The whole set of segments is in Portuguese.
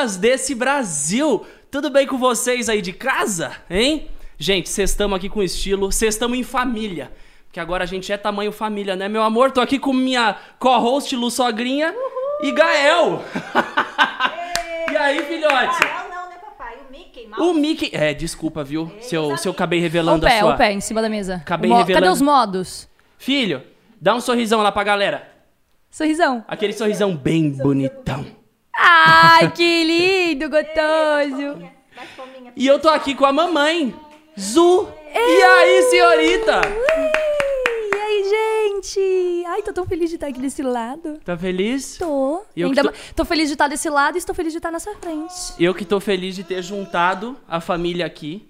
Desse Brasil! Tudo bem com vocês aí de casa, hein? Gente, vocês estamos aqui com estilo, vocês estamos em família. Que agora a gente é tamanho família, né, meu amor? Tô aqui com minha co-host Lu Sogrinha e Gael. e aí, filhote? Gael não, né, papai? O Mickey Mouse. O Mickey. É, desculpa, viu? Se eu, se eu acabei revelando o pé, a sua. o pé em cima da mesa. Acabei revelando. Cadê os modos? Filho, dá um sorrisão lá pra galera. Sorrisão. Aquele sorrisão bem bonitão. Ai, que lindo, gostoso. E eu tô aqui com a mamãe, Zu. E aí, senhorita? Ui, E aí, gente? Ai, tô tão feliz de estar aqui desse lado. Tá feliz? Tô. Eu Ainda ma- tô... feliz de estar desse lado e estou feliz de estar nessa frente. Eu que tô feliz de ter juntado a família aqui.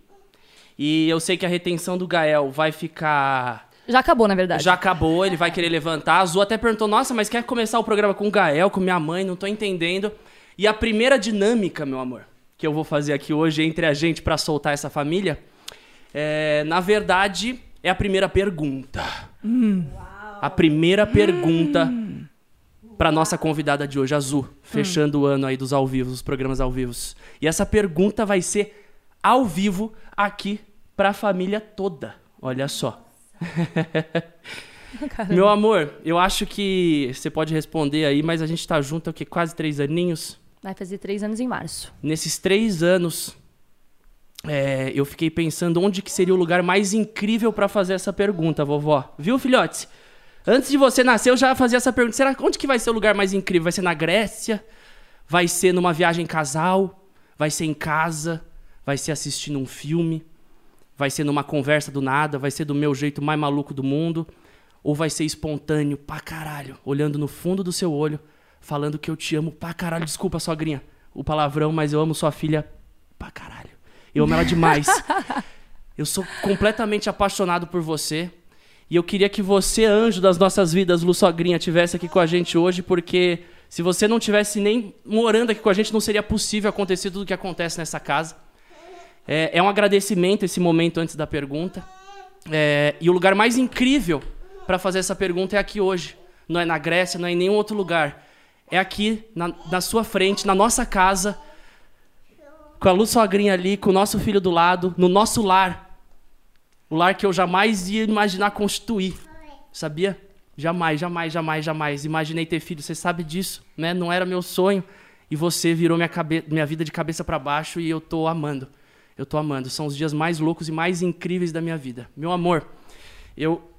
E eu sei que a retenção do Gael vai ficar. Já acabou, na verdade. Já acabou, ele vai querer levantar. A Zu até perguntou: Nossa, mas quer começar o programa com o Gael, com minha mãe? Não tô entendendo. E a primeira dinâmica, meu amor, que eu vou fazer aqui hoje entre a gente pra soltar essa família, é, na verdade, é a primeira pergunta. A primeira pergunta pra nossa convidada de hoje, a Zu, fechando o ano aí dos ao vivo, dos programas ao vivo. E essa pergunta vai ser ao vivo aqui pra família toda. Olha só. Meu amor, eu acho que você pode responder aí, mas a gente tá junto há o quê? Quase três aninhos. Vai fazer três anos em março. Nesses três anos, é, eu fiquei pensando onde que seria o lugar mais incrível pra fazer essa pergunta, vovó. Viu, filhotes? Antes de você nascer, eu já fazia essa pergunta. Será onde que vai ser o lugar mais incrível? Vai ser na Grécia? Vai ser numa viagem casal? Vai ser em casa? Vai ser assistindo um filme? Vai ser numa conversa do nada? Vai ser do meu jeito mais maluco do mundo? Ou vai ser espontâneo pra caralho, olhando no fundo do seu olho, falando que eu te amo pra caralho? Desculpa, sogrinha, o palavrão, mas eu amo sua filha pra caralho. Eu amo ela demais. Eu sou completamente apaixonado por você. E eu queria que você, anjo das nossas vidas, Lu Sogrinha, tivesse aqui com a gente hoje, porque se você não tivesse nem morando aqui com a gente, não seria possível acontecer tudo o que acontece nessa casa. É, é um agradecimento esse momento antes da pergunta. É, e o lugar mais incrível para fazer essa pergunta é aqui hoje. Não é na Grécia, não é em nenhum outro lugar. É aqui, na, na sua frente, na nossa casa, com a Lu Sogrinha ali, com o nosso filho do lado, no nosso lar. O lar que eu jamais ia imaginar constituir. Sabia? Jamais, jamais, jamais, jamais. Imaginei ter filho, você sabe disso, né? Não era meu sonho. E você virou minha, minha vida de cabeça para baixo e eu tô amando. Eu tô amando. São os dias mais loucos e mais incríveis da minha vida. Meu amor, eu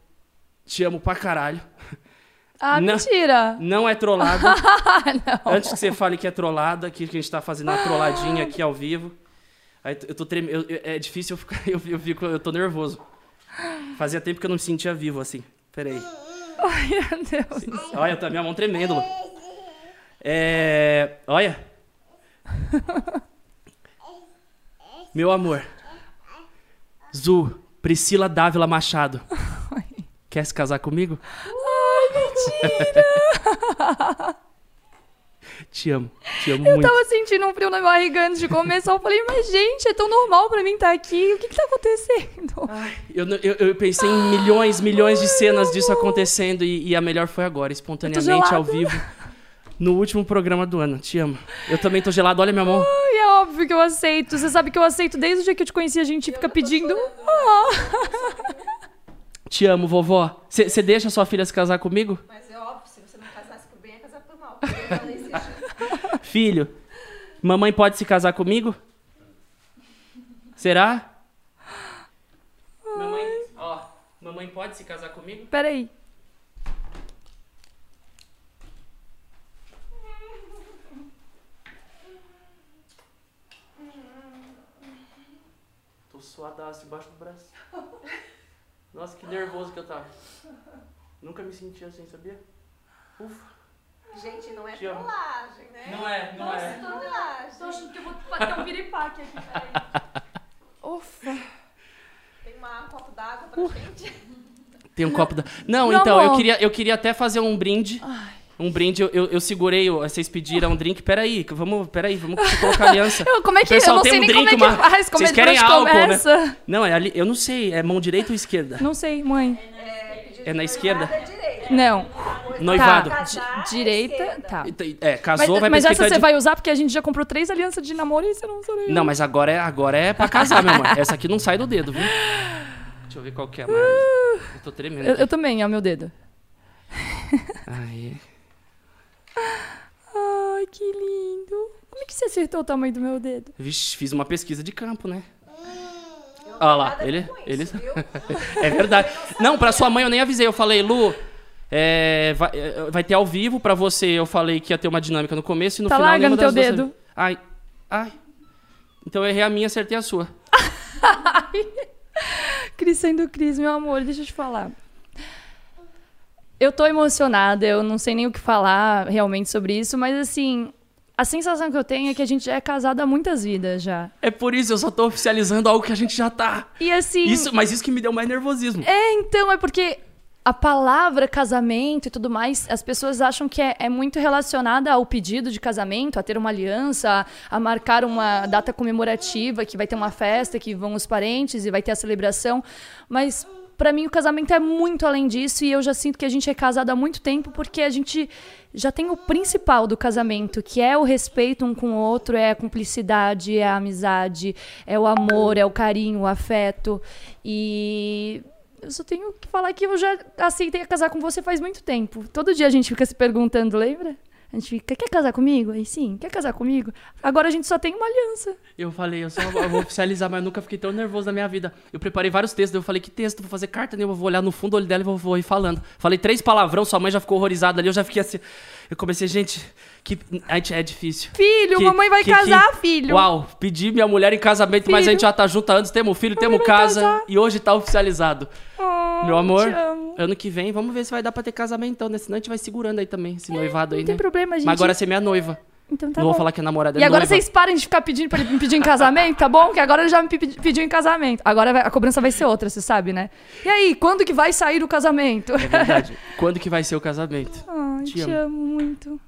te amo pra caralho. Ah, Não. mentira. Não é trollada. não. Antes que você fale que é trollada, que a gente tá fazendo uma trolladinha aqui ao vivo. Aí eu tô trem... eu- eu- é difícil eu ficar. Eu, eu, fico, eu tô nervoso. Fazia tempo que eu não me sentia vivo assim. Peraí. Ai, meu Deus. Olha, tá minha mão tremendo. É. Olha. Meu amor. Zu, Priscila Dávila Machado. Quer se casar comigo? Ai, mentira. Te amo. Te amo Eu muito. tava sentindo um frio na barriga antes de começar. Eu falei, mas gente, é tão normal pra mim estar aqui. O que que tá acontecendo? Eu, não- eu, eu pensei em milhões, milhões de cenas disso acontecendo e, e a melhor foi agora, espontaneamente ao vivo, no último programa do ano. Te amo. Eu também tô gelado, olha minha mão. Ai, é óbvio que eu aceito. Você sabe que eu aceito desde o dia que eu te conheci. A gente fica pedindo. Ah. Te amo, vovó. Você deixa sua filha se casar comigo? Mas é óbvio, se você não casasse por bem, ia casar por mal. eu. Filho, mamãe pode se casar comigo? Será? Mamãe, ó, mamãe pode se casar comigo? Peraí. Tô suadaço debaixo do braço. Nossa, que nervoso que eu tava. Nunca me senti assim, sabia? Ufa. Gente, não é Te trollagem, né? Não é, não é. Trollagem. Tô achando que eu vou bater um piripaque aqui. Peraí. Ufa. Tem uma, um copo d'água pra gente. Tem um copo da. Não, Meu então, eu queria, eu queria até fazer um brinde. Um brinde, eu, eu, segurei, vocês pediram um drink. Peraí, vamos, peraí, vamos colocar aliança. Eu, como é que Pessoal, eu não tem sei um nem como é drink, que uma- faz? Como Vocês é querem álcool, né? Não, é ali, eu não sei, é mão direita ou esquerda? Não sei, mãe. É na esquerda? É. Não. Noivado. Tá, Casar é direita, tá. É, Mas, casou, vai mas essa você de- vai usar porque a gente já comprou três alianças de namoro e você não sabe. Não, mas agora é, agora é pra casar, meu amor. Essa aqui não sai do dedo, viu? Deixa eu ver qual que é mais. Eu tô tremendo. Eu, eu também, é o meu dedo. Aí. Ai, que lindo. Como é que você acertou o tamanho do meu dedo? Vixe, fiz uma pesquisa de campo, né? Olha lá, ele, isso, ele... viu? É verdade. Não, pra sua mãe eu nem avisei. Eu falei, Lu, é, vai, é, vai ter ao vivo. Pra você eu falei que ia ter uma dinâmica no começo e no Tá final larga nenhuma no teu das duas- dedo. Ai, ai. Então eu errei a minha, acertei a sua. Cris sendo Cris, meu amor, deixa eu te falar. Eu tô emocionada, eu não sei nem o que falar realmente sobre isso, mas assim, a sensação que eu tenho é que a gente já é casado há muitas vidas já. É por isso eu só tô oficializando algo que a gente já tá. E assim. Isso, mas isso que me deu mais nervosismo. É, então, é porque a palavra casamento e tudo mais, as pessoas acham que é, é muito relacionada ao pedido de casamento, a ter uma aliança, a, a marcar uma data comemorativa, que vai ter uma festa, que vão os parentes e vai ter a celebração. Mas pra mim o casamento é muito além disso e eu já sinto que a gente é casado há muito tempo porque a gente já tem o principal do casamento, que é o respeito um com o outro, é a cumplicidade, é a amizade, é o amor, é o carinho, o afeto. E eu só tenho que falar que eu já aceitei casar com você faz muito tempo. Todo dia a gente fica se perguntando, lembra? A gente fica, quer casar comigo? Aí sim, quer casar comigo? Agora a gente só tem uma aliança. Eu falei, eu só eu vou oficializar, mas nunca fiquei tão nervoso na minha vida. Eu preparei vários textos, eu falei, que texto? Vou fazer carta nenhuma, vou olhar no fundo do olho dela e vou, vou ir falando. Falei três palavrão, sua mãe já ficou horrorizada ali, eu já fiquei assim. Eu comecei, gente, que. a gente- É difícil. Filho, Que- mamãe vai que- casar, que- filho. Uau, pedi minha mulher em casamento, mas a Filho. gente já tá junto há anos, temos filho, temos casa casar. e hoje tá oficializado. Oh, Meu amor, ano que vem, vamos ver se vai dar pra ter casamento então, né? Senão a gente vai segurando aí também, esse noivado aí, Não tem né? problema, gente. Mas agora você é minha noiva. Então tá não bom. vou falar que é namorada, E é agora noiva. vocês parem de ficar pedindo pra ele me pedir em casamento, tá bom? Que agora ele já me pe- pediu em casamento. Agora vai- a cobrança vai ser outra, você sabe, né? E aí, quando que vai sair o casamento? É verdade. Quando que vai ser o casamento? Ai, Te te, amo. amo. muito.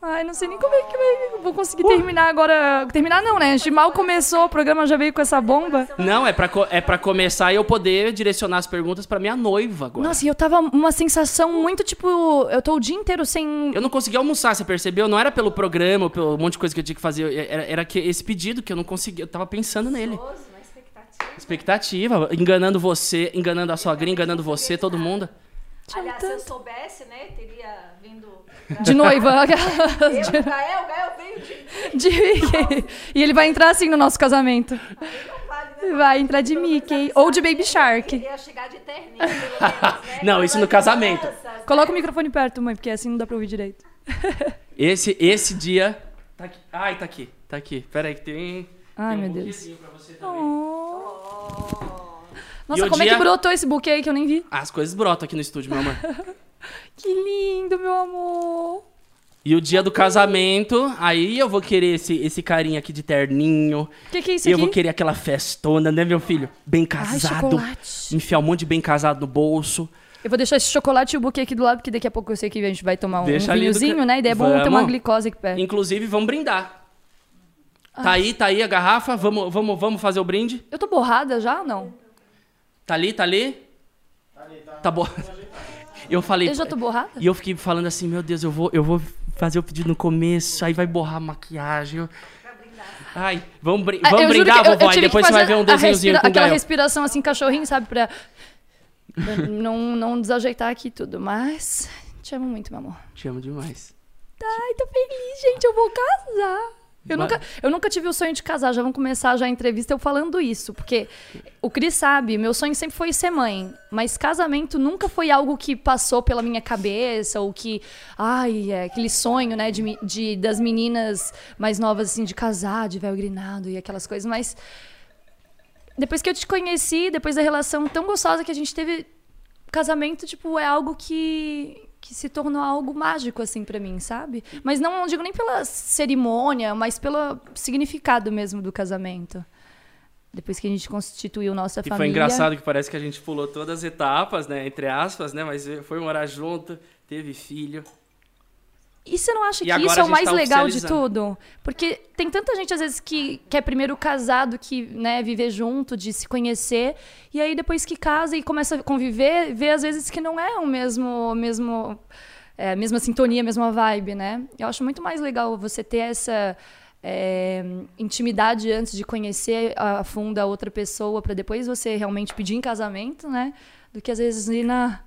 Ai, não sei nem como é que vai- vou conseguir terminar agora. Terminar não, né? A gente mal começou, o programa já veio com essa bomba. Não, é pra, co- é pra começar e eu poder direcionar as perguntas pra minha noiva agora. Nossa, e eu tava uma sensação muito tipo. Eu tô o dia inteiro sem. Eu não consegui almoçar, você percebeu? Não era pelo programa, pelo monte de coisa que eu tinha que fazer. Era, era que esse pedido que eu não conseguia. Eu tava pensando nele. Expectativa. Expectativa, enganando você, enganando a sogrinha, enganando você, todo mundo. Aliás, se eu soubesse, né, teria. De noiva. Eu, Gael, Gael veio de... de... E ele vai entrar assim no nosso casamento. Não vale, né? Vai entrar de Mickey. Ou de Baby Shark. Ia chegar de terninho, né? Não, isso no casamento. Coloca o microfone perto, mãe, porque assim não dá pra ouvir direito. Esse, esse dia. Tá aqui. Ai, tá aqui. Tá aqui. Pera aí que tem. Ai, tem um meu Deus. pra você também. Oh. Nossa, como é dia- que brotou esse buquê aí que eu nem vi? As coisas brotam aqui no estúdio, meu amor. Que lindo, meu amor. E o dia do casamento, aí eu vou querer esse, esse carinha aqui de terninho. O que, que é isso eu aqui? vou querer aquela festona, né, meu filho? Bem Ai, casado. chocolate. enfiar um monte de bem casado no bolso. Eu vou deixar esse chocolate e o buquê aqui do lado, porque daqui a pouco eu sei que a gente vai tomar um, Deixa ali do vinhozinho, né? E daí é bom ter uma Vamos. glicose aqui perto. Inclusive, vamos brindar. Tá aí, tá aí a garrafa. Vamos, vamos, vamos fazer o brinde. Eu tô borrada já ou não? Tá ali, tá ali? Tá Eu falei. Eu já tô borrada? E eu fiquei falando assim, meu Deus, eu vou, eu vou fazer o pedido no começo, aí vai borrar a maquiagem. eu- Ai, vamos, brin Ah, vamos brindar, que eu- eu vovó, e depois você vai ver um desenhozinho respira- Aquela respiração assim, cachorrinho, sabe? Pra não, não desajeitar aqui tudo. Mas te amo muito, meu amor. Te amo demais. Ai, tô feliz, gente. Eu vou casar. Eu Vai- nunca, eu nunca tive o sonho de casar. Já vamos começar já a entrevista eu falando isso. Porque o Cris sabe, meu sonho sempre foi ser mãe. Mas casamento nunca foi algo que passou pela minha cabeça. Ou que, ai, é aquele sonho, né, de, de- das meninas mais novas, assim, de casar, de véu grinado e aquelas coisas. Mas depois que eu te conheci, depois da relação tão gostosa que a gente teve, casamento, tipo, é algo que, que se tornou algo mágico, assim, pra mim, sabe? Mas não, não digo nem pela cerimônia, mas pelo significado mesmo do casamento. Depois que a gente constituiu nossa E família. foi engraçado que parece que a gente pulou todas as etapas, né? Entre aspas, né? Mas foi morar junto, teve filho. E você não acha E que isso é o mais tá legal de tudo? Porque tem tanta gente, às vezes, que quer primeiro casado, que, né, viver junto, de se conhecer, e aí depois que casa e começa a conviver, vê às vezes que não é o mesmo, mesmo é, mesma sintonia, mesma vibe, né? Eu acho muito mais legal você ter essa é, intimidade antes de conhecer a fundo a outra pessoa para depois você realmente pedir em casamento, né? Do que às vezes ir na,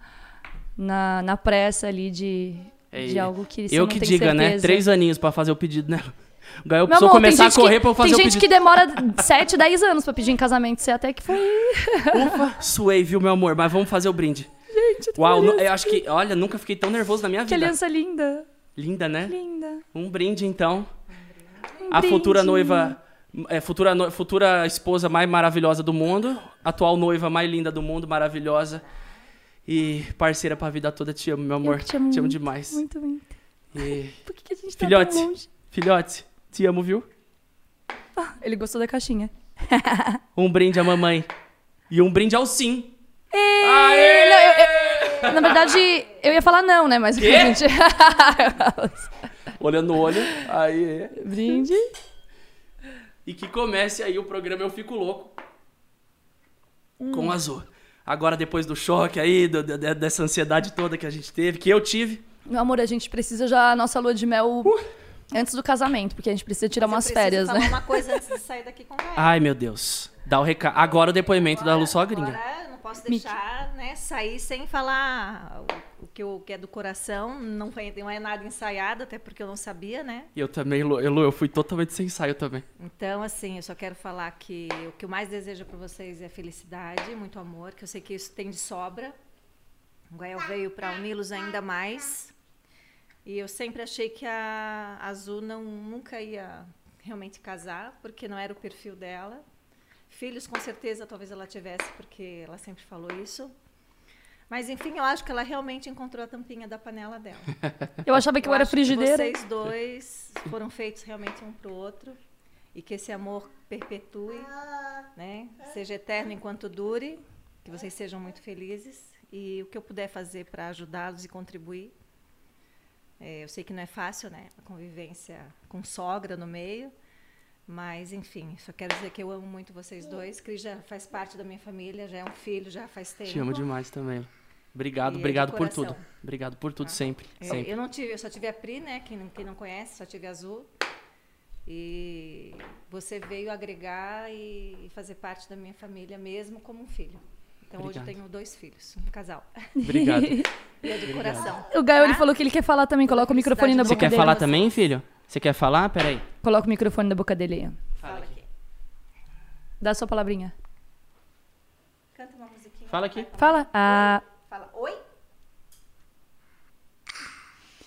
na, na pressa ali de, É, de algo que você Eu que diga, né? certeza. Três aninhos pra fazer o pedido, né? Precisou amor, tem começar a gente que- correr pra eu fazer Tem o gente pedido. que demora 7, 10 anos pra pedir em casamento. Você até que foi. Ufa, suei, viu, meu amor? Mas vamos fazer o brinde. Gente, Uau, nu- eu acho que, olha, nunca fiquei tão nervoso na minha que vida. aliança linda. Linda, né? Linda. Um brinde, então. Um a brinde. futura noiva, é, futura, no- futura esposa mais maravilhosa do mundo, atual noiva mais linda do mundo, maravilhosa. E parceira pra vida toda, te amo, meu amor. que te amo muito, demais. Muito, muito. E, Por que, que a gente tá Filhote. tão longe? filhote, te amo, viu? Ele gostou da caixinha. Um brinde à mamãe. E um brinde ao sim. Ê, Aê! não, eu- eu- na verdade, eu ia falar não, né? Mas Quê? a gente. Olhando no olho. Aí. Brinde. E que comece aí o programa Eu Fico Louco. Hum. Com o azul. Agora, depois do choque aí, do- do- de- dessa ansiedade toda que a gente teve, que eu tive. Meu amor, a gente precisa já a nossa lua de mel Uh. antes do casamento, porque a gente precisa tirar umas Mas eu férias, falar né? uma coisa antes de sair daqui com o Gael. Ai, meu Deus. Dá o recado. Agora o depoimento da Lu Sogrinha. Agora não posso deixar né, sair sem falar o, que, eu, que é do coração. Não, foi, não é nada ensaiado, até porque eu não sabia, né? E eu também, Lu, eu, eu fui totalmente sem ensaio também. Então, assim, eu só quero falar que o que eu mais desejo para vocês é felicidade, muito amor, que eu sei que isso tem de sobra. O Gael veio para uni-los ainda mais. E eu sempre achei que a Azul não, nunca ia realmente casar, porque não era o perfil dela. Filhos, com certeza, talvez ela tivesse, porque ela sempre falou isso. Mas, enfim, eu acho que ela realmente encontrou a tampinha da panela dela. Eu achava que eu, era acho que frigideira. Vocês dois foram feitos realmente um pro outro e que esse amor perpetue, né? Seja eterno enquanto dure, que vocês sejam muito felizes e o que eu puder fazer para ajudá-los e contribuir. É, eu sei que não é fácil, né? A convivência com sogra no meio, mas enfim, só quero dizer que eu amo muito vocês dois. Cris já faz parte da minha família, já é um filho, já faz tempo. Te amo demais também. Obrigado, E é obrigado por tudo. Obrigado por tudo, Tá. sempre. Eu, sempre. eu não tive, eu só tive a Pri, né? Quem, não- quem não conhece, só tive a Azul. E você veio agregar e fazer parte da minha família mesmo como um filho. Então hoje eu Obrigado. tenho dois filhos, um casal. Obrigado. E é de coração. O Gael ele Tá? falou que ele quer falar também. Coloca o microfone na Você boca quer dele. falar vocês. também, filho? Você quer falar? Peraí. Coloca o microfone na boca dele. aí. Fala aqui. Dá a sua palavrinha. Canta uma musiquinha. Fala aqui. Fala. Ah, Fala, oi?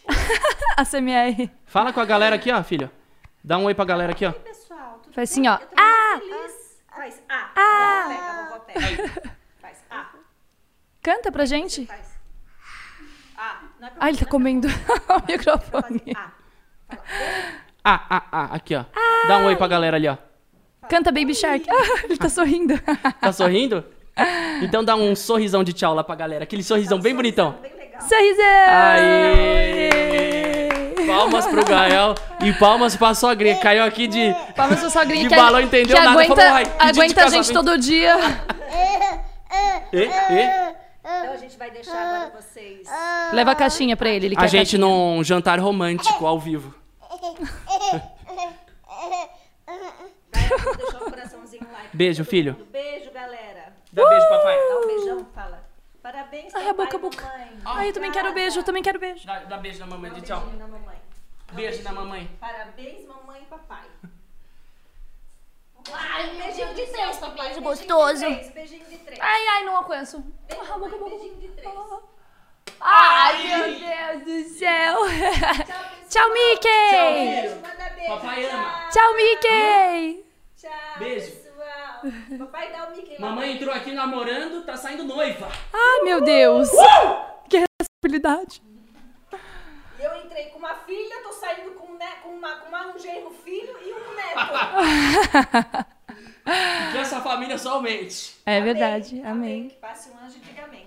a CMR. Fala com a galera aqui, ó, filho. Dá um oi pra galera aqui, ó. Oi, pessoal. Tudo Faz bem? assim, ó. Eu tô muito feliz. Faz A. Ah. Pega, a vovó pega. Faz A. Canta pra gente. Faz A. Não é pra Ah, ele tá é comendo o microfone. A. Ah, ah, ah, aqui, ó. Dá um oi pra galera ali, ó. Canta Baby Shark. Ah, ele tá sorrindo. Tá sorrindo? Então dá um sorrisão de tchau lá pra galera. Aquele sorrisão bem bonitão. Bem legal. Sorrisão! Aê! Palmas pro Gael e palmas pra sogrinha. Caiu aqui de. Palmas pra sogrinha De que, balão entendeu que nada, aguenta, falou, "Ai, pedido de aguenta a gente casamento." todo dia. E, e. Então a gente vai deixar agora vocês. Leva a caixinha pra ele. ele A quer gente num jantar romântico ao vivo. Vai, coraçãozinho lá. Beijo, filho. Beijo, galera. Dá beijo, papai. Dá um beijão, fala. Parabéns, Ai, papai a boca, a e boca. mamãe. Ai, eu também quero beijo, eu também quero beijo. Dá, dá beijo na mamãe Dá um de tchau. beijinho na mamãe. Dá um Beijo na beijinho. mamãe. Parabéns, mamãe e papai. Ai, um beijinho de três, papai. gostoso. De três, beijinho de três. Ai, ai, não alcanço. Ah, boca. beijinho de três. Ai, meu Deus do céu. Tchau, Mickey. Manda beijo. Papai tchau. ama. Tchau, Mickey. Tchau, Beijo. pessoal. Papai dá o Mickey. Mamãe entrou aqui namorando, tá saindo noiva. Ai, meu Deus. Que responsabilidade. Eu entrei com uma filha, tô saindo com, um ne- com, uma, com uma- um genro filho e um neto. Que essa família só aumente. É verdade, amém. Que passe um anjo e diga amém.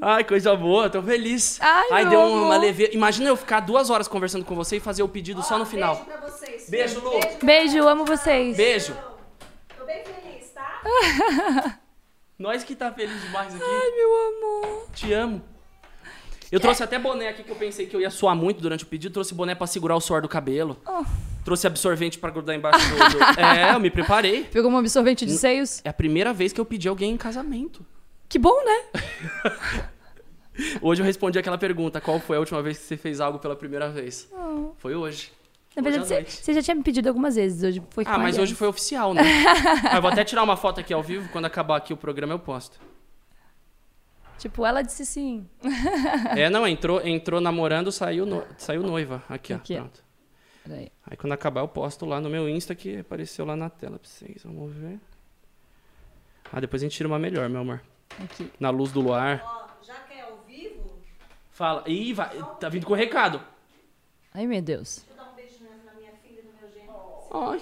Ai, coisa boa, tô feliz. Ai, meu deu amor. uma leve. Imagina eu ficar duas horas conversando com você e fazer o pedido só no final. Beijo pra vocês. Beijo, Lu. Beijo, amo vocês. Beijo. Tô bem feliz, tá? Nós que tá feliz demais aqui. Ai, meu amor. Te amo. Eu trouxe até boné aqui que eu pensei que eu ia suar muito durante o pedido. Trouxe boné pra segurar o suor do cabelo. Oh. Trouxe absorvente pra grudar embaixo do... É, eu me preparei. Pegou um absorvente de seios. É a primeira vez que eu pedi alguém em casamento. Que bom, né? Hoje eu respondi aquela pergunta: qual foi a última vez que você fez algo pela primeira vez? Oh. Foi hoje. Na verdade, você, você já tinha me pedido algumas vezes. Hoje foi Ah, mas hoje foi oficial, né? ah, eu vou até tirar uma foto aqui ao vivo. Quando acabar aqui o programa, eu posto. Tipo, ela disse sim. É, não, entrou, entrou namorando, saiu, no- saiu noiva. Aqui, Aqui, ó. Pronto. Peraí. Aí quando acabar, eu posto lá no meu Insta que apareceu lá na tela pra vocês. Vamos ver. Ah, depois a gente tira uma melhor, meu amor. Aqui. Na luz do luar. Ó, já que é ao vivo, Fala. Ih, vai. Tá vindo com o recado. Ai, meu Deus. deixa eu dar um beijo na, na minha filha e no meu genro. Ai.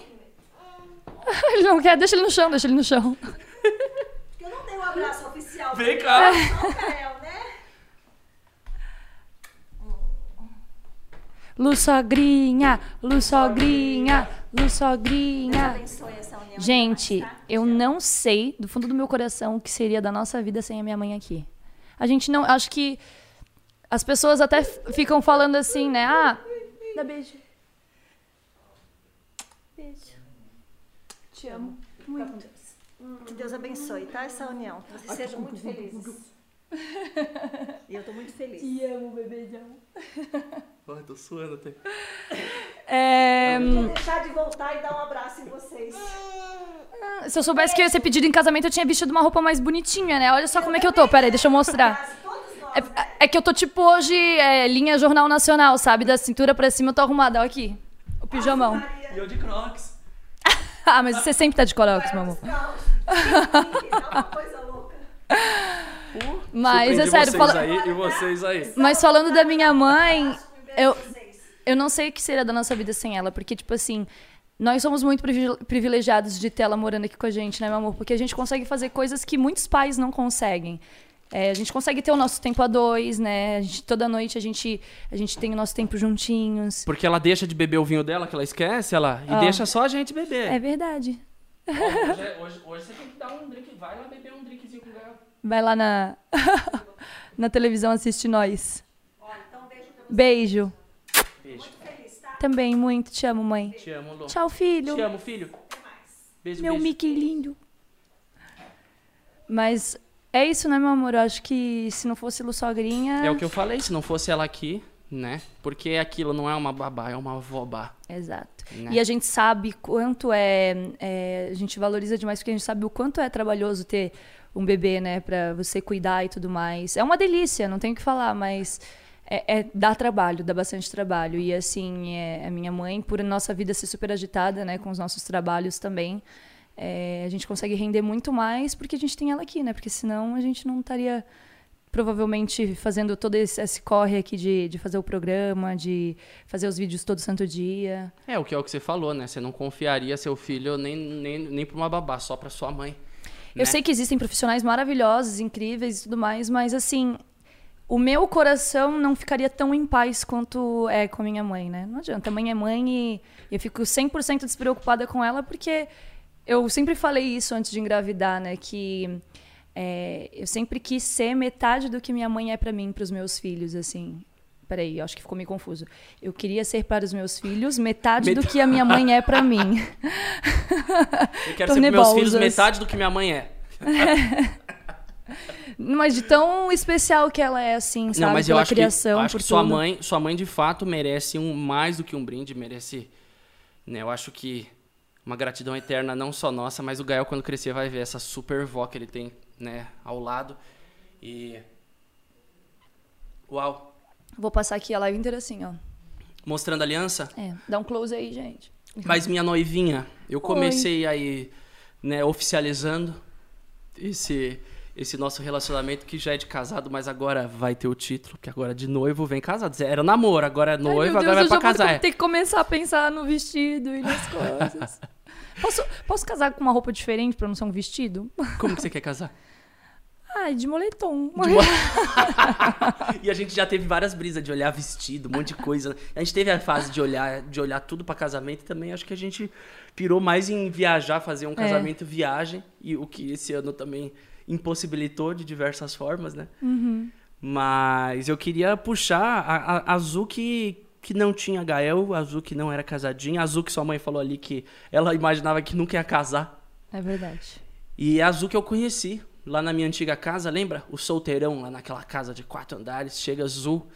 Ele não quer, deixa ele no chão, deixa ele no chão. Porque eu não dei um abraço oficial. Vem cá. Não, né? Lu sogrinha, Lu sogrinha, Lu sogrinha. abençoe essa união. Gente, tá? eu não sei do fundo do meu coração o que seria da nossa vida sem a minha mãe aqui. A gente não. Acho que as pessoas até ficam falando assim, né? Ah, dá beijo. Beijo. Te amo. Muito. Que Deus abençoe, tá? Essa união. Que vocês sejam muito felizes. E eu tô muito feliz. Te amo, bebezão. Ai, tô suando até. É, Vou deixar de voltar e dar um abraço em vocês. se eu soubesse que eu ia ser pedido em casamento, eu tinha vestido uma roupa mais bonitinha, né? Olha só como é que eu tô. Pera aí, deixa eu mostrar. Nós, né? É, é que eu tô tipo hoje, é, linha Jornal Nacional, sabe? Da cintura pra cima eu tô arrumada. Olha aqui. O pijamão. E eu de crocs. Ah, mas você sempre tá de corox, meu amor. Não, é uma coisa louca. Mas é sério, fala... aí e vocês aí. mas falando da minha mãe, eu, eu não sei o que seria da nossa vida sem ela, porque, tipo assim, nós somos muito privile- privilegiados de ter ela morando aqui com a gente, né, meu amor? Porque a gente consegue fazer coisas que muitos pais não conseguem. É, a gente consegue ter o nosso tempo a dois, né? A gente, toda noite a gente, a gente tem o nosso tempo juntinhos. Porque ela deixa de beber o vinho dela, que ela esquece, ela, e Ah. deixa só a gente beber. É verdade. Hoje, é- hoje- hoje você tem que dar um drink, vai lá beber um drinkzinho com o Gael. Vai lá na, na televisão assiste nós. Ó, então beijo pra Beijo. Beijo. vocês, tá? Também muito te amo, mãe. Te amo, Lu. Tchau, filho. Te amo, filho. Beijo, Meu beijo. Mickey lindo. Mas é isso, né, meu amor? Eu acho que se não fosse Lu Sogrinha. É o que eu falei, se não fosse ela aqui, né? Porque aquilo não é uma babá, é uma vobá. Exato. Né? E a gente sabe quanto é, é, A gente valoriza demais porque a gente sabe o quanto é trabalhoso ter um bebê, né? Pra você cuidar e tudo mais. É uma delícia, não tenho o que falar, mas. É, é- dá trabalho, dá bastante trabalho. E assim, é, a minha mãe, por nossa vida ser super agitada, né, com os nossos trabalhos também, é, a gente consegue render muito mais porque a gente tem ela aqui, né? Porque senão a gente não estaria provavelmente fazendo todo esse, esse corre aqui de, de fazer o programa, de fazer os vídeos todo santo dia. É, o que é o que você falou, né? Você não confiaria seu filho nem, nem, nem pra uma babá, só pra sua mãe. Eu né? sei que existem profissionais maravilhosos, incríveis e tudo mais, mas assim, o meu coração não ficaria tão em paz quanto é com a minha mãe, né? Não adianta, a mãe é mãe e eu fico 100% despreocupada com ela porque eu sempre falei isso antes de engravidar, né? Que é, eu sempre quis ser metade do que minha mãe é pra mim, pros meus filhos, assim. Peraí, eu acho que ficou meio confuso. Eu queria ser para os meus filhos metade do que a minha mãe é pra mim. Eu quero ser pros meus filhos metade do que minha mãe é. Mas de tão especial que ela é, assim, sabe? não, mas eu Pela acho criação, que, acho por que sua tudo. mãe, sua mãe de fato merece um mais do que um brinde, merece, né? Eu acho que uma gratidão eterna não só nossa, mas o Gael quando crescer vai ver essa super vó que ele tem, né, ao lado. E Uau, Vou passar aqui a live inteira assim, ó. mostrando a aliança. É, dá um close aí, gente. Mas minha noivinha, eu comecei aí, né, oficializando esse esse nosso relacionamento que já é de casado, mas agora vai ter o título, porque agora de noivo vem casado. Era namoro, agora é noivo, Ai, meu agora Deus, vai pra casar. é. ter que começar a pensar no vestido e nas coisas. posso, posso casar com uma roupa diferente pra não ser um vestido? Como que você quer casar? Ai, de moletom. E a gente já teve várias brisas de olhar vestido, um monte de coisa. A gente teve a fase de olhar, de olhar tudo pra casamento e também acho que a gente pirou mais em viajar, fazer um casamento viagem, e o que esse ano também impossibilitou de diversas formas, né? Mas eu queria puxar a, a, a Azul que, que não tinha Gael, a Azul que não era casadinha, a Azul que sua mãe falou ali que ela imaginava que nunca ia casar. É verdade. E a Azul que eu conheci lá na minha antiga casa, lembra? O solteirão lá naquela casa de quatro andares, chega Azul,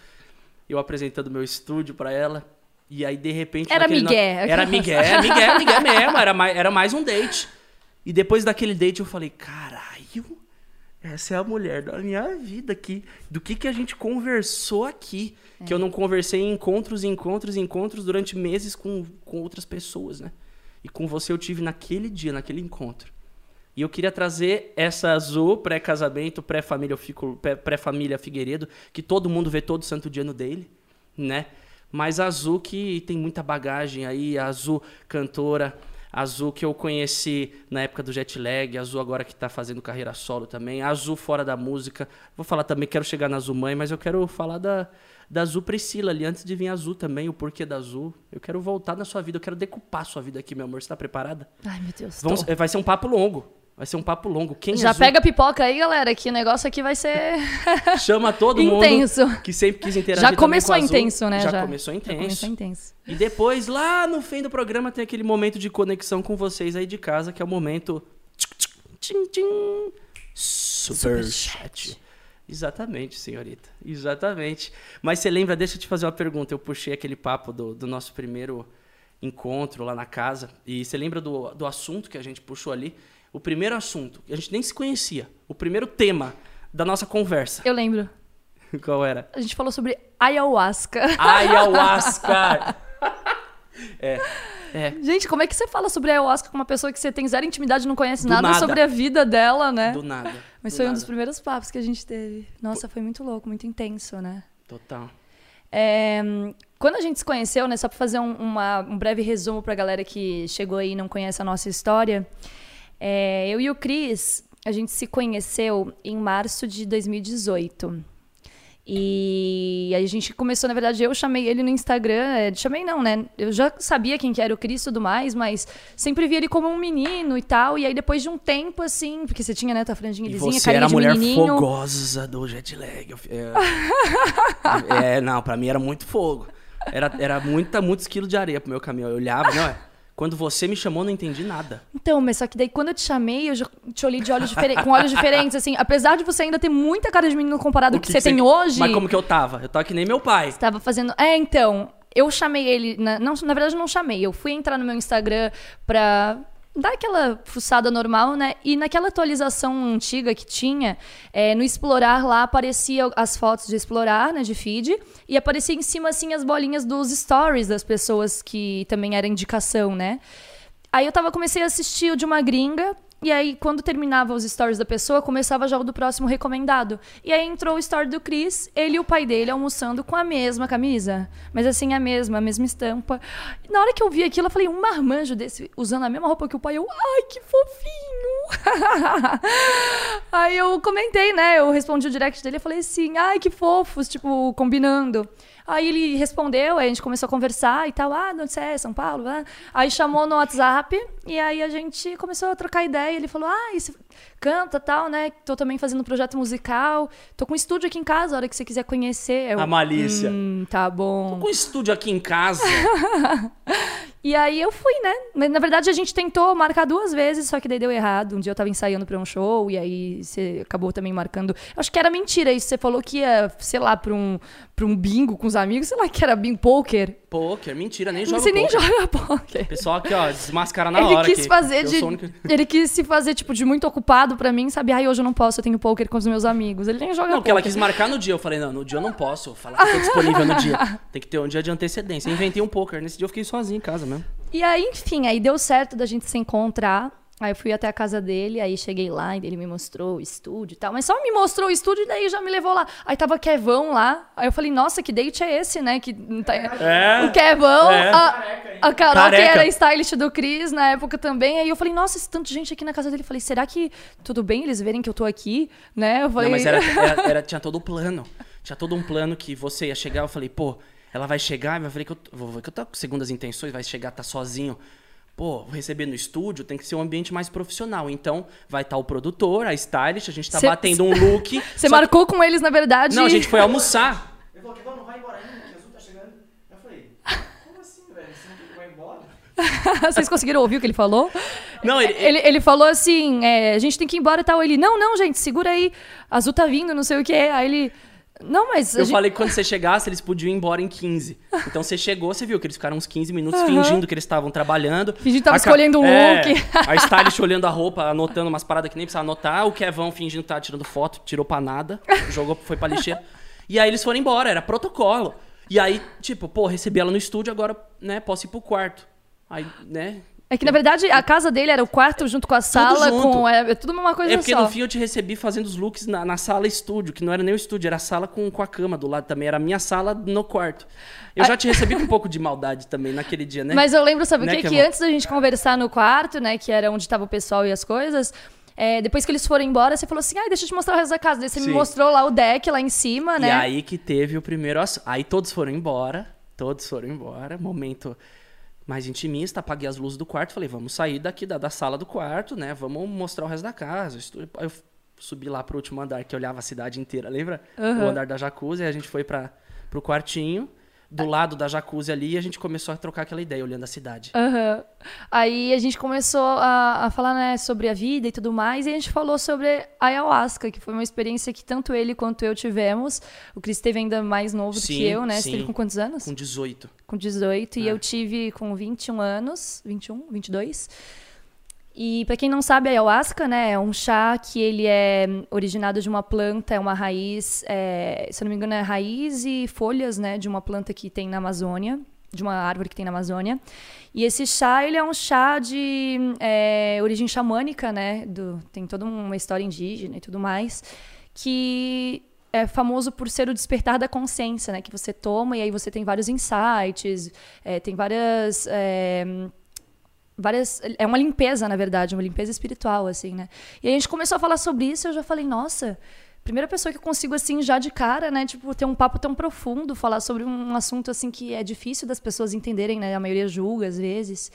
eu apresentando meu estúdio pra ela. E aí, de repente. Era naquele migué. Era migué, migué, migué mesmo. Era mais, era mais um date. E depois daquele date eu falei, caralho, essa é a mulher da minha vida aqui. Do que, que a gente conversou aqui. Que eu não conversei em encontros, encontros, encontros durante meses com, com outras pessoas, né? E com você eu tive naquele dia, naquele encontro. E eu queria trazer essa azul pré-casamento, pré-família pré-família Figueiredo, que todo mundo vê todo santo dia no dele, né? Mas a azul que tem muita bagagem aí, a azul cantora, a azul que eu conheci na época do jet lag, a azul agora que tá fazendo carreira solo também, a azul fora da música. Vou falar também, quero chegar na azul mãe, mas eu quero falar da, da azul Priscila ali, antes de vir a azul também, o porquê da azul. Eu quero voltar na sua vida, eu quero decupar a sua vida aqui, meu amor. Você tá preparada? Ai, meu Deus. Vamos- tô. vai ser um papo longo. Vai ser um papo longo. Quem Já Zu? pega pipoca aí, galera, que o negócio aqui vai ser Chama todo mundo intenso. que sempre quis interagir Já começou com intenso, né? Já, começou intenso. Já começou intenso. E depois, lá no fim do programa, tem aquele momento de conexão com vocês aí de casa, que é o momento. tchim, tchim, Super chat. Exatamente, senhorita. Exatamente. Mas você lembra, deixa eu te fazer uma pergunta. Eu puxei aquele papo do, do nosso primeiro encontro lá na casa. E você lembra do, do assunto que a gente puxou ali? O primeiro assunto, a gente nem se conhecia. O primeiro tema da nossa conversa. Eu lembro. Qual era? A gente falou sobre ayahuasca. Ayahuasca! é. É. Gente, como é que você fala sobre ayahuasca com uma pessoa que você tem zero intimidade, não conhece nada, nada. sobre a vida dela, né? Do nada. Mas do foi um nada. dos primeiros papos que a gente teve. Nossa, foi muito louco, muito intenso, né? Total. É, quando a gente se conheceu, né, só para fazer um, uma- um breve resumo para a galera que chegou aí e não conhece a nossa história, é, eu e o Cris, a gente se conheceu em março de 2018. E a gente começou, na verdade, eu chamei ele no Instagram, é, chamei não, né? Eu já sabia quem que era o Cris e tudo mais, mas sempre vi ele como um menino e tal. E aí depois de um tempo, assim, porque você tinha, né, tua franjinha E lisinha, você carinha era a mulher menininho. fogosa do jet lag. É, é, não, pra mim era muito fogo. Era, era muita, muitos quilos de areia pro meu caminho. Eu olhava, não é? Quando você me chamou, não entendi nada. Então, mas só que daí quando eu te chamei, eu já te olhei de olhos diferentes, com olhos diferentes, assim. Apesar de você ainda ter muita cara de menino comparado ao que, você tem hoje. Mas como que eu tava? Eu tava que nem meu pai. Tava fazendo. É, então. Eu chamei ele. Na, não, na verdade, eu não chamei. Eu fui entrar no meu Instagram pra dar aquela fuçada normal, né? E naquela atualização antiga que tinha, é, no explorar lá aparecia as fotos de explorar, né? De feed. E aparecia em cima, assim, as bolinhas dos stories das pessoas que também era indicação, né? Aí eu tava, comecei a assistir o de uma gringa. E aí, quando terminava os stories da pessoa, começava já o do próximo recomendado. E aí entrou o story do Chris, ele e o pai dele almoçando com a mesma camisa. Mas assim, a mesma, a mesma estampa. Na hora que eu vi aquilo, eu falei, um marmanjo desse, usando a mesma roupa que o pai, eu, ai, que fofinho! aí eu comentei, né? Eu respondi o direct dele e falei assim, ai, que fofos, tipo, combinando. Aí ele respondeu, aí a gente começou a conversar e tal. Ah, de onde você é? São Paulo? Ah. Aí chamou no WhatsApp e aí a gente começou a trocar ideia. Ele falou, ah, você canta tal, né? Tô também fazendo um projeto musical. Tô com um estúdio aqui em casa, a hora que você quiser conhecer. Eu, A malícia. Hum, tá bom. Com um estúdio aqui em casa. E aí eu fui, né? Mas, na verdade, a gente tentou marcar duas vezes, só que daí deu errado. Um dia eu tava ensaiando pra um show, e aí você acabou também marcando. Eu acho que era mentira isso. Você falou que ia, sei lá, pra um, pra um bingo com os amigos, sei lá, que era bingo poker. Poker, mentira, nem joga Você nem poker. joga poker. Pessoal aqui, ó, desmascara na ele hora. quis fazer de. único- Ele quis se fazer, tipo, de muito ocupado pra mim, sabe? Ai, hoje eu não posso, eu tenho poker com os meus amigos. Ele nem joga Não, porque ela quis marcar no dia. Eu falei, não, no dia eu não posso falar que tô disponível no dia. Tem que ter um dia de antecedência. Eu inventei um poker. Nesse dia eu fiquei sozinho em casa mesmo. E aí, enfim, aí deu certo da gente se encontrar. Aí eu fui até a casa dele, aí cheguei lá e ele me mostrou o estúdio e tal. Mas só me mostrou o estúdio e daí já me levou lá. Aí tava Kevão lá. Aí eu falei, nossa, que date é esse, né? Que tá- É. O Kevão, É. a, a Carol, Careca. que era stylist do Cris na época também. Aí eu falei, nossa, esse tanto de gente aqui na casa dele. Eu falei, será que tudo bem eles verem que eu tô aqui? Né? Eu falei, Não, mas era, era- era- tinha todo o plano. Tinha todo um plano que você ia chegar. Eu falei, pô, ela vai chegar e vai ver que eu, vou ver que eu tô com segundas intenções, vai chegar, tá sozinho. Pô, vou receber no estúdio, tem que ser um ambiente mais profissional. Então, vai estar o produtor, a stylist, a gente tá Cê- batendo um look. Você marcou com eles, na verdade. que- Não, a gente foi almoçar. Ele falou que não, não vai embora ainda, que Azul tá chegando. Eu falei, como assim, velho? Você não que embora? Vocês conseguiram ouvir o que ele falou? Não, ele, Ele, ele falou assim: é, a gente tem que ir embora e tal. Ele, não, não, gente, segura aí. Azul tá vindo, não sei o que. Aí ele. Não, mas. Eu gente- falei que quando você chegasse, eles podiam ir embora em 15. Então você chegou, você viu que eles ficaram uns 15 minutos Aham. fingindo que eles estavam trabalhando. Fingindo que tava A ca- escolhendo um É, look. A stylist olhando a roupa, anotando umas paradas que nem precisava anotar. O Kevão fingindo que tava tirando foto, tirou pra nada. Jogou, foi pra lixeira. E aí eles foram embora, era protocolo. E aí, tipo, pô, recebi ela no estúdio, agora, né, posso ir pro quarto. Aí, né... É que, na verdade, a casa dele era o quarto junto com a sala, junto. com. É, é tudo uma coisa É porque só. no fim eu te recebi fazendo os looks na, na sala estúdio, que não era nem o estúdio, era a sala com, com a cama do lado também. Era a minha sala no quarto. Eu já te recebi com um pouco de maldade também naquele dia, né? Mas eu lembro, sabe o Né, quê? que Que bom. antes da gente conversar no quarto, né? Que era onde tava o pessoal e as coisas. é, depois que eles foram embora, você falou assim: ai, deixa eu te mostrar o resto da casa. Daí você me Sim. mostrou lá o deck lá em cima, E né? aí que teve o primeiro Aí todos foram embora. Todos foram embora. Momento mais intimista. Apaguei as luzes do quarto. Falei, vamos sair daqui da, da sala do quarto, né? Vamos mostrar o resto da casa. o eu subi lá pro último andar que olhava a cidade inteira, lembra? O Aham. andar da jacuzzi. Aí a gente foi para pro quartinho. Do lado da jacuzzi ali, e a gente começou a trocar aquela ideia, olhando a cidade. Aham. Aí a gente começou a, a falar né, sobre a vida e tudo mais, e a gente falou sobre a ayahuasca, que foi uma experiência que tanto ele quanto eu tivemos. O Cris teve ainda mais novo do Sim, que eu, né? Você sim. teve com quantos anos? Com 18. Com 18, e É. eu tive com 21 anos, 21, 22. E pra quem não sabe, a ayahuasca, né, é um chá que ele é originado de uma planta, é uma raiz, é, se eu não me engano, é raiz e folhas, né, de uma planta que tem na Amazônia, de uma árvore que tem na Amazônia. E esse chá, ele é um chá de é, origem xamânica, né, do, tem toda uma história indígena e tudo mais, que é famoso por ser o despertar da consciência, né? Que você toma e aí você tem vários insights, é, tem várias, é, várias... É uma limpeza, na verdade, uma limpeza espiritual, assim, né? E a gente começou a falar sobre isso eu já falei, nossa... Primeira pessoa que eu consigo, assim, já de cara, né? Tipo, ter um papo tão profundo, falar sobre um assunto, assim, que é difícil das pessoas entenderem, né? A maioria julga, às vezes.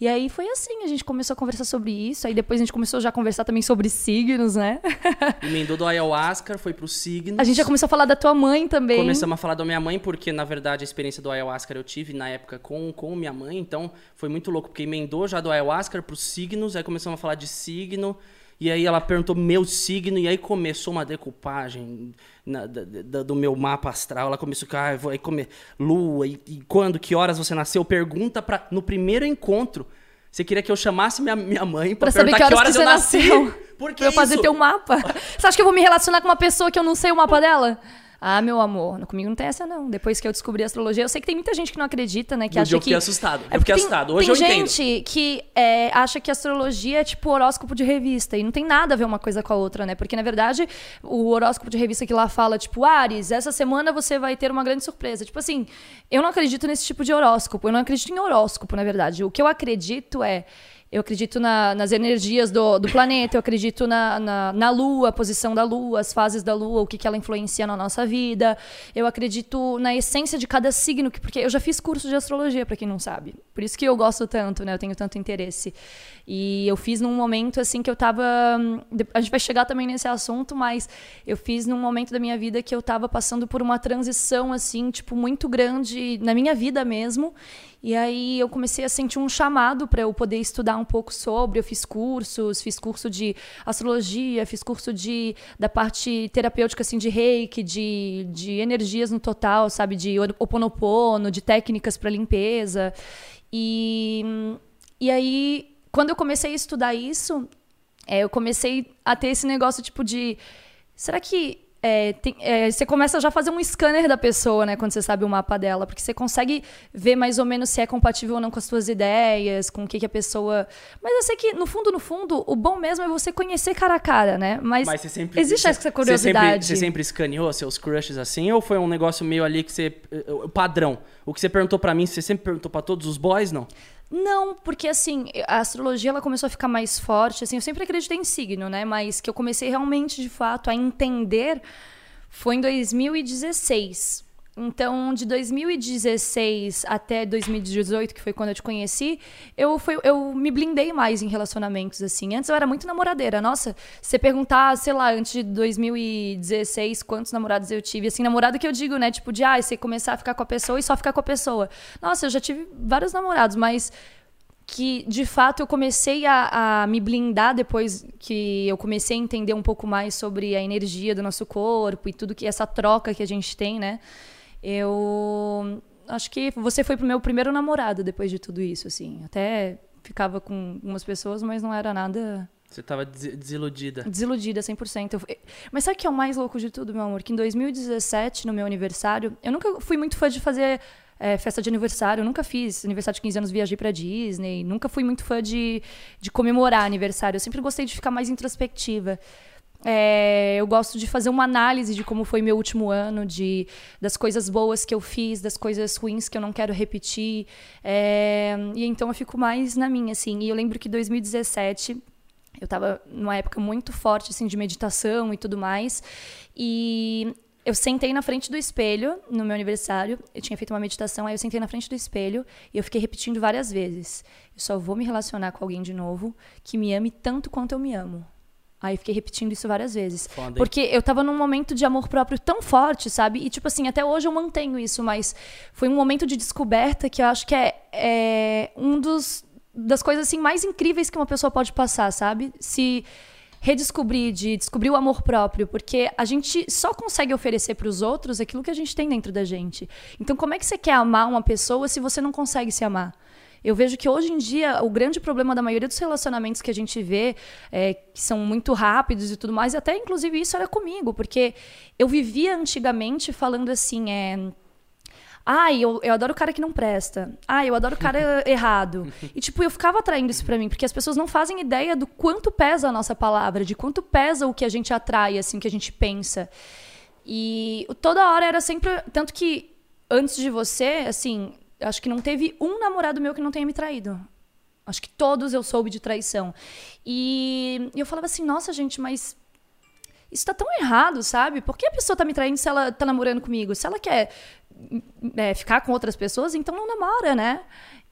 E aí foi assim, a gente começou a conversar sobre isso. Aí depois a gente começou já a conversar também sobre signos, né? Emendou do ayahuasca, foi pro signo. A gente já começou a falar da tua mãe também. Começamos a falar da minha mãe, porque na verdade a experiência do ayahuasca eu tive na época com, com minha mãe, então foi muito louco, porque emendou já do ayahuasca pros signos, aí começamos a falar de signo, e aí ela perguntou meu signo, e aí começou uma decupagem na- da- da- do meu mapa astral. Ela começou com, ah, vou aí comer lua, e, e quando, que horas você nasceu? Pergunta pra, no primeiro encontro. Você queria que eu chamasse minha, minha mãe pra, Pra saber perguntar que horas que eu você nasci? nasceu. Por que Pra eu fazer isso? teu mapa. Você acha que eu vou me relacionar com uma pessoa que eu não sei o mapa dela? Ah, meu amor, comigo não tem essa, não. Depois que eu descobri a astrologia, eu sei que tem muita gente que não acredita, né? Que No acha dia eu que. fiquei assustado. Eu porque fiquei tem- assustado. Hoje tem eu entendo. gente que é, acha que a astrologia é tipo horóscopo de revista. E não tem nada a ver uma coisa com a outra, né? Porque, na verdade, o horóscopo de revista que lá fala, tipo, Ares, essa semana você vai ter uma grande surpresa. Tipo assim, eu não acredito nesse tipo de horóscopo. Eu não acredito em horóscopo, na verdade. O que eu acredito é. Eu acredito na- nas energias do, do planeta, eu acredito na, na, na lua, a posição da lua, as fases da lua, o que, que ela influencia na nossa vida. Eu acredito na essência de cada signo, que- porque eu já fiz curso de astrologia, para quem não sabe. Por isso que eu gosto tanto, né? Eu tenho tanto interesse. E eu fiz num momento assim que eu tava. A gente vai chegar também nesse assunto, mas eu fiz num momento da minha vida que eu tava passando por uma transição, assim, tipo, muito grande na minha vida mesmo. E aí eu comecei a sentir um chamado para eu poder estudar um pouco sobre. Eu fiz cursos, fiz curso de astrologia, fiz curso de da parte terapêutica assim de reiki, de, de energias no total, sabe, de oponopono, de técnicas para limpeza. E e aí quando eu comecei a estudar isso, é, eu comecei a ter esse negócio tipo de será que é, tem- é, você começa já a fazer um scanner da pessoa, né, quando você sabe o mapa dela, porque você consegue ver mais ou menos se é compatível ou não com as suas ideias, com o que, que a pessoa. Mas eu sei que, no fundo, no fundo, o bom mesmo é você conhecer cara a cara, né? Mas, Mas você sempre. existe você- essa Você curiosidade. sempre, você sempre escaneou seus crushes assim? Ou foi um negócio meio ali que você. eh, O padrão? O que você perguntou pra mim, você sempre perguntou pra todos os boys, não? Não, porque assim, a astrologia ela começou a ficar mais forte, assim, eu sempre acreditei em signo, né? Mas que eu comecei realmente, de fato, a entender foi em 2016. Então, de 2016 até 2018, que foi quando eu te conheci, eu, fui, eu me blindei mais em relacionamentos, assim. Antes eu era muito namoradeira. Nossa, se você perguntar, sei lá, antes de 2016, quantos namorados eu tive. Assim, namorado que eu digo, né? Tipo, de, ah, você começar a ficar com a pessoa e só ficar com a pessoa. Nossa, eu já tive vários namorados, mas que de fato eu comecei a, a, me blindar depois que eu comecei a entender um pouco mais sobre a energia do nosso corpo e tudo que essa troca que a gente tem, né? Eu acho que você foi pro meu primeiro namorado depois de tudo isso, assim. Até ficava com umas pessoas, mas não era nada Você tava des- desiludida. Desiludida, 100%. Eu- Mas sabe o que é o mais louco de tudo, meu amor? Que em 2017, no meu aniversário, eu nunca fui muito fã de fazer é, festa de aniversário. Eu nunca fiz aniversário de 15 anos, viajei pra Disney. Nunca fui muito fã de, de comemorar aniversário. Eu sempre gostei de ficar mais introspectiva. É, eu gosto de fazer uma análise de como foi meu último ano, de das coisas boas que eu fiz, das coisas ruins que eu não quero repetir. É, e então eu fico mais na minha, assim. E eu lembro que 2017 eu estava numa época muito forte assim de meditação e tudo mais. E eu sentei na frente do espelho no meu aniversário. Eu tinha feito uma meditação, aí eu sentei na frente do espelho e eu fiquei repetindo várias vezes: eu só vou me relacionar com alguém de novo que me ame tanto quanto eu me amo. Aí fiquei repetindo isso várias vezes. Foda? Porque eu tava num momento de amor próprio tão forte, sabe? E, tipo assim, até hoje eu mantenho isso, mas foi um momento de descoberta que eu acho que é, é um dos das coisas assim mais incríveis que uma pessoa pode passar, sabe? Se redescobrir, de descobrir o amor próprio, porque a gente só consegue oferecer para os outros aquilo que a gente tem dentro da gente. Então, como é que você quer amar uma pessoa se você não consegue se amar? Eu vejo que hoje em dia o grande problema da maioria dos relacionamentos que a gente vê, é, que são muito rápidos e tudo mais, e até inclusive isso era comigo, porque eu vivia antigamente falando assim, é. Ai, eu, eu adoro o cara que não presta. Ai, eu adoro o cara errado. E, tipo, eu ficava atraindo isso pra mim, porque as pessoas não fazem ideia do quanto pesa a nossa palavra, de quanto pesa o que a gente atrai, assim, o que a gente pensa. E toda hora era sempre. Tanto que antes de você, assim, acho que não teve um namorado meu que não tenha me traído. Acho que todos eu soube de traição. E eu falava assim, nossa, gente, mas isso tá tão errado, sabe? Por que a pessoa tá me traindo se ela tá namorando comigo? Se ela quer é, ficar com outras pessoas, então não namora, né?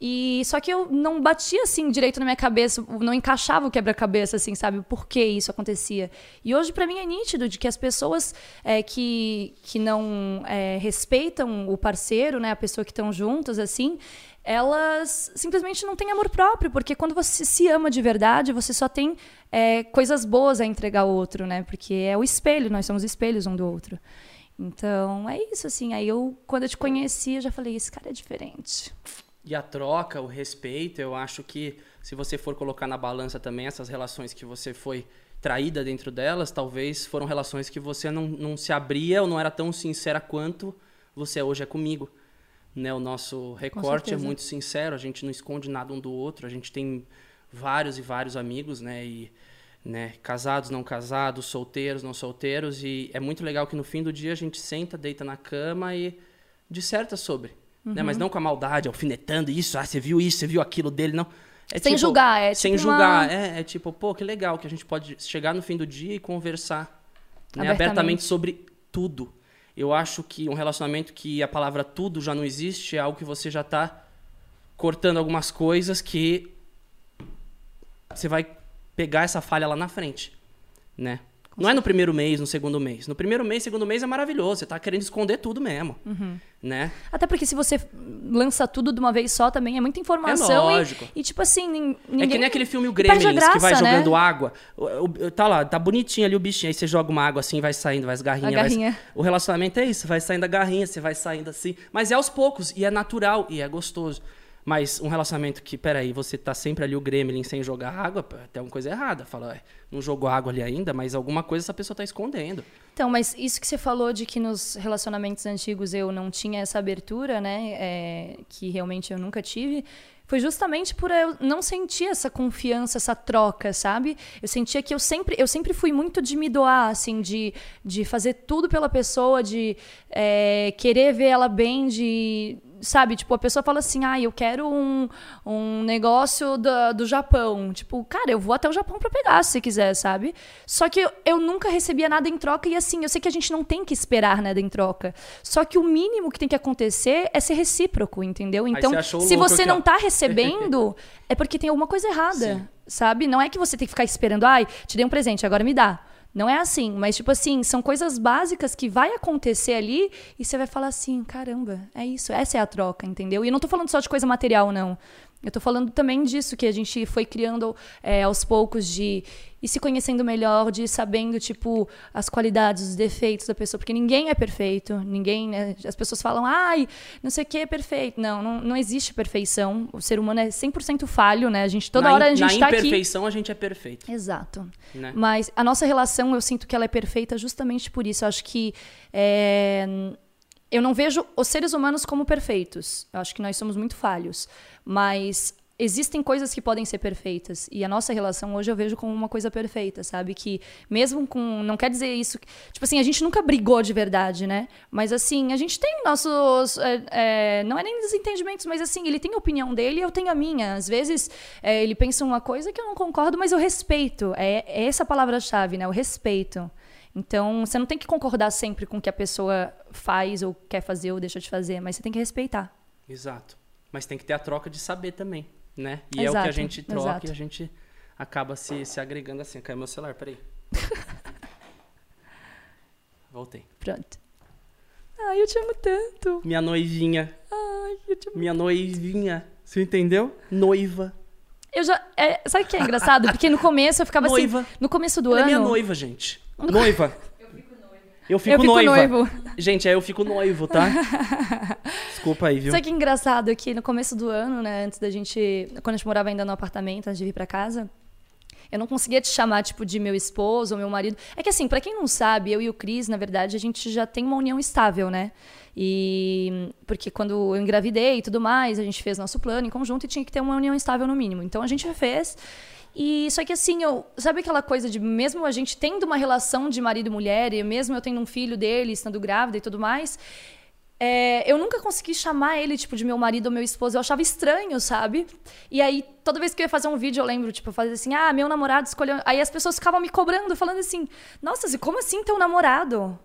E só que eu não batia assim direito na minha cabeça, não encaixava o quebra-cabeça, assim, sabe? O porquê isso acontecia. E hoje, para mim, é nítido de que as pessoas é, que, que não é, respeitam o parceiro, né, a pessoa que estão juntas, assim, elas simplesmente não têm amor próprio, porque quando você se ama de verdade, você só tem é, coisas boas a entregar ao outro, né? Porque é o espelho, nós somos espelhos um do outro. Então, é isso, assim. Aí eu, quando eu te conheci, eu já falei, esse cara é diferente. E a troca, o respeito, eu acho que se você for colocar na balança também essas relações que você foi traída dentro delas, talvez foram relações que você não, não se abria ou não era tão sincera quanto você hoje é comigo. Né? O nosso recorte é muito sincero, a gente não esconde nada um do outro, a gente tem vários e vários amigos, né? E, né? Casados, não casados, solteiros, não solteiros, e é muito legal que no fim do dia a gente senta, deita na cama e disserta sobre. Né? Uhum. Mas não com a maldade, alfinetando isso, ah, você viu isso, você viu aquilo dele, não. É Sem julgar, é Sem tipo julgar, uma- é, é tipo, pô, que legal que a gente pode chegar no fim do dia e conversar né, Abertamente. abertamente sobre tudo. Eu acho que um relacionamento que a palavra tudo já não existe é algo que você já tá cortando algumas coisas que você vai pegar essa falha lá na frente, né? Não é no primeiro mês, no segundo mês. No primeiro mês, segundo mês é maravilhoso. Você tá querendo esconder tudo mesmo, Uhum. né? Até porque se você lança tudo de uma vez só também, é muita informação. É e- lógico. E, tipo assim, nin- É ninguém... que nem aquele filme O Gremlins, que vai graça, né? jogando água. O- o- Tá lá, tá bonitinho ali o bichinho. Aí você joga uma água assim, vai saindo, vai as garrinhas. A vai- garrinha. O relacionamento é isso, vai saindo a garrinha, você vai saindo assim. Mas é aos poucos, e é natural, e é gostoso. Mas um relacionamento que, peraí, você tá sempre ali o Gremlin sem jogar água, tem alguma coisa errada. Fala, não jogou água ali ainda, mas alguma coisa essa pessoa tá escondendo. Então, mas isso que você falou de que nos relacionamentos antigos eu não tinha essa abertura, né? é, que realmente eu nunca tive. Foi justamente por eu não sentir essa confiança, essa troca, sabe? Eu sentia que eu sempre, eu sempre fui muito de me doar, assim, de, de fazer tudo pela pessoa, de é, querer ver ela bem, de. Sabe, tipo, a pessoa fala assim, ah, eu quero um, um negócio da- do Japão. Tipo, cara, eu vou até o Japão pra pegar, se você quiser, sabe? Só que eu, eu nunca recebia nada em troca e assim, eu sei que a gente não tem que esperar nada em troca. Só que o mínimo que tem que acontecer é ser recíproco, entendeu? Então, você se você não tá recebendo, é porque tem alguma coisa errada, Sim. sabe? Não é que você tem que ficar esperando, ai, te dei um presente, agora me dá. Não é assim, mas tipo assim, são coisas básicas que vai acontecer ali e você vai falar assim, caramba, é isso, essa é a troca, entendeu? E eu não tô falando só de coisa material, não. Eu tô falando também disso que a gente foi criando é, aos poucos de ir se conhecendo melhor, de ir sabendo, tipo, as qualidades, os defeitos da pessoa, porque ninguém é perfeito, ninguém, né? As pessoas falam, ai, não sei o que é perfeito. Não, não, não existe perfeição. O ser humano é 100% falho, né? A gente, toda na, hora a gente na tá aqui. imperfeição a gente é perfeito, Exato. né? Mas a nossa relação, eu sinto que ela é perfeita justamente por isso. Eu acho que é, eu não vejo os seres humanos como perfeitos. Eu acho que nós somos muito falhos. Mas existem coisas que podem ser perfeitas. E a nossa relação hoje eu vejo como uma coisa perfeita, sabe? Que mesmo com. Não quer dizer isso. Tipo assim, a gente nunca brigou de verdade, né? Mas assim, a gente tem nossos. é, é, não é nem desentendimentos, mas assim, ele tem a opinião dele e eu tenho a minha. Às vezes é, ele pensa uma coisa que eu não concordo, mas eu respeito. É, é essa palavra-chave, né? O respeito. Então, você não tem que concordar sempre com o que a pessoa faz ou quer fazer ou deixa de fazer, mas você tem que respeitar. Exato. Mas tem que ter a troca de saber também, né? E é o que Exato, a gente troca exato. e a gente acaba se, se agregando assim. Caiu meu celular, peraí. Voltei. Pronto. Ai, eu te amo tanto. Minha noivinha. Ai, eu te amo. Minha noivinha. Você entendeu? Noiva. Eu já. é, sabe o que é engraçado? Porque no começo eu ficava Noiva. assim. No começo do Ela é ano. minha noiva, gente. Noiva. Eu fico eu fico noiva. noivo. Gente, aí eu fico noivo, tá? Desculpa aí, viu? Sabe que é engraçado que no começo do ano, né, antes da gente, quando a gente morava ainda no apartamento, antes de vir pra casa, eu não conseguia te chamar tipo de meu esposo ou meu marido. É que assim, pra quem não sabe, eu e o Cris, na verdade, a gente já tem uma união estável, né? E porque quando eu engravidei e tudo mais, a gente fez nosso plano em conjunto e tinha que ter uma união estável no mínimo. Então a gente fez. E só que assim, eu, sabe aquela coisa de mesmo a gente tendo uma relação de marido e mulher, e mesmo eu tendo um filho dele, estando grávida e tudo mais, é, eu nunca consegui chamar ele, tipo, de meu marido ou meu esposo. Eu achava estranho, sabe? E aí, toda vez que eu ia fazer um vídeo, eu lembro, tipo, eu fazia assim, ah, meu namorado escolheu. Aí as pessoas ficavam me cobrando, falando assim, nossa, como assim teu namorado?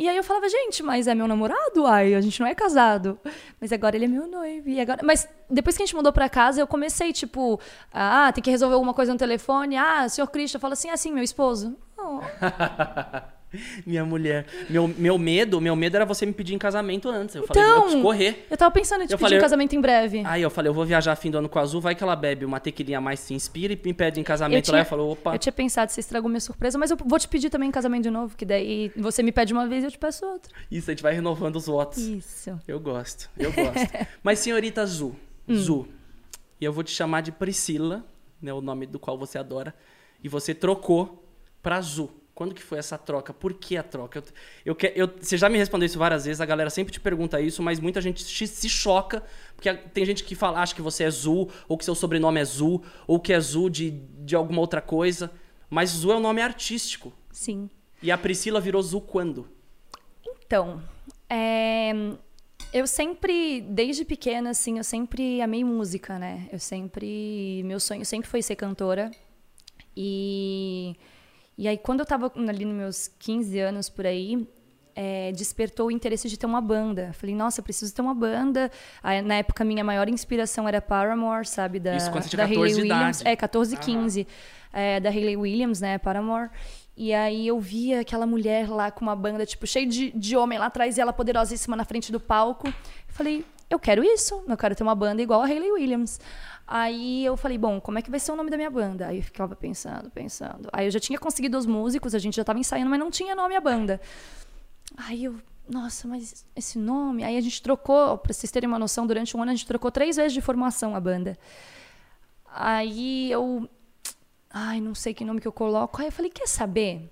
E aí eu falava, gente, mas é meu namorado? Ai, a gente não é casado. Mas agora ele é meu noivo. E agora... Mas depois que a gente mudou pra casa, eu comecei, tipo, ah, tem que resolver alguma coisa no telefone. Ah, senhor Christian, fala assim, assim, meu esposo. Oh. Minha mulher. Meu, meu medo, meu medo era você me pedir em casamento antes. Eu falei, eu Então, preciso correr. eu tava pensando em te Eu pedir falei, eu- casamento em breve. Aí eu falei, eu vou viajar fim do ano com a Azul, vai que ela bebe uma tequilinha mais se inspira e me pede em Eu casamento tinha- lá. Eu falo, opa, Eu tinha pensado, você estragou minha surpresa, mas eu vou te pedir também em casamento de novo, que daí você me pede uma vez e eu te peço outra. isso, a gente vai renovando os votos. Isso. Eu gosto, eu gosto. Mas senhorita Zu, Hum. Zu, e eu vou te chamar de Priscila, né, o nome do qual você adora, e você trocou pra Zu. Quando que foi essa troca? Por que a troca? Eu, eu, eu- você já me respondeu isso várias vezes, a galera sempre te pergunta isso, mas muita gente se, se choca, porque tem gente que fala, acha que você é Zu, ou que seu sobrenome é Zu, ou que é Zu de, de alguma outra coisa. Mas Zu é um nome artístico. Sim. E a Priscila virou Zu quando? Então, é, eu sempre, desde pequena, assim, eu sempre amei música, né? Eu sempre, meu sonho sempre foi ser cantora. E, e aí, quando eu tava ali nos meus 15 anos, por aí, é, despertou o interesse de ter uma banda. Falei, nossa, eu preciso ter uma banda. Aí, na época, minha maior inspiração era Paramore, sabe? Da, Isso quando você tinha da 14 de Williams. É, 14, 15. É, da Hayley Williams, né? Paramore. E aí eu via aquela mulher lá com uma banda, tipo, cheia de, de homem lá atrás e ela poderosíssima na frente do palco. Falei, eu quero isso, eu quero ter uma banda igual a Hayley Williams. Aí eu falei, bom, como é que vai ser o nome da minha banda? Aí eu ficava pensando, pensando. Aí eu já tinha conseguido os músicos, a gente já tava ensaiando, mas não tinha nome a banda. Aí eu, nossa, mas esse nome. Aí a gente trocou, pra vocês terem uma noção, durante um ano a gente trocou três vezes de formação a banda. Aí eu. Ai, não sei que nome que eu coloco. Aí eu falei, quer saber?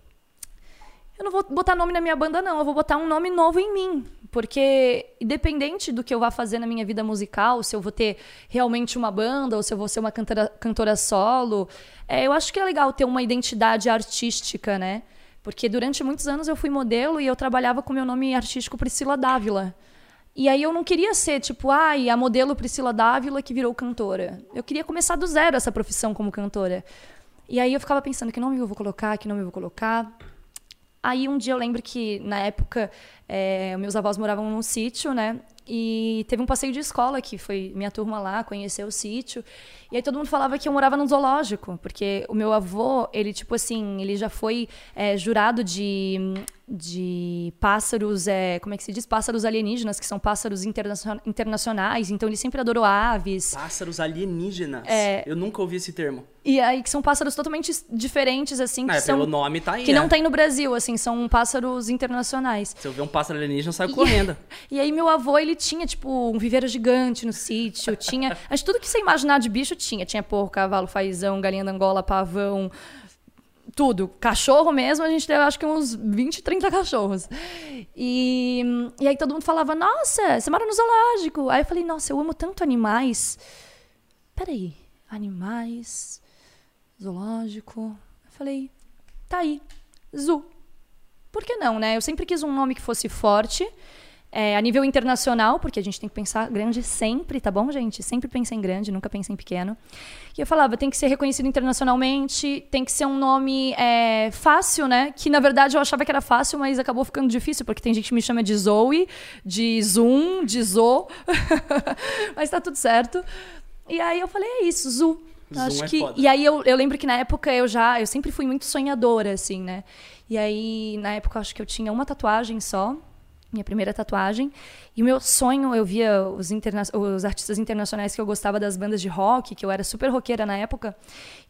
Eu não vou botar nome na minha banda, não. Eu vou botar um nome novo em mim. Porque, independente do que eu vá fazer na minha vida musical, se eu vou ter realmente uma banda ou se eu vou ser uma cantora, cantora solo, é, eu acho que é legal ter uma identidade artística, né? Porque durante muitos anos eu fui modelo e eu trabalhava com meu nome artístico Priscila Dávila. E aí eu não queria ser, tipo, ai, a modelo Priscila Dávila que virou cantora. Eu queria começar do zero essa profissão como cantora. E aí eu ficava pensando, que nome eu vou colocar, que nome eu vou colocar. Aí um dia eu lembro que, na época, é, meus avós moravam num sítio, né? E teve um passeio de escola que foi minha turma lá, conheceu o sítio. E aí todo mundo falava que eu morava num zoológico, porque o meu avô, ele, tipo assim, ele já foi é, jurado de, de pássaros, é, como é que se diz? Pássaros alienígenas, que são pássaros internacion- internacionais. Então ele sempre adorou aves. Pássaros alienígenas. É. Eu nunca ouvi esse termo. E aí que são pássaros totalmente diferentes, assim, que Ah, é, são. pelo nome tá aí. Que né? não tem no Brasil, assim, são pássaros internacionais. Se eu ver um pássaro alienígena, eu saio correndo. E aí meu avô, ele tinha, tipo, um viveiro gigante no sítio, tinha... Acho tudo que você imaginar de bicho tinha. Tinha porco, cavalo, fazão, galinha da Angola, pavão, tudo. Cachorro mesmo, a gente teve, acho que uns 20, 30 cachorros. E, e aí todo mundo falava, nossa, você mora no zoológico. Aí eu falei, nossa, eu amo tanto animais. Peraí, animais, zoológico... Eu falei, tá aí, zoo. Por que não, né? Eu sempre quis um nome que fosse forte, é, a nível internacional, porque a gente tem que pensar grande sempre, tá bom, gente? Sempre pensa em grande, nunca pensa em pequeno. E eu falava, tem que ser reconhecido internacionalmente, tem que ser um nome é, fácil, né? Que na verdade eu achava que era fácil, mas acabou ficando difícil, porque tem gente que me chama de Zoe, de Zoom, de Zo. mas tá tudo certo. E aí eu falei, é isso, Zu. Zoom Acho é que. foda. E aí eu, eu lembro que na época eu já. Eu sempre fui muito sonhadora, assim, né? E aí, na época, eu acho que eu tinha uma tatuagem só. Minha primeira tatuagem. E o meu sonho, eu via os, interna os artistas internacionais que eu gostava das bandas de rock, que eu era super roqueira na época.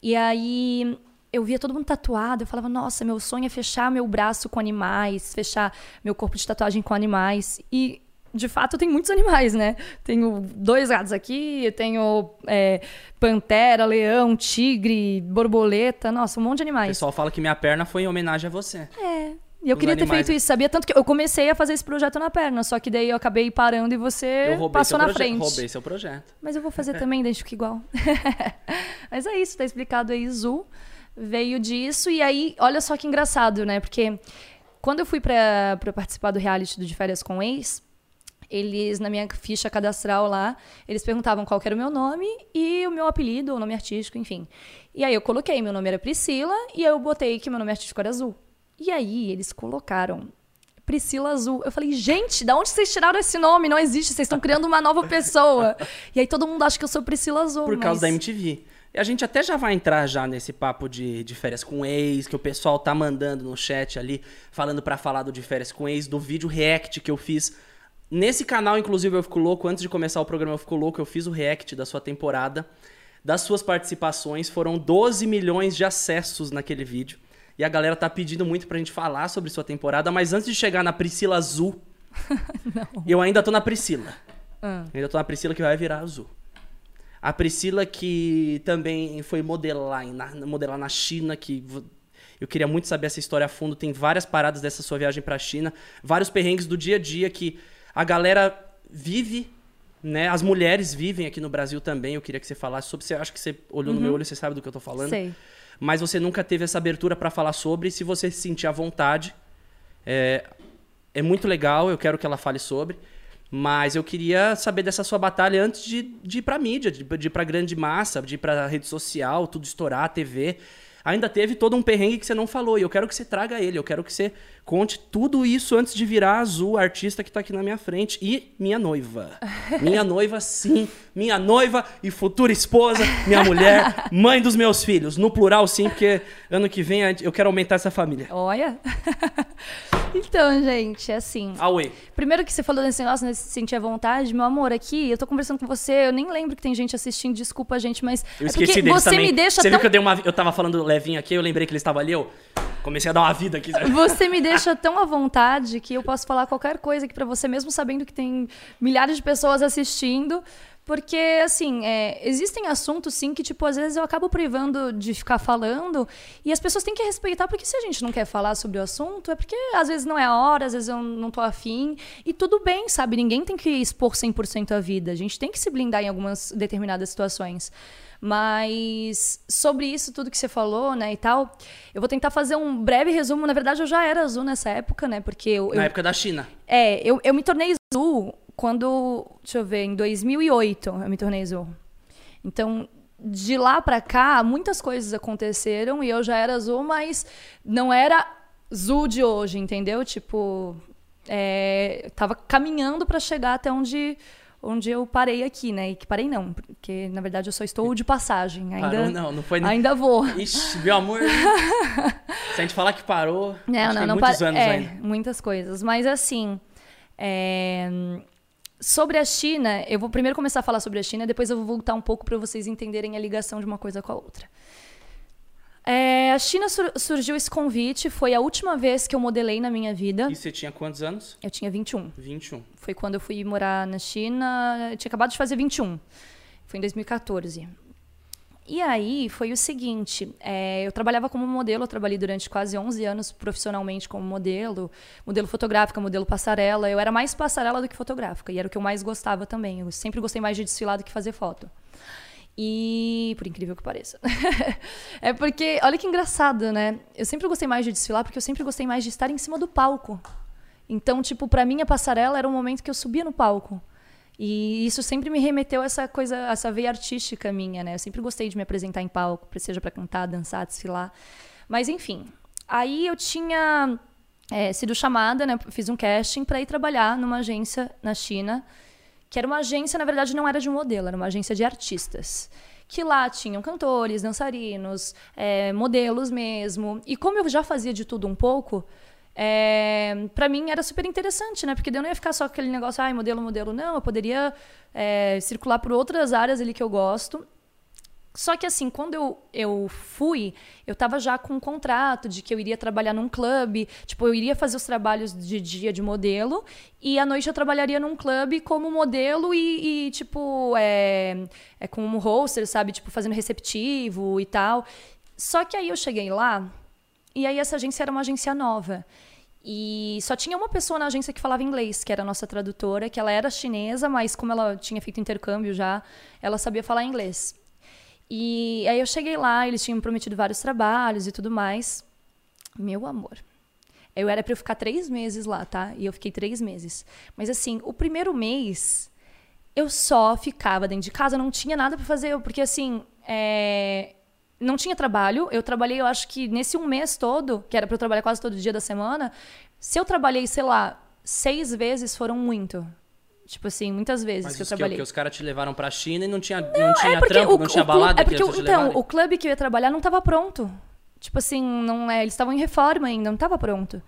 E aí eu via todo mundo tatuado, eu falava, nossa, meu sonho é fechar meu braço com animais, fechar meu corpo de tatuagem com animais. E, de fato, tenho muitos animais, né? Tenho dois gatos aqui, eu tenho é, pantera, leão, tigre, borboleta, nossa, um monte de O animais. pessoal fala que minha perna foi em homenagem a você. É. E eu queria ter feito né? isso, sabia? Tanto que eu comecei a fazer esse projeto na perna, só que daí eu acabei parando e você eu passou na frente. Roubei seu projeto. Mas eu vou fazer também, deixa fica igual. Mas é isso, tá explicado aí, Zu. Veio disso, e aí, olha só que engraçado, né? Porque quando eu fui pra, pra participar do reality do De Férias com Ex, eles, na minha ficha cadastral lá, eles perguntavam qual que era o meu nome e o meu apelido, o nome artístico, enfim. E aí eu coloquei, meu nome era Priscila, e eu botei que meu nome artístico era Azul. E aí eles colocaram Priscila Azul. Eu falei, gente, da onde vocês tiraram esse nome? Não existe, vocês estão criando uma nova pessoa. E aí todo mundo acha que eu sou Priscila Azul. Por causa mas- da MTV. E a gente até já vai entrar já nesse papo de, de férias com ex, que o pessoal tá mandando no chat ali, falando pra falar do de férias com ex, do vídeo react que eu fiz. Nesse canal, inclusive, eu fico louco, antes de começar o programa, eu fico louco, eu fiz o react da sua temporada, das suas participações, foram 12 milhões de acessos naquele vídeo. E a galera tá pedindo muito pra gente falar sobre sua temporada, mas antes de chegar na Priscila Azul, eu ainda tô na Priscila. Ah. Ainda tô na Priscila que vai virar azul. A Priscila que também foi modelar, em- na, modelar na China, que eu queria muito saber essa história a fundo. Tem várias paradas dessa sua viagem pra China, vários perrengues do dia a dia que a galera vive, né? As mulheres vivem aqui no Brasil também. Eu queria que você falasse sobre. Você acha que você olhou no meu olho, você sabe do que eu tô falando? Sei. Mas você nunca teve essa abertura pra falar sobre. Se você se sentir à vontade, é, é muito legal, eu quero que ela fale sobre. Mas eu queria saber dessa sua batalha antes de, de ir pra mídia, de, de ir pra grande massa, de ir pra rede social, tudo estourar, TV. Ainda teve todo um perrengue que você não falou, e eu quero que você traga ele, eu quero que você conte tudo isso antes de virar azul, a artista que tá aqui na minha frente. E minha noiva. Minha noiva, sim. Minha noiva e futura esposa, minha mulher, mãe dos meus filhos. No plural, sim, porque ano que vem eu quero aumentar essa família. Olha. então, gente, é assim. Aue. Primeiro que você falou desse negócio, né, se sentir à vontade, meu amor, aqui, eu tô conversando com você, eu nem lembro que tem gente assistindo, desculpa, gente, mas. Eu é esqueci deles você também. me deixa Você tão viu que eu dei uma. Eu tava falando levinho aqui, eu lembrei que ele estava ali, eu comecei a dar uma vida aqui. Você me deixa tão à vontade que eu posso falar qualquer coisa aqui pra você, mesmo sabendo que tem milhares de pessoas assistindo. Porque, assim, é, existem assuntos, sim, que, tipo, às vezes eu acabo privando de ficar falando. E as pessoas têm que respeitar, porque se a gente não quer falar sobre o assunto, é porque às vezes não é a hora, às vezes eu não tô afim. E tudo bem, sabe? Ninguém tem que expor 100% a vida. A gente tem que se blindar em algumas determinadas situações. Mas sobre isso tudo que você falou, né, e tal, eu vou tentar fazer um breve resumo. Na verdade, eu já era azul nessa época, né? Porque eu, Na eu- época da China. é, eu, eu me tornei azul quando, deixa eu ver, em 2008 eu me tornei azul. Então, de lá pra cá, muitas coisas aconteceram e eu já era azul, mas não era Zu de hoje, entendeu? Tipo, é, tava caminhando pra chegar até onde, onde eu parei aqui, né? E que parei não, porque na verdade eu só estou de passagem. Ainda, Parou não, não foi nem... ainda vou. Ixi, meu amor. Se a gente falar que parou, Não, acho não, não muitos pa- anos é, ainda. muitas coisas. Mas assim, é, sobre a China, eu vou primeiro começar a falar sobre a China, depois eu vou voltar um pouco para vocês entenderem a ligação de uma coisa com a outra. É, a China sur- surgiu esse convite, foi a última vez que eu modelei na minha vida. E você tinha quantos anos? Eu tinha 21. 21. Foi quando eu fui morar na China. Eu tinha acabado de fazer 21. Foi em 2014. E aí foi o seguinte: é, eu trabalhava como modelo, eu trabalhei durante quase 11 anos profissionalmente como modelo, modelo fotográfica, modelo passarela. Eu era mais passarela do que fotográfica, e era o que eu mais gostava também. Eu sempre gostei mais de desfilar do que fazer foto. E, por incrível que pareça. é porque, olha que engraçado, né? Eu sempre gostei mais de desfilar porque eu sempre gostei mais de estar em cima do palco. Então, tipo, pra mim a passarela era um momento que eu subia no palco. E isso sempre me remeteu a essa coisa, a essa veia artística minha, né? Eu sempre gostei de me apresentar em palco, seja pra cantar, dançar, desfilar. Mas enfim, aí eu tinha é, sido chamada, né? Fiz um casting para ir trabalhar numa agência na China, que era uma agência, na verdade, não era de modelo, era uma agência de artistas. Que lá tinham cantores, dançarinos, é, modelos mesmo. E como eu já fazia de tudo um pouco, é, para mim era super interessante, né? Porque eu não ia ficar só aquele negócio, ai, modelo, modelo. Não, eu poderia é, circular por outras áreas ali que eu gosto. Só que assim, quando eu, eu fui, eu tava já com um contrato de que eu iria trabalhar num clube, tipo, eu iria fazer os trabalhos de dia de modelo, e à noite eu trabalharia num clube como modelo e, e, tipo, é, é como hoster, sabe? Tipo, fazendo receptivo e tal. Só que aí eu cheguei lá, e aí essa agência era uma agência nova. E só tinha uma pessoa na agência que falava inglês, que era a nossa tradutora, que ela era chinesa, mas como ela tinha feito intercâmbio já, ela sabia falar inglês. E aí eu cheguei lá, eles tinham me prometido vários trabalhos e tudo mais. Meu amor. Eu era pra eu ficar três meses lá, tá? E eu fiquei três meses. Mas assim, o primeiro mês eu só ficava dentro de casa, não tinha nada pra fazer, porque assim, é, não tinha trabalho. Eu trabalhei, eu acho que nesse um mês todo, que era pra eu trabalhar quase todo dia da semana, se eu trabalhei, sei lá, seis vezes foram muito. Tipo assim, muitas vezes Mas que eu que, é trabalhei. que os caras te levaram pra China e não tinha, não, tinha É trampo, o, não tinha o balada é porque que então, levarem. o clube que eu ia trabalhar não estava pronto. Tipo assim, não é, eles estavam em reforma ainda, não estava pronto.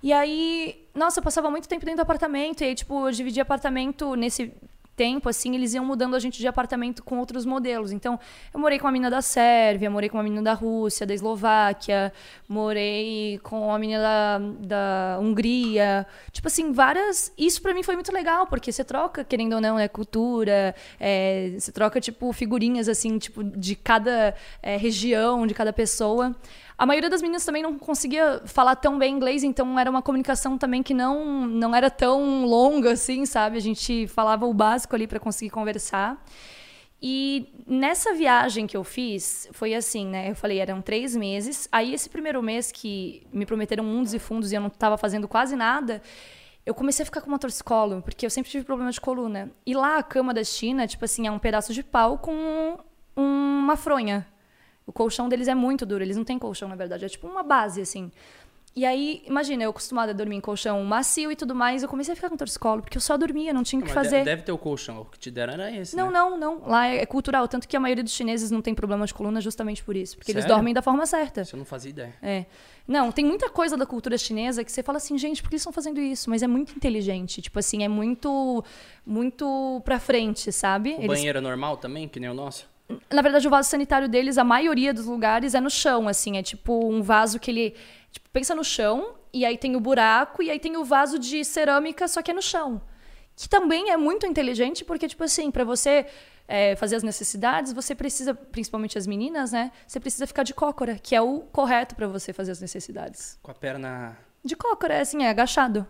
E aí, nossa, eu passava muito tempo dentro do apartamento, e aí, tipo, eu dividia apartamento nesse tempo, assim, eles iam mudando a gente de apartamento com outros modelos. Então, eu morei com uma menina da Sérvia, morei com uma menina da Rússia, da Eslováquia, morei com uma menina da, da Hungria. Tipo assim, várias. Isso pra mim foi muito legal, porque você troca, querendo ou não, né, cultura, é, você troca, tipo, figurinhas, assim, tipo, de cada é, região, de cada pessoa. A maioria das meninas também não conseguia falar tão bem inglês, então era uma comunicação também que não, não era tão longa assim, sabe? A gente falava o básico ali para conseguir conversar. E nessa viagem que eu fiz, foi assim, né? Eu falei, eram três meses. Aí, esse primeiro mês que me prometeram mundos e fundos e eu não estava fazendo quase nada, eu comecei a ficar com uma torcicolo, porque eu sempre tive problema de coluna. E lá, a cama da China, tipo assim, é um pedaço de pau com uma fronha. O colchão deles é muito duro, eles não têm colchão, na verdade, é tipo uma base, assim. E aí, imagina, eu acostumada a dormir em colchão macio e tudo mais, eu comecei a ficar com torcicolo, porque eu só dormia, não tinha o que fazer. Deve ter o colchão, o que te deram era esse, Não, né? não, não. Lá é é cultural, tanto que a maioria dos chineses não tem problema de coluna justamente por isso, porque eles Sério? dormem da forma certa. Isso eu não fazia ideia. É. Não, tem muita coisa da cultura chinesa que você fala assim, gente, por que eles estão fazendo isso? Mas é muito inteligente, tipo assim, é muito muito pra frente, sabe? O Eles- banheiro é normal também, que nem o nosso? Na verdade, o vaso sanitário deles, a maioria dos lugares é no chão, assim, é tipo um vaso que ele, tipo, pensa no chão e aí tem o buraco e aí tem o vaso de cerâmica, só que é no chão. Que também é muito inteligente, porque, tipo assim, pra você é, fazer as necessidades, você precisa, principalmente as meninas, né? Você precisa ficar de cócora, que é o correto pra você fazer as necessidades. Com a perna... De cócora, é assim, é agachado.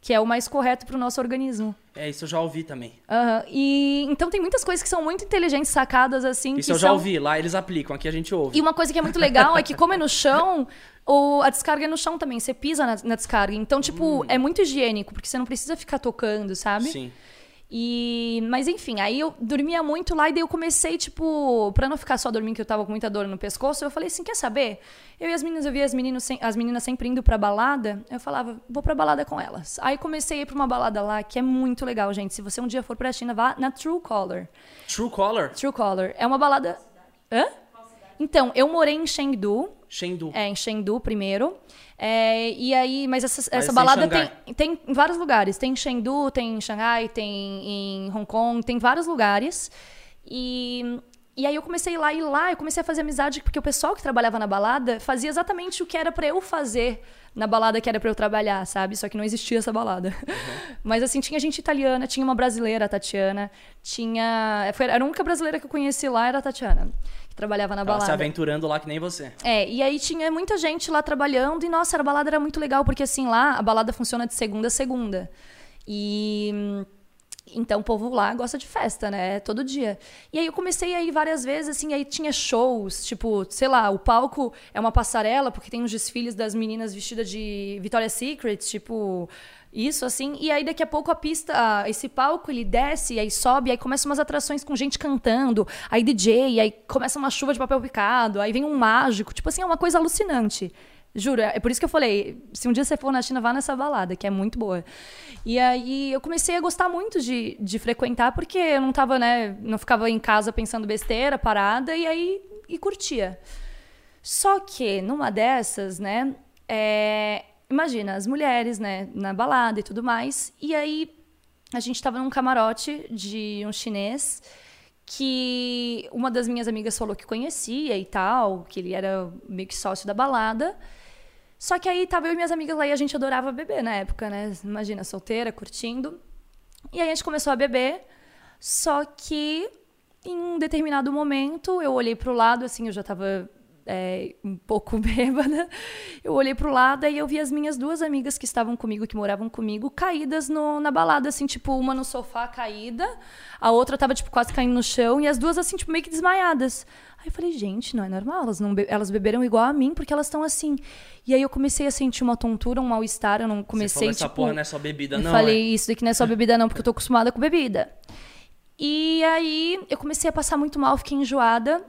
Que é o mais correto pro nosso organismo. É, isso eu já ouvi também. Aham. E então tem muitas coisas que são muito inteligentes, sacadas, assim. Isso eu já são... ouvi, lá eles aplicam, aqui a gente ouve. E uma coisa que é muito legal é que, como é no chão, o, a descarga é no chão também. Você pisa na, na descarga. Então, tipo, é muito higiênico, porque você não precisa ficar tocando, sabe? Sim. E, mas enfim, aí eu dormia muito lá e daí eu comecei, tipo, pra não ficar só dormindo, que eu tava com muita dor no pescoço, eu falei assim: quer saber? Eu e as meninas, eu via as meninas, sem- as meninas sempre indo pra balada, eu falava, vou pra balada com elas. Aí comecei a ir pra uma balada lá, que é muito legal, gente. Se você um dia for pra China, vá na True Color. True Color? True Color. É uma balada. Hã? Então, eu morei em Chengdu. Chengdu. É, em Chengdu primeiro. É, e aí, mas essa, essa tem balada tem, tem em vários lugares. Tem em Chengdu, tem em Xangai, tem em Hong Kong, tem vários lugares. E, e aí eu comecei lá e lá eu comecei a fazer amizade porque o pessoal que trabalhava na balada fazia exatamente o que era pra eu fazer na balada que era pra eu trabalhar, sabe? Só que não existia essa balada. Mas assim, tinha gente italiana, tinha uma brasileira, a Tatiana, tinha, foi, era a única brasileira que eu conheci lá era a Tatiana, trabalhava na Ela se balada. aventurando lá que nem você. É, e aí tinha muita gente lá trabalhando e, nossa, a balada era muito legal, porque assim, lá a balada funciona de segunda a segunda. E. Então o povo lá gosta de festa, né? Todo dia. E aí eu comecei a ir várias vezes, assim, aí tinha shows, tipo, sei lá, o palco é uma passarela, porque tem uns desfiles das meninas vestidas de Victoria's Secret, tipo. Isso, assim, e aí daqui a pouco a pista, esse palco, ele desce, aí sobe, aí começam umas atrações com gente cantando, aí DJ, aí começa uma chuva de papel picado, aí vem um mágico, tipo assim, é uma coisa alucinante. Juro, é por isso que eu falei, se um dia você for na China, vá nessa balada, que é muito boa. E aí eu comecei a gostar muito de, de frequentar, porque eu não tava, né, não ficava em casa pensando besteira, parada, e aí, e curtia. Só que, numa dessas, né, é, imagina, as mulheres, né, na balada e tudo mais, e aí a gente tava num camarote de um chinês que uma das minhas amigas falou que conhecia e tal, que ele era meio que sócio da balada. Só que aí tava eu e minhas amigas lá e a gente adorava beber na época, né? Imagina, solteira, curtindo. E aí a gente começou a beber, só que em um determinado momento eu olhei pro lado, assim, eu já tava é, um pouco bêbada. Eu olhei pro lado e eu vi as minhas duas amigas que estavam comigo, que moravam comigo, caídas no- na balada, assim, tipo, uma no sofá caída, a outra tava, tipo, quase caindo no chão, e as duas, assim, tipo, meio que desmaiadas. Aí eu falei, gente, não é normal, elas, não be- elas beberam igual a mim, porque elas estão assim. E aí eu comecei a sentir uma tontura, um mal-estar, eu não você comecei, falou, essa tipo... porra não é só bebida, não. falei, é? isso daqui não é só bebida, não, porque eu tô acostumada com bebida. E aí eu comecei a passar muito mal, fiquei enjoada.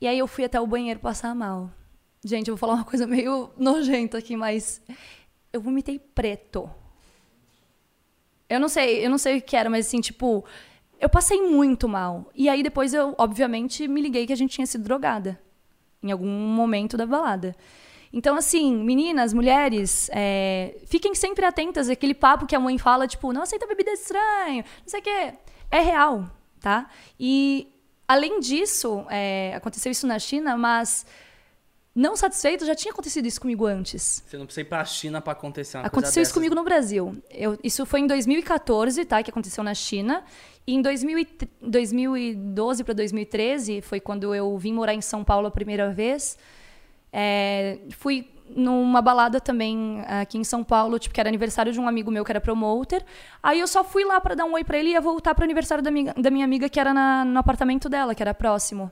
E aí eu fui até o banheiro passar mal. Gente, eu vou falar uma coisa meio nojenta aqui, mas eu vomitei preto. Eu não sei, eu não sei o que era, mas assim, tipo, eu passei muito mal. E aí depois eu, obviamente, me liguei que a gente tinha sido drogada em algum momento da balada. Então, assim, meninas, mulheres, é, fiquem sempre atentas àquele papo que a mãe fala, tipo, não aceita bebida estranha, não sei o quê. É real, tá? E, além disso, é, aconteceu isso na China, mas não satisfeito, já tinha acontecido isso comigo antes. Você não precisa ir pra China pra acontecer uma Aconteceu isso comigo no Brasil. Eu- isso foi em 2014, tá? Que aconteceu na China. E em 2000 e tr- 2012 para 2013 foi quando eu vim morar em São Paulo a primeira vez. É, fui numa balada também aqui em São Paulo, tipo, que era aniversário de um amigo meu que era promoter. Aí eu só fui lá para dar um oi para ele e ia voltar pro aniversário da, amiga- da minha amiga que era na- no apartamento dela, que era próximo.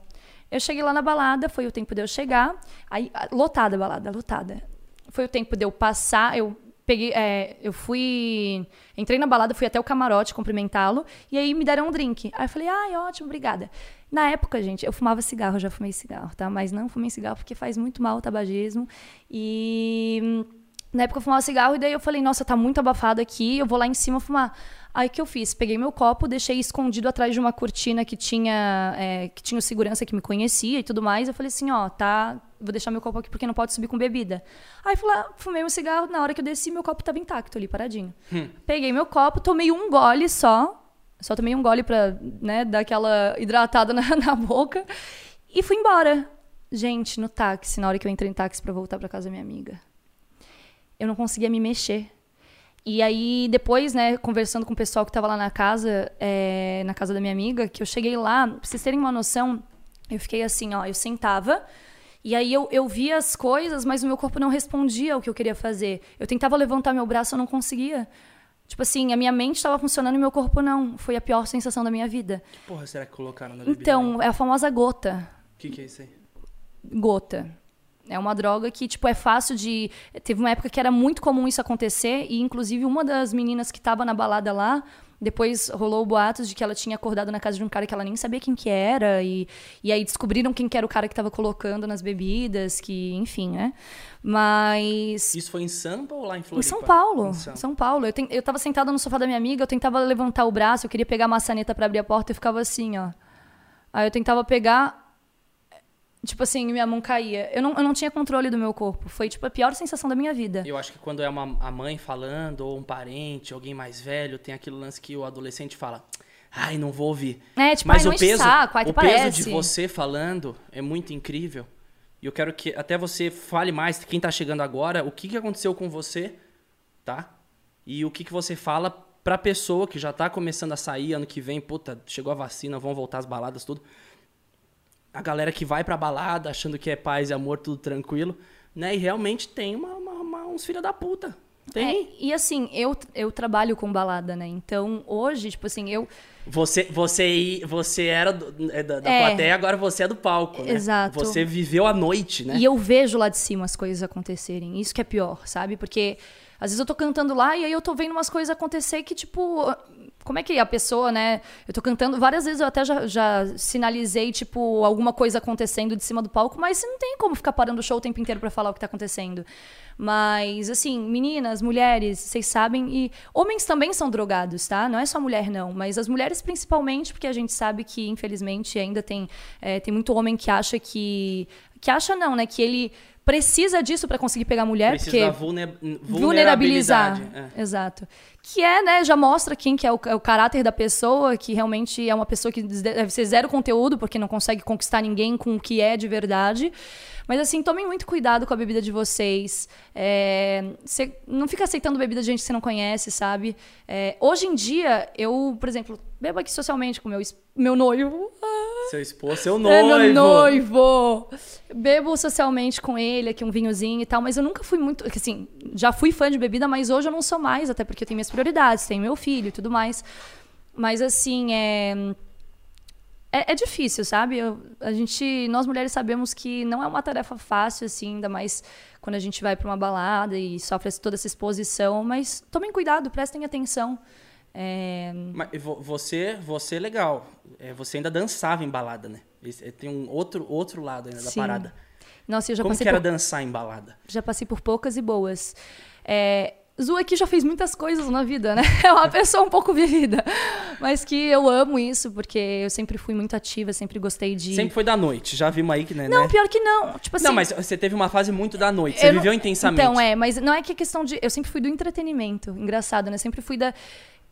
Eu cheguei lá na balada, foi o tempo de eu chegar. Aí, lotada a balada, lotada. Foi o tempo de eu passar, eu peguei, é, eu fui, entrei na balada, fui até o camarote cumprimentá-lo e aí me deram um drink. Aí eu falei, ai, ótimo, obrigada. Na época, gente, eu fumava cigarro, já fumei cigarro, tá? Mas não fumei cigarro porque faz muito mal o tabagismo. E na época eu fumava cigarro e daí eu falei, nossa, tá muito abafado aqui, eu vou lá em cima fumar. Aí o que eu fiz? Peguei meu copo, deixei escondido atrás de uma cortina que tinha, é, que tinha segurança que me conhecia e tudo mais. Eu falei assim, ó, tá, vou deixar meu copo aqui porque não pode subir com bebida. Aí fui lá, fumei um cigarro, na hora que eu desci, meu copo tava intacto ali, paradinho. Peguei meu copo, tomei um gole só, só tomei um gole pra, né, dar aquela hidratada na, na boca e fui embora. Gente, no táxi, na hora que eu entrei em táxi pra voltar pra casa da minha amiga, eu não conseguia me mexer. E aí, depois, né, conversando com o pessoal que tava lá na casa, é, na casa da minha amiga, que eu cheguei lá, pra vocês terem uma noção, eu fiquei assim, ó, eu sentava, e aí eu, eu via as coisas, mas o meu corpo não respondia ao que eu queria fazer. Eu tentava levantar meu braço, eu não conseguia. Tipo assim, a minha mente estava funcionando e meu corpo não. Foi a pior sensação da minha vida. Que porra será que colocaram na bebida? Então, é a famosa gota. O que, que é isso aí? Gota. É uma droga que, tipo, é fácil de. Teve uma época que era muito comum isso acontecer, e inclusive uma das meninas que tava na balada lá. Depois rolou boatos de que ela tinha acordado na casa de um cara que ela nem sabia quem que era. E, e aí descobriram quem que era o cara que tava colocando nas bebidas, que, enfim, né? Mas. Isso foi em Sampa ou lá em Em Floripa? São Paulo. Em Sampa. São Paulo. Eu, ten- eu tava sentada no sofá da minha amiga, eu tentava levantar o braço, eu queria pegar a maçaneta pra abrir a porta e ficava assim, ó. Aí eu tentava pegar. Tipo assim, minha mão caía. Eu não, eu não tinha controle do meu corpo. Foi, tipo, a pior sensação da minha vida. Eu acho que quando é uma, a mãe falando, ou um parente, alguém mais velho, tem aquele lance que o adolescente fala. Ai, não vou ouvir. É, tipo, Mas ai, o peso, saco, ai, o peso de você falando é muito incrível. E eu quero que até você fale mais, quem tá chegando agora, o que, que aconteceu com você, tá? E o que, que você fala pra pessoa que já tá começando a sair ano que vem, puta, chegou a vacina, vão voltar as baladas, tudo. A galera que vai pra balada achando que é paz e amor, tudo tranquilo, né? E realmente tem uma, uma- uma- uns filha da puta. Tem. É, e assim, eu, eu trabalho com balada, né? Então, hoje, tipo assim, eu. Você, você, você era do- é da, da É. plateia, agora você é do palco, né? Exato. Você viveu a noite, né? E eu vejo lá de cima as coisas acontecerem. Isso que é pior, sabe? Porque às vezes eu tô cantando lá e aí eu tô vendo umas coisas acontecer que, tipo. Como é que a pessoa, né? Eu tô cantando. Várias vezes eu até já, já sinalizei, tipo, alguma coisa acontecendo de cima do palco, mas não tem como ficar parando o show o tempo inteiro pra falar o que tá acontecendo. Mas, assim, meninas, mulheres, vocês sabem, e homens também são drogados, tá? Não é só mulher, não. Mas as mulheres, principalmente, porque a gente sabe que, infelizmente, ainda tem, é, tem muito homem que acha que. Que acha não, né? Que ele precisa disso pra conseguir pegar mulher. Precisa porque da vulne- vulnerabilizar. vulnerabilidade. é. Exato. Que é, né, já mostra quem que é o, é o caráter da pessoa, que realmente é uma pessoa que deve ser zero conteúdo, porque não consegue conquistar ninguém com o que é de verdade. Mas assim, tomem muito cuidado com a bebida de vocês. É, cê não fica aceitando bebida de gente que você não conhece, sabe? É, hoje em dia, eu, por exemplo, bebo aqui socialmente com meu, meu noivo. Seu esposo, seu é noivo. meu noivo. Bebo socialmente com ele, aqui um vinhozinho e tal, mas eu nunca fui muito. Assim, já fui fã de bebida, mas hoje eu não sou mais, até porque eu tenho minhas prioridades, tenho meu filho e tudo mais. Mas assim, é. É, é difícil, sabe? Eu- a gente, nós mulheres sabemos que não é uma tarefa fácil, assim, ainda mais quando a gente vai para uma balada e sofre toda essa exposição. Mas tomem cuidado, prestem atenção. É, Mas vo- você, você é legal. É, você ainda dançava em balada, né? É, tem um outro, outro lado ainda da Sim. parada. Nossa, eu já Como que era por dançar em balada? já passei por poucas e boas. É, Zu aqui já fez muitas coisas na vida, né? É uma pessoa um pouco vivida. Mas que eu amo isso, porque eu sempre fui muito ativa, sempre gostei de. Sempre foi da noite. Já vimos aí que, né? Não, né? pior que não. Tipo assim. Não, mas você teve uma fase muito da noite. Você eu não- viveu intensamente. Então, é, mas não é que é questão de. Eu sempre fui do entretenimento. Engraçado, né? Sempre fui da.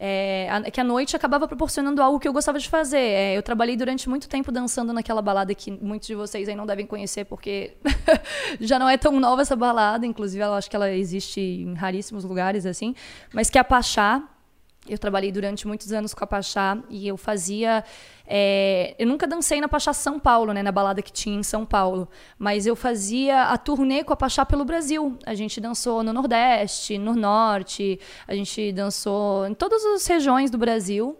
É, a- que a noite acabava proporcionando algo que eu gostava de fazer. É, eu trabalhei durante muito tempo dançando naquela balada que muitos de vocês aí não devem conhecer, porque já não é tão nova essa balada. Inclusive, eu acho que ela existe em raríssimos lugares, assim. Mas que é a Pachá. Eu trabalhei durante muitos anos com a Pachá e eu fazia. é, eu nunca dancei na Pachá São Paulo, né? Na balada que tinha em São Paulo. Mas eu fazia a turnê com a Pachá pelo Brasil. A gente dançou no Nordeste, no Norte, a gente dançou em todas as regiões do Brasil.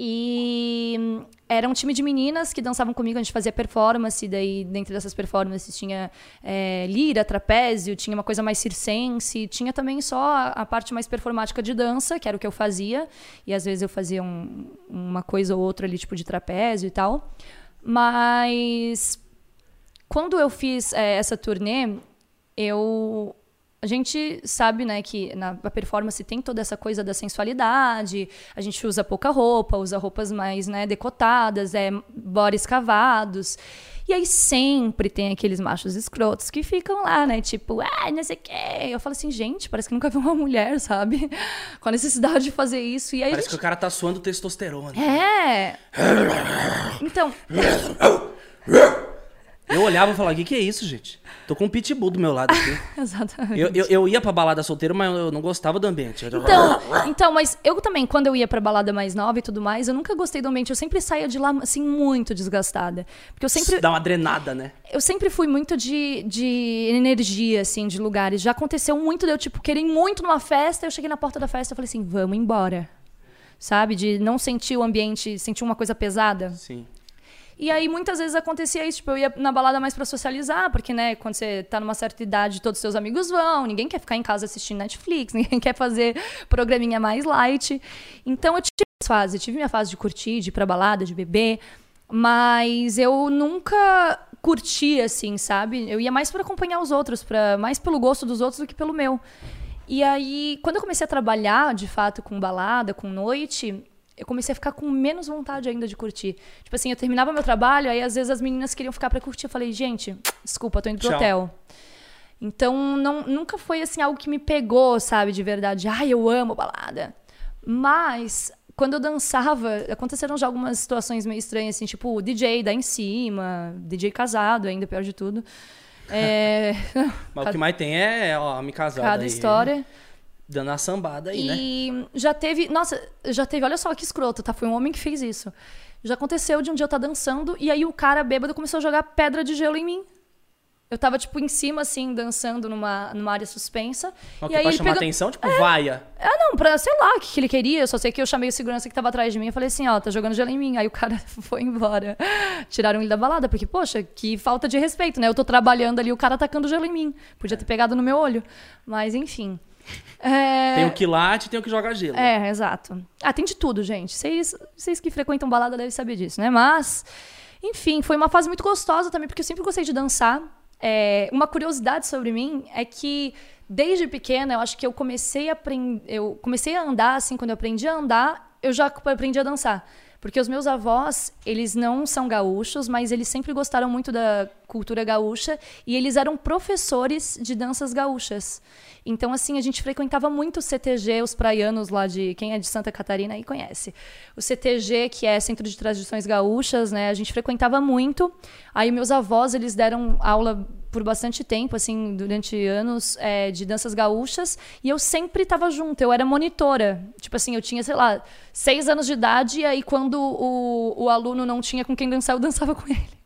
E hum, era um time de meninas que dançavam comigo, a gente fazia performance, daí dentro dessas performances tinha é, lira, trapézio, tinha uma coisa mais circense, tinha também só a, a parte mais performática de dança, que era o que eu fazia, e às vezes eu fazia um- uma coisa ou outra ali, tipo de trapézio e tal. Mas quando eu fiz é, essa turnê, eu a gente sabe, né, que na performance tem toda essa coisa da sensualidade, a gente usa pouca roupa, usa roupas mais, né, decotadas, é bores cavados. E aí sempre tem aqueles machos escrotos que ficam lá, né, tipo, ah, não sei o quê. Eu falo assim, gente, parece que nunca vi uma mulher, sabe? Com a necessidade de fazer isso. E aí Parece gente... que o cara tá suando testosterona. É. Então, Eu olhava e falava, o que, que é isso, gente? Tô com um pitbull do meu lado aqui. exatamente. eu, eu, eu ia pra balada solteiro, mas eu não gostava do ambiente. Então, então, mas eu também, quando eu ia pra balada mais nova e tudo mais, eu nunca gostei do ambiente. Eu sempre saía de lá, assim, muito desgastada. Porque eu sempre, Dá uma drenada, né? eu sempre fui muito de, de energia, assim, de lugares. Já aconteceu muito de eu, tipo, querer muito numa festa. Eu cheguei na porta da festa e falei assim, vamos embora. Sabe? De não sentir o ambiente, sentir uma coisa pesada. Sim. E aí, muitas vezes acontecia isso. Tipo, eu ia na balada mais pra socializar, porque, né, quando você tá numa certa idade, todos os seus amigos vão, ninguém quer ficar em casa assistindo Netflix, ninguém quer fazer programinha mais light. Então, eu tive essa fase. Tive minha fase de curtir, de ir pra balada, de beber. Mas eu nunca curti, assim, sabe? Eu ia mais pra acompanhar os outros, pra, mais pelo gosto dos outros do que pelo meu. E aí, quando eu comecei a trabalhar, de fato, com balada, com noite, eu comecei a ficar com menos vontade ainda de curtir. Tipo assim, eu terminava meu trabalho, aí às vezes as meninas queriam ficar pra curtir. Eu falei, gente, desculpa, tô indo pro Tchau. hotel. Então, não, nunca foi assim algo que me pegou, sabe, de verdade. Ai, eu amo balada. Mas, quando eu dançava, aconteceram já algumas situações meio estranhas, assim, tipo, o DJ dar em cima, DJ casado, ainda pior de tudo. É, Mas o que mais tem é, ó, me casada cada aí, história. Dando a sambada aí, né? E já teve. Nossa, já teve. Olha só que escroto, tá? Foi um homem que fez isso. Já aconteceu de um dia eu estar dançando e aí o cara bêbado começou a jogar pedra de gelo em mim. Eu tava, tipo, em cima, assim, dançando numa, numa área suspensa. Mas e que aí pra chamar pegou... atenção, tipo, vaia. Ah, não, pra, sei lá o que, que ele queria. Eu só sei que eu chamei o segurança que tava atrás de mim e falei assim, ó, tá jogando gelo em mim. Aí o cara foi embora. Tiraram ele da balada, porque, poxa, que falta de respeito, né? Eu tô trabalhando ali, o cara tacando gelo em mim. Podia ter pegado no meu olho. Mas, enfim. É... Tem o que late e tem o que joga gelo. É, exato. Ah, tem de tudo, gente. Vocês, vocês que frequentam balada devem saber disso, né? Mas, enfim, foi uma fase muito gostosa também, porque eu sempre gostei de dançar. É, uma curiosidade sobre mim é que desde pequena eu acho que eu comecei a aprender, eu comecei a andar assim, quando eu aprendi a andar, eu já aprendi a dançar. Porque os meus avós, eles não são gaúchos, mas eles sempre gostaram muito da cultura gaúcha e eles eram professores de danças gaúchas. Então, assim, a gente frequentava muito o CTG, os praianos lá de. Quem é de Santa Catarina aí conhece. O CTG, que é Centro de Tradições Gaúchas, né? A gente frequentava muito. Aí, meus avós, eles deram aula por bastante tempo, assim, durante anos, é, de danças gaúchas, e eu sempre estava junto, eu era monitora. Tipo assim, eu tinha, sei lá, seis anos de idade, e aí quando o, o aluno não tinha com quem dançar, eu dançava com ele.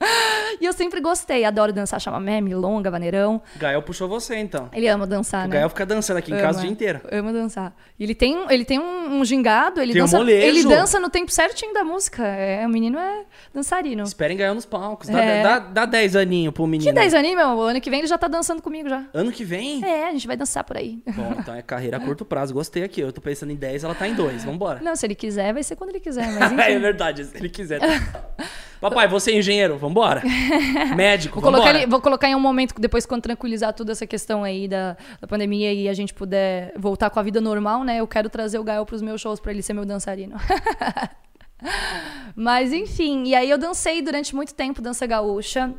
e eu sempre gostei, adoro dançar chamamé, milonga, vaneirão. Gael puxou você, então. Ele ama dançar, O né? Gael fica dançando aqui em casa o dia inteiro. Ama dançar. E ele tem, ele tem um, um gingado, ele Tem um dança, molejo. ele dança no tempo certinho da música. É, o menino é dançarino. Esperem Gael nos palcos. Dá, É. dá, dá 10 aninhos pro menino. Que 10 aninhos, meu? Ano que vem ele já tá dançando comigo já. Ano que vem? É, a gente vai dançar por aí. Bom, então é carreira a curto prazo. Gostei aqui. Eu tô pensando em 10, ela tá em 2. Vambora. Não, se ele quiser, vai ser quando ele quiser, mas é verdade, se ele quiser. Papai, você é engenheiro, vambora. Médico, Vou colocar, vambora. ele- vou colocar em um momento, depois quando tranquilizar toda essa questão aí da, da pandemia e a gente puder voltar com a vida normal, né? Eu quero trazer o Gael pros meus shows pra ele ser meu dançarino. Mas enfim, e aí eu dancei durante muito tempo dança gaúcha.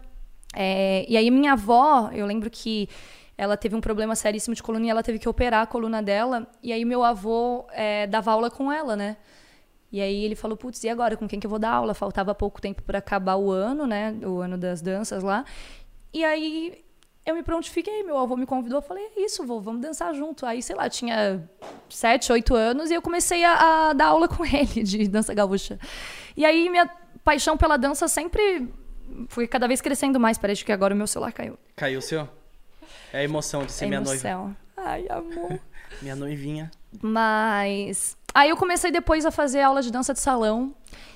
É, e aí minha avó, eu lembro que ela teve um problema seríssimo de coluna e ela teve que operar a coluna dela. E aí meu avô é, dava aula com ela, né? E aí ele falou, putz, e agora? Com quem que eu vou dar aula? Faltava pouco tempo para acabar o ano, né? O ano das danças lá. E aí eu me prontifiquei, meu avô me convidou, eu falei, é isso, vô, vamos dançar junto. Aí, sei lá, tinha sete, oito anos e eu comecei a, a dar aula com ele de dança gaúcha. E aí minha paixão pela dança sempre foi cada vez crescendo mais. Parece que agora o meu celular caiu. Caiu o seu? É a emoção de ser É minha noiva. emoção. Ai, amor. Minha noivinha. Mas. Aí eu comecei depois a fazer aula de dança de salão.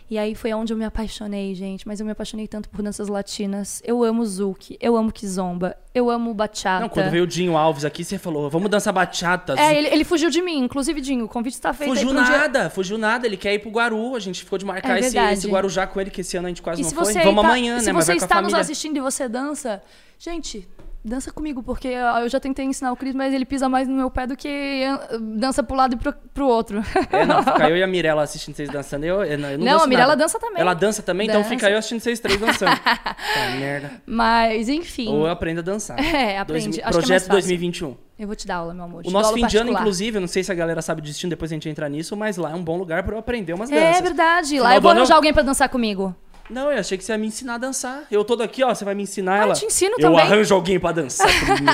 E aí foi onde eu me apaixonei, gente. Mas eu me apaixonei tanto por danças latinas. Eu amo zouk, eu amo kizomba, eu amo bachata. Não, quando veio o Dinho Alves aqui, você falou, vamos dançar bachata. É, ele, ele fugiu de mim. Inclusive, Dinho, o convite está feito Fugiu um dia- nada, fugiu nada. Ele quer ir pro Guaru. A gente ficou de marcar É esse, esse Guarujá com ele, que esse ano a gente quase E não se foi. Vamos tá- amanhã, se né? Mas você está nos assistindo e você dança, gente, dança comigo, porque eu já tentei ensinar o Cris, mas ele pisa mais no meu pé do que ah, dança pro lado e pro, pro outro. É, não, fica eu e a Mirella assistindo vocês dançando. Eu, eu não, eu não, Não, a Mirella nada. dança também. Ela dança também, então Dança. fica eu assistindo vocês três dançando. tá, merda. mas, enfim. Ou eu aprendo a dançar. É, aprende. Dois- Acho que é mais projeto fácil. 2021. Eu vou te dar aula, meu amor. O nosso fim de ano, inclusive, eu não sei se a galera sabe destino, depois a gente entra nisso, mas lá é um bom lugar pra eu aprender umas É danças. verdade. Final Lá eu do vou ano- arranjar alguém pra dançar comigo. Não, eu achei que você ia me ensinar a dançar. Eu tô daqui, ó, você vai me ensinar Ah, eu ela. te ensino Eu também. arranjo alguém pra dançar comigo.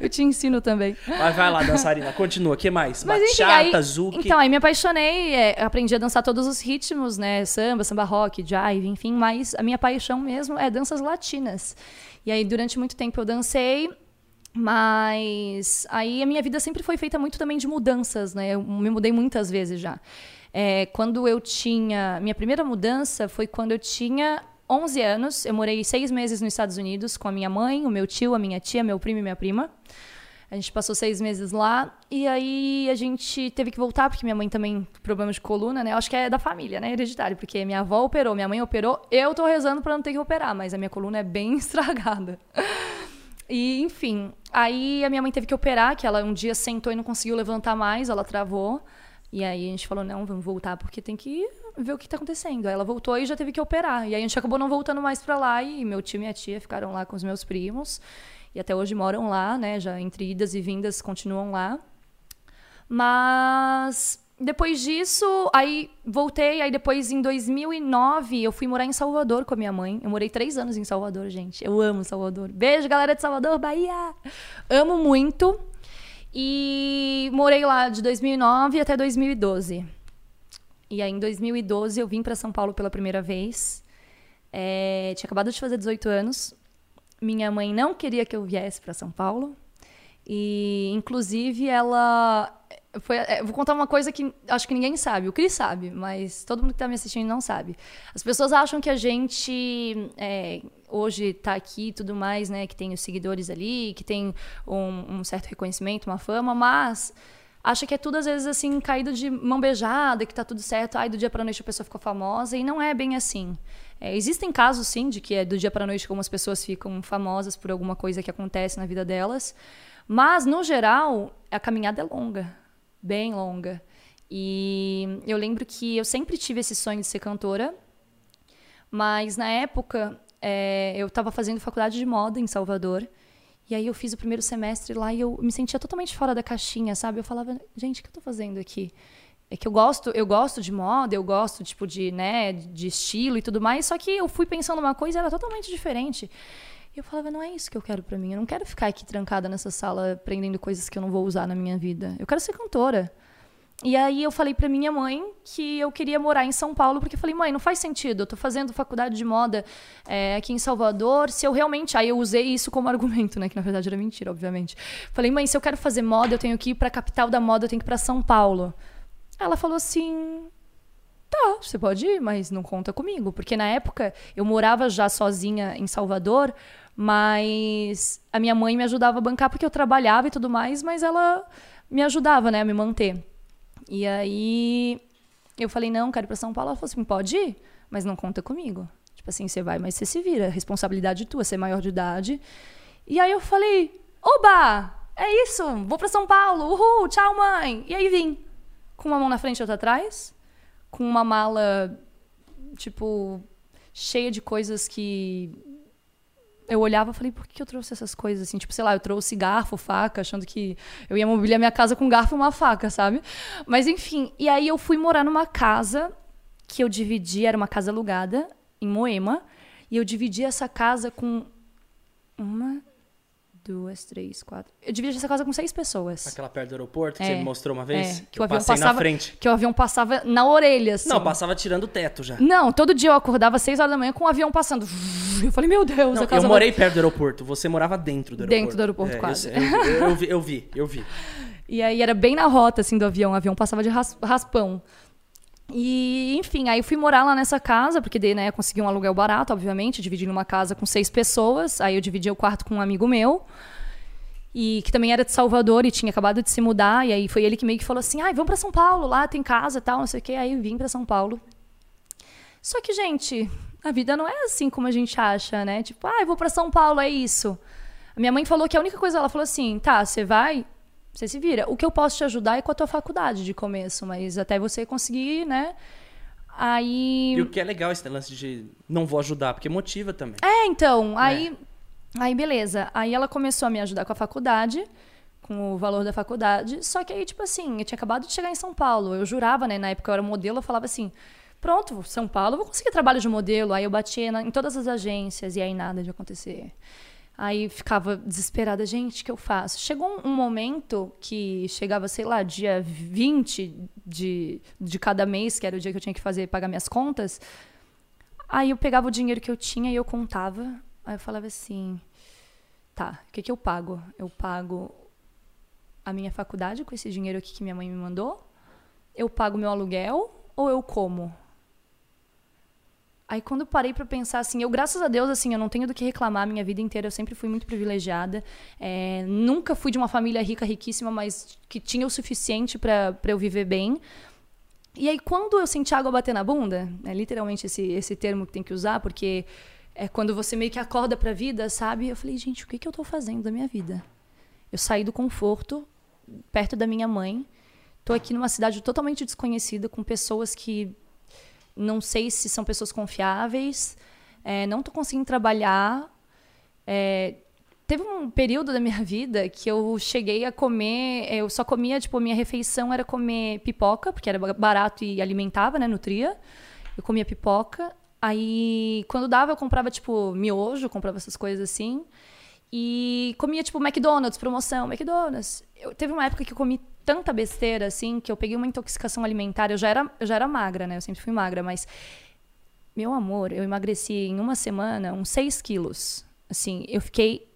Eu te ensino também. Mas vai lá, dançarina, continua. O que mais? Mas enfim, Bachata, aí, zouk. então, aí me apaixonei, é, aprendi a dançar todos os ritmos, né? Samba, samba rock, jive, enfim, mas a minha paixão mesmo é danças latinas. E aí, durante muito tempo eu dancei, mas aí a minha vida sempre foi feita muito também de mudanças, né? Eu me mudei muitas vezes já. É, quando eu tinha. Minha primeira mudança foi quando eu tinha 11 anos. Eu morei seis meses nos Estados Unidos com a minha mãe, o meu tio, a minha tia, meu primo e minha prima. A gente passou seis meses lá e aí a gente teve que voltar, porque minha mãe também problema de coluna, né? Eu acho que é da família, né? Hereditário, porque minha avó operou, minha mãe operou, eu tô rezando pra não ter que operar, mas a minha coluna é bem estragada. E, enfim, aí a minha mãe teve que operar, que ela um dia sentou e não conseguiu levantar mais, ela travou. E aí a gente falou, não, vamos voltar, porque tem que ver o que tá acontecendo. Aí ela voltou e já teve que operar. E aí a gente acabou não voltando mais pra lá, e meu tio e minha tia ficaram lá com os meus primos e até hoje moram lá, né? Já entre idas e vindas continuam lá. Mas depois disso, aí voltei, aí depois em 2009 eu fui morar em Salvador com a minha mãe. Eu morei três anos em Salvador, gente. Eu amo Salvador. Beijo, galera de Salvador, Bahia! Amo muito. E morei lá de 2009 até 2012. E aí em 2012 eu vim para São Paulo pela primeira vez. É, tinha acabado de fazer 18 anos. Minha mãe não queria que eu viesse para São Paulo. E, inclusive, ela. Foi, é, vou contar uma coisa que acho que ninguém sabe. O Cris sabe, mas todo mundo que está me assistindo não sabe. As pessoas acham que a gente é, hoje está aqui e tudo mais, né? Que tem os seguidores ali, que tem um, um certo reconhecimento, uma fama, mas acha que é tudo às vezes assim caído de mão beijada, que tá tudo certo, ai do dia para noite a pessoa ficou famosa e não é bem assim. É, existem casos, sim, de que é do dia para noite como as pessoas ficam famosas por alguma coisa que acontece na vida delas. Mas, no geral, a caminhada é longa. Bem longa. E eu lembro que eu sempre tive esse sonho de ser cantora. Mas, na época, é, eu estava fazendo faculdade de moda em Salvador. E aí eu fiz o primeiro semestre lá e eu me sentia totalmente fora da caixinha, sabe? Eu falava, gente, o que eu estou fazendo aqui? é que eu gosto, eu gosto de moda, eu gosto tipo de, né, de estilo e tudo mais, só que eu fui pensando uma coisa era totalmente diferente. E eu falava, não é isso que eu quero para mim. Eu não quero ficar aqui trancada nessa sala aprendendo coisas que eu não vou usar na minha vida. Eu quero ser cantora. E aí eu falei para minha mãe que eu queria morar em São Paulo, porque eu falei, mãe, não faz sentido. Eu tô fazendo faculdade de moda é, aqui em Salvador. Se eu realmente. Aí eu usei isso como argumento, né? Que na verdade era mentira, obviamente. Falei, mãe, se eu quero fazer moda, eu tenho que ir pra capital da moda, eu tenho que ir pra São Paulo. Ela falou assim: tá, você pode ir, mas não conta comigo. Porque na época eu morava já sozinha em Salvador, mas a minha mãe me ajudava a bancar porque eu trabalhava e tudo mais, mas ela me ajudava, né, a me manter. E aí eu falei: não, quero ir pra São Paulo. Ela falou assim: pode ir, mas não conta comigo. Tipo assim, você vai, mas você se vira. Responsabilidade tua, você é maior de idade. E aí eu falei: oba! É isso, vou para São Paulo, uhul, tchau, mãe. E aí vim com uma mão na frente e outra atrás, com uma mala, tipo, cheia de coisas que eu olhava e falei, por que eu trouxe essas coisas assim? Tipo, sei lá, eu trouxe garfo, faca, achando que eu ia mobiliar minha casa com garfo e uma faca, sabe? Mas enfim, e aí eu fui morar numa casa que eu dividi, era uma casa alugada em Moema, e eu dividi essa casa com uma, duas, três, quatro. Eu dividi essa casa com seis pessoas. Aquela perto do aeroporto que É, você me mostrou uma vez? É, que o avião passei passava, na frente. Que o avião passava na orelha, assim. Não, passava tirando o teto já. Não, todo dia eu acordava às seis horas da manhã com o avião passando. Eu falei, meu Deus, Não, a casa eu vai- morei perto do aeroporto. Você morava dentro do aeroporto. Dentro do aeroporto, É, quase. Eu, eu- eu vi, eu vi, eu vi. E aí era bem na rota, assim, do avião. O avião passava de ras- raspão. E, enfim, aí eu fui morar lá nessa casa, porque daí, né, consegui um aluguel barato, obviamente, dividi numa casa com seis pessoas. Aí eu dividi o quarto com um amigo meu. E que também era de Salvador e tinha acabado de se mudar. E aí foi ele que meio que falou assim: ai, vamos pra São Paulo, lá tem casa e tal, não sei o quê. Aí vim pra São Paulo. Só que, gente, a vida não é assim como a gente acha, né? Tipo, ah, eu vou pra São Paulo, é isso. A minha mãe falou que a única coisa, ela falou assim: tá, você vai, você se vira. O que eu posso te ajudar é com a tua faculdade de começo, mas até você conseguir, né? Aí. E o que é legal esse lance de não vou ajudar, porque motiva também. É, então, aí, aí beleza. Aí ela começou a me ajudar com a faculdade, com o valor da faculdade. Só que aí, tipo assim, eu tinha acabado de chegar em São Paulo. Eu jurava, né? Na época eu era modelo, eu falava assim: pronto, São Paulo, vou conseguir trabalho de modelo. Aí eu batia na- em todas as agências e aí nada de acontecer. Aí ficava desesperada, gente, o que eu faço? Chegou um, momento que chegava, sei lá, dia 20 de, de cada mês, que era o dia que eu tinha que fazer, pagar minhas contas. Aí eu pegava o dinheiro que eu tinha e eu contava. Aí eu falava assim: tá, o que, que eu pago? Eu pago a minha faculdade com esse dinheiro aqui que minha mãe me mandou. Eu pago meu aluguel, ou eu como? Aí quando eu parei pra pensar assim, eu graças a Deus assim, eu não tenho do que reclamar a minha vida inteira, eu sempre fui muito privilegiada. É, nunca fui de uma família rica, riquíssima, mas que tinha o suficiente pra eu viver bem. E aí quando eu senti água bater na bunda, é literalmente esse esse termo que tem que usar, porque é quando você meio que acorda pra vida, sabe? Eu falei, gente, o que que eu tô fazendo da minha vida? Eu saí do conforto, perto da minha mãe. Tô aqui numa cidade totalmente desconhecida, com pessoas que não sei se são pessoas confiáveis. é, não tô conseguindo trabalhar. É, teve um período da minha vida que eu cheguei a comer, eu só comia, tipo, minha refeição era comer pipoca, porque era barato e alimentava, né, nutria. Eu comia pipoca. Aí, quando dava, eu comprava, tipo, miojo, comprava essas coisas assim. E comia, tipo, McDonald's, promoção, McDonald's. Eu, teve uma época que eu comi tanta besteira, assim, que eu peguei uma intoxicação alimentar. Eu já era, eu já era magra, né? Eu sempre fui magra, mas... Meu amor, eu emagreci em uma semana uns 6 quilos. Assim, eu fiquei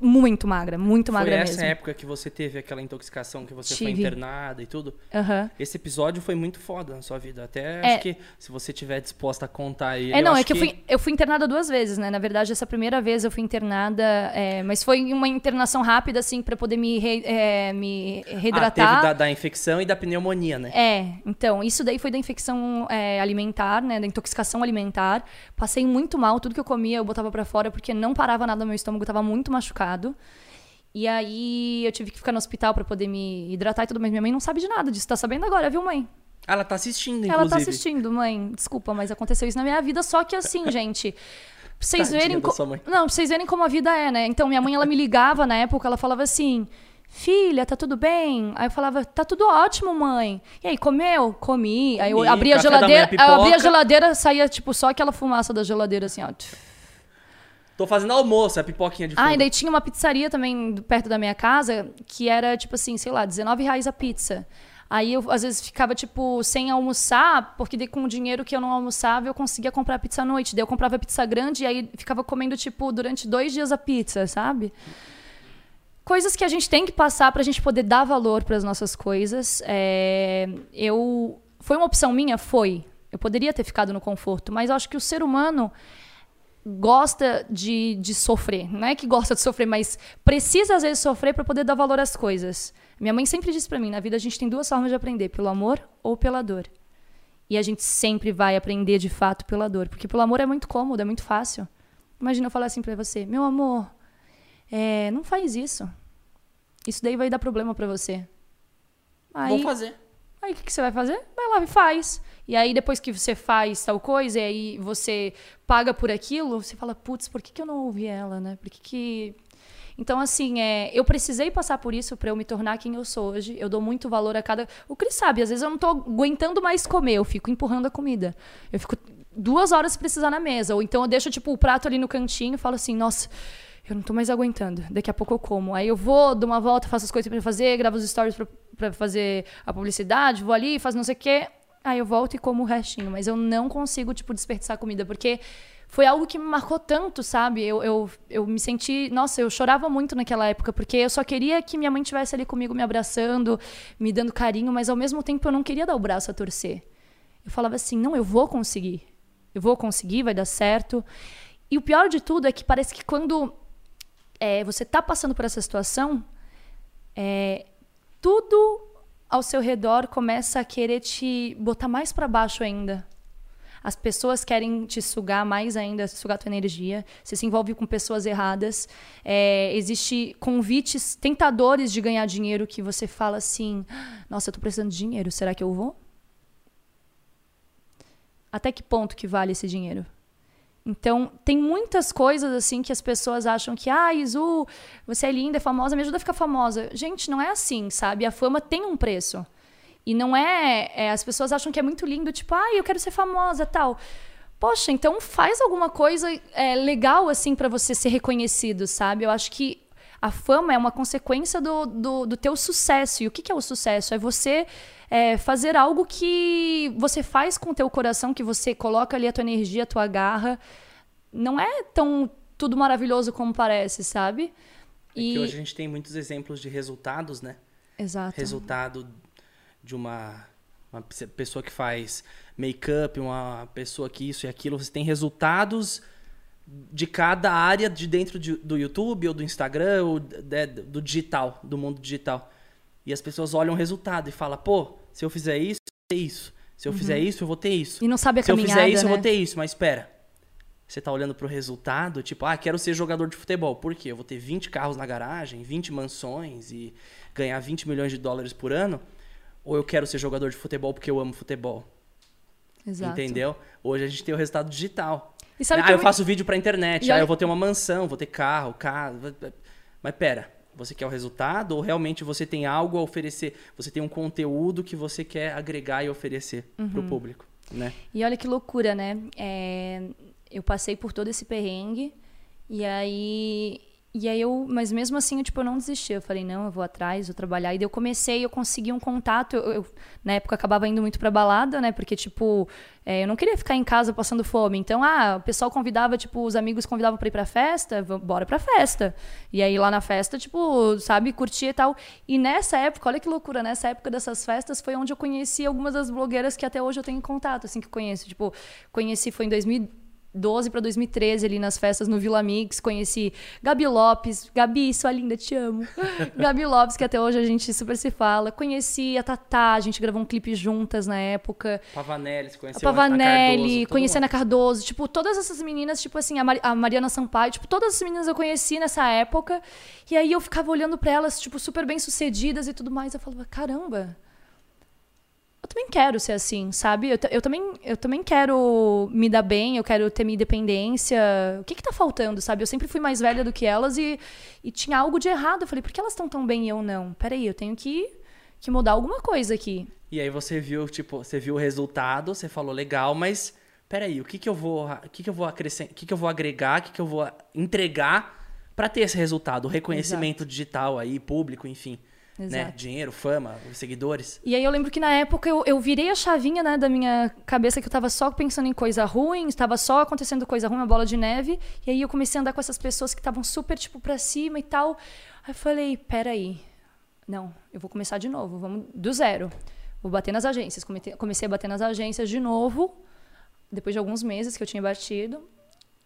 muito magra, muito magra foi essa mesmo. época que você teve aquela intoxicação, que você foi Tive. internada e tudo? Aham. Esse episódio foi muito foda na sua vida. Até É. acho que se você tiver disposta a contar ele. É, não, é que, eu, fui, eu fui internada duas vezes, né? Na verdade, essa primeira vez eu fui internada, é, mas foi uma internação rápida, assim, pra poder me, re- é, me Ah, reidratar. teve da, da infecção e da pneumonia, né? É, então, isso daí foi da infecção é, alimentar, né? Da intoxicação alimentar. Passei muito mal, tudo que eu comia eu botava pra fora porque não parava nada no meu estômago, tava muito machucado. E aí eu tive que ficar no hospital pra poder me hidratar e tudo, mas minha mãe não sabe de nada disso. Tá sabendo agora, viu, mãe? Ela tá assistindo, inclusive. Ela tá assistindo, mãe. Desculpa, mas aconteceu isso na minha vida. Só que assim, gente. Pra vocês Tadinha verem. co-. Não, pra vocês verem como a vida é, né? Então, minha mãe, ela me ligava na época, ela falava assim. Filha, tá tudo bem? Aí eu falava, tá tudo ótimo, mãe. E aí, comeu? Comi. Aí eu abria a manhã, geladeira. Eu abria a geladeira, saía, tipo, só aquela fumaça da geladeira, assim, ó. Tô fazendo almoço, a pipoquinha de fundo. Ah, e daí tinha uma pizzaria também perto da minha casa, que era, tipo assim, sei lá, 19 reais a pizza. Aí eu, às vezes, ficava, tipo, sem almoçar, porque daí com o dinheiro que eu não almoçava, eu conseguia comprar pizza à noite. Daí eu comprava pizza grande e aí ficava comendo, tipo, durante dois dias a pizza, sabe? Coisas que a gente tem que passar pra gente poder dar valor pras nossas coisas. É, eu... Foi uma opção minha? Foi. Eu poderia ter ficado no conforto, mas eu acho que o ser humano gosta de, de sofrer. Não é que gosta de sofrer, mas precisa às vezes sofrer para poder dar valor às coisas. Minha mãe sempre disse para mim, na vida a gente tem duas formas de aprender, pelo amor ou pela dor. E a gente sempre vai aprender de fato pela dor, porque pelo amor é muito cômodo, é muito fácil. Imagina eu falar assim para você, meu amor, é, não faz isso. Isso daí vai dar problema para você. Aí, Vou fazer. Aí o que, que você vai fazer? Vai lá e faz. E aí, depois que você faz tal coisa, e aí você paga por aquilo, você fala, putz, por que, que eu não ouvi ela, né? Por que que... Então, assim, é, eu precisei passar por isso para eu me tornar quem eu sou hoje. Eu dou muito valor a cada. O Cris sabe, às vezes eu não tô aguentando mais comer, eu fico empurrando a comida. Eu fico duas horas se precisar na mesa. Ou então eu deixo, tipo, o prato ali no cantinho e falo assim, nossa, eu não tô mais aguentando. Daqui a pouco eu como. Aí eu vou, dou uma volta, faço as coisas pra fazer, gravo os stories pra fazer a publicidade, vou ali, faço não sei o quê. Aí eu volto e como o restinho. Mas eu não consigo, tipo, desperdiçar comida, porque foi algo que me marcou tanto, sabe? Eu, eu, eu me senti. Nossa, eu chorava muito naquela época, porque eu só queria que minha mãe estivesse ali comigo, me abraçando, me dando carinho, mas ao mesmo tempo eu não queria dar o braço a torcer. Eu falava assim: não, eu vou conseguir. Eu vou conseguir, vai dar certo. E o pior de tudo é que parece que quando é, você tá passando por essa situação, é, tudo ao seu redor começa a querer te botar mais para baixo ainda. As pessoas querem te sugar mais ainda, sugar tua energia. Você se envolve com pessoas erradas. É, existe convites tentadores de ganhar dinheiro que você fala assim: Nossa, eu tô precisando de dinheiro, será que eu vou? Até que ponto que vale esse dinheiro? Então, tem muitas coisas assim que as pessoas acham que, ah, Izu, você é linda, é famosa, me ajuda a ficar famosa. Gente, não é assim, sabe? A fama tem um preço. E não é, é, As pessoas acham que é muito lindo, tipo, ah, eu quero ser famosa tal. Poxa, então faz alguma coisa é, legal, assim, para você ser reconhecido, sabe? Eu acho que a fama é uma consequência do, do, do teu sucesso. E o que, que é o sucesso? É você é, fazer algo que você faz com o teu coração, que você coloca ali a tua energia, a tua garra. Não é tão tudo maravilhoso como parece, sabe? É que hoje a gente tem muitos exemplos de resultados, né? Exato. Resultado de uma uma pe- pessoa que faz make-up, uma pessoa que isso e aquilo, você tem resultados de cada área de dentro de- do YouTube ou do Instagram ou de- do digital, do mundo digital. E as pessoas olham o resultado e falam, pô, se eu fizer isso, eu vou ter isso. Se eu fizer isso, eu vou ter isso. E não sabe a Se eu caminhada, fizer isso, né? eu vou ter isso. Mas espera. Você tá olhando pro resultado, tipo, ah, quero ser jogador de futebol. Por quê? Eu vou ter 20 carros na garagem, 20 mansões e ganhar 20 milhões de dólares por ano? Ou eu quero ser jogador de futebol porque eu amo futebol? Exato. Entendeu? Hoje a gente tem o resultado digital. Sabe ah, eu eu- faço vídeo pra internet, E ah, olha- eu vou ter uma mansão, vou ter carro, casa. Mas pera, você quer o resultado ou realmente você tem algo a oferecer? Você tem um conteúdo que você quer agregar e oferecer Uhum. pro público, né? E olha que loucura, né? É, eu passei por todo esse perrengue e aí e aí eu, mas mesmo assim, eu, tipo, eu não desisti. Eu falei, não, eu vou atrás, vou trabalhar. E daí eu comecei, eu consegui um contato. Eu, eu, na época, acabava indo muito pra balada, né? Porque, tipo, é, eu não queria ficar em casa passando fome. Então, ah, o pessoal convidava, tipo, os amigos convidavam pra ir pra festa, bora pra festa. E aí, lá na festa, tipo, sabe, curtia e tal. E nessa época, olha que loucura, nessa época dessas festas foi onde eu conheci algumas das blogueiras que até hoje eu tenho contato, assim, que eu conheço. Tipo, conheci, foi em 2012 para 2013 ali nas festas no Vila Mix, conheci Gabi Lopes, Gabi, sua linda, te amo. Gabi Lopes, que até hoje a gente super se fala. Conheci a Tatá, a gente gravou um clipe juntas na época. Pavanelli, você A Pavanelli, Cardoso, conheci a. Ana Cardoso, tipo, todas essas meninas, tipo assim, a, Mari- a Mariana Sampaio, tipo, todas essas meninas eu conheci nessa época. E aí eu ficava olhando pra elas, tipo, super bem sucedidas e tudo mais. Eu falava, caramba, também quero ser assim, sabe? Eu, eu também, eu também quero me dar bem, eu quero ter minha independência. O que que tá faltando, sabe? Eu sempre fui mais velha do que elas e, e tinha algo de errado. Eu falei, por que elas estão tão bem e eu não? Peraí, eu tenho que, que mudar alguma coisa aqui. E aí você viu, tipo, você viu o resultado, você falou legal, mas peraí, o que que eu vou, o que que eu vou acrescentar, o que que eu vou agregar, o que que eu vou entregar pra ter esse resultado, o reconhecimento digital aí, público, enfim, né? Dinheiro, fama, seguidores. E aí eu lembro que na época eu, eu virei a chavinha, né, da minha cabeça que eu tava só pensando em coisa ruim, estava só acontecendo coisa ruim, uma bola de neve. E aí eu comecei a andar com essas pessoas que estavam super, tipo, pra cima e tal. Aí eu falei, peraí, não, eu vou começar de novo, vamos do zero. Vou bater nas agências. Comecei a bater nas agências de novo, depois de alguns meses que eu tinha batido.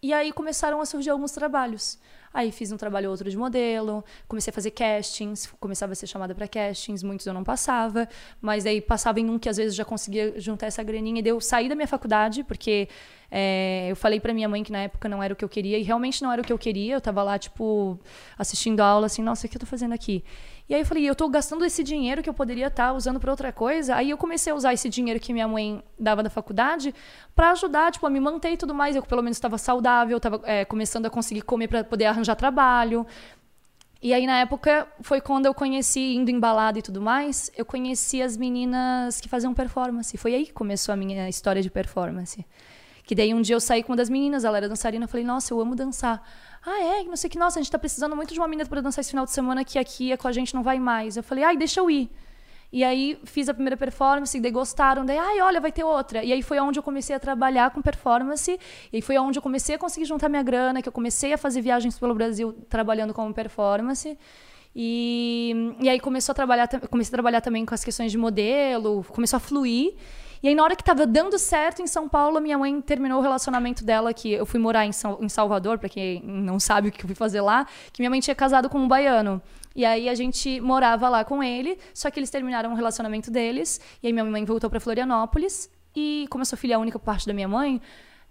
E aí começaram a surgir alguns trabalhos. Aí fiz um trabalho ou outro de modelo, comecei a fazer castings, começava a ser chamada para castings, muitos eu não passava, mas aí passava em um que às vezes já conseguia juntar essa graninha e daí eu saí da minha faculdade, porque é, eu falei para minha mãe que na época não era o que eu queria, e realmente não era o que eu queria, eu tava lá, tipo, assistindo a aula, assim, nossa, o que eu tô fazendo aqui? E aí eu falei, eu tô gastando esse dinheiro que eu poderia estar usando para outra coisa. Aí eu comecei a usar esse dinheiro que minha mãe dava da faculdade para ajudar, tipo, a me manter e tudo mais. Eu pelo menos estava saudável, estava começando a conseguir comer para poder arranjar trabalho. E aí, na época, foi quando eu conheci, indo em balada e tudo mais, eu conheci as meninas que faziam performance. Foi aí que começou a minha história de performance. Que daí um dia eu saí com uma das meninas, ela era dançarina, eu falei, nossa, eu amo dançar. Ah, é? Não sei o que, nossa, a gente tá precisando muito de uma menina para dançar esse final de semana que aqui é com a gente não vai mais. Eu falei, ai, deixa eu ir. E aí fiz a primeira performance, daí gostaram, daí, ai, olha, vai ter outra. E aí foi onde eu comecei a trabalhar com performance, e foi onde eu comecei a conseguir juntar minha grana, que eu comecei a fazer viagens pelo Brasil trabalhando como performance. E, e aí começou a trabalhar, comecei a trabalhar também com as questões de modelo, começou a fluir. E aí, na hora que tava dando certo em São Paulo, minha mãe terminou o relacionamento dela, que eu fui morar em, Sal, em Salvador, para quem não sabe o que eu fui fazer lá, que minha mãe tinha casado com um baiano. E aí a gente morava lá com ele, só que eles terminaram o relacionamento deles, e aí minha mãe voltou para Florianópolis, e como eu sou filha única por parte da minha mãe,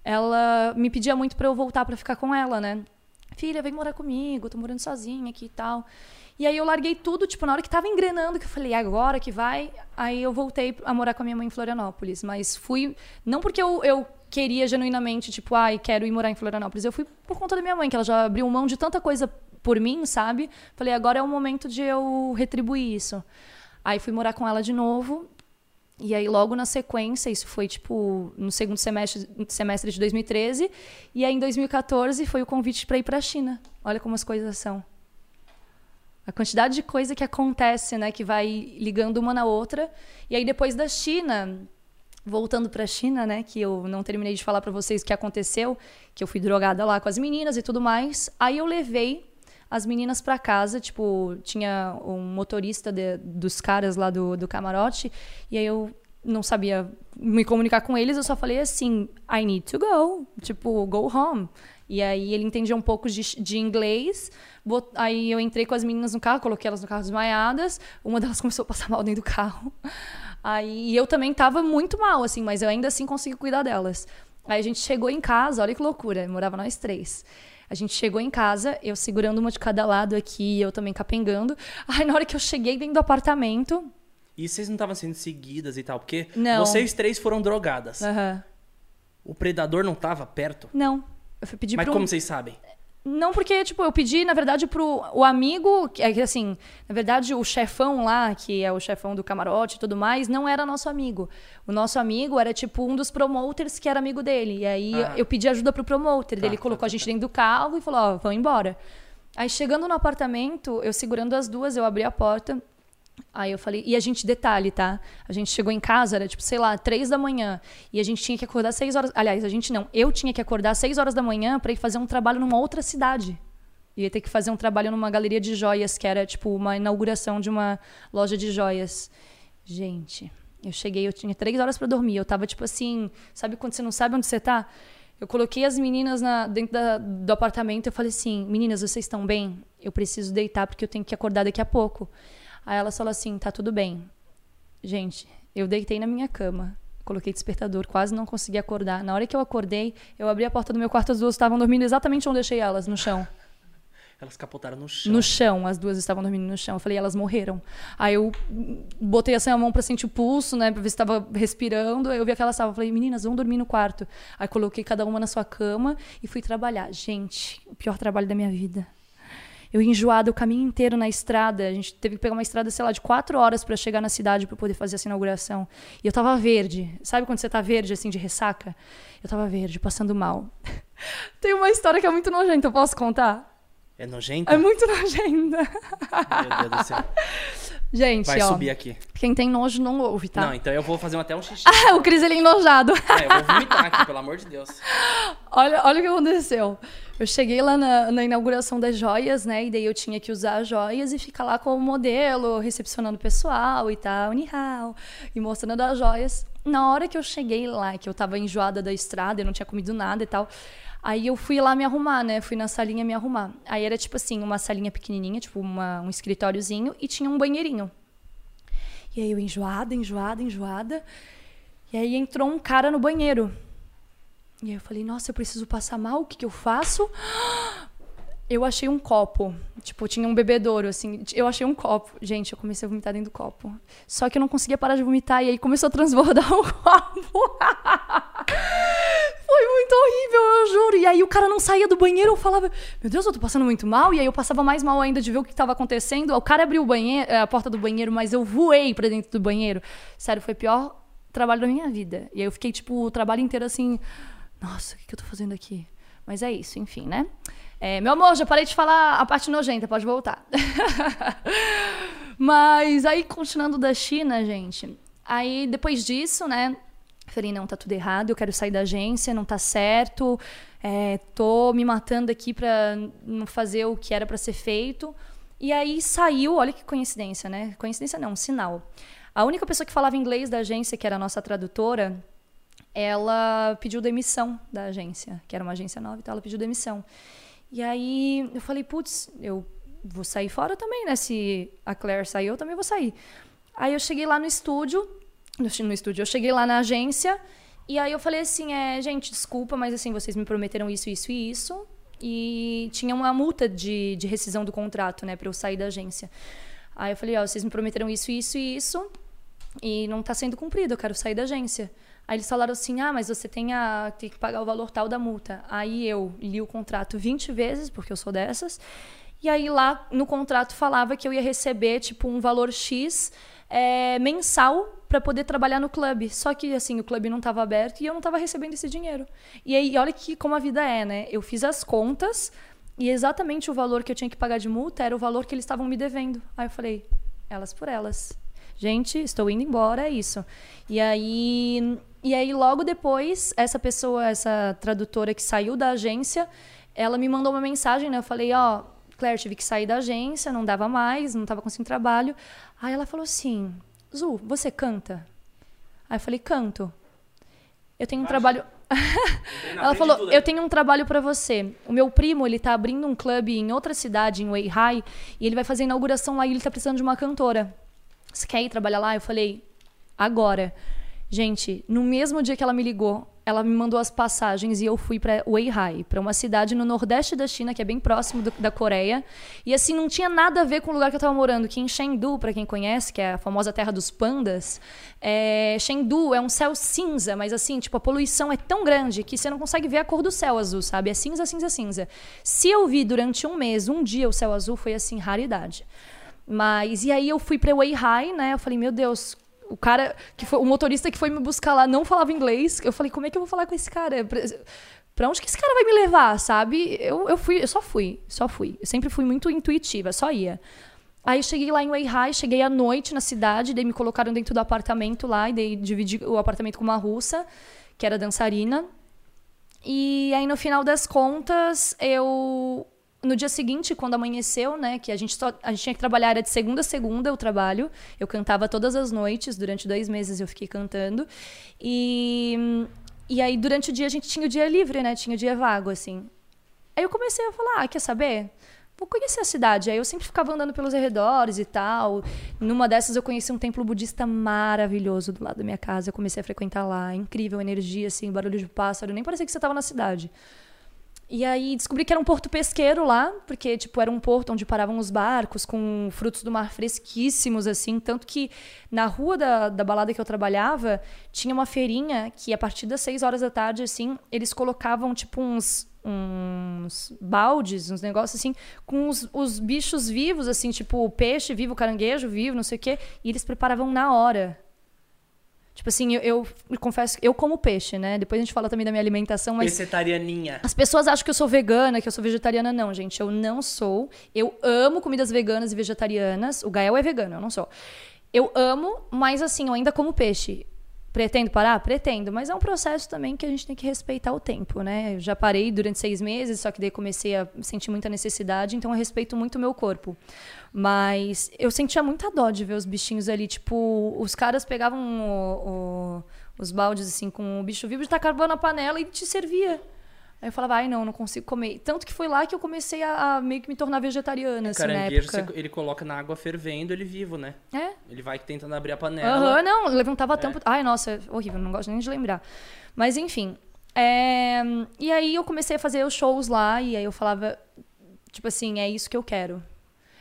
ela me pedia muito para eu voltar para ficar com ela, né? Filha, vem morar comigo, tô morando sozinha aqui e tal. E aí eu larguei tudo, tipo, na hora que tava engrenando, que eu falei, agora que vai. Aí eu voltei a morar com a minha mãe em Florianópolis. Mas fui. Não porque eu, eu queria genuinamente, tipo, ai, quero ir morar em Florianópolis. Eu fui por conta da minha mãe, que ela já abriu mão de tanta coisa por mim, sabe? Falei, agora é o momento de eu retribuir isso. Aí fui morar com ela de novo. E aí, logo na sequência, isso foi tipo no segundo semestre, semestre de 2013. E aí, em 2014, foi o convite para ir para a China. Olha como as coisas são. A quantidade de coisa que acontece, né, que vai ligando uma na outra. E aí depois da China, voltando para a China, né, que eu não terminei de falar para vocês o que aconteceu, que eu fui drogada lá com as meninas e tudo mais. Aí eu levei as meninas para casa, tipo, tinha um motorista de, dos caras lá do, do camarote, e aí eu não sabia me comunicar com eles, eu só falei assim, I need to go. Tipo, go home. E aí ele entendia um pouco de, de inglês. bot- Aí eu entrei com as meninas no carro, coloquei elas no carro desmaiadas. Uma delas começou a passar mal dentro do carro. Aí e eu também tava muito mal, assim, mas eu ainda assim consegui cuidar delas. Aí a gente chegou em casa, olha que loucura, morava nós três. A gente chegou em casa, eu segurando uma de cada lado aqui, eu também capengando. Aí na hora que eu cheguei dentro do apartamento, E vocês não estavam sendo seguidas e tal? Porque Não. vocês três foram drogadas. aham, O predador não tava perto? não. Eu fui pedir Mas pro um como vocês sabem? Não, porque, tipo, eu pedi, na verdade, pro o amigo, que é que assim, na verdade, o chefão lá, que é o chefão do camarote e tudo mais, não era nosso amigo. O nosso amigo era, tipo, um dos promoters que era amigo dele. E aí Ah. eu pedi ajuda pro promoter. Tá, ele tá, colocou tá, a gente tá. dentro do carro e falou, ó, vão embora. Aí chegando no apartamento, eu segurando as duas, eu abri a porta. Aí eu falei, e a gente, detalhe, tá? A gente chegou em casa, era tipo, sei lá, três da manhã. E a gente tinha que acordar seis horas. Aliás, a gente não. Eu tinha que acordar seis horas da manhã pra ir fazer um trabalho numa outra cidade. Ia ter que fazer um trabalho numa galeria de joias, que era tipo uma inauguração de uma loja de joias. Gente, eu cheguei, eu tinha três horas pra dormir. Eu tava tipo assim, sabe quando você não sabe onde você tá? Eu coloquei as meninas na- dentro da- do apartamento. Eu falei assim: meninas, vocês estão bem? Eu preciso deitar porque eu tenho que acordar daqui a pouco. Aí elas falaram assim: tá tudo bem. Gente, eu deitei na minha cama. Coloquei despertador, quase não consegui acordar. Na hora que eu acordei, eu abri a porta do meu quarto, as duas estavam dormindo exatamente onde eu deixei elas, no chão. Elas capotaram no chão. No chão, as duas estavam dormindo no chão. Eu falei, elas morreram. Aí eu botei assim a mão pra sentir o pulso, né, pra ver se estava respirando. Aí eu vi que elas estavam. Eu Falei, meninas, vão dormir no quarto. Aí coloquei cada uma na sua cama e fui trabalhar. Gente, o pior trabalho da minha vida. Eu enjoada o caminho inteiro na estrada. A gente teve que pegar uma estrada, sei lá, de quatro horas pra chegar na cidade pra poder fazer essa inauguração. E eu tava verde. Sabe quando você tá verde, assim, de ressaca? Eu tava verde, passando mal. Tem uma história que é muito nojenta, eu posso contar? É nojento? É muito nojenta. Meu Deus do céu. Gente, Vai ó, subir aqui. quem tem nojo não ouve, tá? Não, então eu vou fazer até um xixi. Ah, o Cris ele é enojado. É, eu vou vomitar aqui, pelo amor de Deus. olha, olha o que aconteceu. Eu cheguei lá na, na inauguração das joias, né? E daí eu tinha que usar as joias e ficar lá como modelo, recepcionando o pessoal e tal, nihao, e mostrando as joias. Na hora que eu cheguei lá, que eu tava enjoada da estrada, eu não tinha comido nada e tal, aí eu fui lá me arrumar, né? Fui na salinha me arrumar. Aí era tipo assim, uma salinha pequenininha, tipo uma, um escritóriozinho, e tinha um banheirinho. E aí eu enjoada, enjoada, enjoada. E aí entrou um cara no banheiro. E aí eu falei, nossa, eu preciso passar mal, o que, que eu faço? Eu achei um copo. Tipo, tinha um bebedouro, assim. Eu achei um copo. Gente, eu comecei a vomitar dentro do copo. Só que eu não conseguia parar de vomitar. E aí começou a transbordar o copo. Foi muito horrível, eu juro. E aí o cara não saía do banheiro, eu falava, meu Deus, eu tô passando muito mal. E aí eu passava mais mal ainda de ver o que estava acontecendo. O cara abriu o banheiro, eh, a porta do banheiro, mas eu voei pra dentro do banheiro. Sério, foi o pior trabalho da minha vida. E aí eu fiquei, tipo, o trabalho inteiro assim, nossa, o que, que eu tô fazendo aqui? Mas é isso, enfim, né? É, meu amor, já parei de falar a parte nojenta, pode voltar. Mas aí, continuando da China, gente. Aí, depois disso, né? Falei, não, tá tudo errado, eu quero sair da agência, não tá certo. É, tô me matando aqui pra não fazer o que era pra ser feito. E aí saiu, olha que coincidência, né? Coincidência não, um sinal. A única pessoa que falava inglês da agência, que era a nossa tradutora, ela pediu demissão da agência, que era uma agência nova e tal, ela pediu demissão. E aí eu falei, putz, eu vou sair fora também, né? Se a Claire sair, eu também vou sair. Aí eu cheguei lá no estúdio, no, estúdio, eu cheguei lá na agência, e aí eu falei assim, é, gente, desculpa, mas assim, vocês me prometeram isso, isso e isso. E tinha uma multa de, de rescisão do contrato, né, pra eu sair da agência. Aí eu falei, ó, vocês me prometeram isso, isso e isso, e não tá sendo cumprido, eu quero sair da agência. Aí eles falaram assim: ah, mas você tem, a, tem que pagar o valor tal da multa. Aí eu li o contrato 20 vezes, porque eu sou dessas. E aí lá no contrato falava que eu ia receber, tipo, um valor X é, mensal para poder trabalhar no clube. Só que, assim, o clube não estava aberto e eu não estava recebendo esse dinheiro. E aí, olha que como a vida é, né? Eu fiz as contas e exatamente o valor que eu tinha que pagar de multa era o valor que eles estavam me devendo. Aí eu falei: elas por elas. Gente, estou indo embora, é isso. E aí, e aí logo depois, essa pessoa, essa tradutora que saiu da agência, ela me mandou uma mensagem, né? Eu falei, ó, oh, Claire, tive que sair da agência, não dava mais, não estava conseguindo trabalho. Aí ela falou assim, Zu, você canta? Aí eu falei, canto. Eu tenho um trabalho. Ela falou, eu tenho um trabalho pra você. O meu primo, ele tá abrindo um clube em outra cidade, em Weihai, e ele vai fazer a inauguração lá e ele tá precisando de uma cantora. Você quer ir trabalhar lá? Eu falei, agora. Gente, no mesmo dia que ela me ligou, ela me mandou as passagens e eu fui para Weihai, para uma cidade no nordeste da China, que é bem próximo do- da Coreia. E assim, não tinha nada a ver com o lugar que eu tava morando, que em Chengdu, para quem conhece, que é a famosa terra dos pandas, é, Chengdu é um céu cinza, mas assim, tipo, a poluição é tão grande que você não consegue ver a cor do céu azul, sabe? É cinza, cinza, cinza. Se eu vi durante um mês, um dia o céu azul, foi assim, raridade. Mas, e aí eu fui pra Weihai, né? Eu falei, meu Deus, o cara, que foi o motorista que foi me buscar lá não falava inglês. Eu falei, como é que eu vou falar com esse cara? Pra- onde que esse cara vai me levar, sabe? Eu, eu fui, eu só fui, só fui. Eu sempre fui muito intuitiva, só ia. Aí cheguei lá em Weihai, cheguei à noite na cidade, daí me colocaram dentro do apartamento lá, e daí dividi o apartamento com uma russa, que era dançarina. E aí, no final das contas, eu. No dia seguinte, quando amanheceu, né, que a gente só a gente tinha que trabalhar, era de segunda a segunda o trabalho. Eu cantava todas as noites, durante dois meses eu fiquei cantando. E, e aí, durante o dia, a gente tinha o dia livre, né, tinha o dia vago, assim. Aí eu comecei a falar, ah, quer saber? Vou conhecer a cidade. Aí eu sempre ficava andando pelos arredores e tal. Numa dessas eu conheci um templo budista maravilhoso do lado da minha casa. Eu comecei a frequentar lá. Incrível energia, assim, barulho de pássaro. Nem parecia que você estava na cidade. E aí descobri que era um porto pesqueiro lá, porque tipo era um porto onde paravam os barcos com frutos do mar fresquíssimos assim, tanto que na rua da, da balada que eu trabalhava tinha uma feirinha que a partir das seis horas da tarde assim eles colocavam tipo uns uns baldes, uns negócios assim, com os, os bichos vivos, assim, tipo peixe vivo, caranguejo vivo, não sei o quê, e eles preparavam na hora. Tipo assim, eu, eu confesso, eu como peixe, né? Depois a gente fala também da minha alimentação, mas Vegetarianinha. as pessoas acham que eu sou vegana, que eu sou vegetariana. Não, gente, eu não sou. Eu amo comidas veganas e vegetarianas. O Gael é vegano, eu não sou. Eu amo, mas assim, eu ainda como peixe. Pretendo parar? Pretendo, mas é um processo também que a gente tem que respeitar o tempo, né? Eu já parei durante seis meses, só que daí comecei a sentir muita necessidade, então eu respeito muito o meu corpo. Mas eu sentia muita dó de ver os bichinhos ali, tipo, os caras pegavam o- o- os baldes assim com o bicho vivo e tacavam na panela e te servia. Aí eu falava, ai não, não consigo comer. Tanto que foi lá que eu comecei a, a meio que me tornar vegetariana, assim, na Caranguejo, época. você- ele coloca na água fervendo, ele vivo, né? É, Ele vai tentando abrir a panela. Aham, não, levantava a tampa. Ai, nossa, é horrível, não gosto nem de lembrar. Mas enfim. é, E aí eu comecei a fazer os shows lá, e aí eu falava, tipo assim, é isso que eu quero.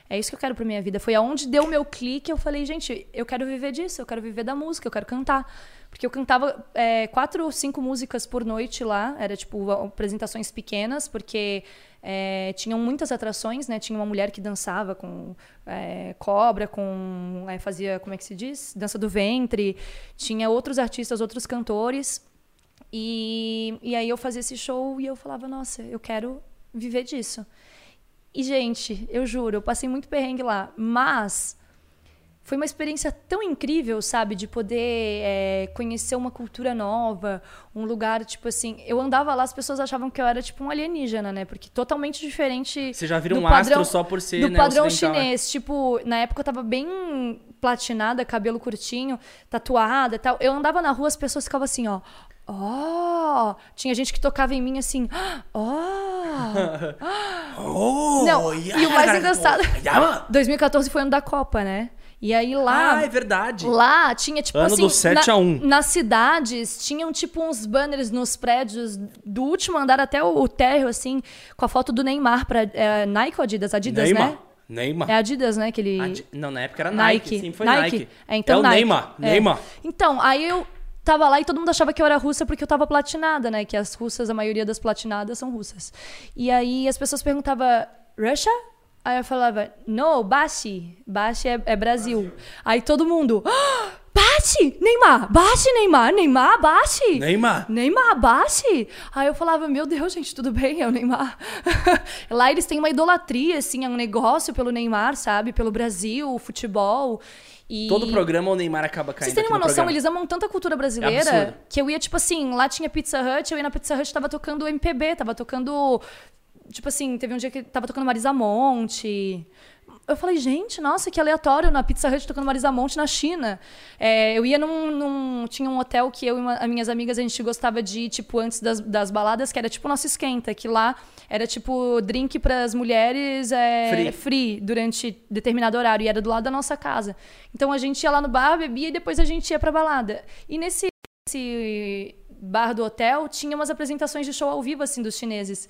É isso que eu quero pra minha vida. Foi aonde deu o meu clique, eu falei, gente, eu quero viver disso, eu quero viver da música, eu quero cantar. Porque eu cantava é, quatro ou cinco músicas por noite lá, era tipo apresentações pequenas, porque é, tinham muitas atrações, né? Tinha uma mulher que dançava com é, cobra, com é, fazia, como é que se diz? Dança do ventre. Tinha outros artistas, outros cantores. E, e aí eu fazia esse show e eu falava, nossa, eu quero viver disso. E, gente, eu juro, eu passei muito perrengue lá, mas foi uma experiência tão incrível, sabe? De poder é, conhecer uma cultura nova, um lugar, tipo assim. Eu andava lá, as pessoas achavam que eu era tipo um alienígena, né? Porque totalmente diferente. Você já vira um padrão- astro só por ser, do né, padrão né? chinês. Tipo, na época eu tava bem platinada, cabelo curtinho, tatuada e tal. Eu andava na rua, as pessoas ficavam assim, ó. Ó! Tinha gente que tocava em mim assim, ó! Oh, Não, e o mais engraçado. 2014 foi ano da Copa, né? E aí lá. Ah, é verdade. Lá tinha, tipo Ano assim. do 7 na- a 1. Nas cidades, tinham, tipo, uns banners nos prédios, do último andar até o, o térreo, assim, com a foto do Neymar pra. É, Nike ou Adidas? Adidas, Neymar. né? Neymar. É Adidas, né? Que ele... Adi- Não, na época era Nike. Nike. Sempre foi Nike. É, então é o Nike. Neymar. É. Neymar. Então, aí eu tava lá e todo mundo achava que eu era russa porque eu tava platinada, né? Que as russas, a maioria das platinadas são russas. E aí as pessoas perguntavam, Russia? Aí eu falava, no, Bashi. Bashi é, é Brasil. Aí todo mundo, ah, Bashi! Neymar! Bashi, Neymar! Neymar, Bashi! Neymar. Neymar, Bashi? Aí eu falava, meu Deus, gente, tudo bem? É o Neymar. Lá eles têm uma idolatria, assim, é um negócio pelo Neymar, sabe? Pelo Brasil, o futebol. E... Todo programa o Neymar acaba caindo Vocês têm uma no noção, programa. eles amam tanta cultura brasileira que eu ia, tipo assim, lá tinha Pizza Hut, eu ia na Pizza Hut, tava tocando MPB, tava tocando. Tipo assim, teve um dia que tava tocando Marisa Monte. eu falei, gente, nossa, que aleatório, na Pizza Hut tocando Marisa Monte na China. É, eu ia num, num- Tinha um hotel que eu e uma, as minhas amigas, a gente gostava de ir, tipo, antes das, das baladas, que era tipo o nosso esquenta, que lá era tipo drink pras mulheres é, Free. free durante determinado horário, e era do lado da nossa casa. Então a gente ia lá no bar, bebia e depois a gente ia pra balada. E nesse nesse bar do hotel tinha umas apresentações de show ao vivo, assim, dos chineses.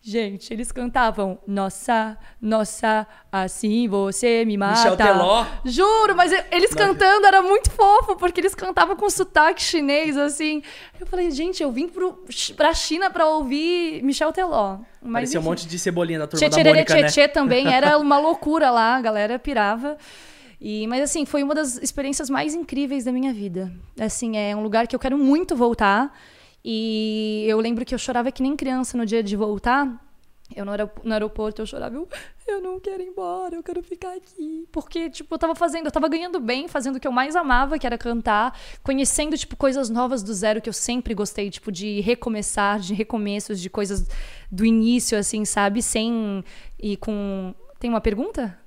Gente, eles cantavam Nossa, nossa, assim você me mata. Michel Teló. Juro, mas eles cantando era muito fofo, porque eles cantavam com sotaque chinês, assim. Eu falei, gente, eu vim pro, pra China pra ouvir Michel Teló. Mas, Parecia um enfim. monte de cebolinha da turma da Tchê-tchê-rê, Mônica, né? tchê-tchê também era uma loucura lá, a galera pirava. E, mas assim, foi uma das experiências mais incríveis da minha vida. Assim, é um lugar que eu quero muito voltar. E eu lembro que eu chorava que nem criança no dia de voltar. Eu no, aerop- no aeroporto eu chorava, eu, eu não quero ir embora, eu quero ficar aqui. Porque, tipo, eu tava fazendo, eu tava ganhando bem, fazendo o que eu mais amava, que era cantar, conhecendo, tipo, coisas novas do zero que eu sempre gostei, tipo, de recomeçar, de recomeços, de coisas do início, assim, sabe? Sem. E com. Tem uma pergunta?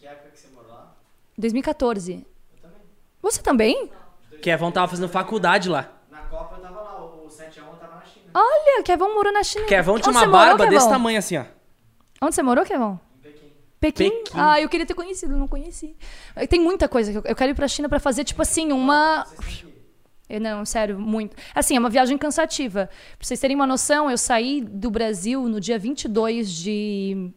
Que época que você morou lá? 2014. Eu também. Você também? Kevin tava fazendo faculdade lá. Na Copa eu tava lá, o 7x1 eu tava na China. Olha, Kevin morou na China. Kevin Onde tinha você uma morou, barba desse Kevon? tamanho assim, ó. Onde você morou, Kevin? Em Pequim. Pequim? Ah, eu queria ter conhecido, não conheci. Tem muita coisa que eu, eu quero ir pra China pra fazer, tipo assim, uma. Eu, não, sério, muito. Assim, é uma viagem cansativa. Pra vocês terem uma noção, eu saí do Brasil no dia 22 de,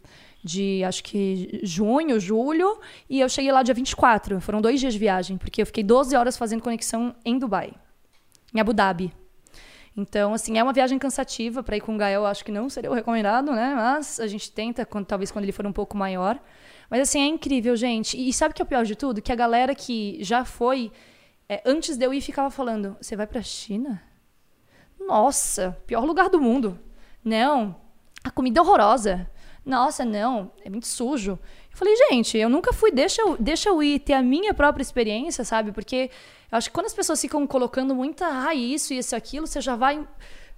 de acho que junho, julho, e eu cheguei lá dia 24. Foram dois dias de viagem, porque eu fiquei 12 horas fazendo conexão em Dubai, em Abu Dhabi. Então, assim, é uma viagem cansativa para ir com o Gael, acho que não seria o recomendado, né? Mas a gente tenta, quando, talvez quando ele for um pouco maior. Mas, assim, é incrível, gente. E sabe o que é o pior de tudo? Que a galera que já foi, é, antes de eu ir, ficava falando: você vai pra China? Nossa, pior lugar do mundo. Não, a comida é horrorosa. Nossa, não, é muito sujo. Eu falei, gente, eu nunca fui, deixa eu, deixa eu ir ter a minha própria experiência, sabe? Porque eu acho que quando as pessoas ficam colocando muita, ah, isso, isso, aquilo, você já vai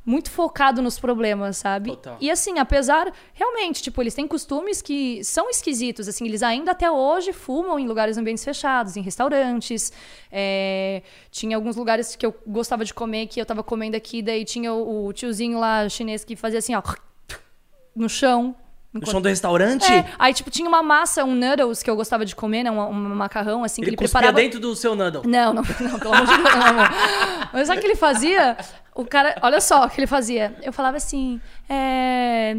muito focado nos problemas, sabe? Total. E assim, apesar, realmente, tipo, eles têm costumes que são esquisitos, assim, eles ainda até hoje fumam em lugares ambientes fechados, em restaurantes. é, Tinha alguns lugares que eu gostava de comer, que eu tava comendo aqui, daí tinha o, o tiozinho lá chinês que fazia assim, ó, no chão. No chão do restaurante, É, aí, tipo, tinha uma massa, um noodles que eu gostava de comer, né? Um, um macarrão, assim, que ele ele cuspia preparava. dentro do seu noodle. Não, não, não, pelo amor de Deus, não, amor. Mas sabe o que ele fazia? O cara, olha só o que ele fazia. Eu falava assim, é,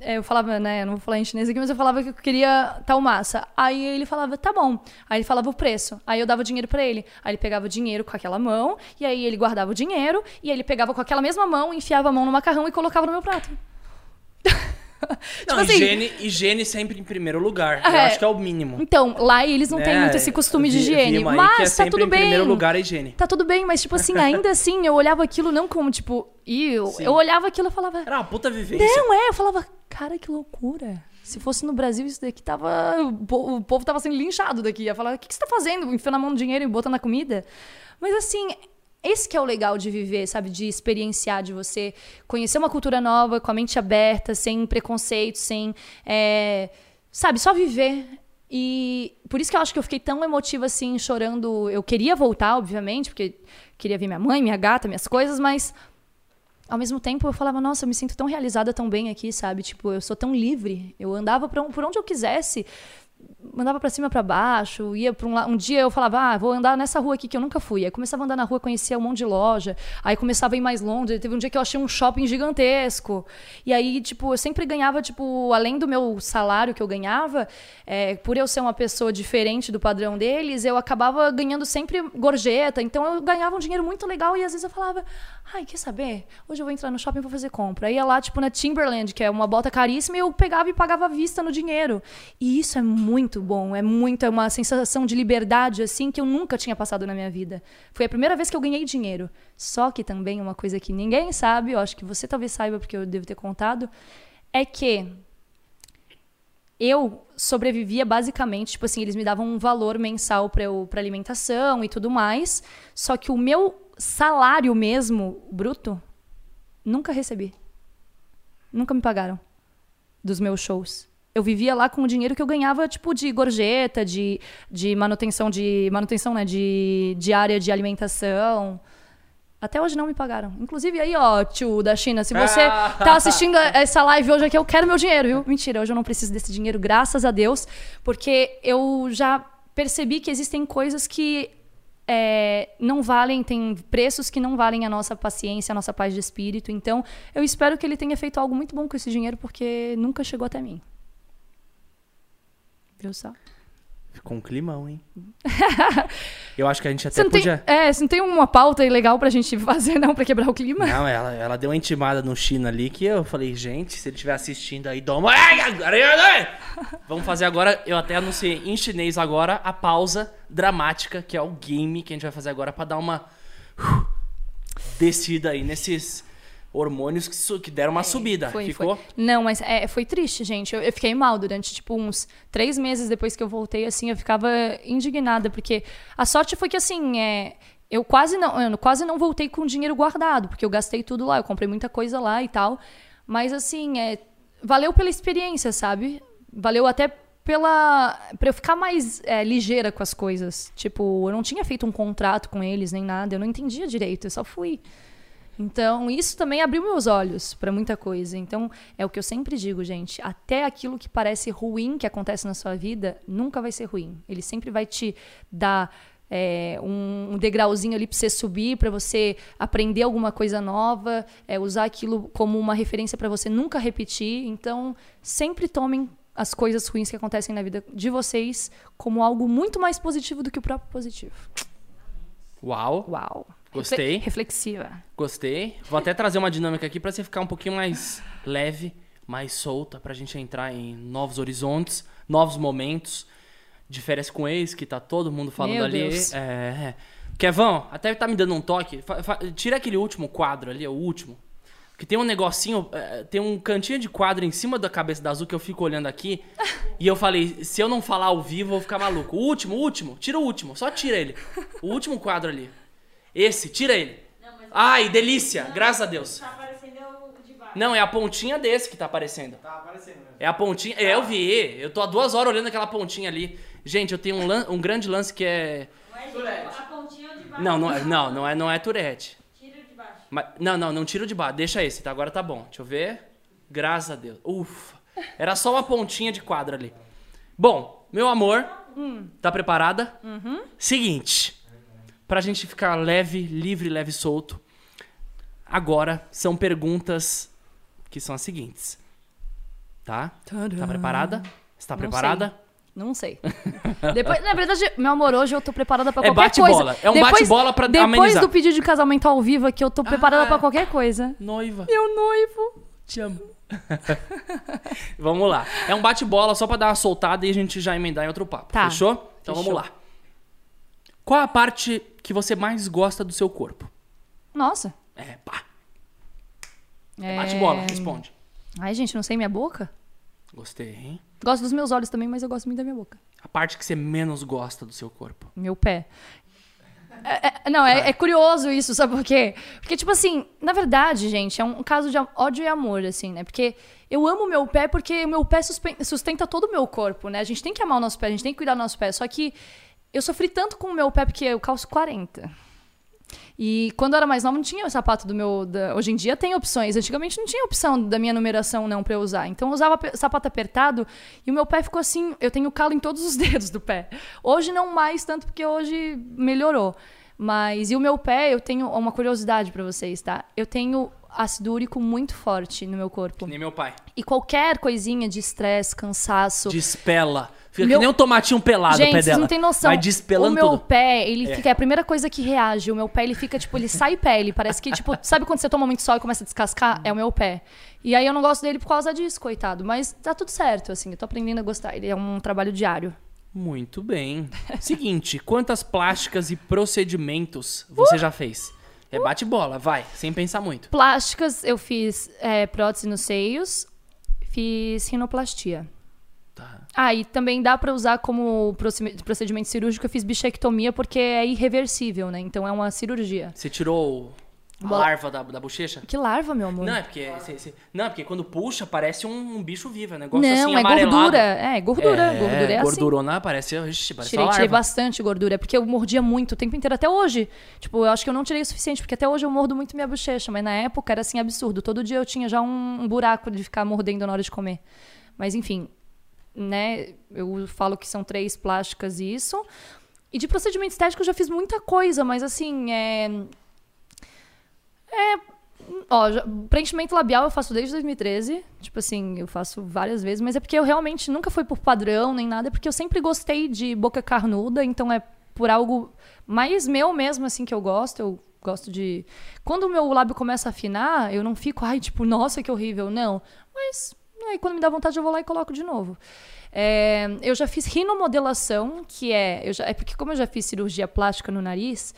é, eu falava, né, eu não vou falar em chinês aqui, mas eu falava que eu queria tal massa. Aí ele falava, tá bom. Aí ele falava o preço. Aí eu dava o dinheiro pra ele. Aí ele pegava o dinheiro com aquela mão, e aí ele guardava o dinheiro, e aí ele pegava com aquela mesma mão, enfiava a mão no macarrão e colocava no meu prato. Não, Tipo assim- higiene, higiene sempre em primeiro lugar. Eu É. acho que é o mínimo. Então, lá eles não têm Né? muito esse costume de higiene. Mas é tá tudo em bem. primeiro lugar a higiene. Tá tudo bem, mas, tipo assim, ainda assim, eu olhava aquilo não como, tipo, eu, Sim. eu olhava aquilo e falava, Era uma puta vivência. não é, eu falava, cara, que loucura. Se fosse no Brasil, isso daqui tava. O povo tava sendo linchado daqui. Ia falar, o que, que você tá fazendo? Enfiando a mão no dinheiro e botando na comida? Mas assim, esse que é o legal de viver, sabe? De experienciar, de você conhecer uma cultura nova, com a mente aberta, sem preconceito, sem. é, sabe, só viver. E por isso que eu acho que eu fiquei tão emotiva assim, chorando. Eu queria voltar, obviamente, porque queria ver minha mãe, minha gata, minhas coisas, mas ao mesmo tempo eu falava, nossa, eu me sinto tão realizada, tão bem aqui, sabe? Tipo, eu sou tão livre. Eu andava por onde eu quisesse, andava pra cima pra baixo, ia para um la- um dia eu falava, ah, vou andar nessa rua aqui que eu nunca fui. Aí começava a andar na rua, conhecia um monte de loja. Aí começava a ir mais longe. Teve um dia que eu achei um shopping gigantesco. E aí, tipo, eu sempre ganhava, tipo, além do meu salário que eu ganhava, é, por eu ser uma pessoa diferente do padrão deles, eu acabava ganhando sempre gorjeta. Então eu ganhava um dinheiro muito legal e às vezes eu falava, ai, quer saber? Hoje eu vou entrar no shopping e vou fazer compra. Aí ia lá, tipo, na Timberland, que é uma bota caríssima, e eu pegava e pagava à vista no dinheiro. E isso é muito bom, é muito, é uma sensação de liberdade, assim, que eu nunca tinha passado na minha vida. Foi a primeira vez que eu ganhei dinheiro. Só que também uma coisa que ninguém sabe, eu acho que você talvez saiba, porque eu devo ter contado, é que eu sobrevivia basicamente, tipo assim, eles me davam um valor mensal para para alimentação e tudo mais, só que o meu salário mesmo bruto nunca recebi. Nunca me pagaram dos meus shows. Eu vivia lá com o dinheiro que eu ganhava, tipo, de gorjeta, de, de manutenção de. Manutenção, né? De, de área de alimentação. Até hoje não me pagaram. Inclusive, aí, ó, tio da China, se você Ah. tá assistindo essa live hoje aqui, eu quero meu dinheiro, viu? Mentira, hoje eu não preciso desse dinheiro, graças a Deus, porque eu já percebi que existem coisas que é, não valem, tem preços que não valem a nossa paciência, a nossa paz de espírito. Então, eu espero que ele tenha feito algo muito bom com esse dinheiro, porque nunca chegou até mim. Viu só? Ficou um climão, hein? Eu acho que a gente até Você não, tem, podia. é, você não tem uma pauta aí legal pra gente fazer, não, pra quebrar o clima? Não, ela, ela deu uma intimada no China ali que eu falei, gente, se ele estiver assistindo aí. Ai, agora- Vamos fazer agora, eu até anunciei em chinês agora a pausa dramática, que é o game que a gente vai fazer agora pra dar uma uh, descida aí nesses hormônios que, que deram uma subida. É, Foi, Ficou? foi. Não, mas é, foi triste, gente. Eu, eu fiquei mal durante, tipo, uns três meses depois que eu voltei, assim, eu ficava indignada, porque a sorte foi que, assim, é, eu quase não, eu quase não voltei com dinheiro guardado, porque eu gastei tudo lá, eu comprei muita coisa lá e tal. Mas, assim, é, valeu pela experiência, sabe? Valeu até pela. pra eu ficar mais é, ligeira com as coisas. Tipo, eu não tinha feito um contrato com eles nem nada, eu não entendia direito, eu só fui. Então, isso também abriu meus olhos para muita coisa. Então, é o que eu sempre digo, gente. Até aquilo que parece ruim que acontece na sua vida, nunca vai ser ruim. Ele sempre vai te dar é, um, degrauzinho ali para você subir, para você aprender alguma coisa nova, é, usar aquilo como uma referência para você nunca repetir. Então, sempre tomem as coisas ruins que acontecem na vida de vocês como algo muito mais positivo do que o próprio positivo. Uau, Uau. Gostei. Refle- reflexiva. gostei. Vou até trazer uma dinâmica aqui pra você ficar um pouquinho mais leve, mais solta, pra gente entrar em novos horizontes, novos momentos. De férias com ex, que tá todo mundo falando Meu ali. Deus. É, é. Kevão, até tá me dando um toque. Tira aquele último quadro ali, é o último. Que tem um negocinho, é, tem um cantinho de quadro em cima da cabeça da Azul que eu fico olhando aqui. e eu falei, se eu não falar ao vivo, eu vou ficar maluco. O último, o último, tira o último, só tira ele. O último quadro ali. Esse, tira ele. Ai, delícia, graças a Deus. Tá aparecendo o de baixo. Não, é a pontinha desse que tá aparecendo. Tá aparecendo mesmo. É a pontinha. É, eu vi. Eu tô há duas horas olhando aquela pontinha ali. Gente, eu tenho um, lan- um grande lance que é. Não é. A pontinha de baixo. Não, não é, não, não é, não é Tourette. Tira de baixo. Mas, não, não, não tira o de baixo. Deixa esse, tá? Agora tá bom. Deixa eu ver. Graças a Deus. Ufa. Era só uma pontinha de quadro ali. Bom, meu amor, tá preparada? Seguinte, pra gente ficar leve, livre, leve e solto. Agora são perguntas que são as seguintes. Tá? Tá preparada? Está preparada? Não sei. Depois, na verdade, meu amor, hoje eu tô preparada pra É qualquer bate-bola. coisa. É um Depois- bate-bola pra Depois amenizar. do pedido de casamento ao vivo aqui, eu tô preparada Ah. pra qualquer coisa. Noiva. Meu noivo. Te amo. vamos lá. É um bate-bola só pra dar uma soltada e a gente já emendar em outro papo. Tá. Fechou? Então Fechou. vamos lá. Qual a parte que você mais gosta do seu corpo? Nossa. É, pá. É... Bate-bola, responde. Ai, gente, não sei minha boca. Gostei, hein? Gosto dos meus olhos também, mas eu gosto muito da minha boca. A parte que você menos gosta do seu corpo. Meu pé. É- é- não, é, é curioso isso, sabe por quê? Porque, tipo assim, na verdade, gente, é um caso de ódio e amor, assim, né? Porque eu amo meu pé porque o meu pé sustenta todo o meu corpo, né? A gente tem que amar o nosso pé, a gente tem que cuidar do nosso pé. Só que eu sofri tanto com o meu pé porque eu calço 40. E quando eu era mais nova, não tinha o sapato do meu. da- Hoje em dia tem opções. Antigamente não tinha opção da minha numeração não pra eu usar. Então eu usava sapato apertado e o meu pé ficou assim. Eu tenho calo em todos os dedos do pé. Hoje não mais, tanto porque hoje melhorou. Mas e o meu pé, eu tenho uma curiosidade pra vocês, tá? Eu tenho ácido úrico muito forte no meu corpo. Que nem meu pai. E qualquer coisinha de estresse, cansaço, Despela. Fica Meu- que nem um tomatinho pelado Gente, o pé dela. não tem noção. Vai despelando o meu tudo. pé, ele É. fica. É a primeira coisa que reage. O meu pé, ele fica, tipo, ele sai pele. Parece que, tipo, sabe quando você toma muito sol e começa a descascar? É o meu pé. E aí eu não gosto dele por causa disso, coitado. Mas tá tudo certo, assim. Eu tô aprendendo a gostar. Ele é um trabalho diário. Muito bem. Seguinte, quantas plásticas e procedimentos você já fez? É bate-bola, vai, sem pensar muito. Plásticas, eu fiz é, prótese nos seios. Fiz rinoplastia. Ah, e também dá pra usar como procedi- procedimento cirúrgico. Eu fiz bichectomia porque é irreversível, né? Então é uma cirurgia. Você tirou A Bola- larva da, da bochecha? Que larva, meu amor. Não, é porque, cê- cê- não, é porque quando puxa, parece um, um bicho vivo, é um negócio Não, assim, é amarelado. gordura. É, gordura. gordura é assim. gordurona, parece, ixi, parece Tirei, uma tirei bastante gordura, porque eu mordia muito o tempo inteiro, até hoje. Tipo, eu acho que eu não tirei o suficiente, porque até hoje eu mordo muito minha bochecha, mas na época era assim absurdo. Todo dia eu tinha já um, um buraco de ficar mordendo na hora de comer. Mas enfim, né? Eu falo que são três plásticas isso. E de procedimento estético eu já fiz muita coisa, mas assim, é. É. Ó, preenchimento labial eu faço desde 2013. Tipo assim, eu faço várias vezes, mas é porque eu realmente nunca foi por padrão nem nada, é porque eu sempre gostei de boca carnuda, então é por algo mais meu mesmo, assim, que eu gosto. Eu gosto de. Quando o meu lábio começa a afinar, eu não fico, ai, tipo, nossa, que horrível. Não. Mas aí quando me dá vontade, eu vou lá e coloco de novo. É, eu já fiz rinomodelação, que é. Eu já, é porque, como eu já fiz cirurgia plástica no nariz,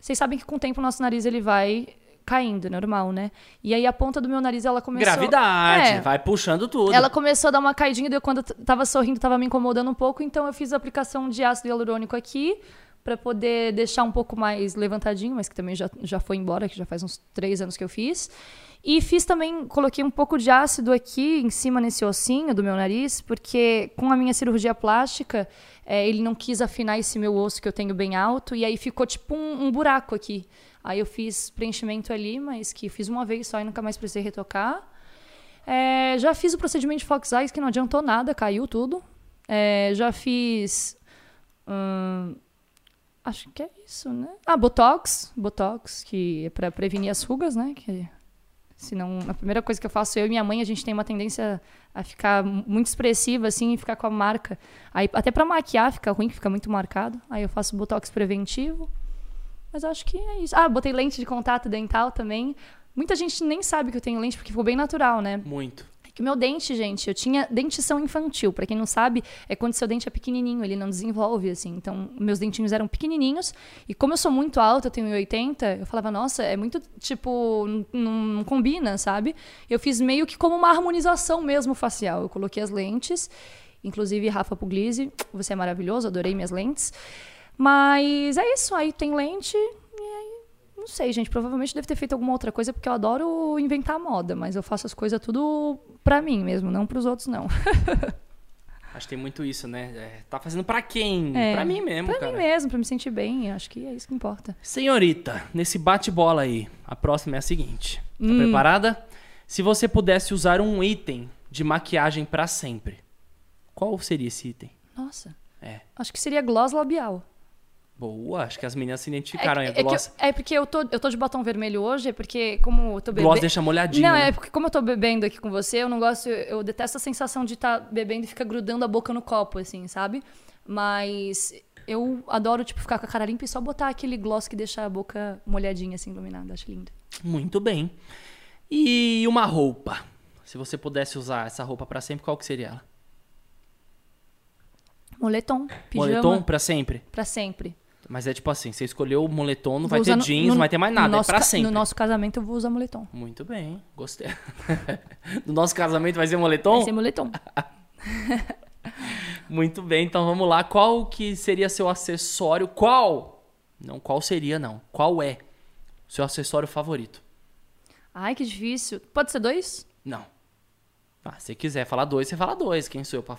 vocês sabem que com o tempo o nosso nariz ele vai caindo, normal, né? E aí a ponta do meu nariz ela começou. Gravidade, É. vai puxando tudo. Ela começou a dar uma caidinha, quando eu tava sorrindo, tava me incomodando um pouco, então eu fiz a aplicação de ácido hialurônico aqui, pra poder deixar um pouco mais levantadinho, mas que também já, já foi embora, que já faz uns três anos que eu fiz. E fiz também, coloquei um pouco de ácido aqui em cima nesse ossinho do meu nariz, porque com a minha cirurgia plástica, é, ele não quis afinar esse meu osso que eu tenho bem alto, e aí ficou tipo um, um buraco aqui. Aí eu fiz preenchimento ali, mas que fiz uma vez só e nunca mais precisei retocar. É, já fiz o procedimento de Fox Eyes, que não adiantou nada, caiu tudo. É, já fiz. hum, acho que é isso, né? Ah, Botox. Botox, que é pra prevenir as rugas, né? Que, senão, a primeira coisa que eu faço, eu e minha mãe, a gente tem uma tendência a ficar muito expressiva, assim, e ficar com a marca. Aí, até pra maquiar fica ruim, que fica muito marcado. Aí eu faço Botox preventivo. Mas acho que é isso. Ah, botei lente de contato dental também. Muita gente nem sabe que eu tenho lente, porque ficou bem natural, né? Muito. É que o meu dente, gente, eu tinha dentição infantil. Pra quem não sabe, é quando seu dente é pequenininho, ele não desenvolve, assim. Então, meus dentinhos eram pequenininhos. E como eu sou muito alta, eu tenho 1,80, eu falava, nossa, é muito, tipo, não, não combina, sabe? Eu fiz meio que como uma harmonização mesmo facial. Eu coloquei as lentes, inclusive Rafa Puglisi, você é maravilhoso, adorei minhas lentes. Mas é isso, aí tem lente e aí não sei, gente. Provavelmente deve ter feito alguma outra coisa, porque eu adoro inventar moda, mas eu faço as coisas tudo pra mim mesmo, não pros outros, não. Acho que tem muito isso, né? É, tá fazendo pra quem? É, pra mim mesmo, pra cara. mim mesmo, pra me sentir bem. Acho que é isso que importa. Senhorita, nesse bate-bola aí, a próxima é a seguinte. Tá Hum. preparada? Se você pudesse usar um item de maquiagem pra sempre, qual seria esse item? Nossa. É. Acho que seria gloss labial. Boa, acho que as meninas se identificaram é, é que eu- Gloss, é porque eu tô, eu tô de batom vermelho hoje, é porque como eu tô bebendo. gloss deixa molhadinho. Não, né? é porque como eu tô bebendo aqui com você, eu não gosto. Eu detesto a sensação de estar bebendo e ficar grudando a boca no copo, assim, sabe? Mas eu adoro, tipo, ficar com a cara limpa e só botar aquele gloss que deixa a boca molhadinha, assim, iluminada. Acho lindo. Muito bem. E uma roupa? Se você pudesse usar essa roupa pra sempre, qual que seria ela? Moletom, pijama, Moletom pra sempre? pra sempre. Mas é tipo assim, você escolheu o moletom, não Vou vai ter no- jeans, no- não vai ter mais nada, no é pra sempre. No nosso casamento eu vou usar moletom. Muito bem, gostei. no nosso casamento vai ser moletom? Vai ser moletom. Muito bem, então vamos lá. Qual que seria seu acessório? Qual? Não, qual seria não. Qual é o seu acessório favorito? Ai, que difícil. Pode ser dois? Não. Ah, se quiser falar dois, você fala dois. Quem sou eu pra...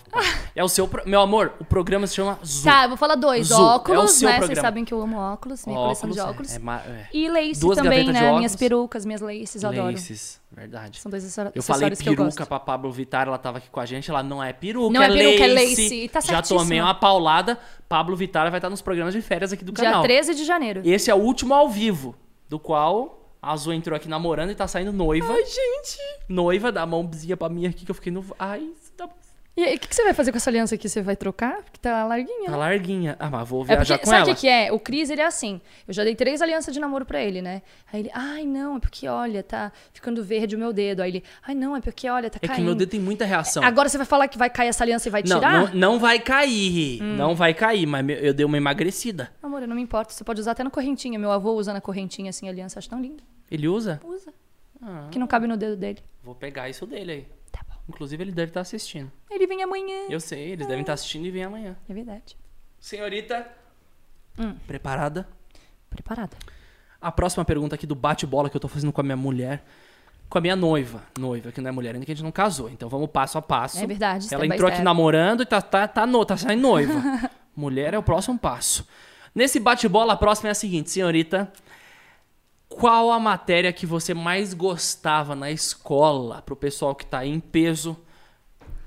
É o seu... pro- Meu amor, o programa se chama Zoom. Tá, eu vou falar dois. Zu, é o óculos, seu né? Vocês programa. sabem que eu amo óculos, minha coleção de é- óculos. É, ma- é. E lace Duas também, né? óculos. Minhas perucas, minhas laces, adoro. Laces, verdade. São dois acessórios Eu falei que eu peruca gosto. pra Pablo Vittar, ela tava aqui com a gente. Ela não é peruca, Não é é peruca, é lace. lace. E tá Já tomei uma paulada. Pablo Vittar vai estar nos programas de férias aqui do Dia canal. 13 de janeiro. Esse é o último ao vivo, do qual a Azul entrou aqui namorando e tá saindo noiva. Ai, gente! Noiva, dá a mãozinha pra mim aqui que eu fiquei no. Ai, isso dá... E aí, o que, que você vai fazer com essa aliança aqui? Você vai trocar? Porque tá larguinha. tá né? larguinha. Ah, mas vou É viajar porque, com sabe ela. o que, que é? O Cris, ele é assim. Eu já dei três alianças de namoro pra ele, né? Aí ele, ai, não, é porque, olha, tá ficando verde o meu dedo. Aí ele, ai, não, é porque, olha, tá É caindo. que meu dedo tem muita reação. Agora você vai falar que vai cair essa aliança e vai Não, tirar? não, não vai cair. Hum. Não vai cair, mas eu dei uma emagrecida. Amor, eu não me importo. Você pode usar até na correntinha. Meu avô usa na correntinha, assim, a aliança. Acho tão lindo. Ele usa? Usa. Ah, Que não cabe no dedo dele. vou pegar isso dele aí. Inclusive, ele deve estar assistindo. Ele vem amanhã. Eu sei, eles devem estar assistindo e vem amanhã. É verdade. Senhorita, Hum. preparada? Preparada. A próxima pergunta aqui do bate-bola que eu tô fazendo com a minha mulher. Com a minha noiva. Noiva, que não é mulher ainda, que a gente não casou. Então vamos passo a passo. É verdade, Ela entrou aqui namorando e tá, tá, tá, no, tá saindo noiva. mulher é o próximo passo. Nesse bate-bola, a próxima é a seguinte, senhorita. Qual a matéria que você mais gostava na escola pro pessoal que tá aí em peso?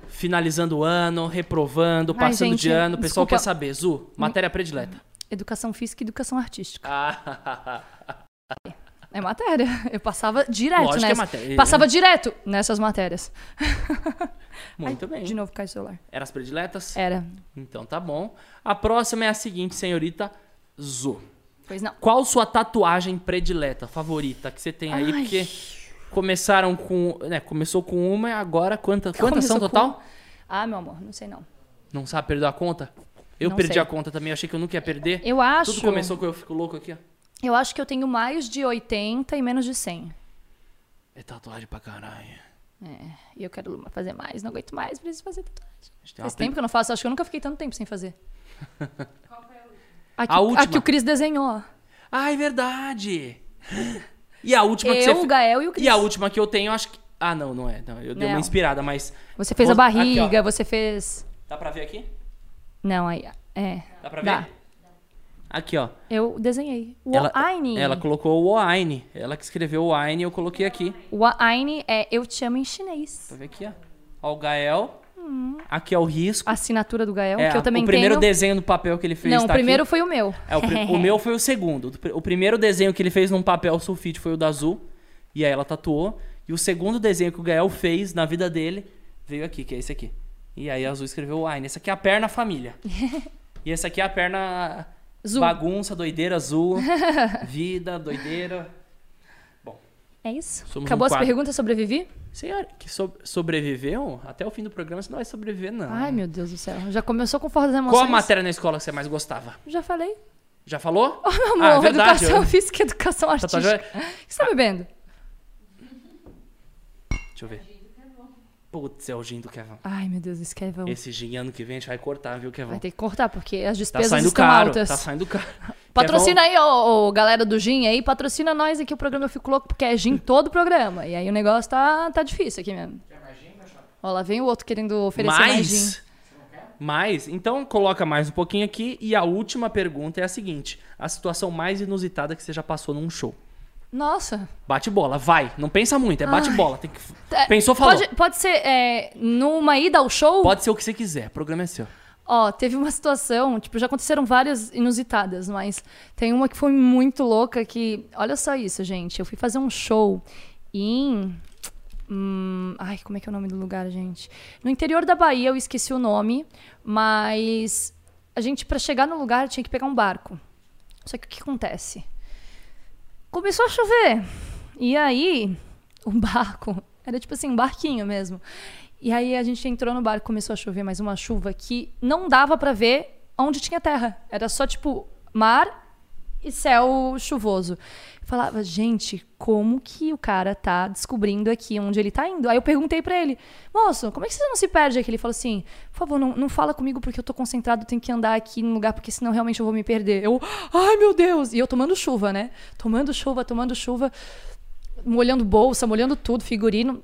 Finalizando o ano, reprovando, Ai, passando gente, de ano. O pessoal desculpa. quer saber. Zu, matéria predileta. Educação física e educação artística. Ah, É matéria. Eu passava direto Lógico que é matéria. Passava direto nessas matérias. muito Ai, bem. De novo cai o celular. Eram as prediletas? Era. Então tá bom. A próxima é a seguinte, senhorita Zu. Pois não. Qual sua tatuagem predileta, favorita, que você tem aí? Ai. Porque começaram com. Né, começou com uma e agora quanta, quantas são com- total? Ah, meu amor, não sei não. Não sabe, perdeu a conta? Eu Não perdi sei. a conta também, achei que eu nunca ia perder. Eu acho. Tudo começou com eu fico louco aqui, ó. Eu acho que eu tenho mais de 80 e menos de 100. É tatuagem pra caralho. E eu quero fazer mais, não aguento mais, preciso fazer tatuagem. Faz tempo que eu não faço, acho que eu nunca fiquei tanto tempo sem fazer. A que, A última. a que o Cris desenhou. Ah, é verdade! E a última que Eu, você o Gael e o Cris. E a última que eu tenho, acho que. Ah, não, não é. Não, eu dei uma Não. inspirada, mas. Você fez a Vou- aqui, barriga, ó. você fez. Dá pra ver aqui? Não, aí. É. Dá pra ver? Dá. Aqui, ó. Eu desenhei. O Ela, Aine. ela colocou o Oaine. Ela que escreveu o Oaine, eu coloquei aqui. O Aine é Eu Te Amo em chinês. Pra ver aqui, ó. Ó, o Gael. Aqui é o risco. A assinatura do Gael, é, que eu também o primeiro tenho. desenho no papel que ele fez Não, o tá primeiro aqui. foi o meu. É, o, o meu foi o segundo. O primeiro desenho que ele fez num papel sulfite foi o da Azul. E aí ela tatuou. E o segundo desenho que o Gael fez na vida dele veio aqui, que é esse aqui. E aí a Azul escreveu Wine. Esse aqui é a perna família. e esse aqui é a perna bagunça, doideira azul. vida, doideira. É isso? Somos Acabou um as perguntas, sobrevivi? Senhor, que so- sobreviveu? Até o fim do programa você não vai sobreviver, não. Ai, meu Deus do céu. Já começou com força das emoções. Qual a matéria na escola que você mais gostava? Já falei. Já falou? Oh, meu Ah, amor, verdade, educação eu- física e educação Tatuagem- artística. O que você tá bebendo? Deixa eu ver. Putz, é o gin do Kevin. Ai, meu Deus, esse Kevin Esse gin ano que vem a gente vai cortar, viu, Kevin? vai ter que cortar, porque as Tá despesas saindo estão caro, altas. tá saindo caro. Patrocina aí, ô, ô, galera do Gin aí, patrocina nós aqui o programa Eu Fico Louco, porque é Gin todo o programa. E aí o negócio tá, tá difícil aqui mesmo. Ó, lá vem o outro querendo oferecer mais Gin. Mais? Mais? Então coloca mais um pouquinho aqui. E a última pergunta é a seguinte: a situação mais inusitada que você já passou num show. Nossa. Bate bola, vai. Não pensa muito, é bate bola. Tem que... É, Pensou, falou. Pode, pode ser é, numa ida ao show? Pode ser o que você quiser, o programa é seu. Ó, teve uma situação, tipo, já aconteceram várias inusitadas, mas tem uma que foi muito louca que, olha só isso, gente. Eu fui fazer um show em hum, ai, como é que é o nome do lugar, gente? No interior da Bahia, eu esqueci o nome, mas a gente para chegar no lugar tinha que pegar um barco. Só que o que acontece? Começou a chover. E aí, o barco era tipo assim, um barquinho mesmo. E aí a gente entrou no barco, começou a chover mais uma chuva que não dava pra ver onde tinha terra. Era só tipo mar e céu chuvoso. Eu falava, gente, como que o cara tá descobrindo aqui onde ele tá indo? Aí eu perguntei pra ele, moço, como é que você não se perde aqui? Ele falou assim, por favor, não, não fala comigo porque eu tô concentrado, tenho que andar aqui no lugar, porque senão realmente eu vou me perder. Eu, ai meu Deus! E eu tomando chuva, né? Tomando chuva, tomando chuva, molhando bolsa, molhando tudo, figurino.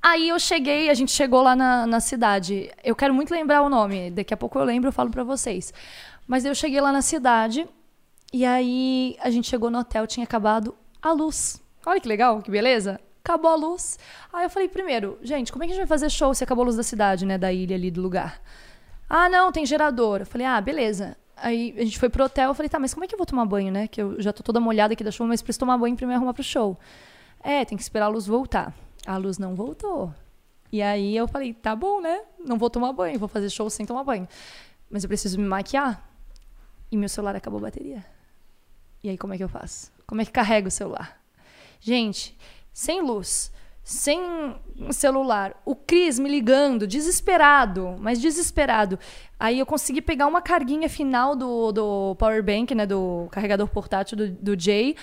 Aí eu cheguei, a gente chegou lá na, na cidade. Eu quero muito lembrar o nome, daqui a pouco eu lembro, eu falo pra vocês. Mas eu cheguei lá na cidade e aí a gente chegou no hotel, tinha acabado a luz. Olha que legal, que beleza. Acabou a luz. Aí eu falei, primeiro, gente, como é que a gente vai fazer show se acabou a luz da cidade, né? Da ilha ali, do lugar. Ah, não, tem gerador. Eu falei, ah, beleza. Aí a gente foi pro hotel, eu falei, tá, mas como é que eu vou tomar banho, né? Que eu já tô toda molhada aqui da chuva, mas preciso tomar banho pra me arrumar pro show. É, tem que esperar a luz voltar. A luz não voltou. E aí eu falei, tá bom, né? Não vou tomar banho, vou fazer show sem tomar banho. Mas eu preciso me maquiar. E meu celular acabou a bateria. E aí como é que eu faço? Como é que carrega o celular? Gente, sem luz, sem celular, o Cris me ligando, desesperado, mas desesperado. Aí eu consegui pegar uma carguinha final do, do power bank, né, do carregador portátil do, do Jay.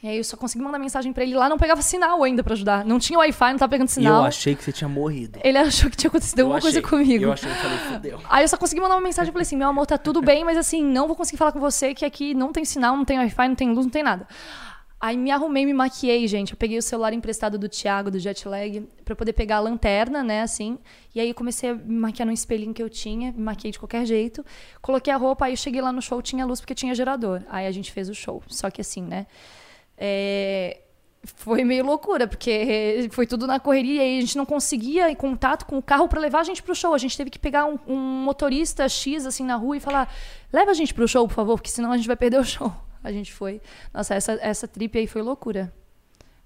E aí eu só consegui mandar mensagem pra ele lá, não pegava sinal ainda pra ajudar. Não tinha Wi-Fi, não tava pegando E sinal. eu achei que você tinha morrido. Ele achou que tinha acontecido Eu alguma coisa achei. comigo. Eu achei, eu falei, fudeu. Aí eu só consegui mandar uma mensagem e falei assim: meu amor, tá tudo bem, mas assim, não vou conseguir falar com você, que aqui não tem sinal, não tem Wi-Fi, não tem luz, não tem nada. Aí me arrumei, me maquiei, gente. Eu peguei o celular emprestado do Thiago, do Jetlag, pra poder pegar a lanterna, né, assim. E aí comecei a me maquiar no espelhinho que eu tinha, me maquiei de qualquer jeito. Coloquei a roupa, aí cheguei lá no show, tinha luz porque tinha gerador. Aí a gente fez o show. Só que assim, né? É, Foi meio loucura, porque foi tudo na correria e a gente não conseguia em contato com o carro pra levar a gente pro show. A gente teve que pegar um, um motorista X assim na rua e falar: leva a gente pro show, por favor, porque senão a gente vai perder o show. A gente foi. Nossa, essa, essa trip aí foi loucura.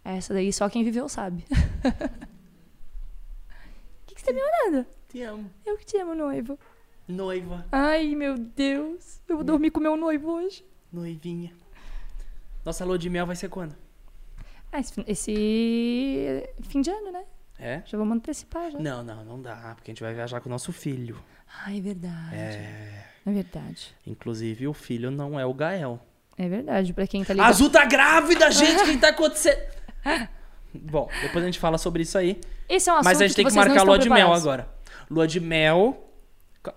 Essa daí só quem viveu sabe. O que, que você tá me olhando? Te amo. Eu que te amo, noivo. Noiva, Ai, meu Deus. Eu vou dormir com meu noivo hoje. noivinha. Nossa lua de mel vai ser quando? Ah, esse, esse fim de ano, né? É? Já vamos antecipar já. Não, não, não dá, porque a gente vai viajar com o nosso filho. Ai, é verdade. É. É verdade. Inclusive, o filho não é o Gael. É verdade. Pra quem tá ligado. Azul tá grávida, gente! O que tá acontecendo? Bom, depois a gente fala sobre isso aí. Esse é um assunto Mas a gente tem que marcar lua de mel agora. Lua de mel.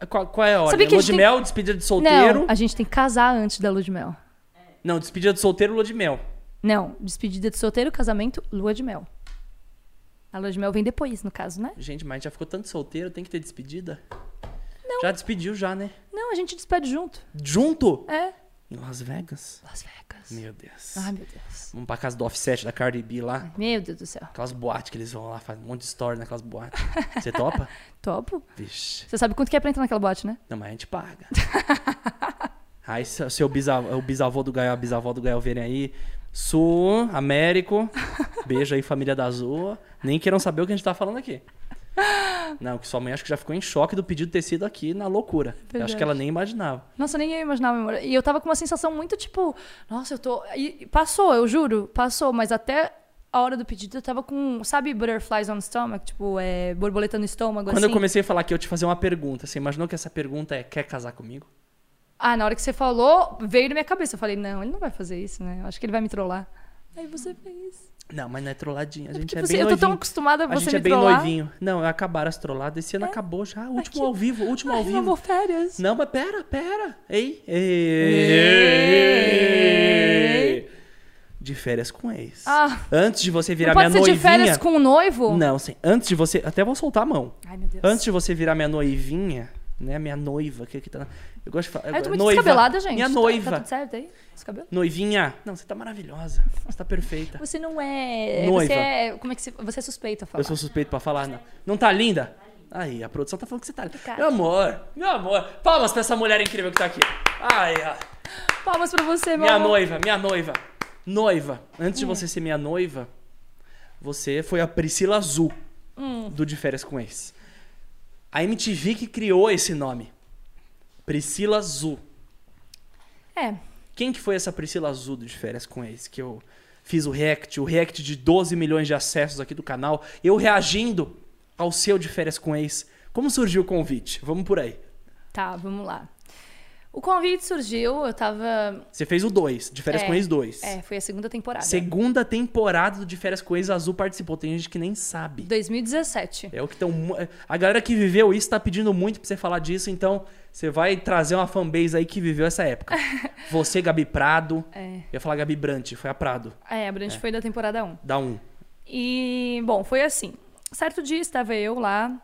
Qual, qual- é a ordem? Sabia que a lua de tem- mel, despedida de solteiro. Não, a gente tem que casar antes da lua de mel. Não, despedida de solteiro, lua de mel. Não, despedida de solteiro, casamento, lua de mel. A lua de mel vem depois, no caso, né? Gente, mas já ficou tanto solteiro, tem que ter despedida? Não. Já despediu já, né? Não, a gente despede junto. Junto? É. Em Las Vegas? Las Vegas. Meu Deus. Ai, meu Deus. Vamos pra casa do offset da Cardi B lá. Meu Deus do céu. Aquelas boates que eles vão lá, fazem um monte de story naquelas boates. Você topa? Topo. Vixe. Você sabe quanto que é pra entrar naquela boate, né? Não, mas a gente paga. aí se seu bisavô, o bisavô do Gael, a bisavó do Gael verem aí. Sul, Américo. Beijo aí, família da Azul. Nem queiram saber o que a gente tá falando aqui. Não, que sua mãe acho que já ficou em choque do pedido ter sido aqui na loucura. Eu acho que ela nem imaginava. Nossa, nem eu imaginava. amor. E eu tava com uma sensação muito tipo, nossa, eu tô. E passou, eu juro, passou, mas até a hora do pedido eu tava com, sabe, butterflies on stomach? Tipo, é, borboleta no estômago, Quando assim. eu comecei a falar que eu te fazer uma pergunta, você imaginou que essa pergunta é: quer casar comigo? Ah, na hora que você falou, veio na minha cabeça. Eu falei, não, ele não vai fazer isso, né? Eu acho que ele vai me trollar. Aí você fez. Não, mas não é trolladinha. A gente Porque é você, bem eu tô tão noivinho. acostumada a A você gente me é bem trollar. noivinho. Não, acabaram as trolladas. Esse ano acabou já. Último que- ao vivo, último ao Ai, vivo. amor, férias. Não, mas pera, pera. Ei, ei, Ei. De férias com ex. Ah, Antes de você virar não pode minha ser noivinha. de férias com o noivo? Não, sim. Antes de você. Até vou soltar a mão. Ai, meu Deus. Antes de você virar minha noivinha, né? Minha noiva, que aqui tá. Eu gosto de falar. Ai, eu tô muito noiva. descabelada, gente. Minha Tá- noiva. Tá, tudo certo aí? Esse cabelo? Noivinha. Não, você tá maravilhosa. Você tá perfeita. Você não é. Noiva. Você é. Como é que se. Você é suspeito a falar. Eu sou suspeito pra falar, não. Não tá linda? Aí, a produção tá falando que você tá linda. Meu amor, meu amor. Palmas pra essa mulher incrível que tá aqui. Ai, ó. Palmas pra você, meu Minha amor. noiva, minha noiva. Noiva. Antes Hum. de você ser minha noiva, você foi a Priscila Azul Hum. do De Férias com Ex. A MTV que criou esse nome. Priscila Azul. É. Quem que foi essa Priscila Azul De Férias com Ex? Que eu fiz o react, o react de 12 milhões de acessos aqui do canal. Eu reagindo ao seu De Férias com Ex. Como surgiu o convite? Vamos por aí. Tá, vamos lá. O convite surgiu, eu tava. Você fez o 2, De Férias É, com Ex 2. É, foi a segunda temporada. Segunda temporada do De Férias com Ex Azul participou. Tem gente que nem sabe. 2017. É o que estão. A galera que viveu isso tá pedindo muito pra você falar disso, então você vai trazer uma fanbase aí que viveu essa época. Você, Gabi Prado. É. Eu ia falar Gabi Brant, foi a Prado. É, a Branch foi da temporada 1. Dá um. E, bom, foi assim. Certo dia estava eu lá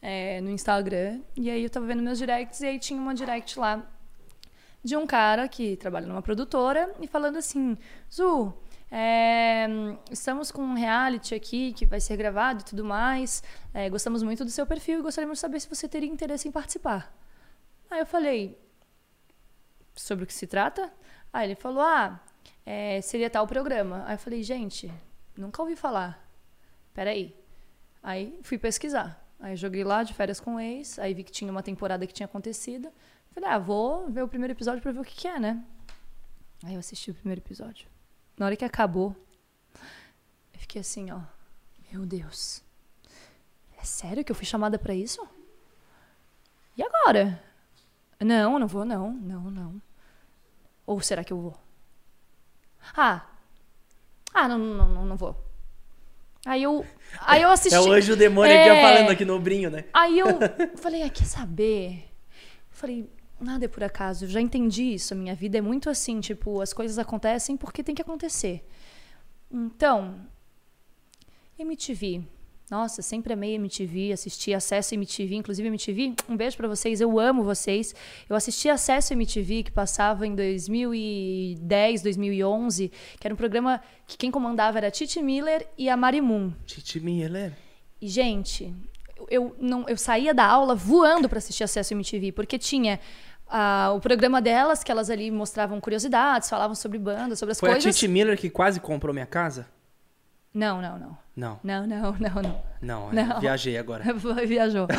é, no Instagram, e aí eu tava vendo meus directs, e aí tinha uma direct lá de um cara que trabalha numa produtora e falando assim: Zu, é, estamos com um reality aqui que vai ser gravado e tudo mais. é, gostamos muito do seu perfil e gostaríamos de saber se você teria interesse em participar. Aí eu falei: sobre o que se trata? Aí ele falou: ah, é, seria tal programa. Aí eu falei: gente, nunca ouvi falar. Peraí. Aí fui pesquisar. Aí joguei lá de férias com o ex, aí vi que tinha uma temporada que tinha acontecido. Falei, ah, vou ver o primeiro episódio pra ver o que, que é, né? Aí eu assisti o primeiro episódio. Na hora que acabou, eu fiquei assim, ó. Meu Deus. É sério que eu fui chamada pra isso? E agora? Não, não vou, não. Não, não. Ou será que eu vou? Ah, Ah, não, não, não, não vou. Aí eu, aí eu assisti. É o anjo demônio É. ó, falando aqui no ombrinho, né? Aí eu falei, ah, quer saber? Falei, nada é por acaso, eu já entendi isso. A minha vida é muito assim, tipo, as coisas acontecem porque tem que acontecer. Então, MTV. Nossa, sempre amei MTV, assisti Acesso MTV, inclusive MTV. Um beijo pra vocês, eu amo vocês. Eu assisti Acesso MTV que passava em 2010, 2011, que era um programa que quem comandava era a Titi Miller e a Mari Moon. Titi Miller. E, gente, eu- não, eu saía da aula voando para assistir Acesso MTV, porque tinha ah, o programa delas, que elas ali mostravam curiosidades, falavam sobre bandas, sobre as Foi a coisas. Titi Miller que quase comprou minha casa? Não, não, não. Não, Não, não, não, não. não, é, Não. viajei agora. Viajou.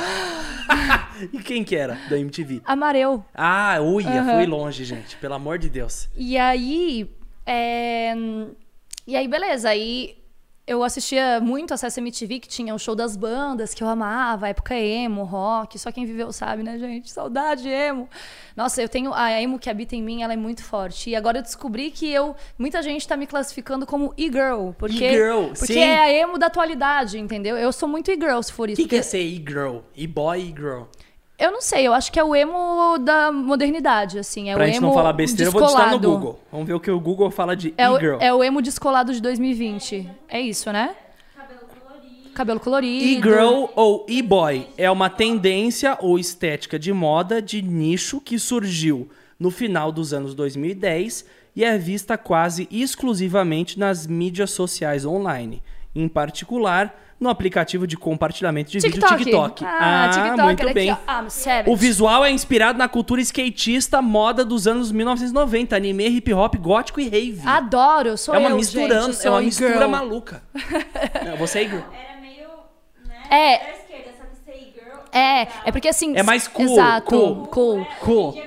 E quem que era da MTV? Amareu. Ah, uia, fui longe, gente. Pelo amor de Deus. E aí. é, E aí, beleza. Aí eu assistia muito Acesso MTV, que tinha o show das bandas, que eu amava, época emo, rock. Só quem viveu sabe, né, gente? Saudade emo. Nossa, eu tenho. A emo que habita em mim, ela é muito forte. E agora eu descobri que eu. Muita gente tá me classificando como e-girl. Porque, E-girl, porque sim. é a emo da atualidade, entendeu? Eu sou muito e-girl, se for O isso. que, que é porque- ser e-girl? E-boy e girl? Eu não sei, eu acho que é o emo da modernidade, assim. É pra o gente emo não falar besteira, eu vou digitar no descolado. Google. Vamos ver o que o Google fala de É o, e-girl. é o emo descolado de 2020. É isso, né? Cabelo colorido. Cabelo colorido. E-girl ou e-boy é uma tendência ou estética de moda de nicho que surgiu no final dos anos 2010 e é vista quase exclusivamente nas mídias sociais online, em particular no aplicativo de compartilhamento de vídeo TikTok. Ah, TikTok. muito bem. Savage. O visual é inspirado na cultura skatista, moda dos anos 1990, anime, hip hop, gótico e rave. Adoro, sou é uma eu, misturando, gente, é uma mistura maluca. Não, você é e-girl. Era meio, né? É. Era esquerda, só que ser girl. É, é porque assim... É mais cool, Exato, cool. cool. Cool. De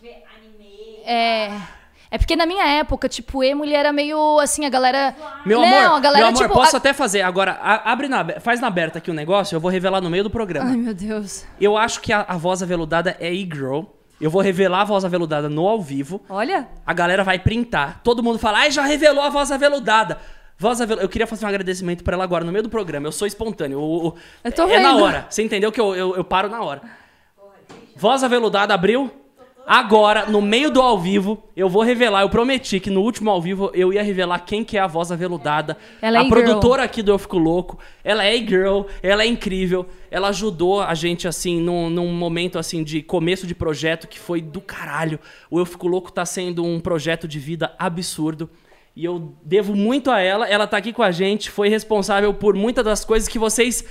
ver anime. É... É porque na minha época, tipo, emo ele era meio assim, a galera... Meu não, amor, a galera, meu amor, tipo... posso a- até fazer. Agora, a- abre na, faz na aberta aqui um negócio, eu vou revelar no meio do programa. Ai, meu Deus. Eu acho que a, a voz aveludada é e-girl. Eu vou revelar a voz aveludada no ao vivo. Olha, A galera vai printar. Todo mundo fala, ai, já revelou a voz aveludada. Voz aveludada. Eu queria fazer um agradecimento pra ela agora, no meio do programa. Eu sou espontâneo. O- o- Eu tô é na vendo. hora. Você entendeu que eu, eu, eu paro na hora. Voz aveludada abriu. Agora, no meio do ao vivo, eu vou revelar. Eu prometi que no último ao vivo eu ia revelar quem que é a voz aveludada. Ela é a produtora aqui do Eu Fico Louco. Ela é girl, ela é incrível. Ela ajudou a gente, assim, num, num momento, assim, de começo de projeto que foi do caralho. O Eu Fico Louco tá sendo um projeto de vida absurdo. E eu devo muito a ela. Ela tá aqui com a gente, foi responsável por muitas das coisas que vocês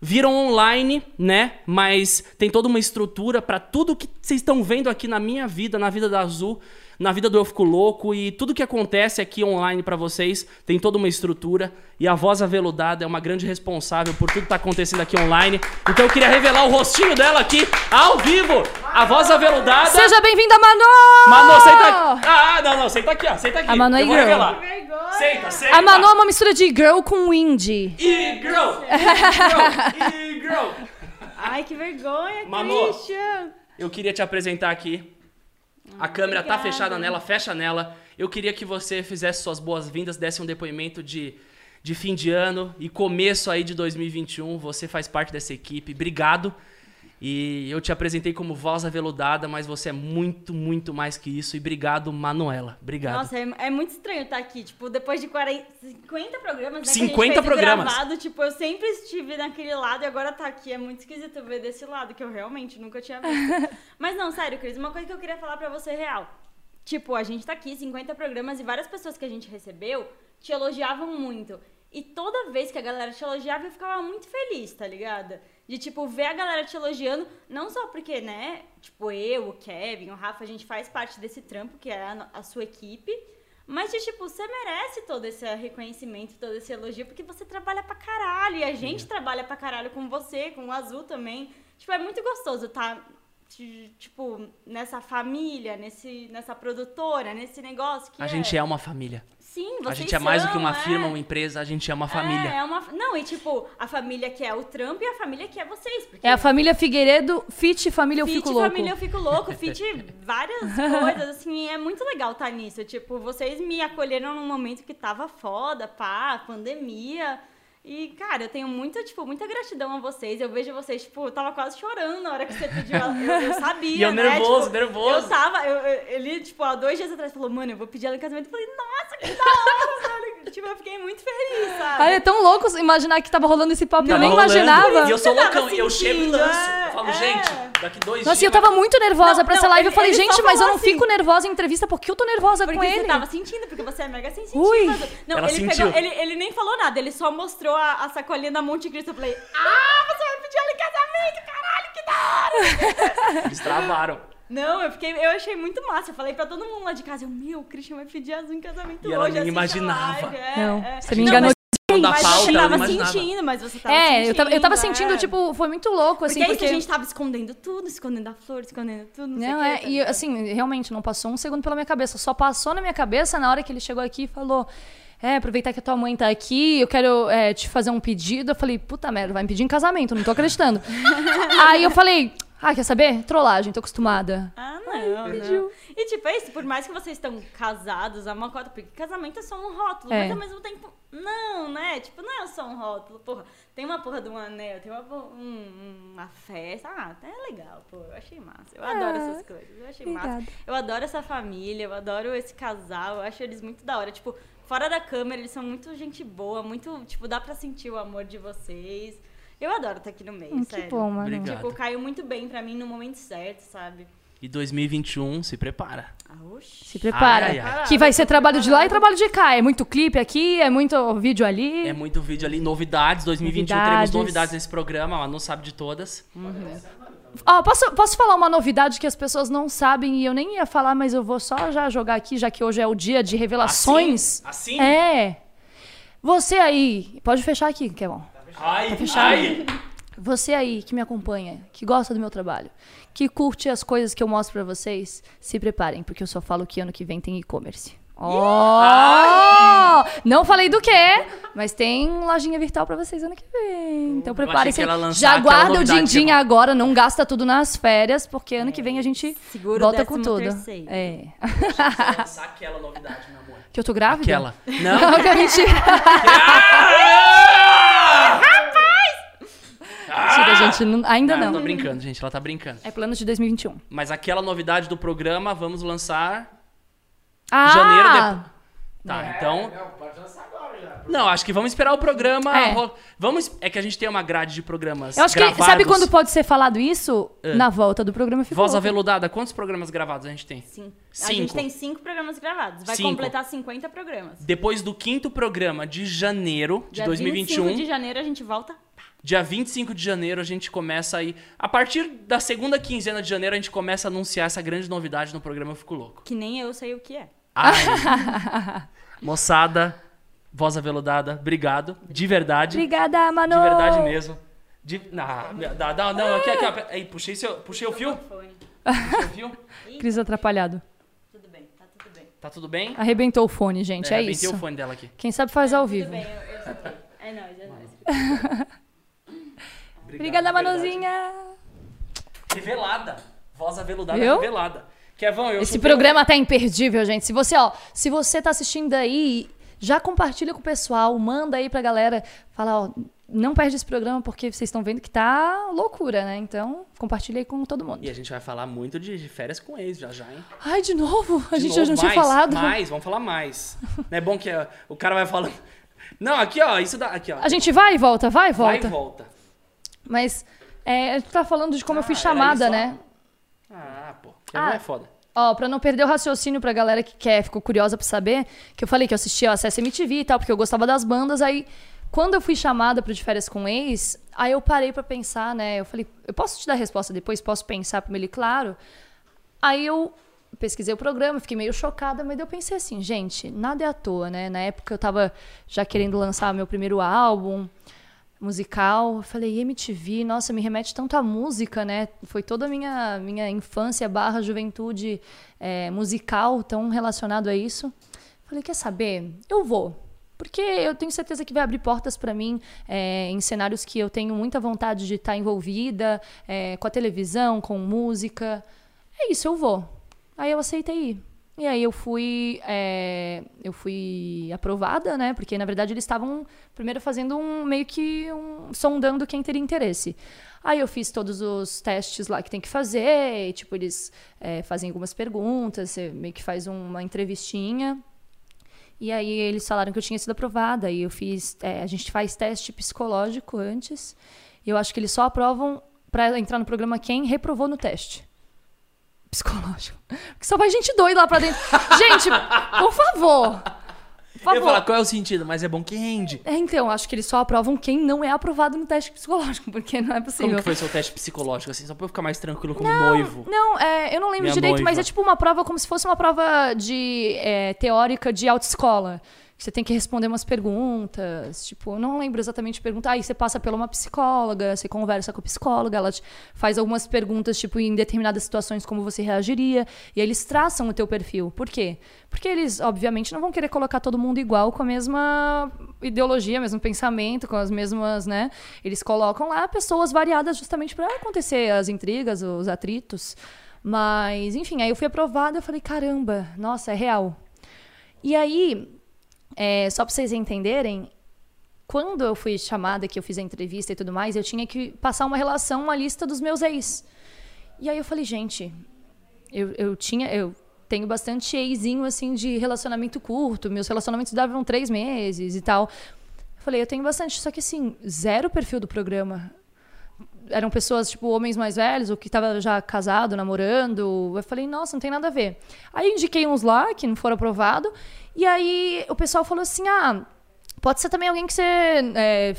viram online, né? Mas tem toda uma estrutura pra tudo que vocês estão vendo aqui na minha vida, na vida da Azul, na vida do Eu Fico Louco e tudo que acontece aqui online pra vocês tem toda uma estrutura e a voz aveludada é uma grande responsável por tudo que tá acontecendo aqui online. Então eu queria revelar o rostinho dela aqui ao vivo. A voz aveludada. seja bem-vinda, Manu! Manu, senta aqui. Ah, não, não, senta aqui, ó. Senta aqui. A Manu é eu vou girl. revelar. Vergonha. Senta, senta. A Manu é uma mistura de girl com indie. E girl. E girl. E girl. Ai, que vergonha, Manu. Christian. Eu queria te apresentar aqui. A câmera tá obrigada. fechada nela, fecha nela. Eu queria que você fizesse suas boas-vindas, desse um depoimento de, de fim de ano e começo aí de 2021. Você faz parte dessa equipe. Obrigado. E eu te apresentei como voz aveludada, mas você é muito, muito mais que isso. E obrigado, Manuela. Obrigado. Nossa, é, é muito estranho estar aqui. Tipo, depois de 40, 50 programas, né? que a 50 gente fez o programas. Gravado, tipo, eu sempre estive naquele lado e agora tá aqui. É muito esquisito ver desse lado, que eu realmente nunca tinha visto. Mas não, sério, Cris, uma coisa que eu queria falar pra você real. Tipo, a gente tá aqui, 50 programas, e várias pessoas que a gente recebeu te elogiavam muito. E toda vez que a galera te elogiava, eu ficava muito feliz, tá ligado? De, tipo, ver a galera te elogiando, não só porque, né, tipo, eu, o Kevin, o Rafa, a gente faz parte desse trampo, que é a, a sua equipe, mas de, tipo, você merece todo esse reconhecimento, todo esse elogio, porque você trabalha pra caralho, e a gente trabalha pra caralho com você, com o Azul também. Tipo, é muito gostoso tá, ti- tipo, nessa família, nesse, nessa produtora, nesse negócio que A gente é uma família. Sim, vocês A gente é mais do que uma é. firma, uma empresa, a gente é uma família. É, é uma... Não, e tipo, a família que é o Trump e a família que é vocês. Porque É a família Figueiredo, fit família eu Fit fico louco. família eu fico louco, fit várias coisas, assim, é muito legal estar nisso. Tipo, vocês me acolheram num momento que tava foda, pá, pandemia. E, cara, eu tenho muita, tipo, muita gratidão a vocês. Eu vejo vocês, tipo, eu tava quase chorando na hora que você pediu. Eu, eu sabia, E eu né? nervoso, Tipo, nervoso. Eu tava, eu- eu- ele, tipo, há dois dias atrás falou, mano, eu vou pedir ela em casamento. Eu falei, nossa, que da hora, sabe? Tipo, eu fiquei muito feliz, sabe? É tão louco imaginar que tava rolando esse papo, eu nem rolando, imaginava. E eu sou loucão, eu chego e lanço. é, Eu falo, é. gente, daqui dois Nossa, dias. eu tava muito nervosa Não, pra essa não, live. eu ele- falei, ele só gente, mas eu não fico assim- nervosa em entrevista porque eu tô nervosa Porque com você ele. tava sentindo, porque você é mega sensitiva. Ui. Não, Ela ele, sentiu. pegou, ele, ele nem falou nada, ele só mostrou a, a sacolinha da Monte Cristo. Eu falei, ah, você vai pedir ela em casamento, caralho, que da hora! Eles travaram. Não, eu fiquei, eu achei muito massa. Eu falei pra todo mundo lá de casa, eu, meu, o Christian vai pedir azul em casamento E ela hoje. nem assiste a imaginava. live, é, Não, é. você me Não, enganou. mas- Quando a mas pauta, você ela tava não imaginava. sentindo, mas você tava É, sentindo. eu tava, eu tava é. sentindo, tipo, foi muito louco, Porque assim, é isso, porque... a gente tava escondendo tudo, escondendo a flor, escondendo tudo, não, Não, sei o é, quê, tá e assim, realmente não passou um segundo pela minha cabeça. Só passou na minha cabeça na hora que ele chegou aqui e falou: É, aproveitar que a tua mãe tá aqui, eu quero é, te fazer um pedido. Eu falei, puta merda, vai me pedir em casamento, não tô acreditando. Aí eu falei, ah, quer saber? Trollagem, tô acostumada. Ah, não, não. E tipo, é isso, por mais que vocês estão casados, a uma cota, porque casamento é só um rótulo, É. mas ao mesmo tempo, não, né? Tipo, não é só um rótulo, porra. Tem uma porra de um anel, tem uma, porra- um- uma festa. Ah, até é legal, pô. Eu achei massa. Eu adoro essas coisas. Eu achei massa. obrigada. Eu adoro essa família, eu adoro esse casal, eu acho eles muito da hora. Tipo, fora da câmera, eles são muito gente boa, muito, tipo, dá pra sentir o amor de vocês. Eu adoro estar aqui no meio, Hum, que sério. bom, mano. Obrigado. Tipo, caiu muito bem pra mim no momento certo, sabe? E 2021, se prepara. Oxi. Se prepara. Ai, ai, ai. Que vai ser trabalho de lá e trabalho de cá. É muito clipe aqui, é muito vídeo ali. É muito vídeo ali, novidades. 2021 Novidades. teremos novidades nesse programa, ela não sabe de todas. Ó, posso, posso falar uma novidade que as pessoas não sabem e eu nem ia falar, mas eu vou só já jogar aqui, já que hoje é o dia de revelações. Assim? É. Você aí, pode fechar aqui, que é bom. Ai, fechado. ai. Você aí que me acompanha, que gosta do meu trabalho, que curte as coisas que eu mostro pra vocês, se preparem, porque eu só falo que ano que vem tem e-commerce. Oh! Não falei do quê, mas tem lojinha virtual pra vocês ano que vem. Então lançar Já guarda o din-din agora, não gasta tudo nas férias, porque ano que vem a gente Segura volta com tudo. terceiro. É. lançar aquela novidade, meu amor. Que eu tô grávida? Aquela. Não. Não, que é mentira. Mentira, gente. não- ainda Ah, não. Tô brincando, gente. Ela tá brincando. É plano de 2021. Mas aquela novidade do programa, vamos lançar Ah! janeiro depois. Tá, É, então. Não, pode lançar agora já. Não, acho que vamos esperar o programa. É. Vamos. É que a gente tem uma grade de programas. Eu acho que. gravados. Sabe quando pode ser falado isso? É. Na volta do programa ficou. Voz aveludada, quantos programas gravados a gente tem? Sim. A Cinco. gente tem cinco programas gravados. Vai Cinco. completar 50 programas. Depois do quinto programa de janeiro de Dia 2021, 25 de janeiro a gente volta. dia 25 de janeiro, a gente começa aí. A partir da segunda quinzena de janeiro, a gente começa a anunciar essa grande novidade no programa Eu Fico Louco. Que nem eu sei o que é. Ai. Moçada, voz aveludada, obrigado. De verdade. Obrigada, Manu. De verdade mesmo. De... Ah, dá, dá, não, aqui, aqui, ó. Aí, puxei, seu, puxei o fio. Puxei o fio. Cris atrapalhado. Tudo bem, tá tudo bem. Tá tudo bem? Arrebentou o fone, gente. É, arrebentei isso. o fone dela aqui. Quem sabe faz ao Tudo vivo. bem, eu, eu. É nóis, é nóis. Obrigada. Manuzinha. Revelada. Voz aveludada revelada. Kevão, eu Esse programa tá imperdível, gente. Se você, ó, se você tá assistindo aí, já compartilha com o pessoal, manda aí pra galera, fala, ó, não perde esse programa porque vocês estão vendo que tá loucura, né? Então, compartilha aí com todo mundo. E a gente vai falar muito de férias com ex já já, hein? Ai, de novo? A De gente novo, já não tinha mais, falado. Mais, vamos falar mais. Não é bom que o cara vai falando. Não, aqui, ó, isso dá. Aqui, ó. A gente vai e volta, vai e vai volta. e volta. Mas é, a gente tá falando de como eu fui Ah, chamada, né? Ah, pô. Kevão Ah. é foda. Ó, pra não perder o raciocínio pra galera que quer, ficou curiosa pra saber, que eu falei que eu assistia Acesso MTV e tal, porque eu gostava das bandas, aí quando eu fui chamada pro De Férias com Ex, aí eu parei pra pensar, né? Eu falei, eu posso te dar a resposta depois? Posso pensar pra ele, claro? Aí eu pesquisei o programa, fiquei meio chocada, mas eu pensei assim, gente, nada é à toa, né? Na época eu tava já querendo lançar meu primeiro álbum musical. Eu falei, MTV, nossa, me remete tanto à música, né? Foi toda a minha, minha infância barra juventude é, musical tão relacionado a isso. Falei, quer saber? Eu vou. Porque eu tenho certeza que vai abrir portas para mim é, em cenários que eu tenho muita vontade de estar envolvida, é, com a televisão, com música. É isso, eu vou. Aí eu aceitei ir. E aí eu fui, é, eu fui aprovada, né? Porque na verdade eles estavam primeiro fazendo um meio que um, sondando quem teria interesse. Aí eu fiz todos os testes lá que tem que fazer, e, tipo eles é, fazem algumas perguntas, você meio que faz uma entrevistinha. E aí eles falaram que eu tinha sido aprovada. E eu fiz, é, a gente faz teste psicológico antes. E eu acho que eles só aprovam para entrar no programa quem reprovou no teste psicológico. Porque só vai gente doida lá pra dentro. gente, por favor. Por Eu favor. falar, qual é o sentido? Mas é bom que rende. É, então, acho que eles só aprovam quem não é aprovado no teste psicológico, porque não é possível. Como que foi seu teste psicológico, assim, só pra eu ficar mais tranquilo como noivo? Não, é, eu não lembro Minha direito, mas noiva. é tipo uma prova como se fosse uma prova de é, teórica de autoescola. Você tem que responder umas perguntas. Tipo, não lembro exatamente perguntar. Aí você passa por uma psicóloga, você conversa com a psicóloga, ela faz algumas perguntas, tipo, em determinadas situações, como você reagiria. E aí eles traçam o teu perfil. Por quê? Porque eles, obviamente, não vão querer colocar todo mundo igual com a mesma ideologia, mesmo pensamento, com as mesmas, né? Eles colocam lá pessoas variadas justamente para acontecer as intrigas, os atritos. Mas, enfim, aí eu fui aprovada, eu falei, caramba, nossa, é real. E aí, é, só para vocês entenderem, quando eu fui chamada, que eu fiz a entrevista e tudo mais, eu tinha que passar uma relação, uma lista dos meus ex. E aí eu falei, gente, eu, eu tinha, eu tenho bastante exinho assim de relacionamento curto, meus relacionamentos duravam três meses e tal. Eu falei, eu tenho bastante, só que assim, zero perfil do programa. Eram pessoas, tipo, homens mais velhos, ou que estavam já casado, namorando. Eu falei, nossa, não tem nada a ver. Aí indiquei uns lá, que não foram aprovados. E aí o pessoal falou assim, ah, pode ser também alguém que você é,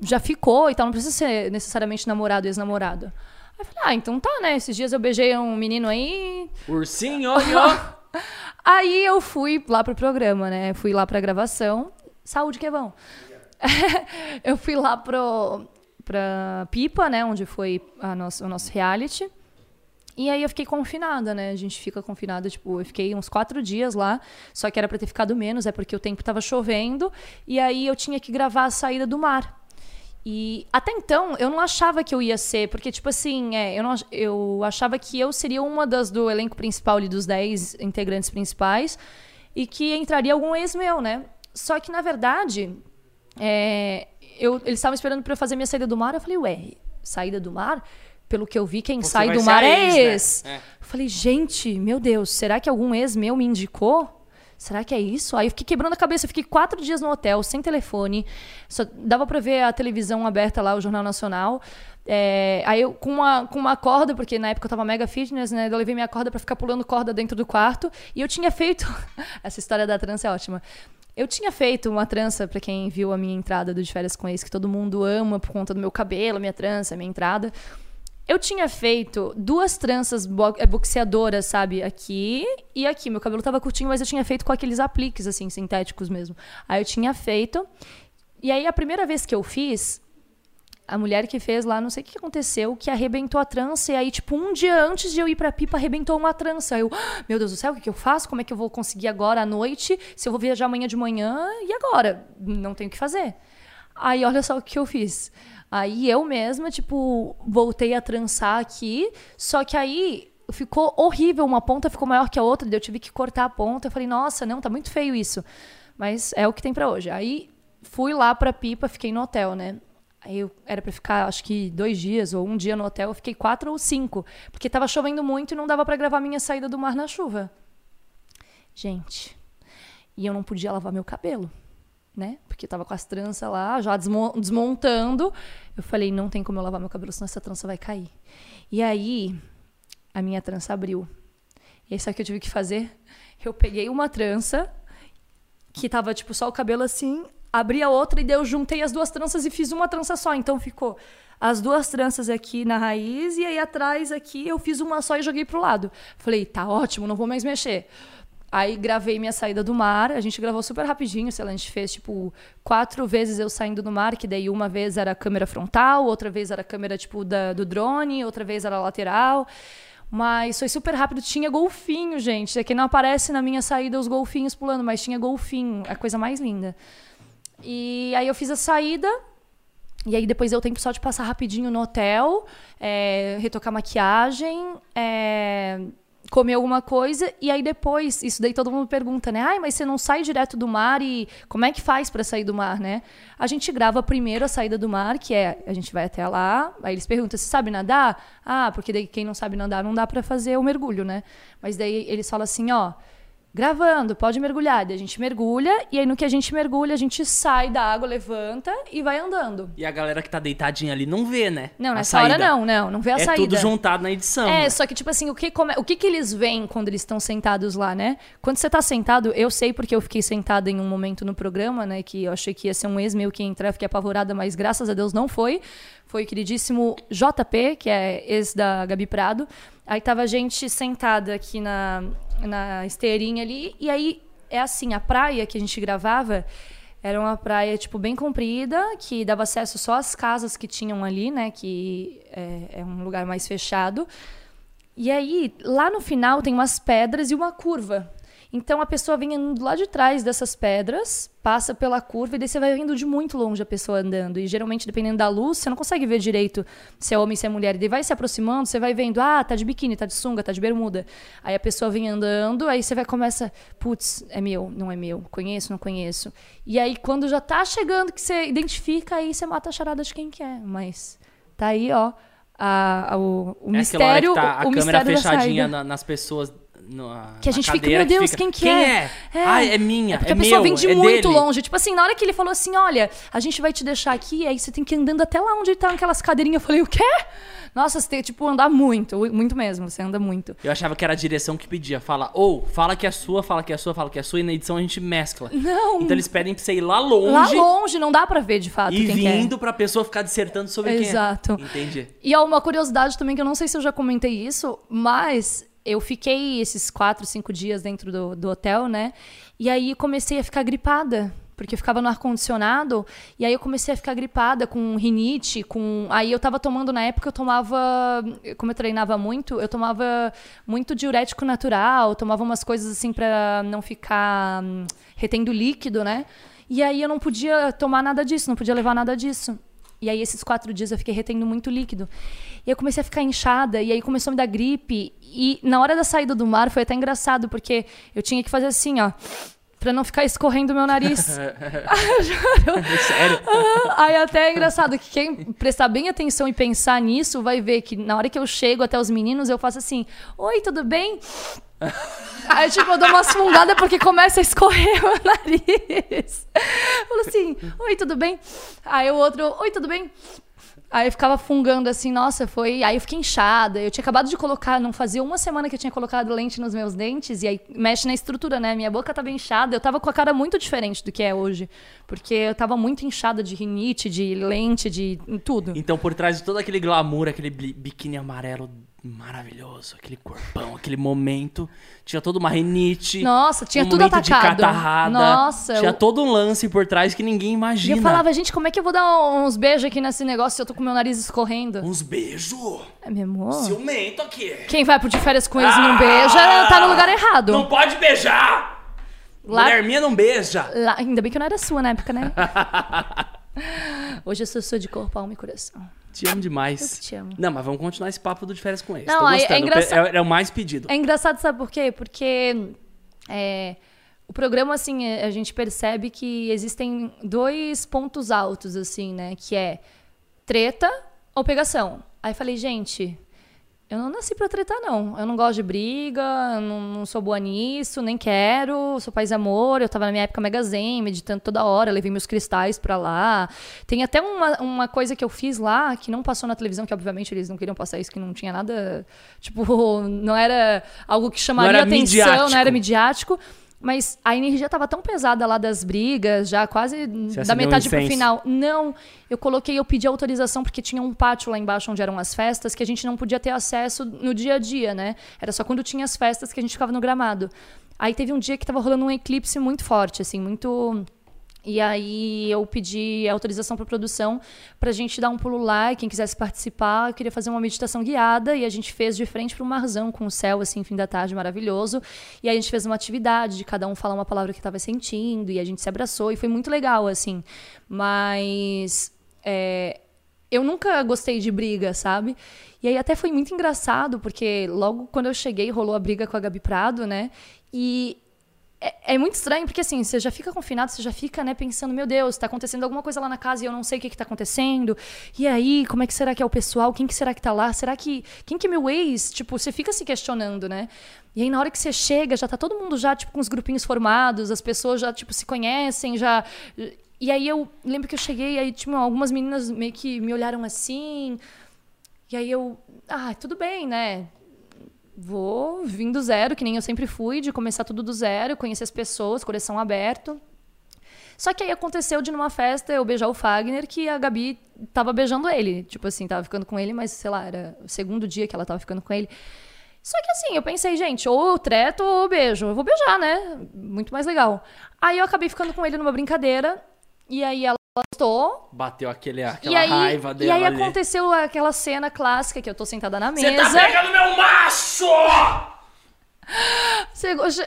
já ficou e tal, não precisa ser necessariamente namorado, ex-namorado. Aí eu falei, ah, então tá, né? Esses dias eu beijei um menino aí, Ursinho, ó, ó. Aí eu fui lá pro programa, né? Fui lá pra gravação. Saúde, que bom. eu fui lá pro, pra Pipa, né? Onde foi a nosso, o nosso reality. E aí eu fiquei confinada, né? A gente fica confinada, tipo, eu fiquei uns quatro dias lá, só que era pra ter ficado menos, é porque o tempo tava chovendo, e aí eu tinha que gravar a saída do mar. E até então eu não achava que eu ia ser, porque, tipo assim, é, eu, não, eu achava que eu seria uma das do elenco principal ali, dos 10 integrantes principais, e que entraria algum ex meu, né? Só que, na verdade, é, eu, eles estavam esperando pra eu fazer minha saída do mar. Eu falei, ué, saída do mar? Pelo que eu vi, quem Você sai do mar é ex, né? É. Eu falei, gente, meu Deus, será que algum ex meu me indicou? Será que é isso? Aí eu fiquei quebrando a cabeça. Eu fiquei quatro dias no hotel, sem telefone. Só dava pra ver a televisão aberta lá, o Jornal Nacional. É, aí eu, com uma, com uma corda, porque na época eu tava mega fitness, né? Eu levei minha corda pra ficar pulando corda dentro do quarto. E eu tinha feito. Essa história da trança é ótima. Eu tinha feito uma trança, pra quem viu a minha entrada do De Férias com Ex, que todo mundo ama por conta do meu cabelo, minha trança, minha entrada. Eu tinha feito duas tranças é, boxeadoras, sabe? Aqui e aqui. Meu cabelo tava curtinho, mas eu tinha feito com aqueles apliques, assim, sintéticos mesmo. Aí eu tinha feito. E aí, a primeira vez que eu fiz, a mulher que fez lá, não sei o que aconteceu, que arrebentou a trança. E aí, tipo, um dia antes de eu ir pra pipa, arrebentou uma trança. Aí eu, "Ah, meu Deus do céu, o que, que eu faço? Como é que eu vou conseguir agora à noite? Se eu vou viajar amanhã de manhã, e agora? Não tenho o que fazer. Aí, olha só o que eu fiz. Aí eu mesma, tipo, voltei a trançar aqui, só que aí ficou horrível. Uma ponta ficou maior que a outra, eu tive que cortar a ponta. Eu falei, nossa, não, tá muito feio isso. Mas é o que tem pra hoje. Aí fui lá pra pipa, fiquei no hotel, né? Aí eu era pra ficar, acho que dois dias ou um dia no hotel, eu fiquei quatro ou cinco, porque tava chovendo muito e não dava pra gravar minha saída do mar na chuva. Gente, e eu não podia lavar meu cabelo, né? Porque tava com as tranças lá, já desmo- desmontando. Eu falei, não tem como eu lavar meu cabelo, senão essa trança vai cair. E aí, a minha trança abriu. E aí, sabe o que eu tive que fazer? Eu peguei uma trança, que tava, tipo, só o cabelo assim, abri a outra e daí eu juntei as duas tranças e fiz uma trança só. Então ficou as duas tranças aqui na raiz e aí atrás aqui eu fiz uma só e joguei pro lado. Falei, tá ótimo, não vou mais mexer. Aí gravei minha saída do mar, a gente gravou super rapidinho, sei lá, a gente fez tipo quatro vezes eu saindo do mar, que daí uma vez era a câmera frontal, outra vez era a câmera tipo da, do drone, outra vez era lateral. Mas foi super rápido. Tinha golfinho, gente. Aqui não aparece na minha saída os golfinhos pulando, mas tinha golfinho. A coisa mais linda. E aí eu fiz a saída. E aí depois eu tempo só de passar rapidinho no hotel, é, retocar maquiagem, é, comer alguma coisa. E aí depois, isso daí todo mundo pergunta, né? Ai, mas você não sai direto do mar e como é que faz para sair do mar, né? A gente grava primeiro a saída do mar, que é a gente vai até lá, aí eles perguntam, você sabe nadar? Ah, porque daí quem não sabe nadar não dá para fazer o mergulho, né? Mas daí eles falam assim, ó, gravando, pode mergulhar. Daí a gente mergulha, e aí no que a gente mergulha, a gente sai da água, levanta e vai andando. E a galera que tá deitadinha ali não vê, né? Não, nessa hora não, não, não vê a é saída. tudo juntado na edição. É, só que, tipo assim, o que, come- o que, que eles veem quando eles estão sentados lá, né? Quando você tá sentado, eu sei porque eu fiquei sentada em um momento no programa, né? Que eu achei que ia ser um ex meu que ia entrar, fiquei apavorada, mas graças a Deus não foi. Foi o queridíssimo JP, que é ex da Gabi Prado. Aí tava a gente sentada aqui na, na esteirinha ali, e aí é assim, a praia que a gente gravava era uma praia, tipo, bem comprida, que dava acesso só às casas que tinham ali, né? Que é, é um lugar mais fechado. E aí, lá no final, tem umas pedras e uma curva. Então, a pessoa vem andando lá de trás dessas pedras, passa pela curva, e daí você vai vendo de muito longe a pessoa andando. E geralmente, dependendo da luz, você não consegue ver direito se é homem, se é mulher. E daí vai se aproximando, você vai vendo, ah, tá de biquíni, tá de sunga, tá de bermuda. Aí a pessoa vem andando, aí você vai começa, putz, é meu, não é meu, conheço, não conheço. E aí, quando já tá chegando, que você identifica, aí você mata a charada de quem quer. Mas tá aí, ó, a, a- o, o É mistério, que tá a o câmera mistério fechadinha na- nas pessoas. No- Que a gente fica, meu Deus, fica, quem que quem é? é? Ai, é minha, É porque é a pessoa meu, vem de é muito dele. longe. Tipo assim, na hora que ele falou assim, olha, a gente vai te deixar aqui, aí você tem que ir andando até lá onde estão aquelas cadeirinhas. Eu falei, o quê? Nossa, você tem que, tipo, andar muito, muito mesmo, você anda muito. Eu achava que era a direção que pedia. Fala, ou, fala que é sua, fala que é sua, fala que é sua, e na edição a gente mescla. Não. Então eles pedem pra você ir lá longe Lá longe, não dá pra ver de fato e quem que é. vindo pra pessoa ficar dissertando sobre Exato. quem é. Entendi. E há uma curiosidade também, que eu não sei se eu já comentei isso, mas eu fiquei esses quatro, cinco dias dentro do, do hotel, né? E aí comecei a ficar gripada. Porque eu ficava no ar-condicionado, e aí eu comecei a ficar gripada com rinite, com. Aí eu tava tomando, na época, eu tomava. Como eu treinava muito, eu tomava muito diurético natural, tomava umas coisas assim pra não ficar hum, retendo líquido, né? E aí eu não podia tomar nada disso, não podia levar nada disso. E aí, esses quatro dias, eu fiquei retendo muito líquido. E eu comecei a ficar inchada, e aí começou a me dar gripe. E na hora da saída do mar, foi até engraçado, porque eu tinha que fazer assim, ó. Pra não ficar escorrendo meu nariz. Sério? Ah, Aí até é engraçado que quem prestar bem atenção e pensar nisso vai ver que na hora que eu chego até os meninos, eu faço assim: Oi, tudo bem? Aí, tipo, eu dou umas fungadas porque começa a escorrer o nariz. Eu falo assim: Oi, tudo bem? Aí o outro: Oi, tudo bem? Aí eu ficava fungando assim, nossa, foi. Aí eu fiquei inchada. Eu tinha acabado de colocar, não fazia uma semana que eu tinha colocado lente nos meus dentes, e aí mexe na estrutura, né? Minha boca tava inchada. Eu tava com a cara muito diferente do que é hoje. Porque eu tava muito inchada de rinite, de lente, de tudo. Então, por trás de todo aquele glamour, aquele biquíni amarelo maravilhoso, aquele corpão, aquele momento, tinha toda uma rinite. Nossa, tinha um tudo momento de atacado. catarrada. Nossa, Tinha eu- todo um lance por trás que ninguém E imagina. eu falava, gente, como é que eu vou dar uns beijos aqui nesse negócio se eu tô com meu nariz escorrendo? Uns beijos. É meu amor? Ciumento aqui. Quem vai pro de férias com eles e não beija, tá no lugar errado. Não pode beijar! Lá- Mulher minha não beija. Lá- ainda bem que eu não era sua na época, né? Hoje eu sou sua de corpo, alma e coração. Te amo demais. Eu te amo. Não, mas vamos continuar esse papo do de férias com eles. Não, é gostando. engraçado- É, é o mais pedido. É engraçado, sabe por quê? Porque é, o programa, assim, é, a gente percebe que existem dois pontos altos, assim, né? Que é treta ou pegação. Aí falei, gente, eu não nasci pra tretar, não. Eu não gosto de briga, não, não sou boa nisso, nem quero, sou paz e amor. Eu tava na minha época mega zen, meditando toda hora, levei meus cristais pra lá. Tem até uma, uma coisa que eu fiz lá, que não passou na televisão, que obviamente eles não queriam passar isso, que não tinha nada, tipo, não era algo que chamaria era atenção, midiático. não era midiático. Mas a energia tava tão pesada lá das brigas, já quase Você da acendeu um metade pro final. Não, eu coloquei, eu pedi autorização porque tinha um pátio lá embaixo onde eram as festas que a gente não podia ter acesso no dia a dia, né? Era só quando tinha as festas que a gente ficava no gramado. Aí teve um dia que tava rolando um eclipse muito forte, assim, muito E aí eu pedi autorização para produção pra gente dar um pulo lá e quem quisesse participar, eu queria fazer uma meditação guiada e a gente fez de frente para um marzão com o céu assim, fim da tarde, maravilhoso. E aí a gente fez uma atividade de cada um falar uma palavra que estava sentindo e a gente se abraçou e foi muito legal assim. Mas é, eu nunca gostei de briga, sabe? E aí até foi muito engraçado, porque logo quando eu cheguei rolou a briga com a Gabi Prado, né? E é, é muito estranho, porque assim, você já fica confinado, você já fica, né, pensando, meu Deus, tá acontecendo alguma coisa lá na casa e eu não sei o que que tá acontecendo. E aí, como é que será que é o pessoal? Quem que será que tá lá? Será que. Quem que é meu ex? Tipo, você fica se questionando, né? E aí, na hora que você chega, já tá todo mundo já, tipo, com os grupinhos formados, as pessoas já, tipo, se conhecem, já. E aí eu lembro que eu cheguei, e aí tinha algumas meninas meio que me olharam assim. E aí eu, ah, tudo bem, né? Vou vim do zero, que nem eu sempre fui, de começar tudo do zero, conhecer as pessoas, coração aberto. Só que aí aconteceu de numa festa eu beijar o Fagner que a Gabi tava beijando ele. Tipo assim, tava ficando com ele, mas sei lá, era o segundo dia que ela tava ficando com ele. Só que assim, eu pensei, gente, ou eu treto ou eu beijo. Eu vou beijar, né? Muito mais legal. Aí eu acabei ficando com ele numa brincadeira. E aí ela gostou. Bateu aquele, E aquela aí, raiva e dela aí ali. aconteceu aquela cena clássica que eu tô sentada na Você mesa. tá pegando meu macho!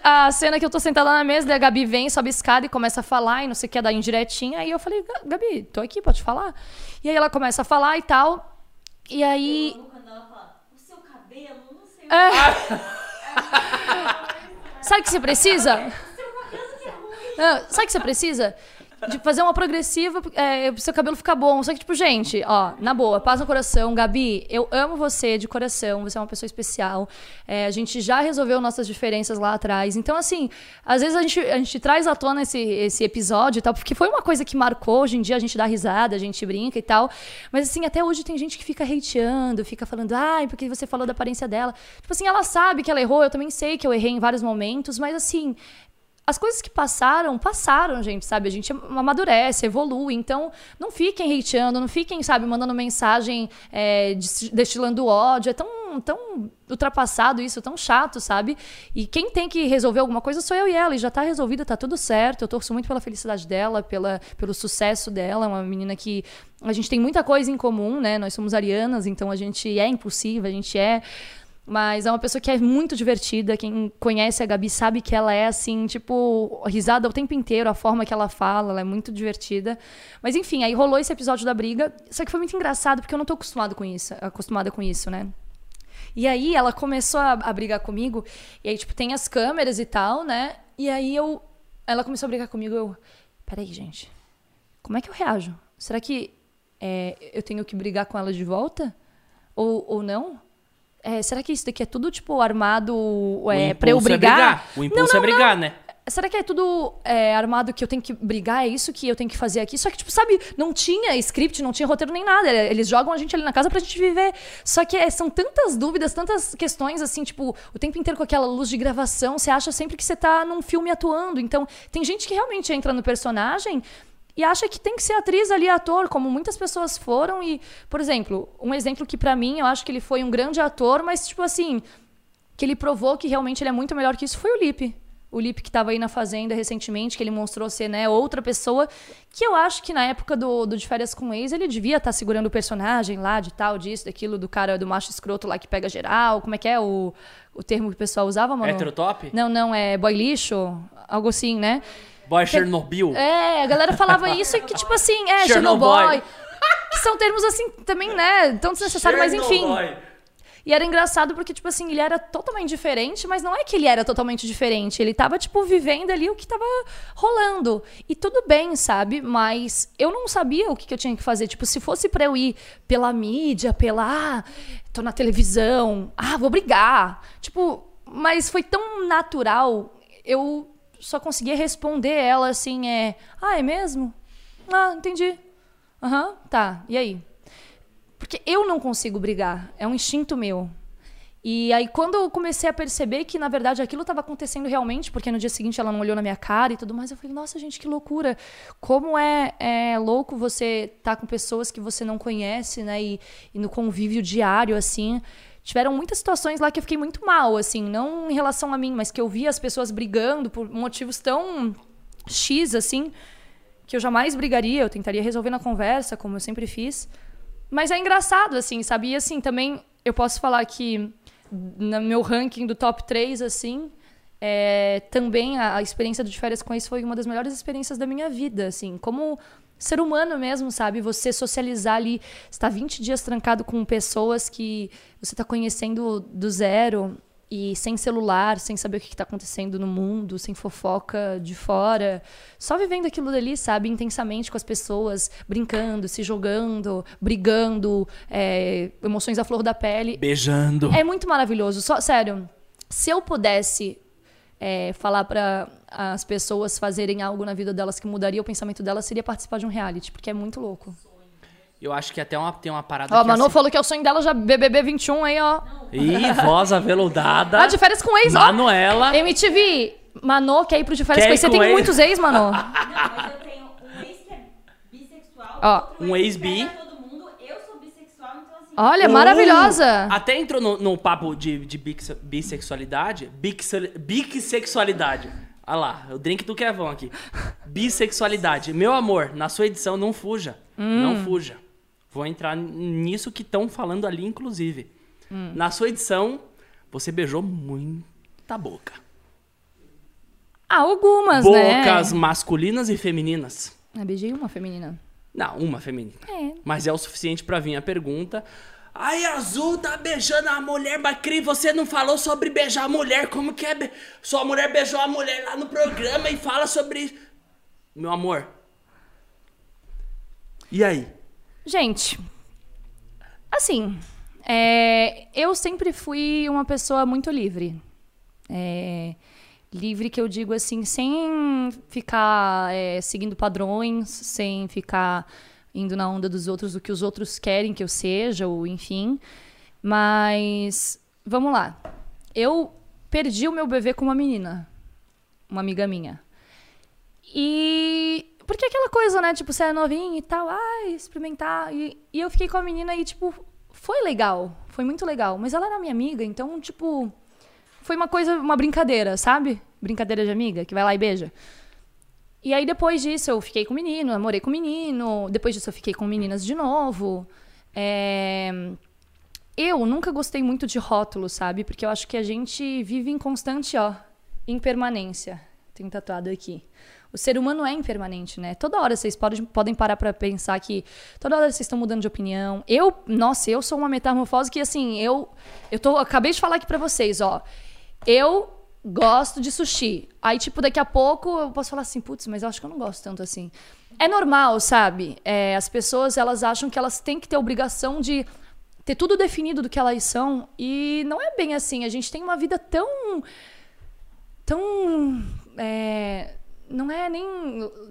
A cena que eu tô sentada na mesa, daí a Gabi vem, sobe a escada e começa a falar e não sei o que, dar indiretinha. Aí eu falei, "Ga- Gabi, tô aqui, pode falar? E aí ela começa a falar e tal. E aí. Fala, o seu cabelo, não sei o É. Sabe o que você precisa? que é ruim. Não, sabe o que você precisa? De fazer uma progressiva é, pro seu cabelo ficar bom. Só que, tipo, gente, ó, na boa, paz no coração. Gabi, eu amo você de coração. Você é uma pessoa especial. É, a gente já resolveu nossas diferenças lá atrás. Então, assim, às vezes a gente, a gente traz à tona esse, esse episódio e tal, porque foi uma coisa que marcou. Hoje em dia a gente dá risada, a gente brinca e tal. Mas, assim, até hoje tem gente que fica hateando, fica falando, ai, porque você falou da aparência dela. Tipo assim, ela sabe que ela errou, eu também sei que eu errei em vários momentos, mas, assim, as coisas que passaram, passaram, gente, sabe? A gente amadurece, evolui. Então, não fiquem hateando, não fiquem, sabe, mandando mensagem é, des- destilando ódio. É tão, tão ultrapassado isso, tão chato, sabe? E quem tem que resolver alguma coisa sou eu e ela. E já tá resolvida, tá tudo certo. Eu torço muito pela felicidade dela, pela, pelo sucesso dela. É uma menina que a gente tem muita coisa em comum, né? Nós somos arianas, então a gente é impulsiva, a gente é. Mas é uma pessoa que é muito divertida. Quem conhece a Gabi sabe que ela é assim, tipo, risada o tempo inteiro, a forma que ela fala, ela é muito divertida. Mas enfim, aí rolou esse episódio da briga. Só que foi muito engraçado porque eu não tô acostumado com isso, acostumada com isso, né? E aí ela começou a, a brigar comigo. E aí, tipo, tem as câmeras e tal, né? E aí eu. Ela começou a brigar comigo. Eu. Peraí, gente. Como é que eu reajo? Será que é, eu tenho que brigar com ela de volta? Ou, ou não? É, será que isso daqui é tudo, tipo, armado é, pra eu impulso é brigar? O impulso é brigar, né? Será que é tudo é, armado que eu tenho que brigar? É isso que eu tenho que fazer aqui? Só que, tipo, sabe, não tinha script, não tinha roteiro nem nada. Eles jogam a gente ali na casa pra gente viver. Só que é, são tantas dúvidas, tantas questões, assim, tipo, o tempo inteiro com aquela luz de gravação, você acha sempre que você tá num filme atuando. Então, tem gente que realmente entra no personagem e acha que tem que ser atriz ali, ator, como muitas pessoas foram. E, por exemplo, um exemplo que pra mim eu acho que ele foi um grande ator, mas, tipo assim, que ele provou que realmente ele é muito melhor que isso foi o Lipe. O Lipe que estava aí na Fazenda recentemente, que ele mostrou ser né, outra pessoa, que eu acho que na época do, do De Férias com Ex, ele devia estar segurando o personagem lá, de tal, disso, daquilo, do cara, do macho escroto lá que pega geral. Como é que é o, o termo que o pessoal usava, mano? Heterotop? Não, não, é boy lixo, algo assim, né? Boy Chernobyl. É, a galera falava isso e que, tipo assim, é, Chernobyl. Que são termos assim também, né? Tão desnecessários, mas enfim. E era engraçado porque, tipo assim, ele era totalmente diferente, mas não é que ele era totalmente diferente. Ele tava, tipo, vivendo ali o que tava rolando. E tudo bem, sabe? Mas eu não sabia o que, que eu tinha que fazer. Tipo, se fosse pra eu ir pela mídia, pela. Ah, tô na televisão, ah, vou brigar. Tipo, mas foi tão natural. Eu só conseguia responder ela assim, é. Ah, é mesmo? Ah, entendi. Aham, tá. E aí? Porque eu não consigo brigar. É um instinto meu. E aí, quando eu comecei a perceber que, na verdade, aquilo estava acontecendo realmente, porque no dia seguinte ela não olhou na minha cara e tudo mais, eu falei, nossa, gente, que loucura. Como é, é louco você estar com pessoas que você não conhece, né? E, e no convívio diário, assim. Tiveram muitas situações lá que eu fiquei muito mal, assim, não em relação a mim, mas que eu via as pessoas brigando por motivos tão X, assim, que eu jamais brigaria, eu tentaria resolver na conversa, como eu sempre fiz. Mas é engraçado, assim, sabe? E assim, também eu posso falar que no meu ranking do top 3, assim, é, também a, a experiência de férias com ex foi uma das melhores experiências da minha vida, assim, como ser humano mesmo, sabe? Você socializar ali, estar 20 dias trancado com pessoas que você está conhecendo do zero e sem celular, sem saber o que está acontecendo no mundo, sem fofoca de fora, só vivendo aquilo dali, sabe, intensamente com as pessoas, brincando, se jogando, brigando, é, emoções à flor da pele. Beijando. É muito maravilhoso. Só, sério, se eu pudesse é, falar para as pessoas fazerem algo na vida delas que mudaria o pensamento delas, seria participar de um reality, porque é muito louco. Eu acho que até uma, tem uma parada Ó, a Manu assim... falou que é o sonho dela já BBB 21 aí, ó. Ih, voz aveludada. Ah, de férias com ex, ó. Manuela. MTV, Manu quer ir pro de férias Quer com ex. Você tem ex? muitos ex, Manu? Não, mas eu tenho um ex que é bissexual, Ó, outro um ex-bi. pega todo mundo. Eu sou bissexual, então assim... Olha, Uh, maravilhosa. Até entrou no, no papo de, de bix- bissexualidade. Bixel- Bissexualidade. Olha lá, o drink do Kevão aqui. Bissexualidade. Meu amor, na sua edição, não fuja. Hum. Não fuja. Vou entrar nisso que estão falando ali, inclusive. Hum. Na sua edição, você beijou muita boca. Ah, algumas, né? Bocas masculinas e femininas. Eu beijei uma feminina. Não, uma feminina. É. Mas é o suficiente pra vir a pergunta. Ai, Azul tá beijando a mulher, Bacri, você não falou sobre beijar a mulher. Como que é? be- Sua mulher beijou a mulher lá no programa e fala sobre. Meu amor. E aí? Gente, assim, é, eu sempre fui uma pessoa muito livre. É, livre que eu digo assim, sem ficar é, seguindo padrões, sem ficar indo na onda dos outros, do que os outros querem que eu seja, ou enfim. Mas, vamos lá. Eu perdi o meu bebê com uma menina, uma amiga minha. E. Porque aquela coisa, né? Tipo, você é novinha e tal, ai, experimentar. E, e eu fiquei com a menina e, tipo, foi legal. Foi muito legal. Mas ela era minha amiga, então, tipo. Foi uma coisa, uma brincadeira, sabe? Brincadeira de amiga, que vai lá e beija. E aí, depois disso, eu fiquei com o menino, namorei com o menino. Depois disso, eu fiquei com meninas de novo. É... Eu nunca gostei muito de rótulos, sabe? Porque eu acho que a gente vive em constante, ó, impermanência. Tem tatuado aqui. O ser humano é impermanente, né? Toda hora vocês podem, podem parar pra pensar que toda hora vocês estão mudando de opinião. Eu, nossa, eu sou uma metamorfose que assim, eu eu tô acabei de falar aqui pra vocês, ó. Eu gosto de sushi. Aí tipo daqui a pouco eu posso falar assim, putz, mas eu acho que eu não gosto tanto assim. É normal, sabe? É, as pessoas elas acham que elas têm que ter obrigação de ter tudo definido do que elas são e não é bem assim. A gente tem uma vida tão tão é, não é nem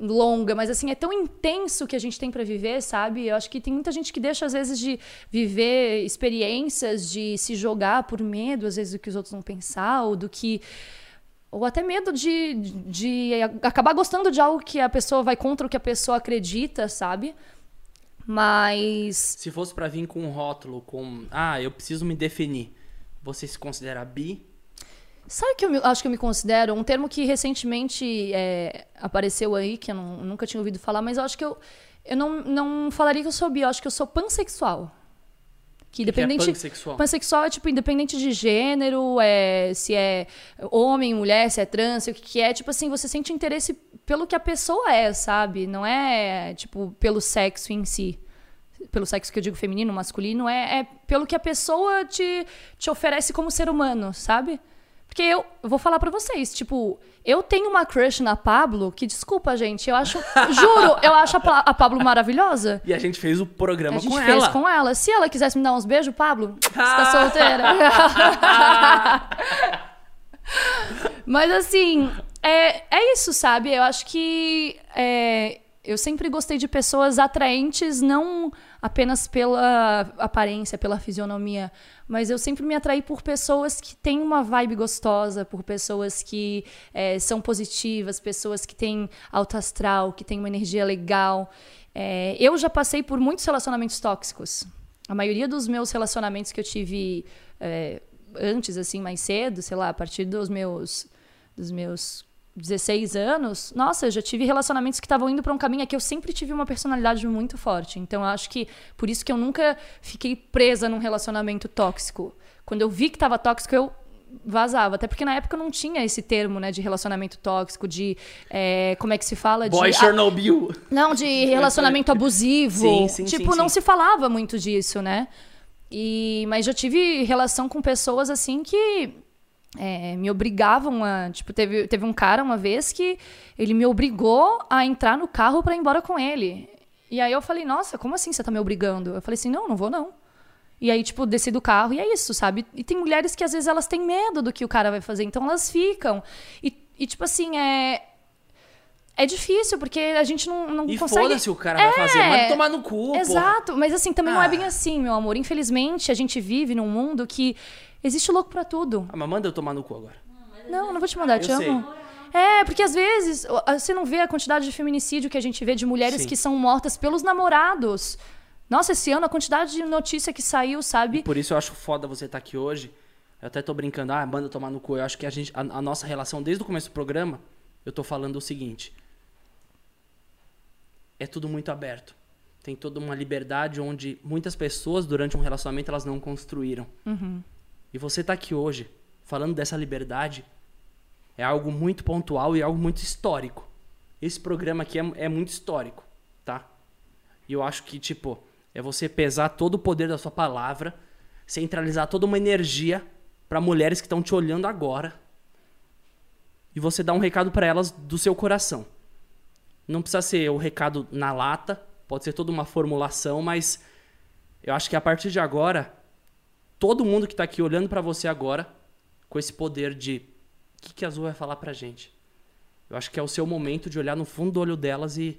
longa, mas assim, é tão intenso que a gente tem para viver, sabe? Eu acho que tem muita gente que deixa, às vezes, de viver experiências, de se jogar por medo, às vezes, do que os outros vão pensar, ou do que. Ou até medo de, de acabar gostando de algo que a pessoa vai contra o que a pessoa acredita, sabe? Mas. Se fosse pra vir com um rótulo, com. Ah, eu preciso me definir. Você se considera bi? Sabe o que eu me- acho que eu me considero? Um termo que recentemente é, apareceu aí, que eu não- nunca tinha ouvido falar, mas eu acho que eu, eu não, não falaria que eu sou bi, eu acho que eu sou pansexual. Que O que é independente. pansexual? Pansexual é, tipo, independente de gênero, é, se é homem, mulher, se é trans, o que, que é. Tipo assim, você sente interesse pelo que a pessoa é, sabe? Não é, tipo, pelo sexo em si. Pelo sexo que eu digo feminino, masculino, é, é pelo que a pessoa te, te oferece como ser humano, sabe? Porque eu, eu vou falar pra vocês, tipo, eu tenho uma crush na Pablo que, desculpa, gente, eu acho, juro, eu acho a, a Pablo maravilhosa. E a gente fez o programa A gente com fez ela. com ela. Se ela quisesse me dar uns beijos, Pablo, você tá solteira. Mas assim, é, é isso, sabe? Eu acho que é, eu sempre gostei de pessoas atraentes, não apenas pela aparência, pela fisionomia, mas eu sempre me atraí por pessoas que têm uma vibe gostosa, por pessoas que é, são positivas, pessoas que têm alto astral, que têm uma energia legal. É, eu já passei por muitos relacionamentos tóxicos. A maioria dos meus relacionamentos que eu tive é, antes, assim, mais cedo, sei lá, a partir dos meus dos meus 16 anos, nossa, eu já tive relacionamentos que estavam indo pra um caminho é que eu sempre tive uma personalidade muito forte. Então eu acho que por isso que eu nunca fiquei presa num relacionamento tóxico. Quando eu vi que tava tóxico, eu vazava. Até porque na época não tinha esse termo, né, de relacionamento tóxico, de é, como é que se fala Boy de Chernobyl. não, de relacionamento abusivo. Sim, sim, tipo, sim, não se falava muito disso, né? E, mas já tive relação com pessoas assim que é, me obrigavam a. Tipo, teve, teve um cara uma vez que ele me obrigou a entrar no carro pra ir embora com ele. E aí eu falei, nossa, como assim você tá me obrigando? Eu falei assim, não, não vou não. E aí, tipo, desci do carro e é isso, sabe? E tem mulheres que às vezes elas têm medo do que o cara vai fazer, então elas ficam. E, e tipo assim, é. É difícil, porque a gente não, não E consegue. foda-se o cara vai fazer. Manda tomar no cu, porra. Exato, mas assim, também não é Ah. bem assim, meu amor. Infelizmente, a gente vive num mundo que existe louco pra tudo. Ah, mas manda eu tomar no cu agora. Não, não vou te mandar, te Eu amo. É, porque às vezes você não vê a quantidade de feminicídio que a gente vê de mulheres Sim. que são mortas pelos namorados. Nossa, esse ano a quantidade de notícia que saiu, sabe? Por isso eu acho foda você estar aqui hoje. Eu até tô brincando, ah, manda eu tomar no cu. Eu acho que a, gente, a, a nossa relação, desde o começo do programa, eu tô falando o seguinte. É tudo muito aberto. Tem toda uma liberdade onde muitas pessoas, durante um relacionamento, elas não construíram. E você tá aqui hoje, falando dessa liberdade, é algo muito pontual e algo muito histórico. Esse programa aqui é, é muito histórico, tá? E eu acho que, tipo, é você pesar todo o poder da sua palavra, centralizar toda uma energia para mulheres que estão te olhando agora e você dar um recado para elas do seu coração. Não precisa ser o recado na lata, pode ser toda uma formulação, mas eu acho que a partir de agora, todo mundo que tá aqui olhando para você agora, com esse poder de o que, que a Azul vai falar pra gente? Eu acho que é o seu momento de olhar no fundo do olho delas e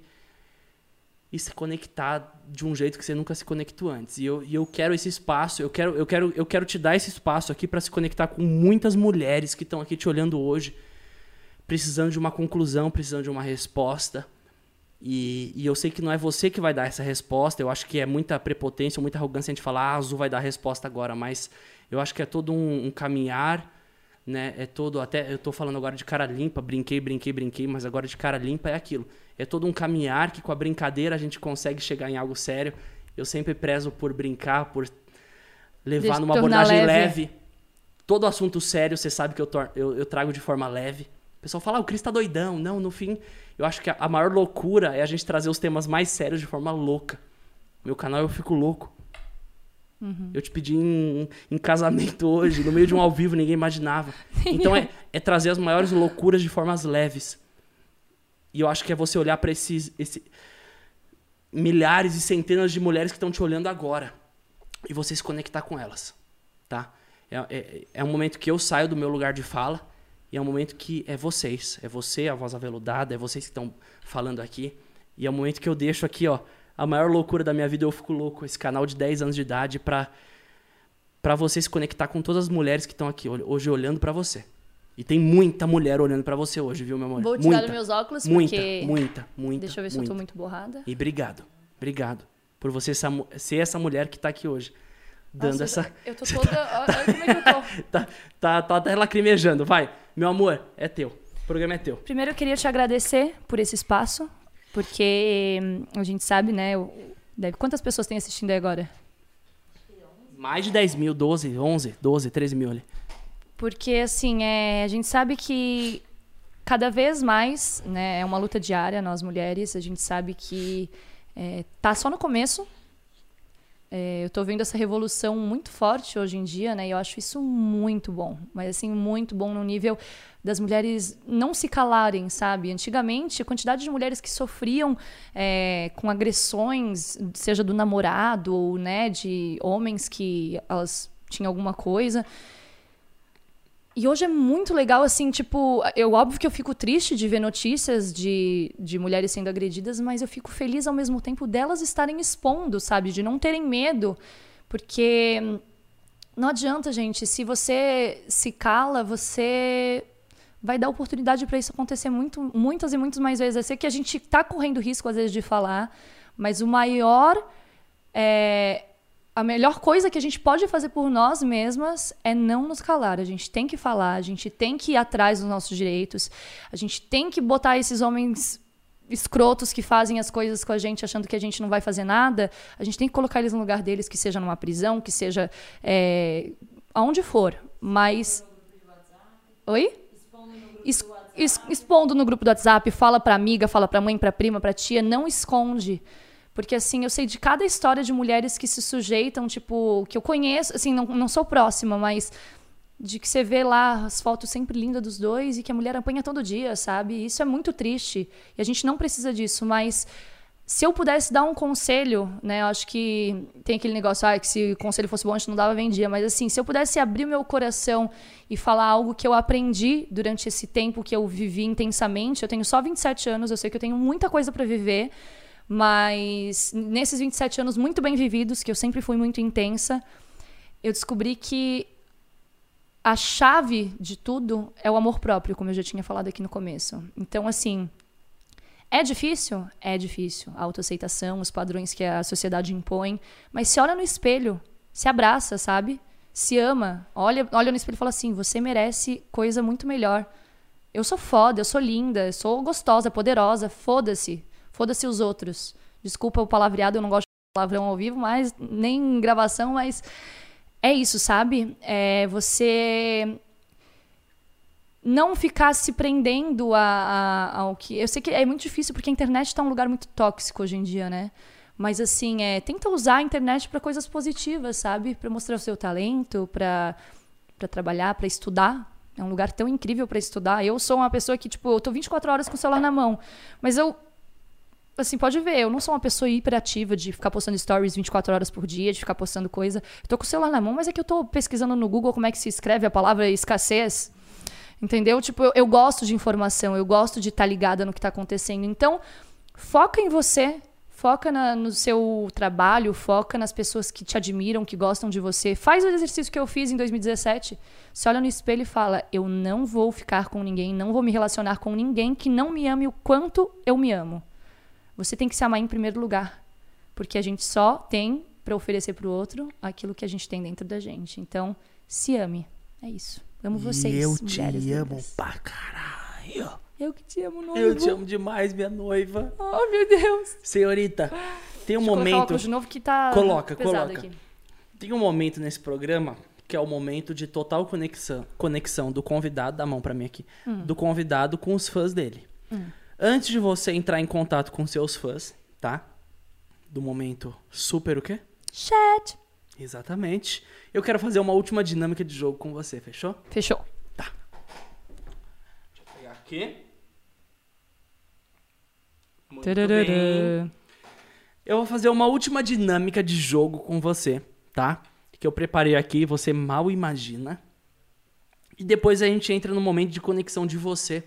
e se conectar de um jeito que você nunca se conectou antes. E eu, e eu quero esse espaço, eu quero, eu quero, eu quero te dar esse espaço aqui para se conectar com muitas mulheres que estão aqui te olhando hoje, precisando de uma conclusão, precisando de uma resposta. E, e eu sei que não é você que vai dar essa resposta, eu acho que é muita prepotência, muita arrogância a gente falar, ah, Azul vai dar a resposta agora, mas eu acho que é todo um, um caminhar, né? É todo, até eu tô falando agora de cara limpa, brinquei, brinquei, brinquei, mas agora de cara limpa é aquilo. É todo um caminhar que com a brincadeira a gente consegue chegar em algo sério. Eu sempre prezo por brincar, por levar numa abordagem leve. leve. Todo assunto sério, você sabe que eu, eu, eu trago de forma leve. O pessoal fala, ah, o Cris tá doidão. Não, no fim, eu acho que a, a maior loucura é a gente trazer os temas mais sérios de forma louca. Meu canal eu fico louco. Eu te pedi em, em casamento hoje, no meio de um ao vivo, ninguém imaginava. Então é, é trazer as maiores loucuras de formas leves. E eu acho que é você olhar pra esses esse, milhares e centenas de mulheres que estão te olhando agora. E você se conectar com elas. Tá? É, é, é um momento que eu saio do meu lugar de fala. E é um momento que é vocês. É você, a voz aveludada, é vocês que estão falando aqui. E é um momento que eu deixo aqui, ó. A maior loucura da minha vida, eu fico louco. Esse canal de 10 anos de idade pra, pra você se conectar com todas as mulheres que estão aqui hoje olhando pra você. E tem muita mulher olhando pra você hoje, viu, meu amor? Vou tirar os meus óculos, muita, porque- muita, muita. Deixa eu ver se muita. eu tô muito borrada. E obrigado, obrigado por você essa ser essa mulher que tá aqui hoje. Dando Nossa, essa. Eu tô toda. Olha como é que eu tô. Tá, tá, tá até lacrimejando. Vai, meu amor, é teu. O programa é teu. Primeiro eu queria te agradecer por esse espaço, porque hum, a gente sabe, né? Deve... Quantas pessoas tem assistindo aí agora? Mais de 10 mil, 12, 11, 12, 13 mil ali. Porque, assim, é, a gente sabe que cada vez mais né, é uma luta diária, nós mulheres. A gente sabe que é, tá só no começo. É, eu tô vendo essa revolução muito forte hoje em dia, né? E eu acho isso muito bom. Mas, assim, muito bom no nível das mulheres não se calarem, sabe? Antigamente, a quantidade de mulheres que sofriam é, com agressões, seja do namorado ou, né, de homens que elas tinham alguma coisa. E hoje é muito legal, assim, tipo, eu óbvio que eu fico triste de ver notícias de, de mulheres sendo agredidas, mas eu fico feliz ao mesmo tempo delas estarem expondo, sabe? De não terem medo. Porque não adianta, gente, se você se cala, você vai dar oportunidade para isso acontecer muito, muitas e muitas mais vezes. Eu sei que a gente tá correndo risco, às vezes, de falar, mas o maior é, a melhor coisa que a gente pode fazer por nós mesmas é não nos calar. A gente tem que falar, a gente tem que ir atrás dos nossos direitos, a gente tem que botar esses homens escrotos que fazem as coisas com a gente achando que a gente não vai fazer nada, a gente tem que colocar eles no lugar deles, que seja numa prisão, que seja é, aonde for. Mas. Oi? Es- expondo no grupo do WhatsApp, fala pra amiga, fala pra mãe, pra prima, pra tia, não esconde. Porque, assim, eu sei de cada história de mulheres que se sujeitam, tipo, que eu conheço, assim, não, não sou próxima, mas de que você vê lá as fotos sempre lindas dos dois e que a mulher apanha todo dia, sabe? Isso é muito triste. E a gente não precisa disso, mas se eu pudesse dar um conselho, né? Eu acho que tem aquele negócio, ah, que se o conselho fosse bom, a gente não dava, vendia. Mas assim, se eu pudesse abrir meu coração e falar algo que eu aprendi durante esse tempo que eu vivi intensamente, eu tenho só 27 anos, eu sei que eu tenho muita coisa para viver, mas nesses 27 anos muito bem vividos, que eu sempre fui muito intensa, eu descobri que a chave de tudo é o amor próprio, como eu já tinha falado aqui no começo. Então, assim, é difícil? É difícil. A autoaceitação, os padrões que a sociedade impõe. Mas se olha no espelho, se abraça, sabe? Se ama. Olha, olha no espelho e fala assim: você merece coisa muito melhor. Eu sou foda, eu sou linda, eu sou gostosa, poderosa. Foda-se. Foda-se os outros. Desculpa o palavreado, eu não gosto de palavrão ao vivo, mas nem em gravação, mas é isso, sabe? É você não ficar se prendendo a, a- ao que. Eu sei que é muito difícil porque a internet está um lugar muito tóxico hoje em dia, né? Mas assim, é, tenta usar a internet para coisas positivas, sabe? Para mostrar o seu talento, para para trabalhar, para estudar. É um lugar tão incrível para estudar. Eu sou uma pessoa que, tipo, eu tô 24 horas com o celular na mão, mas eu assim, pode ver, eu não sou uma pessoa hiperativa de ficar postando stories 24 horas por dia, de ficar postando coisa. Eu tô com o celular na mão, mas é que eu tô pesquisando no Google como é que se escreve a palavra escassez. Entendeu? Tipo, eu, eu gosto de informação, eu gosto de estar ligada no que tá acontecendo. Então, foca em você, foca na- no seu trabalho, foca nas pessoas que te admiram, que gostam de você. Faz o exercício que eu fiz em 2017. Você olha no espelho e fala: Eu não vou ficar com ninguém, não vou me relacionar com ninguém que não me ame o quanto eu me amo. Você tem que se amar em primeiro lugar. Porque a gente só tem para oferecer pro outro aquilo que a gente tem dentro da gente. Então, se ame. É isso. Amo vocês. E eu te amo lindas. pra caralho. Eu que te amo, noivo. Eu te amo demais, minha noiva. Oh, meu Deus. Senhorita, tem um Deixa o momento. de novo que tá Coloca, coloca. aqui. Tem um momento nesse programa que é o momento de total conexão, conexão do convidado, dá a mão pra mim aqui, Hum. do convidado com os fãs dele. Antes de você entrar em contato com seus fãs, tá? Do momento super o quê? Chat. Exatamente. Eu quero fazer uma última dinâmica de jogo com você, fechou? Fechou. Vou pegar aqui. Muito bem. Eu vou fazer uma última dinâmica de jogo com você, tá? Que eu preparei aqui, você mal imagina. E depois a gente entra no momento de conexão de você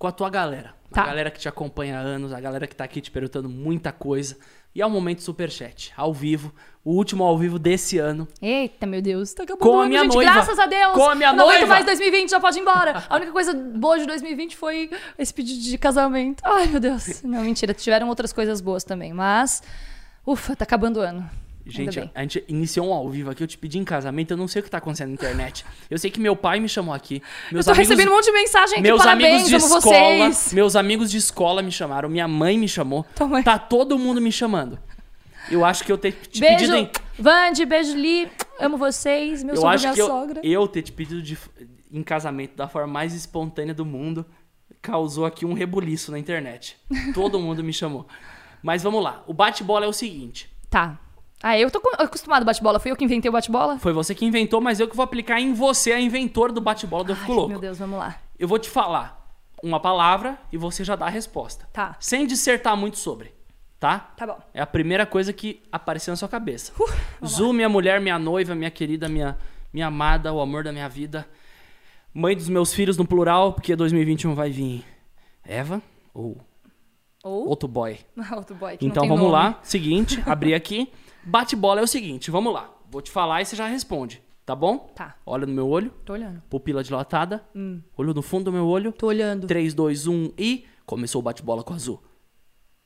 com a tua galera. Tá. A galera que te acompanha há anos, a galera que tá aqui te perguntando muita coisa. E é o momento superchat, ao vivo, o último ao vivo desse ano. Eita, meu Deus. Tá acabando Com a minha gente. noiva. Graças a Deus. Com a minha não aguento noiva. mais 2020, já pode ir embora. A única coisa boa de 2020 foi esse pedido de casamento. Ai, meu Deus. Não, mentira. Tiveram outras coisas boas também. Mas, ufa, tá acabando o ano. Gente, a gente iniciou um ao vivo aqui, eu te pedi em casamento, eu não sei o que tá acontecendo na internet. Eu sei que meu pai me chamou aqui. Meus eu tô amigos, recebendo um monte de mensagem aqui. meus Parabéns, amigos de escola, vocês. meus amigos de escola me chamaram, minha mãe me chamou. Mãe. Tá todo mundo me chamando. Eu acho que eu ter te Beijo, pedido em, Vande, beijo, Li. Amo vocês. Meu eu sogro, acho minha que eu, sogra. eu ter te pedido de- em casamento da forma mais espontânea do mundo causou aqui um rebuliço na internet. Todo mundo me chamou. Mas vamos lá. O bate-bola é o seguinte. Tá. Ah, eu tô co- acostumado bate-bola. Fui eu que inventei o bate-bola? Foi você que inventou, mas eu que vou aplicar em você, a inventora do bate-bola do Eu Fico Ai, Louco. meu Deus, vamos lá. Eu vou te falar uma palavra e você já dá a resposta. Tá. Sem dissertar muito sobre, tá? Tá bom. É a primeira coisa que apareceu na sua cabeça. Zu, minha mulher, minha noiva, minha querida, minha, minha amada, o amor da minha vida. Mãe dos meus filhos no plural, porque 2021 vai vir Eva ou Ou outro boy. outro boy Então vamos nome. lá. Seguinte, abri aqui. Bate-bola é o seguinte, vamos lá. Vou te falar e você já responde, tá bom? Tá. Olha no meu olho, Tô olhando. pupila dilatada. Hum. Olho no fundo do meu olho. Tô olhando. 3, 2, 1 e começou o bate-bola com Azul.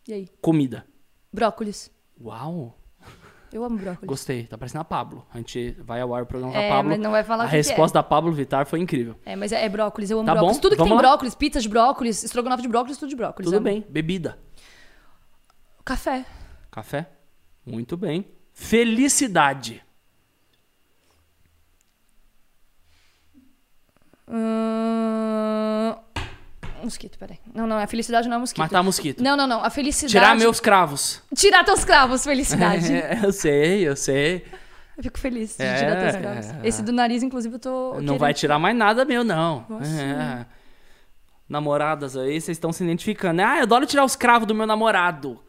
E aí? Comida. Brócolis. Uau! Eu amo brócolis. Gostei, tá parecendo a Pablo. A gente vai ao ar o programa É, da Pablo. mas não vai falar a é. resposta da Pablo Vittar foi incrível. É, mas é, é brócolis, eu amo Tá brócolis. bom, Tudo que vamos tem lá. brócolis, pizza de brócolis, estrogonofe de brócolis, tudo de brócolis. Tudo bem. Bebida. Café. Café? Muito bem. Felicidade. Hum... Mosquito, peraí. Não, não, a felicidade não é mosquito. Matar mosquito. Não, não, não. A felicidade. Tirar meus cravos. Tirar teus cravos, felicidade. É, eu sei, eu sei. Eu fico feliz de É, tirar teus cravos. é. Esse do nariz, inclusive, eu tô. Não querendo vai tirar mais nada meu, não. Nossa. É. Namoradas aí, vocês estão se identificando. Ah, eu adoro tirar os cravos do meu namorado.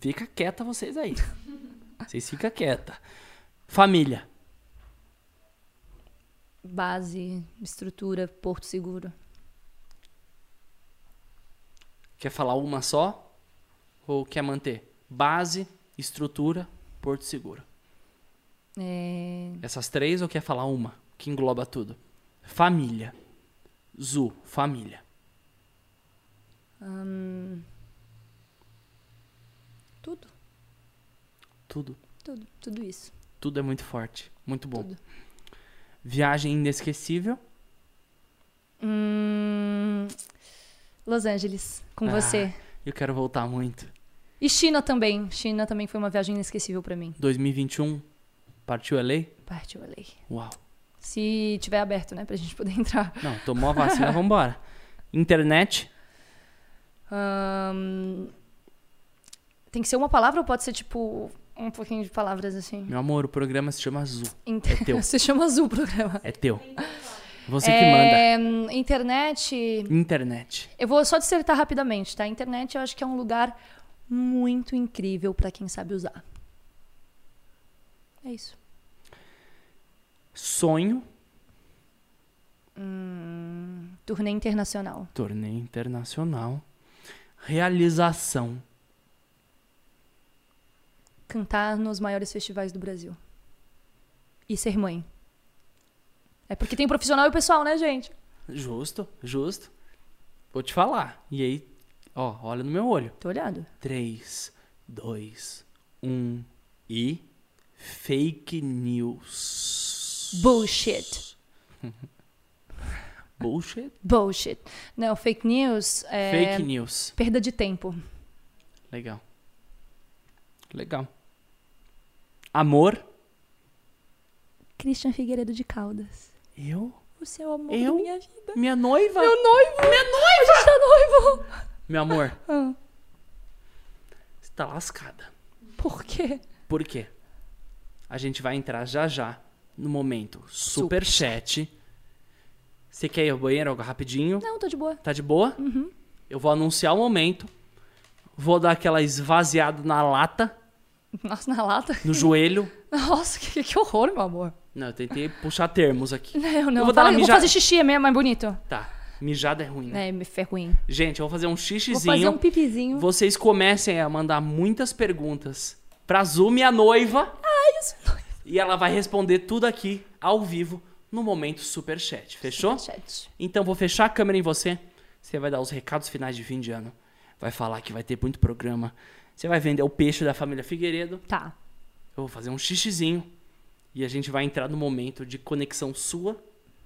Fica quieta vocês aí. Vocês ficam quieta. Família. Base, estrutura, porto seguro. Quer falar uma só? Ou quer manter? Base, estrutura, porto seguro. É... Essas três ou quer falar uma? Que engloba tudo. Família. Zu, família. hum, Tudo, Tudo. tudo, tudo isso. Tudo é muito forte. Muito bom. Tudo. Viagem inesquecível. Hum, Los Angeles, com Ah. você. Eu quero voltar muito. E China também. China também foi uma viagem inesquecível pra mim. 2021. Partiu LA? Partiu a lei. Uau. Se tiver aberto, né, pra gente poder entrar. Não, tomou a vacina, vambora. Internet. Tem que ser uma palavra ou pode ser, tipo, um pouquinho de palavras assim? Meu amor, o programa se chama Azul. Inter- É teu. Se chama Azul o programa. É teu. Você que manda. É, hum, internet. Internet. Eu vou só dissertar rapidamente, tá? Internet eu acho que é um lugar muito incrível pra quem sabe usar. É isso. Sonho. Turnê internacional. Torneio internacional. Realização. Cantar nos maiores festivais do Brasil. E ser mãe. É porque tem profissional e pessoal, né, gente? Justo, justo. Vou te falar. E aí, ó, olha no meu olho. Tô olhando. 3, 2, 1 e. Fake news. Bullshit. Bullshit? Bullshit. Não, fake news é Fake news. perda de tempo. Legal. Legal. Amor. Christian Figueiredo de Caldas. Eu? Você é o amor Eu? da minha vida. Minha noiva? Meu noivo! Minha noiva! A gente tá noivo! Meu amor, Ah, você tá lascada. por quê? Por quê? A gente vai entrar já já no momento superchat. Você quer ir ao banheiro rapidinho? Não, tô de boa. Tá de boa? Uhum. Eu vou anunciar o momento. Vou dar aquela esvaziada na lata, Nossa, na lata. no joelho. Nossa, que, que horror, meu amor. Não, eu tentei puxar termos aqui. Não, não. Eu vou dar uma eu vou mijada. fazer xixi, é mesmo, mais bonito. Tá. Mijada é ruim, né? É, me fer ruim. Gente, eu vou fazer um Vou xixizinho. fazer um pipizinho. Vocês comecem a mandar muitas perguntas pra Zu, minha noiva. Ai, eu sou noiva. E ela vai responder tudo aqui, ao vivo, no momento superchat. Fechou? Chat. Então vou fechar a câmera em você. Você vai dar os recados finais de fim de ano. Vai falar que vai ter muito programa. Você vai vender o peixe da família Figueiredo. Tá. Eu vou fazer um xixizinho. E a gente vai entrar no momento de conexão sua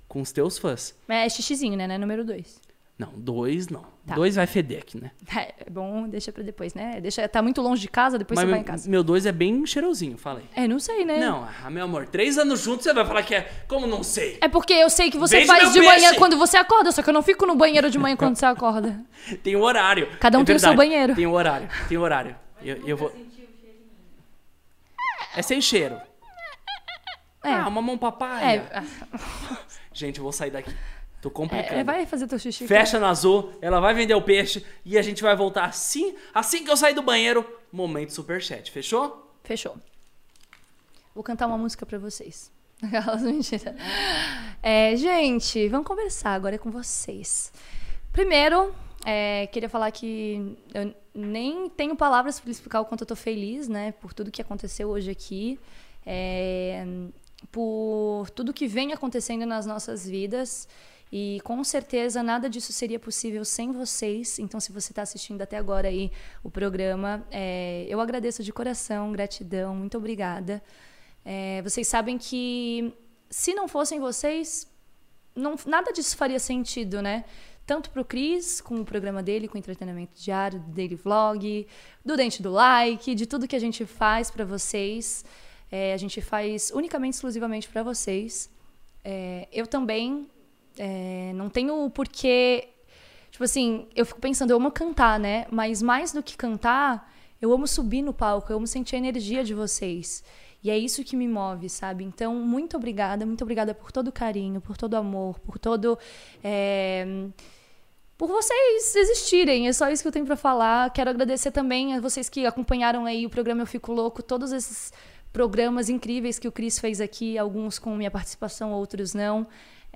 com os teus fãs. É xixizinho, né? Não é número dois. Não, dois não. Tá. Dois vai feder aqui, né? É bom, deixa pra depois, né? Deixa, tá muito longe de casa, depois Mas você vai meu, em casa. meu dois é bem cheirosinho, falei. É, não sei, né? Não, ah, meu amor, três anos juntos você vai falar que é. Como não sei? É porque eu sei que você Vende faz de peixe! manhã quando você acorda, só que eu não fico no banheiro de manhã quando você acorda. Tem um horário. Cada um É tem o seu verdade. banheiro. Tem um horário. Tem um horário. Eu, eu vou. É sem cheiro. É. Ah, mamão papaya. É, Gente, eu vou sair daqui. Tô complicando. é, vai fazer teu xixi. Fecha na azul, ela vai vender o peixe e a gente vai voltar assim, assim que eu sair do banheiro, momento superchat, fechou? Fechou. Vou cantar uma música pra vocês. Aquelas mentiras. É, gente, vamos conversar agora é com vocês. Primeiro, é, queria falar que eu nem tenho palavras para explicar o quanto eu tô feliz, né? Por tudo que aconteceu hoje aqui. É, por tudo que vem acontecendo nas nossas vidas. E com certeza nada disso seria possível sem vocês. Então, se você está assistindo até agora aí o programa, é, eu agradeço de coração, gratidão, muito obrigada. É, vocês sabem que se não fossem vocês, não, nada disso faria sentido, né? Tanto pro Cris, com o programa dele, com o entretenimento diário, do Daily Vlog, do Dente do Like, de tudo que a gente faz para vocês. É, a gente faz unicamente, exclusivamente para vocês. É, eu também é, não tenho porquê. Tipo assim, eu fico pensando, eu amo cantar, né? Mas mais do que cantar, eu amo subir no palco, eu amo sentir a energia de vocês. E é isso que me move, sabe? Então, muito obrigada, muito obrigada por todo o carinho, por todo o amor, por todo. É, por vocês existirem, é só isso que eu tenho para falar. Quero agradecer também a vocês que acompanharam aí o programa Eu Fico Louco, todos esses programas incríveis que o Cris fez aqui, alguns com minha participação, outros não.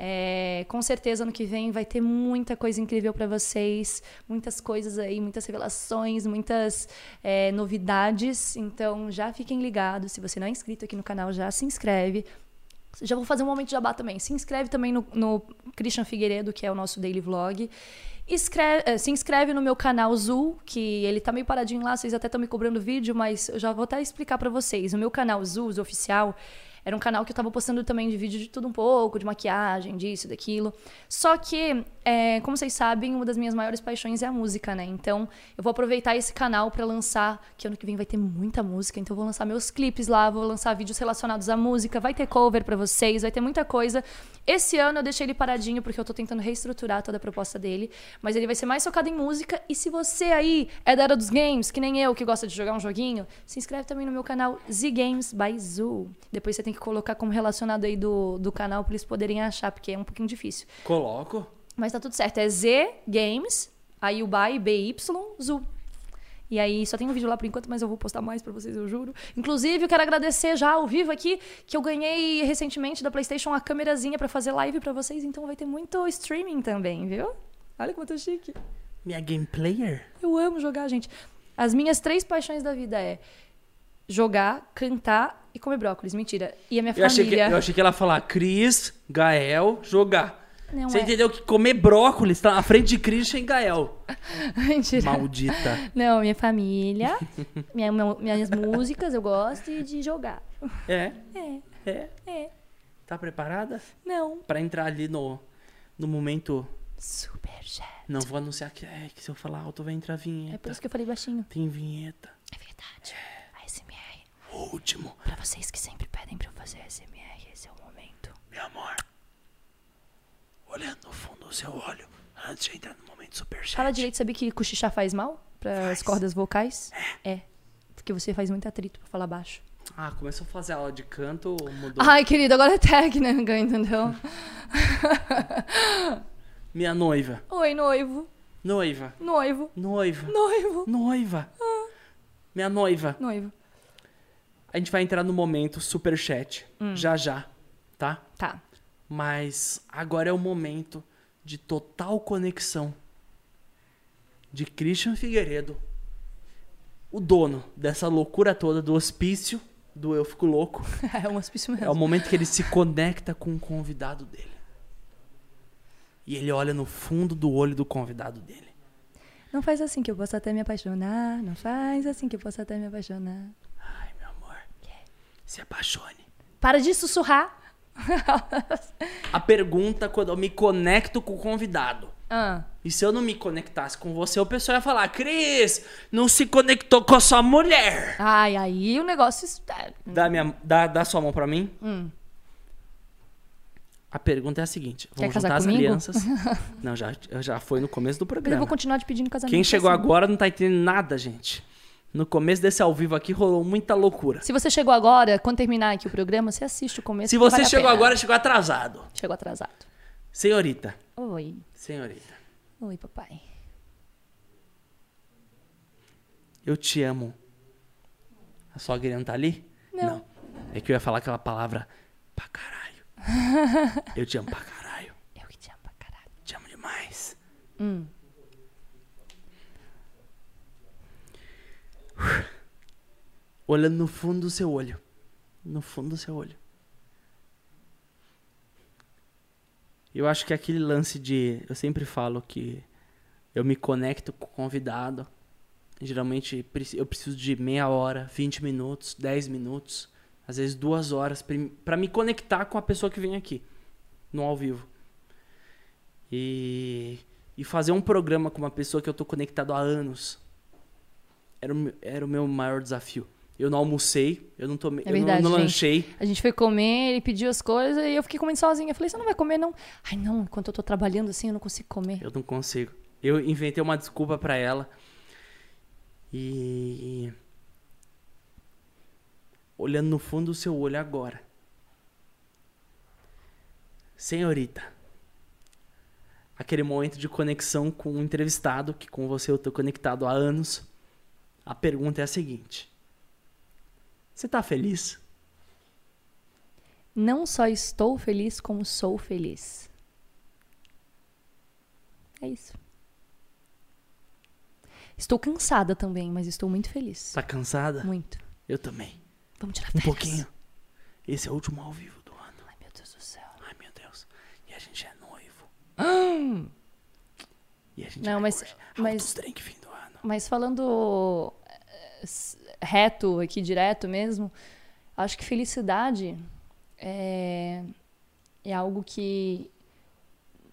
É, com certeza ano que vem vai ter muita coisa incrível para vocês, muitas coisas aí, muitas revelações, muitas é, novidades. Então já fiquem ligados. Se você não é inscrito aqui no canal, já se inscreve. Já vou fazer um momento de jabá também. Se inscreve também no, no Christian Figueiredo, que é o nosso daily vlog. Escreve- eh, se inscreve no meu canal Zul, que ele tá meio paradinho lá, vocês até estão me cobrando vídeo, mas eu já vou até explicar pra vocês. O meu canal Zul, Zul Oficial, era um canal que eu tava postando também de vídeo de tudo um pouco, de maquiagem, disso, daquilo. Só que, é, como vocês sabem, uma das minhas maiores paixões é a música, né? Então, eu vou aproveitar esse canal pra lançar, que ano que vem vai ter muita música, então eu vou lançar meus clipes lá, vou lançar vídeos relacionados à música, vai ter cover pra vocês, vai ter muita coisa. Esse ano eu deixei ele paradinho porque eu tô tentando reestruturar toda a proposta dele, mas ele vai ser mais focado em música. E se você aí é da era dos games, que nem eu, que gosta de jogar um joguinho, se inscreve também no meu canal Z Games by Zoo. Depois você tem que colocar como relacionado aí do, do canal pra eles poderem achar, porque é um pouquinho difícil. Coloco. Mas tá tudo certo. É Z Games, aí o by BY Zoo. E aí só tem um vídeo lá por enquanto, mas eu vou postar mais pra vocês, eu juro. Inclusive, eu quero agradecer já ao vivo aqui que eu ganhei recentemente da PlayStation a câmerazinha pra fazer live pra vocês, então vai ter muito streaming também, viu? Olha tô chique. Minha game player? Eu amo jogar, gente. As minhas três paixões da vida é jogar, cantar e comer brócolis. Mentira. E a minha Eu achei, que, família. eu achei que ela ia falar Cris, Gael, jogar. Não Você é. entendeu que comer brócolis tá na frente de Christian e Gael. Mentira. Maldita. Não, minha família, minha- minhas músicas eu gosto de jogar. É? É, É? é. Tá preparada? Não. Pra entrar ali no, no momento. Super chat. Não vou anunciar que, é, que se eu falar alto vai entrar É por vinheta. isso que eu falei baixinho. Tem vinheta. É verdade. ASMR. O último. Pra vocês que sempre pedem pra eu fazer ASMR, esse é o momento. Meu amor. Olhando no fundo do seu olho. Antes de entrar no momento super chat. Fala direito, sabia que cochichar faz mal? Para as cordas vocais? É. Porque você faz muito atrito pra falar baixo. Ah, começou a fazer aula de canto ou mudou? Ai, querido, agora é técnica, entendeu? Minha noiva. Oi, noivo. Noiva. Noivo. Noiva. Noivo. Noiva. Minha noiva. Noivo. A gente vai entrar no momento super chat. Já já, tá? Tá. Mas agora é o momento de total conexão de Christian Figueiredo, o dono dessa loucura toda do hospício do Eu Fico Louco. É um hospício É o mesmo. momento que ele se conecta com o convidado dele. E ele olha no fundo do olho do convidado dele. Não faz assim que eu posso até me apaixonar. Não faz assim que eu posso até me apaixonar. Ai, meu amor. Se apaixone. Para de sussurrar. A pergunta quando eu me conecto com o convidado. ah, E se eu não me conectasse com você, o pessoal ia falar: Cris, não se conectou com a sua mulher. ai, aí o negócio. está- Dá, minha, dá, dá sua mão pra mim. Hum. A pergunta é a seguinte: vamos casar juntar as comigo? alianças. não, já, já foi no começo do Mas eu programa. vou continuar te pedindo casamento. Quem chegou assim. agora não tá entendendo nada, gente. No começo desse ao vivo aqui rolou muita loucura. Se você chegou agora, quando terminar aqui o programa, você assiste o começo. Se você vale chegou agora, chegou atrasado. Chegou atrasado. Senhorita, Oi. senhorita, Oi, papai. eu te amo. A sogrinha não tá ali? Não. É que eu ia falar aquela palavra pra caralho. eu te amo pra caralho. Eu que te amo pra caralho. Te amo demais. Hum. Olhando no fundo do seu olho. No fundo do seu olho. Eu acho que aquele lance de. Eu sempre falo que eu me conecto com o convidado. Geralmente eu preciso de meia hora, 20 minutos, 10 minutos, às vezes duas horas, para me conectar com a pessoa que vem aqui, no ao vivo. E, e fazer um programa com uma pessoa que eu tô conectado há anos era o, meu- era o meu maior desafio. Eu não almocei, eu não tomei, É eu não- verdade, não, lanchei. A gente foi comer, ele pediu as coisas e eu fiquei comendo sozinha. Eu falei, você não vai comer, não? Ai, não, enquanto eu tô trabalhando assim, eu não consigo comer. Eu não consigo. Eu inventei uma desculpa pra ela. E. Olhando no fundo do seu olho agora. Senhorita. Aquele momento de conexão com o entrevistado, que com você eu tô conectado há anos. A pergunta é a seguinte: Você tá feliz? Não só estou feliz, como sou feliz. É isso. Estou cansada também, mas estou muito feliz. Tá cansada? Muito. Eu também. Vamos tirar Um férias. pouquinho. Esse é o último ao vivo do ano. Ai, meu Deus do céu. Ai, meu Deus. E a gente é noivo. E a gente Não, vai mas- mas- altos ano. Mas falando eh, reto aqui, direto mesmo, acho que felicidade é, é algo que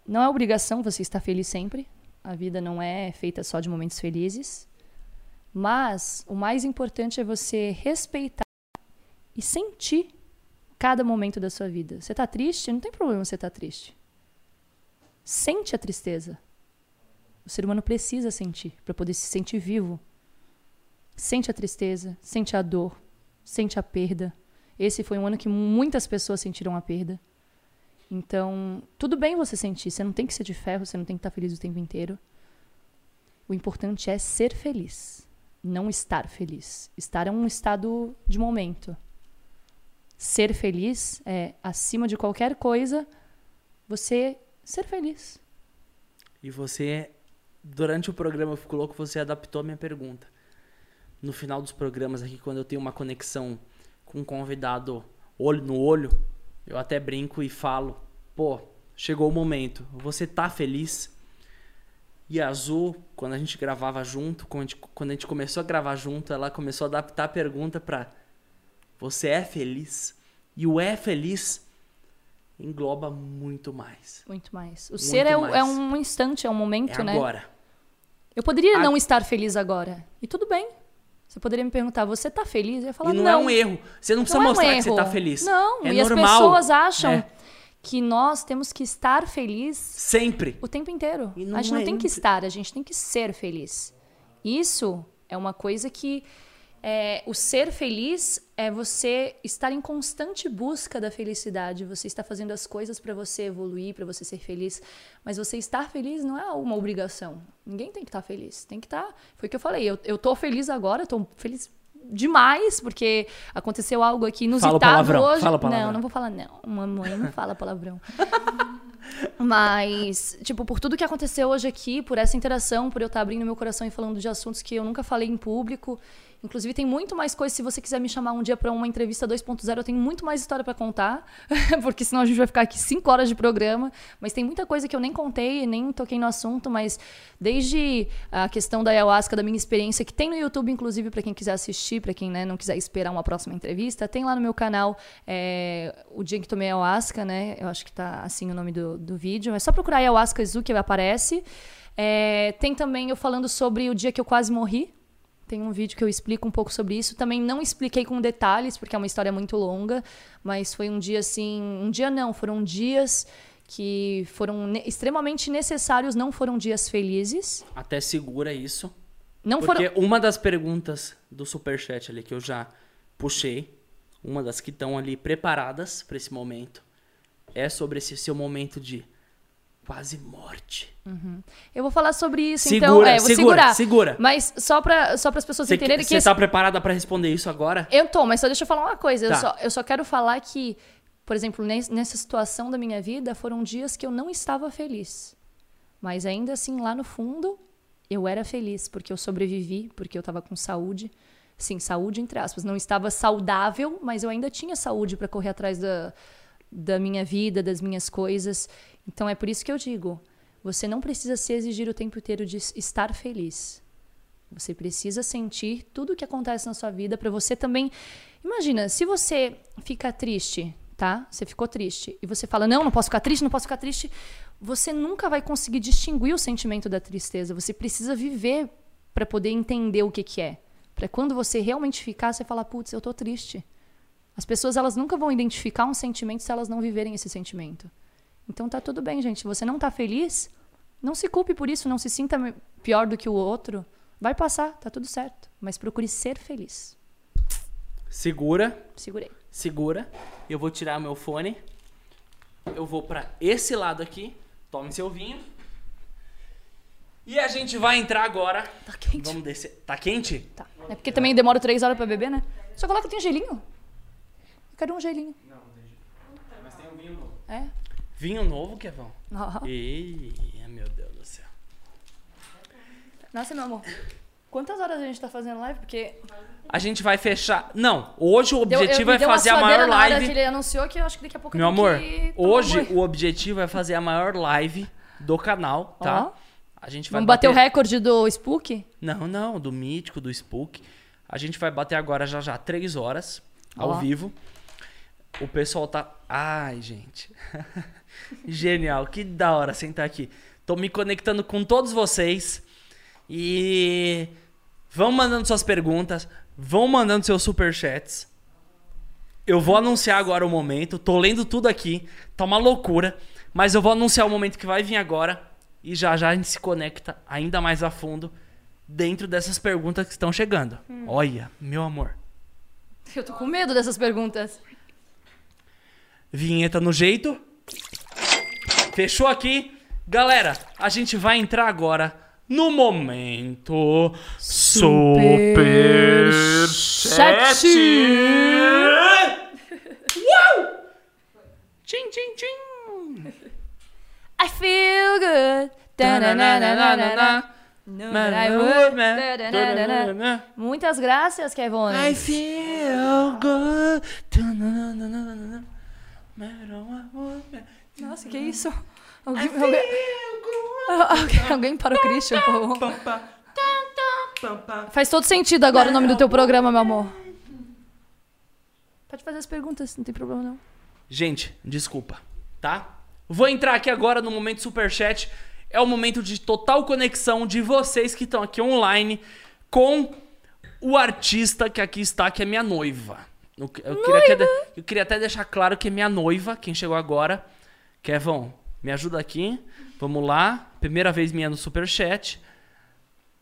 não é obrigação você estar feliz sempre. A vida não é feita só de momentos felizes. Mas o mais importante é você respeitar e sentir cada momento da sua vida. Você tá triste? Não tem problema você estar triste. Sente a tristeza. O ser humano precisa sentir para poder se sentir vivo. Sente a tristeza, sente a dor, sente a perda. Esse foi um ano que muitas pessoas sentiram a perda. Então, tudo bem você sentir, você não tem que ser de ferro, você não tem que estar feliz o tempo inteiro. O importante é ser feliz, não estar feliz. Estar é um estado de momento. Ser feliz é, acima de qualquer coisa, você ser feliz. E você, durante o programa, eu fico louco, você adaptou a minha pergunta. No final dos programas aqui, quando eu tenho uma conexão com um convidado olho no olho, eu até brinco e falo, pô, chegou o momento, você tá feliz? E a Azul, quando a gente gravava junto, quando a gente, quando a gente começou a gravar junto, ela começou a adaptar a pergunta pra você é feliz? E o é feliz engloba muito mais. Muito mais. O ser é, o- mais. é um instante, é um momento, É né? agora. Eu poderia A- não estar feliz agora. E tudo bem. Você poderia me perguntar, você tá feliz? Eu ia falar, E não, não. é um erro. Você não precisa Não é um mostrar que você tá feliz. Não, é e as normal. pessoas acham É. que nós temos que estar feliz Sempre. o tempo inteiro. Não a gente não é tem que estar, a gente tem que ser feliz. Isso é uma coisa que é, o ser feliz é você estar em constante busca da felicidade. Você está fazendo as coisas para você evoluir, para você ser feliz. Mas você estar feliz não é uma obrigação. Ninguém tem que estar feliz. Tem que estar. Foi o que eu falei. Eu, eu tô feliz agora, tô feliz demais, porque aconteceu algo aqui inusitado palavrão, hoje. fala palavrão. Não, não vou falar, não. Mamãe não fala palavrão. Mas, tipo, por tudo que aconteceu hoje aqui, por essa interação, por eu estar abrindo meu coração e falando de assuntos que eu nunca falei em público. Inclusive, tem muito mais coisa. Se você quiser me chamar um dia para uma entrevista 2.0, eu tenho muito mais história para contar. porque senão a gente vai ficar aqui cinco horas de programa. Mas tem muita coisa que eu nem contei, nem toquei no assunto. Mas desde a questão da ayahuasca, da minha experiência, que tem no YouTube, inclusive, para quem quiser assistir, para quem né, não quiser esperar uma próxima entrevista, tem lá no meu canal é, o dia que tomei ayahuasca, né? Eu acho que tá assim o nome do, do vídeo. É só procurar ayahuasca Zu que aparece. É, tem também eu falando sobre o dia que eu quase morri. Tem um vídeo que eu explico um pouco sobre isso. Também não expliquei com detalhes, porque é uma história muito longa, mas foi um dia assim. Um dia não, foram dias que foram ne- extremamente necessários, não foram dias felizes. Até segura isso. Não Porque foram. uma das perguntas do superchat ali que eu já puxei, uma das que estão ali preparadas para esse momento, é sobre esse seu momento de quase morte. Eu vou falar sobre isso, Segura, então. É, eu vou segura, segurar. segura. Mas só para só as pessoas Você entenderem que você esse tá preparada para responder isso agora? Eu tô, mas só deixa eu falar uma coisa. Eu, Tá. só, eu só quero falar que, por exemplo, nes- nessa situação da minha vida, foram dias que eu não estava feliz. Mas ainda assim, lá no fundo, eu era feliz, porque eu sobrevivi, porque eu estava com saúde. Sim, saúde entre aspas. Não estava saudável, mas eu ainda tinha saúde para correr atrás da, da minha vida, das minhas coisas. Então é por isso que eu digo: você não precisa se exigir o tempo inteiro de estar feliz. Você precisa sentir tudo o que acontece na sua vida para você também. Imagina, se você fica triste, tá? Você ficou triste e você fala: "Não, não posso ficar triste, não posso ficar triste". Você nunca vai conseguir distinguir o sentimento da tristeza. Você precisa viver para poder entender o que que é. Para quando você realmente ficar, você falar: "Putz, eu tô triste". As pessoas elas nunca vão identificar um sentimento se elas não viverem esse sentimento. Então tá tudo bem, gente. Se você não tá feliz, não se culpe por isso, não se sinta pior do que o outro. Vai passar, tá tudo certo. Mas procure ser feliz. Segura, Segurei. segura. Eu vou tirar meu fone. Eu vou pra esse lado aqui. Tome seu vinho. E a gente vai entrar agora. Tá quente. Vamos descer. Tá quente? Tá. É porque também demora três horas pra beber, né? Só coloca tem um gelinho. Eu quero um gelinho. Mas tem um vinho novo. É? Vinho novo, Kevão? Ah. Ei, meu Deus do céu. Nossa, meu amor. Quantas horas a gente tá fazendo live? Porque A gente vai fechar. Não, hoje o eu- objetivo me é fazer a maior live. que ele anunciou que eu acho que daqui a pouco eu Meu amor, que hoje o objetivo é fazer a maior live do canal, tá? Ó. A gente vai Vamos bater o recorde do Spook? Não, não, do Mítico, do Spook. A gente vai bater agora já já três horas ao Ó. vivo. O pessoal tá. Ai, gente. Genial, que da hora sentar aqui. Tô me conectando com todos vocês. E vão mandando suas perguntas, vão mandando seus superchats. Eu vou anunciar agora o momento. Tô lendo tudo aqui. Tá uma loucura. Mas eu vou anunciar o momento que vai vir agora. E já já a gente se conecta ainda mais a fundo dentro dessas perguntas que estão chegando. Olha, meu amor. Eu tô com medo dessas perguntas. Vinheta no jeito. Fechou aqui. Galera, a gente vai entrar agora no momento Super Chat. Uau! Tchim, tchim, tchim. I feel good. Da-na-na-na-na-na. No, but I would. Da-da-na-na-na. Muitas graças, Kevon. I feel good. Nossa, que isso? Alguém, alguém, alguém, alguém para o Christian, por favor. Faz todo sentido agora o nome do teu programa, meu amor. Pode fazer as perguntas, não tem problema não. Gente, desculpa, tá? Vou entrar aqui agora no momento superchat. É o momento de total conexão de vocês que estão aqui online com o artista que aqui está, que é minha noiva. Eu, eu queria, que- eu queria até deixar claro que é minha noiva, quem chegou agora. Kevon, me ajuda aqui. Vamos lá. Primeira vez minha no superchat.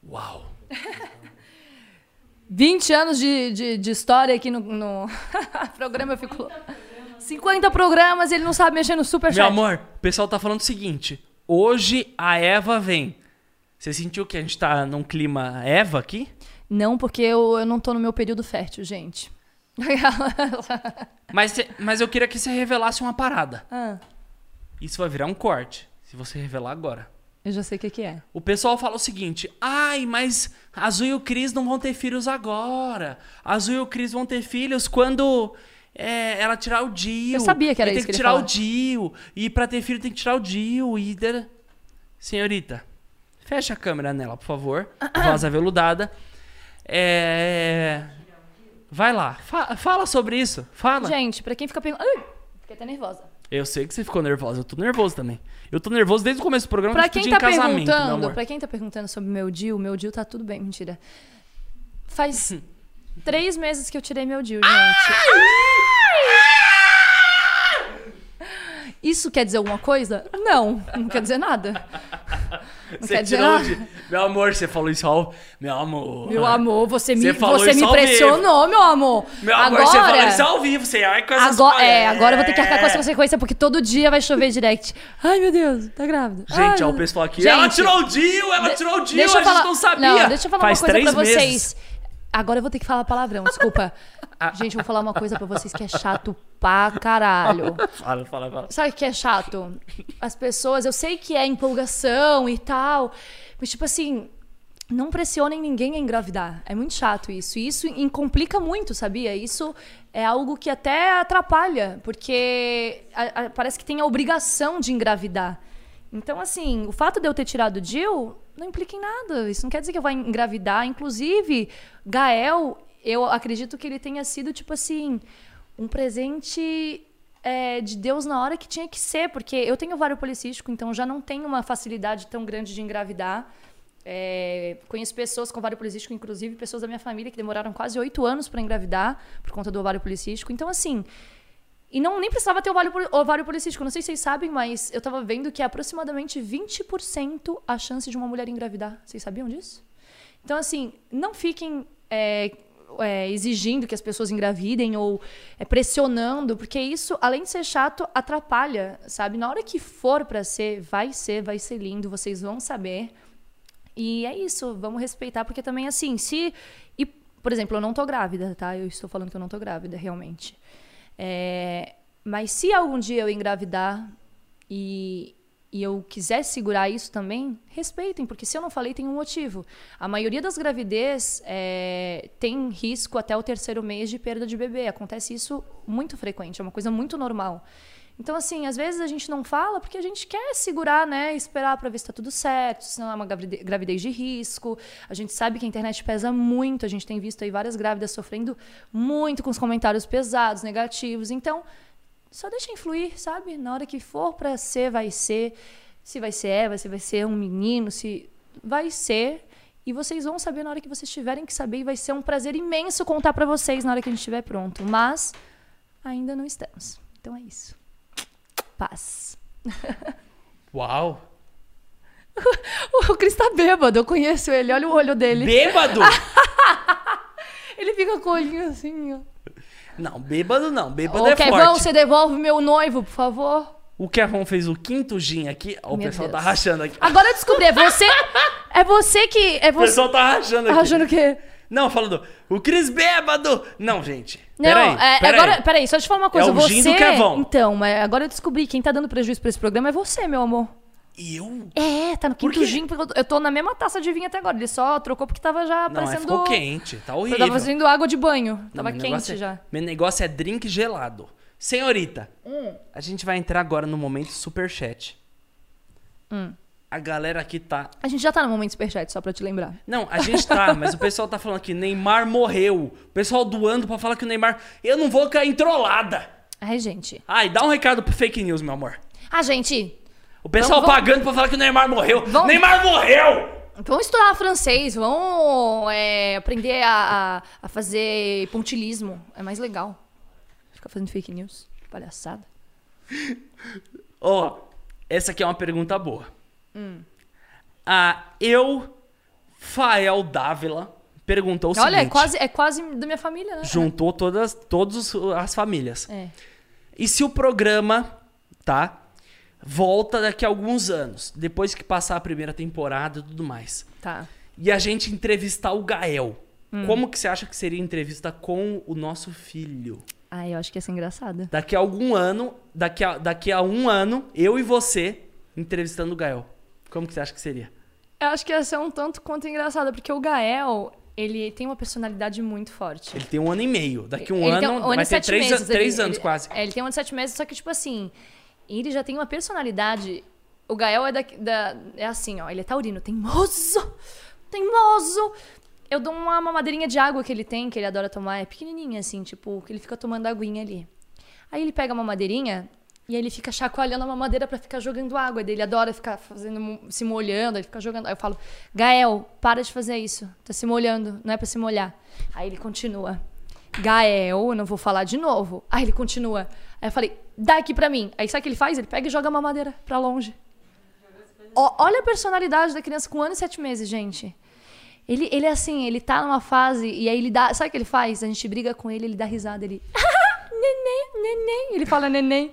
Uau. 20 anos de, de, de história aqui no, no programa, eu fico... 50 programas, ele não sabe mexer no superchat. Meu amor, o pessoal tá falando o seguinte. Hoje a Eva vem. Você sentiu que a gente tá num clima Eva aqui? Não, porque eu, eu não tô no meu período fértil, gente. Mas, mas eu queria que você revelasse uma parada. Ah, Isso vai virar um corte, se você revelar agora. eu já sei o que, que é. O pessoal fala o seguinte: ai, mas Azul e o Cris não vão ter filhos agora. Azul e o Cris vão ter filhos quando é, ela tirar o Dio. Eu sabia que era E tem isso que que tirar o Dio. E pra ter filho tem que tirar o Dio. E... Senhorita, fecha a câmera nela, por favor. Voz aveludada. É. Vai lá, fa- fala sobre isso. Fala. Gente, pra quem fica perguntando... Ai, Fiquei até nervosa. Eu sei que você ficou nervosa, eu tô nervoso também. Eu tô nervoso desde o começo do programa Pra que quem pedi em tá casamento, meu perguntando, amor. pra quem tá perguntando sobre meu Dil, meu Dil tá tudo bem, mentira. Faz três meses que eu tirei meu Dil, gente. Isso quer dizer alguma coisa? Não, não quer dizer nada. Não Você tirou de... Meu amor, você falou isso ao... Meu amor. Meu amor, você me, Você você me ao pressionou, meu amor. Meu amor, agora, você falou isso ao vivo. Você ai com essas agora, é, agora eu vou ter que arcar com essa consequência, porque todo dia vai chover direct. Ai, meu Deus, tá grávida. Gente, Ai, ó, o pessoal aqui. Gente, ela tirou o Dio, ela tirou o Dio, a gente falar, não sabia. Não, deixa eu falar Faz uma coisa pra vocês. Agora eu vou ter que falar palavrão, desculpa. Gente, eu vou falar uma coisa pra vocês que é chato pra caralho. Fala, fala, fala. Sabe o que é chato? As pessoas, eu sei que é empolgação e tal, mas tipo assim, não pressionem ninguém a engravidar. É muito chato isso. E isso complica muito, sabia? Isso é algo que até atrapalha, porque a- a- parece que tem a obrigação de engravidar. Então, assim, o fato de eu ter tirado o Jill não implica em nada. Isso não quer dizer que eu vou engravidar. Inclusive, Gael, eu acredito que ele tenha sido, tipo assim, um presente é, de Deus na hora que tinha que ser, porque eu tenho ovário policístico, então já não tenho uma facilidade tão grande de engravidar. É, conheço pessoas com ovário policístico, inclusive pessoas da minha família que demoraram quase oito anos para engravidar por conta do ovário policístico. Então, assim, e não nem precisava ter ovário, ovário policístico. Não sei se vocês sabem, mas eu tava vendo que é aproximadamente 20% a chance de uma mulher engravidar. Vocês sabiam disso? Então, assim, não fiquem é, é, exigindo que as pessoas engravidem ou é, pressionando, porque isso, além de ser chato, atrapalha, sabe? Na hora que for pra ser, vai ser, vai ser lindo, vocês vão saber. E é isso, vamos respeitar, porque também, assim, se. E, por exemplo, eu não tô grávida, tá? Eu estou falando que eu não tô grávida, realmente. É, mas se algum dia eu engravidar e, e eu quiser segurar isso também, respeitem, porque se eu não falei, tem um motivo. A maioria das gravidez é, tem risco até o terceiro mês de perda de bebê. Acontece isso muito frequente, é uma coisa muito normal. Então, assim, às vezes a gente não fala porque a gente quer segurar, né? Esperar pra ver se tá tudo certo, se não é uma gravide- gravidez de risco. A gente sabe que a internet pesa muito, a gente tem visto aí várias grávidas sofrendo muito com os comentários pesados, negativos. Então, só deixa influir, sabe? Na hora que for pra ser, vai ser. Se vai ser Eva, se vai ser um menino, se vai ser. E vocês vão saber na hora que vocês tiverem que saber. E vai ser um prazer imenso contar pra vocês na hora que a gente estiver pronto. Mas ainda não estamos. Então é isso. Paz. Uau! O Cris tá bêbado, eu conheço ele. Olha o olho dele. Bêbado? Ele fica com o olhinho assim, ó. não, bêbado não. Bêbado Ô, é Kevão, forte. você devolve meu noivo, por favor. O Kevon fez o quinto gin aqui. Ó, o pessoal Deus. tá rachando aqui. Agora eu descobri, é você. É você que. É O você. pessoal tá rachando aqui. Achando que. Não, falando, o Cris bêbado! Não, gente. Não, peraí, é, peraí. agora, peraí, só te falar uma coisa. É o você. do Kevon. Então, mas agora eu descobri quem tá dando prejuízo pra esse programa é você, meu amor. E eu? É, tá no quinto gin, eu tô- eu na mesma taça de vinho até agora. Ele só trocou porque tava já Não, é, parecendo. ficou quente, tá Eu horrível. tava fazendo água de banho. Não, Tava meu quente é- já. Meu negócio é drink gelado. Senhorita, Hum. a gente vai entrar agora no momento superchat. Hum. A galera aqui tá... A gente já tá no momento superchat, só pra te lembrar. Não, a gente tá, mas o pessoal tá falando que Neymar morreu. O pessoal doando pra falar que o Neymar... Eu não vou cair entrolada. Ai, gente. Ai, dá um recado pro fake news, meu amor. Ah, gente, O pessoal Vamos- pagando pra falar que o Neymar morreu. Vamos- Neymar morreu! vamos estudar francês, vamos é, aprender a, a, a fazer pontilismo. É mais legal. Ficar fazendo fake news. Palhaçada. Ó, essa aqui é uma pergunta boa. Hum. A eu, Fael Dávila, perguntou o Olha, é seguinte. quase, é quase da minha família, né? Juntou todas, todas as famílias. É. E se o programa, tá? Volta daqui a alguns anos, depois que passar a primeira temporada e tudo mais. Tá. E a gente entrevistar o Gael. Hum. Como que você acha que seria a entrevista com o nosso filho? Ai, eu acho que ia ser engraçada. Daqui a algum ano, daqui a, daqui a um ano, eu e você entrevistando o Gael. Como que você acha que seria? Eu acho que ia ser um tanto quanto engraçada, porque o Gael, ele tem uma personalidade muito forte. Ele tem um ano e meio. Daqui um Ele ano, um ano vai ter três, meses. an- três ele- anos ele- quase. É, ele tem um ano e sete meses, só que, tipo assim, ele já tem uma personalidade. O Gael é, da, da- é assim, ó, ele é taurino, teimoso, teimoso. Eu dou uma mamadeirinha de água que ele tem, que ele adora tomar, é pequenininha, assim, tipo, que ele fica tomando aguinha ali. Aí ele pega a mamadeirinha e ele fica chacoalhando a mamadeira pra ficar jogando água dele. adora ficar fazendo, se molhando, ele fica jogando. Aí eu falo, Gael, para de fazer isso. Tá se molhando, não é pra se molhar. Aí ele continua. Gael, eu não vou falar de novo. Aí ele continua. Aí eu falei, dá aqui pra mim. Aí sabe o que ele faz? Ele pega e joga a mamadeira pra longe. Ó, olha a personalidade da criança com um ano e sete meses, gente. Ele, ele é assim, ele tá numa fase e aí ele dá. Sabe o que ele faz? A gente briga com ele, ele dá risada, ele. neném, neném. Ele fala neném.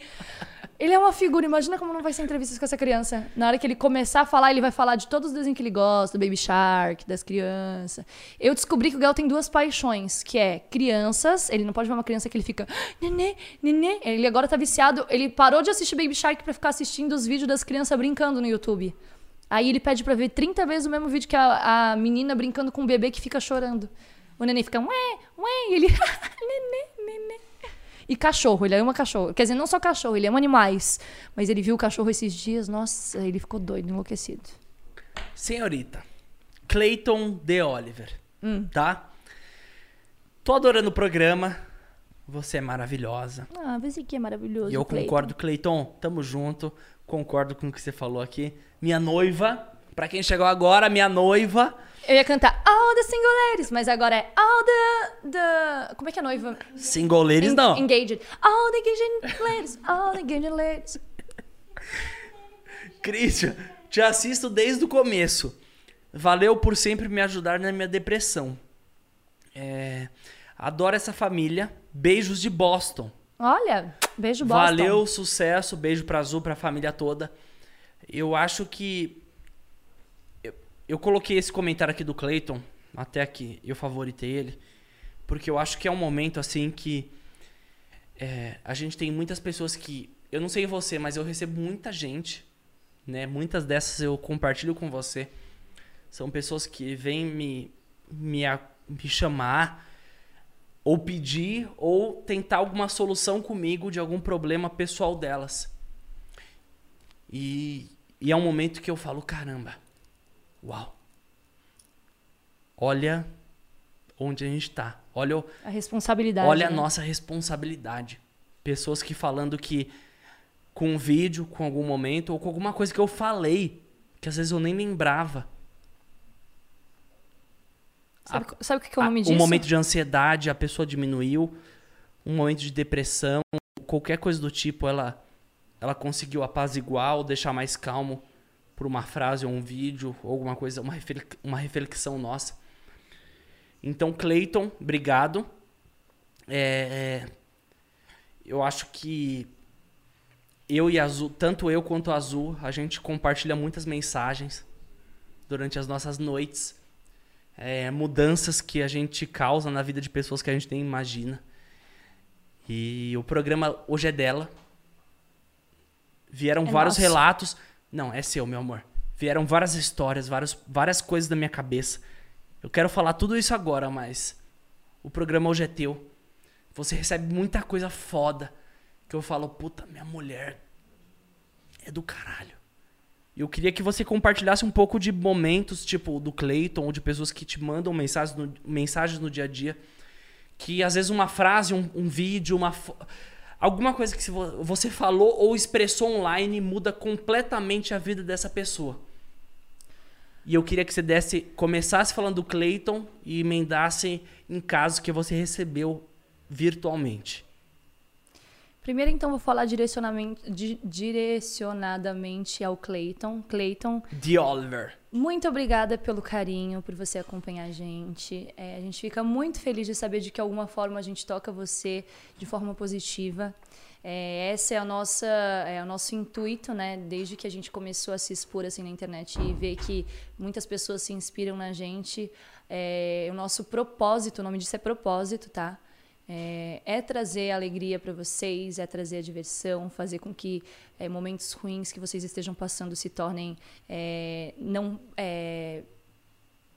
Ele é uma figura, imagina como não vai ser entrevistas com essa criança. Na hora que ele começar a falar, ele vai falar de todos os desenhos que ele gosta, do Baby Shark, das crianças. Eu descobri que o Gael tem duas paixões, que é crianças, ele não pode ver uma criança que ele fica, nenê, nenê. Ele agora tá viciado, ele parou de assistir Baby Shark pra ficar assistindo os vídeos das crianças brincando no YouTube. Aí ele pede pra ver 30 vezes o mesmo vídeo que a, a menina brincando com o bebê que fica chorando. O neném fica, ué, ué, e ele, nenê, nenê. E cachorro, ele ama cachorro. Quer dizer, não só cachorro, ele ama animais. Mas ele viu o cachorro esses dias, nossa, ele ficou doido, enlouquecido. Senhorita, Clayton de Oliver, Hum. tá? Tô adorando o programa. Você é maravilhosa. Ah, você que é maravilhoso. E eu Cleiton. concordo, Cleiton, tamo junto. Concordo com o que você falou aqui. Minha noiva, pra quem chegou agora, minha noiva. Eu ia cantar All the Single Ladies, mas agora é All the. the... Como é que é a noiva? Singoleiros En- não. Engaged. All the engaged ladies. All the engaged ladies. Christian, te assisto desde o começo. Valeu por sempre me ajudar na minha depressão. É, adoro essa família. Beijos de Boston. Olha, beijo, Boston. Valeu, sucesso. Beijo pra Azul, pra família toda. Eu acho que. Eu, coloquei esse comentário aqui do Clayton, até aqui, eu favoritei ele, porque eu acho que é um momento assim que. é, a gente tem muitas pessoas que. Eu não sei você, mas eu recebo muita gente, né? Muitas dessas eu compartilho com você. São pessoas que vêm me, me, me chamar ou pedir ou tentar alguma solução comigo de algum problema pessoal delas. E, e é um momento que eu falo, caramba, uau. Olha onde a gente tá. Olha, o- A responsabilidade. olha a né? nossa responsabilidade. Pessoas que falando que com um vídeo, com algum momento, ou com alguma coisa que eu falei, que às vezes eu nem lembrava. Sabe, sabe o que é o nome disso? Um momento de ansiedade, a pessoa diminuiu. Um momento de depressão, qualquer coisa do tipo, ela, ela conseguiu apaziguar ou deixar mais calmo por uma frase ou um vídeo, ou alguma coisa, uma, uma reflexão nossa. Então, Clayton, obrigado. É, é, eu acho que eu e Azul, tanto eu quanto a Azul, a gente compartilha muitas mensagens durante as nossas noites é, mudanças que a gente causa na vida de pessoas que a gente nem imagina. E o programa hoje é dela. Vieram É vários nosso. relatos. Não, é seu, meu amor. Vieram várias histórias, vários, várias coisas da minha cabeça. Eu quero falar tudo isso agora, mas o programa hoje é teu. Você recebe muita coisa foda. Que eu falo, puta, minha mulher é do caralho. E eu queria que você compartilhasse um pouco de momentos, tipo, do Clayton, ou de pessoas que te mandam mensagens no, mensagens no dia a dia. Que às vezes uma frase, um, um vídeo, uma. Alguma coisa que você falou ou expressou online muda completamente a vida dessa pessoa. E eu queria que você desse, começasse falando do Clayton e emendasse em casos que você recebeu virtualmente. Primeiro, então, vou falar di- direcionadamente ao Clayton. Clayton, The Oliver. muito obrigada pelo carinho, por você acompanhar a gente. É, a gente fica muito feliz de saber de que alguma forma a gente toca você de forma positiva. É, esse é, a nossa, é o nosso intuito, né? Desde que a gente começou a se expor assim na internet e ver que muitas pessoas se inspiram na gente. É, o nosso propósito, o nome disso é propósito, tá? É, é trazer alegria para vocês, é trazer a diversão, fazer com que é, momentos ruins que vocês estejam passando se tornem é, não é,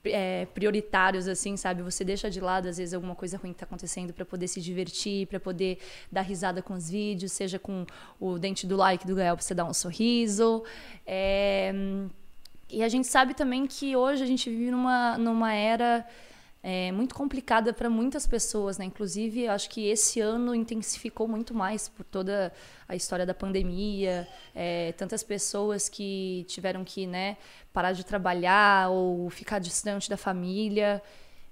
é, prioritários, assim, sabe? Você deixa de lado, às vezes, alguma coisa ruim que tá acontecendo para poder se divertir, para poder dar risada com os vídeos, seja com o dente do like do Gael pra você dar um sorriso. É, E a gente sabe também que hoje a gente vive numa, numa era é, muito complicada para muitas pessoas, né? Inclusive, acho que esse ano intensificou muito mais por toda a história da pandemia, é, tantas pessoas que tiveram que, né, parar de trabalhar ou ficar distante da família.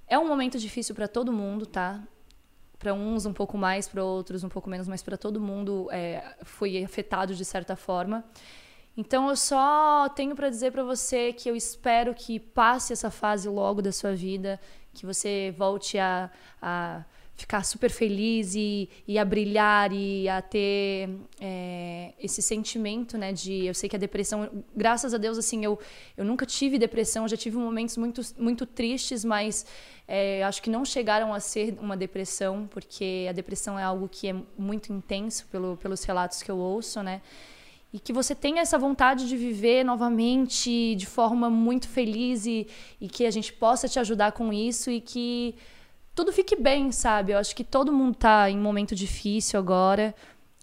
É um momento difícil para todo mundo, tá? Para uns um pouco mais, para outros um pouco menos, mas para todo mundo é, foi afetado de certa forma. Então eu só tenho para dizer para você que eu espero que passe essa fase logo da sua vida, que você volte a, a ficar super feliz e, e a brilhar e a ter é, esse sentimento, né? De eu sei que a depressão, graças a Deus, assim, eu, eu nunca tive depressão, já tive momentos muito, muito tristes, mas é, acho que não chegaram a ser uma depressão, porque a depressão é algo que é muito intenso pelo, pelos relatos que eu ouço, né? E que você tenha essa vontade de viver novamente de forma muito feliz e, e que a gente possa te ajudar com isso e que tudo fique bem, sabe? Eu acho que todo mundo tá em um momento difícil agora,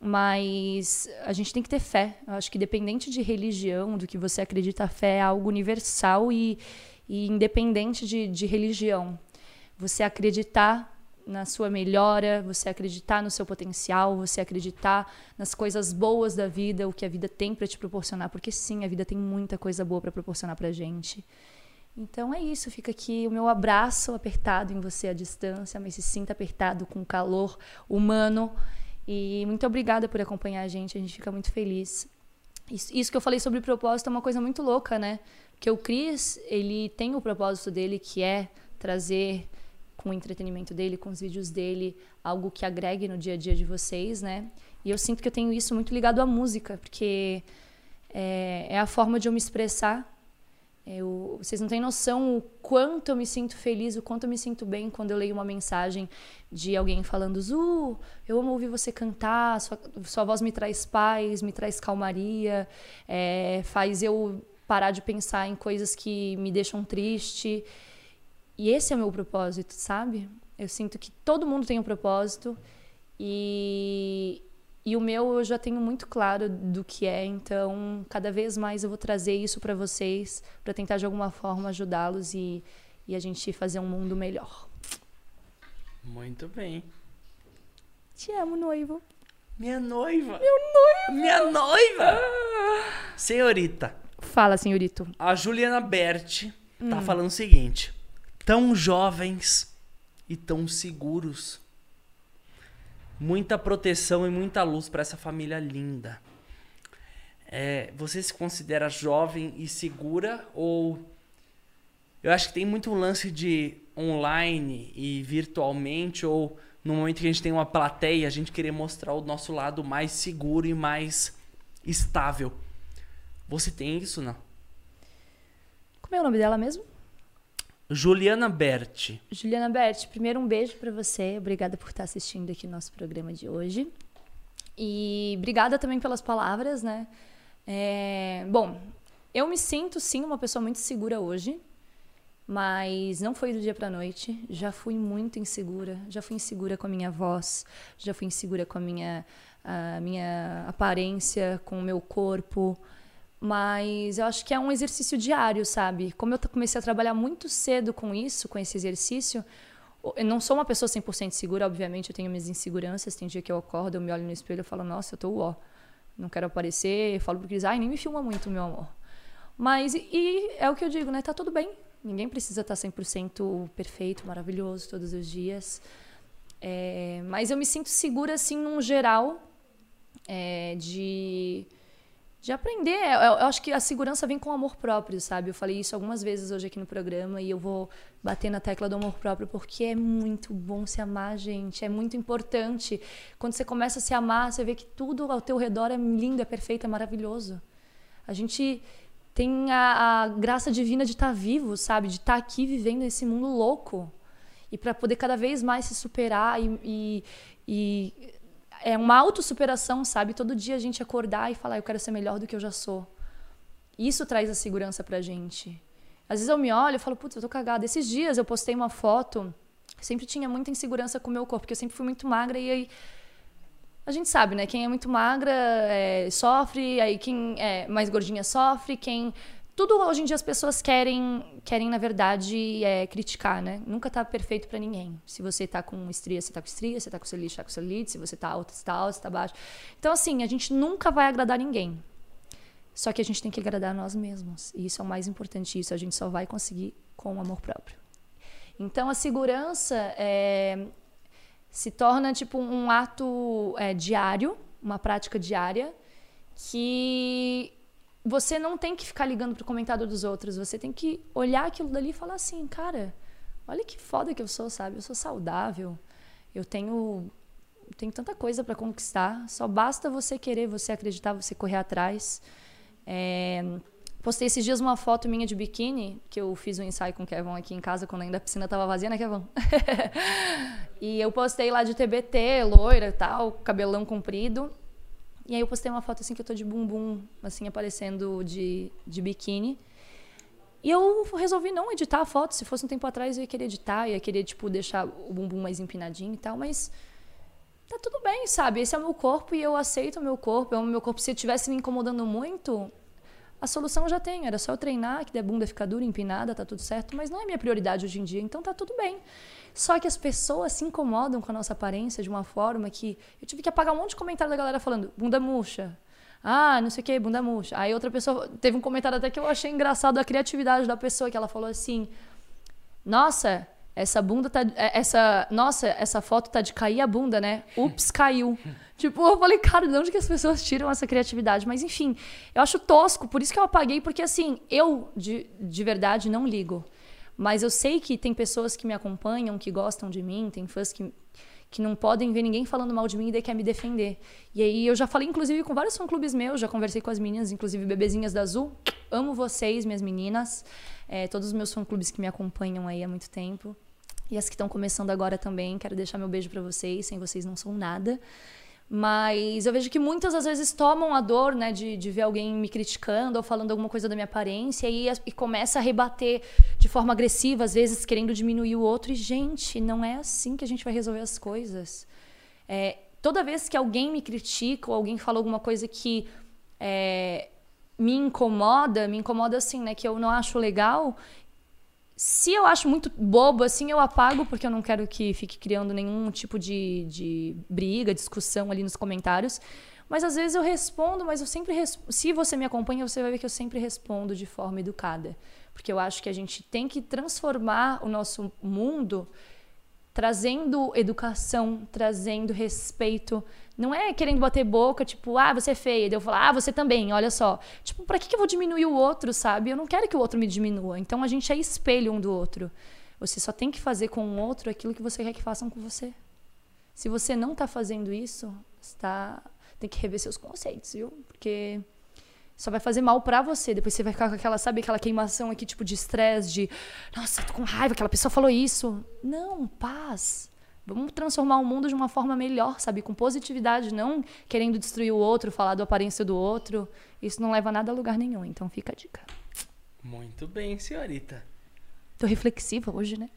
mas a gente tem que ter fé. Eu acho que independente de religião, do que você acredita, a fé é algo universal e, e independente de, de religião. Você acreditar na sua melhora, você acreditar no seu potencial, você acreditar nas coisas boas da vida, o que a vida tem para te proporcionar, porque sim, a vida tem muita coisa boa para proporcionar pra gente. Então é isso, fica aqui o meu abraço apertado em você à distância, mas se sinta apertado com calor humano. E muito obrigada por acompanhar a gente, a gente fica muito feliz. Isso, isso que eu falei sobre propósito é uma coisa muito louca, né? Porque o Cris, ele tem o propósito dele que é trazer com o entretenimento dele, com os vídeos dele, algo que agregue no dia a dia de vocês, né? E eu sinto que eu tenho isso muito ligado à música, porque é, é a forma de eu me expressar. Eu, vocês não têm noção o quanto eu me sinto feliz, o quanto eu me sinto bem quando eu leio uma mensagem de alguém falando: Zu, eu amo ouvir você cantar, sua, sua voz me traz paz, me traz calmaria, é, faz eu parar de pensar em coisas que me deixam triste. E esse é o meu propósito, sabe? Eu sinto que todo mundo tem um propósito e, e o meu eu já tenho muito claro do que é, então cada vez mais eu vou trazer isso para vocês, para tentar de alguma forma ajudá-los e, e a gente fazer um mundo melhor. Muito bem. Te amo, noivo. Minha noiva. Meu noivo. Minha noiva. Senhorita, Fala, senhorito. a Juliana Berti tá falando o seguinte: tão jovens e tão seguros. Muita proteção e muita luz para essa família linda. É, você se considera jovem e segura ou eu acho que tem muito lance de online e virtualmente ou no momento que a gente tem uma plateia, a gente querer mostrar o nosso lado mais seguro e mais estável. Você tem isso, não? Como é o nome dela mesmo? Juliana Berti. Juliana Berti, primeiro um beijo para você. Obrigada por estar assistindo aqui nosso programa de hoje. E obrigada também pelas palavras, né? É, bom, eu me sinto sim uma pessoa muito segura hoje, mas não foi do dia para noite. Já fui muito insegura. Já fui insegura com a minha voz, já fui insegura com a minha, a minha aparência, com o meu corpo. Mas eu acho que é um exercício diário, sabe? Como eu comecei a trabalhar muito cedo com isso, com esse exercício, eu não sou uma pessoa 100% segura, obviamente, eu tenho minhas inseguranças. Tem dia que eu acordo, eu me olho no espelho e falo, nossa, eu tô uó. Não quero aparecer. Eu falo pro Cris, ai, nem me filma muito, meu amor. Mas, e, é o que eu digo, né? Tá tudo bem. Ninguém precisa estar 100% perfeito, maravilhoso todos os dias. É, mas eu me sinto segura, assim, num geral, é, de de aprender. Eu, eu acho que a segurança vem com amor próprio, sabe? Eu falei isso algumas vezes hoje aqui no programa e eu vou bater na tecla do amor próprio porque é muito bom se amar, gente. É muito importante. Quando você começa a se amar, você vê que tudo ao teu redor é lindo, é perfeito, é maravilhoso. A gente tem a, a graça divina de estar vivo, sabe? De estar aqui vivendo esse mundo louco. E para poder cada vez mais se superar e, e, e é uma autossuperação, sabe? Todo dia a gente acordar e falar, eu quero ser melhor do que eu já sou. Isso traz a segurança pra gente. Às vezes eu me olho e falo, putz, eu tô cagada. Esses dias eu postei uma foto, sempre tinha muita insegurança com o meu corpo, porque eu sempre fui muito magra e aí. A gente sabe, né? Quem é muito magra é, sofre, aí quem é mais gordinha sofre, quem. Tudo hoje em dia as pessoas querem, querem na verdade, é, criticar, né? Nunca tá perfeito pra ninguém. Se você tá com estria, você tá com estria, se você tá com celulite, tá com celulite, se você tá alta, você tá alta, se tá baixo. Então, assim, a gente nunca vai agradar ninguém. Só que a gente tem que agradar nós mesmos. E isso é o mais importante. Isso a gente só vai conseguir com o amor próprio. Então, a segurança é, se torna tipo um ato é, diário, uma prática diária, que você não tem que ficar ligando pro comentário dos outros. Você tem que olhar aquilo dali e falar assim, cara, olha que foda que eu sou, sabe? Eu sou saudável. Eu tenho tenho tanta coisa para conquistar. Só basta você querer, você acreditar, você correr atrás. É, postei esses dias uma foto minha de biquíni, que eu fiz um ensaio com o Kevin aqui em casa, quando ainda a piscina tava vazia, né, Kevin? e eu postei lá de TBT, loira e tal, cabelão comprido. E aí eu postei uma foto assim que eu tô de bumbum, assim, aparecendo de, de biquíni. E eu resolvi não editar a foto. Se fosse um tempo atrás, eu ia querer editar, ia querer, tipo, deixar o bumbum mais empinadinho e tal, mas tá tudo bem, sabe? Esse é o meu corpo e eu aceito o meu corpo. É o meu corpo. Se estivesse me incomodando muito, a solução eu já tenho. Era só eu treinar, que der bunda ficar dura, empinada, tá tudo certo. Mas não é minha prioridade hoje em dia, então tá tudo bem. Só que as pessoas se incomodam com a nossa aparência de uma forma que eu tive que apagar um monte de comentário da galera falando bunda murcha. Ah, não sei o que, bunda murcha. Aí outra pessoa teve um comentário até que eu achei engraçado a criatividade da pessoa, que ela falou assim: Nossa, essa bunda tá. é, Essa. Nossa, essa foto tá de cair a bunda, né? Ups, caiu. Tipo, eu falei, cara, de onde que as pessoas tiram essa criatividade? Mas enfim, eu acho tosco, por isso que eu apaguei, porque assim, eu de, de verdade não ligo. Mas eu sei que tem pessoas que me acompanham, que gostam de mim, tem fãs que, que não podem ver ninguém falando mal de mim e daí quer me defender. E aí eu já falei, inclusive, com vários fã-clubes meus, já conversei com as meninas, inclusive bebezinhas da Azul. Amo vocês, minhas meninas. É, todos os meus fã-clubes que me acompanham aí há muito tempo. E as que estão começando agora também. Quero deixar meu beijo pra vocês. Sem vocês não sou nada. Mas eu vejo que muitas às vezes tomam a dor, né, de, de ver alguém me criticando ou falando alguma coisa da minha aparência e, e começa a rebater de forma agressiva, às vezes querendo diminuir o outro. E, gente, não é assim que a gente vai resolver as coisas. É, toda vez que alguém me critica ou alguém fala alguma coisa que é, me incomoda, me incomoda assim, né, que eu não acho legal, se eu acho muito bobo, assim, eu apago, porque eu não quero que fique criando nenhum tipo de, de briga, discussão ali nos comentários. Mas às vezes eu respondo, mas eu sempre. res- Se você me acompanha, você vai ver que eu sempre respondo de forma educada. Porque eu acho que a gente tem que transformar o nosso mundo trazendo educação, trazendo respeito. Não é querendo bater boca, tipo, ah, você é feia. Daí eu falar, ah, você também, olha só. Tipo, pra que que eu vou diminuir o outro, sabe? Eu não quero que o outro me diminua. Então a gente é espelho um do outro. Você só tem que fazer com o outro aquilo que você quer que façam com você. Se você não tá fazendo isso, está tem que rever seus conceitos, viu? Porque só vai fazer mal pra você. Depois você vai ficar com aquela, sabe, aquela queimação aqui, tipo de estresse, de nossa, tô com raiva, aquela pessoa falou isso. Não, paz. Vamos transformar o mundo de uma forma melhor, sabe? Com positividade, não querendo destruir o outro, falar do aparência do outro. Isso não leva nada a lugar nenhum. Então fica a dica. Muito bem, senhorita. Tô reflexiva hoje, né?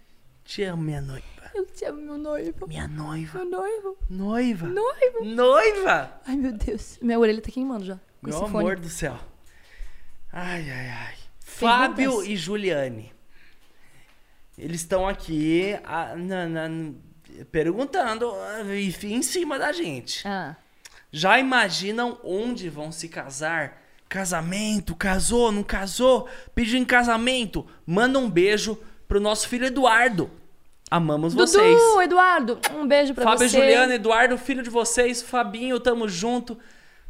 Te amo, minha noiva. Eu te amo, meu noivo. Minha noiva. Meu noivo. Noiva. Noivo. Noiva! Ai, meu Deus. Minha orelha tá queimando já. Meu amor fone. do céu. Ai, ai, ai. Fábio e Juliane. Eles estão aqui ah, na- na- perguntando ah, enfim, em cima da gente. Ah. Já imaginam onde vão se casar? Casamento, casou, não casou? Pediu em casamento? Manda um beijo pro nosso filho Eduardo. Amamos vocês. Dudu, Eduardo, um beijo pra Fábio você. e Juliana, Eduardo, filho de vocês. Fabinho, tamo junto.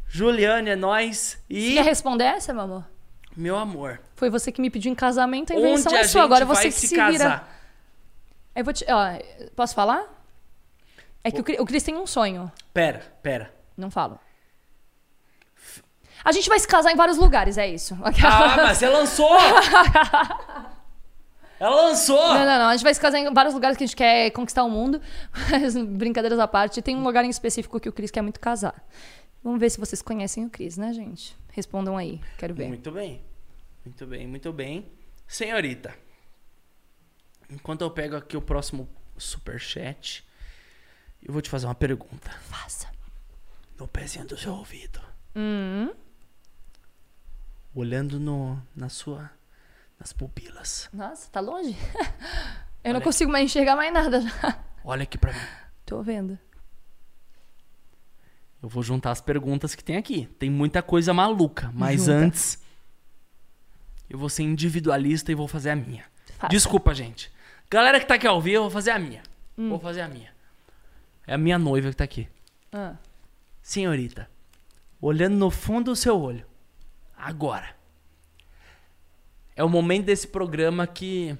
Juliane, é nóis. E, Quer responder essa, meu amor? meu amor, Foi você que me pediu em casamento, a onde invenção a é gente sua. Agora você que se, se vira. casar? Eu vou te... ó, posso falar? É que o Cri- o Cris tem um sonho. Pera, pera. Não falo. A gente vai se casar em vários lugares, é isso. Ah, mas você lançou! Ela lançou! Não, não, não. A gente vai se casar em vários lugares que a gente quer conquistar o mundo. Mas, brincadeiras à parte, tem um lugar em específico que o Cris quer muito casar. Vamos ver se vocês conhecem o Cris, né, gente? Respondam aí. Quero ver. Muito bem. Muito bem, muito bem. Senhorita, enquanto eu pego aqui o próximo superchat, eu vou te fazer uma pergunta. Faça. No pezinho do seu ouvido. Hum. Olhando no, na sua, nas pupilas. Nossa, tá longe? Eu não Olha. consigo mais enxergar mais nada já. Olha aqui pra mim. Tô vendo. Eu vou juntar as perguntas que tem aqui. Tem muita coisa maluca, mas Junta. antes eu vou ser individualista e vou fazer a minha. Faça. Desculpa, gente. Galera que tá aqui ao vivo, eu vou fazer a minha. Hum. Vou fazer a minha. É a minha noiva que tá aqui. Ah. Senhorita, olhando no fundo do seu olho, agora. É o momento desse programa que,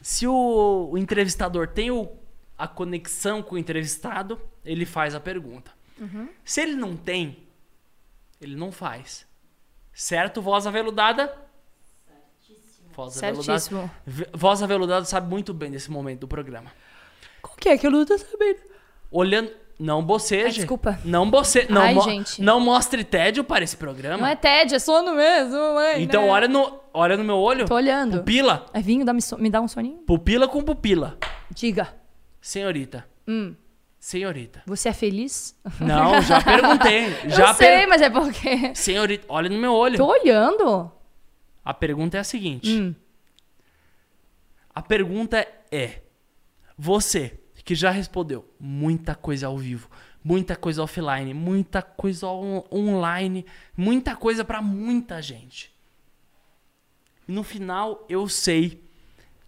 se o, o entrevistador tem o- a conexão com o entrevistado, ele faz a pergunta. Se ele não tem, ele não faz. Certo, voz aveludada? Voz aveludada. Certíssimo. V- Voz aveludada sabe muito bem desse momento do programa. Qual que é que eu tô sabendo? Olhando. Não boceje. Ai, desculpa. Não boce... não, Ai, mo- gente. não mostre tédio para esse programa. Não é tédio, é sono mesmo, mãe. então né? olha no, olha no meu olho. Tô olhando. Pupila. É vinho, dá, me, so- me dá um soninho? Pupila com pupila. Diga. Senhorita. Hum. Senhorita. Você é feliz? Não, já perguntei. Já eu sei, per- mas é porque. Senhorita, olha no meu olho. Tô olhando. A pergunta é a seguinte. Hum. A pergunta é: você que já respondeu muita coisa ao vivo, muita coisa offline, muita coisa on- online, muita coisa pra muita gente. E no final eu sei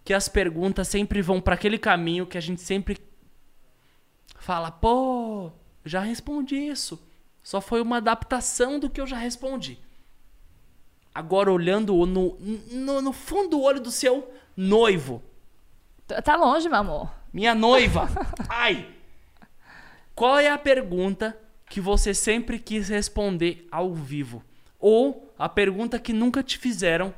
que as perguntas sempre vão pra aquele caminho que a gente sempre fala: "Pô, já respondi isso. Só foi uma adaptação do que eu já respondi." Agora olhando no, no, no fundo do olho do seu noivo, T- Tá longe, meu amor. Minha noiva. Ai. Qual é a pergunta que você sempre quis responder ao vivo? Ou a pergunta que nunca te fizeram,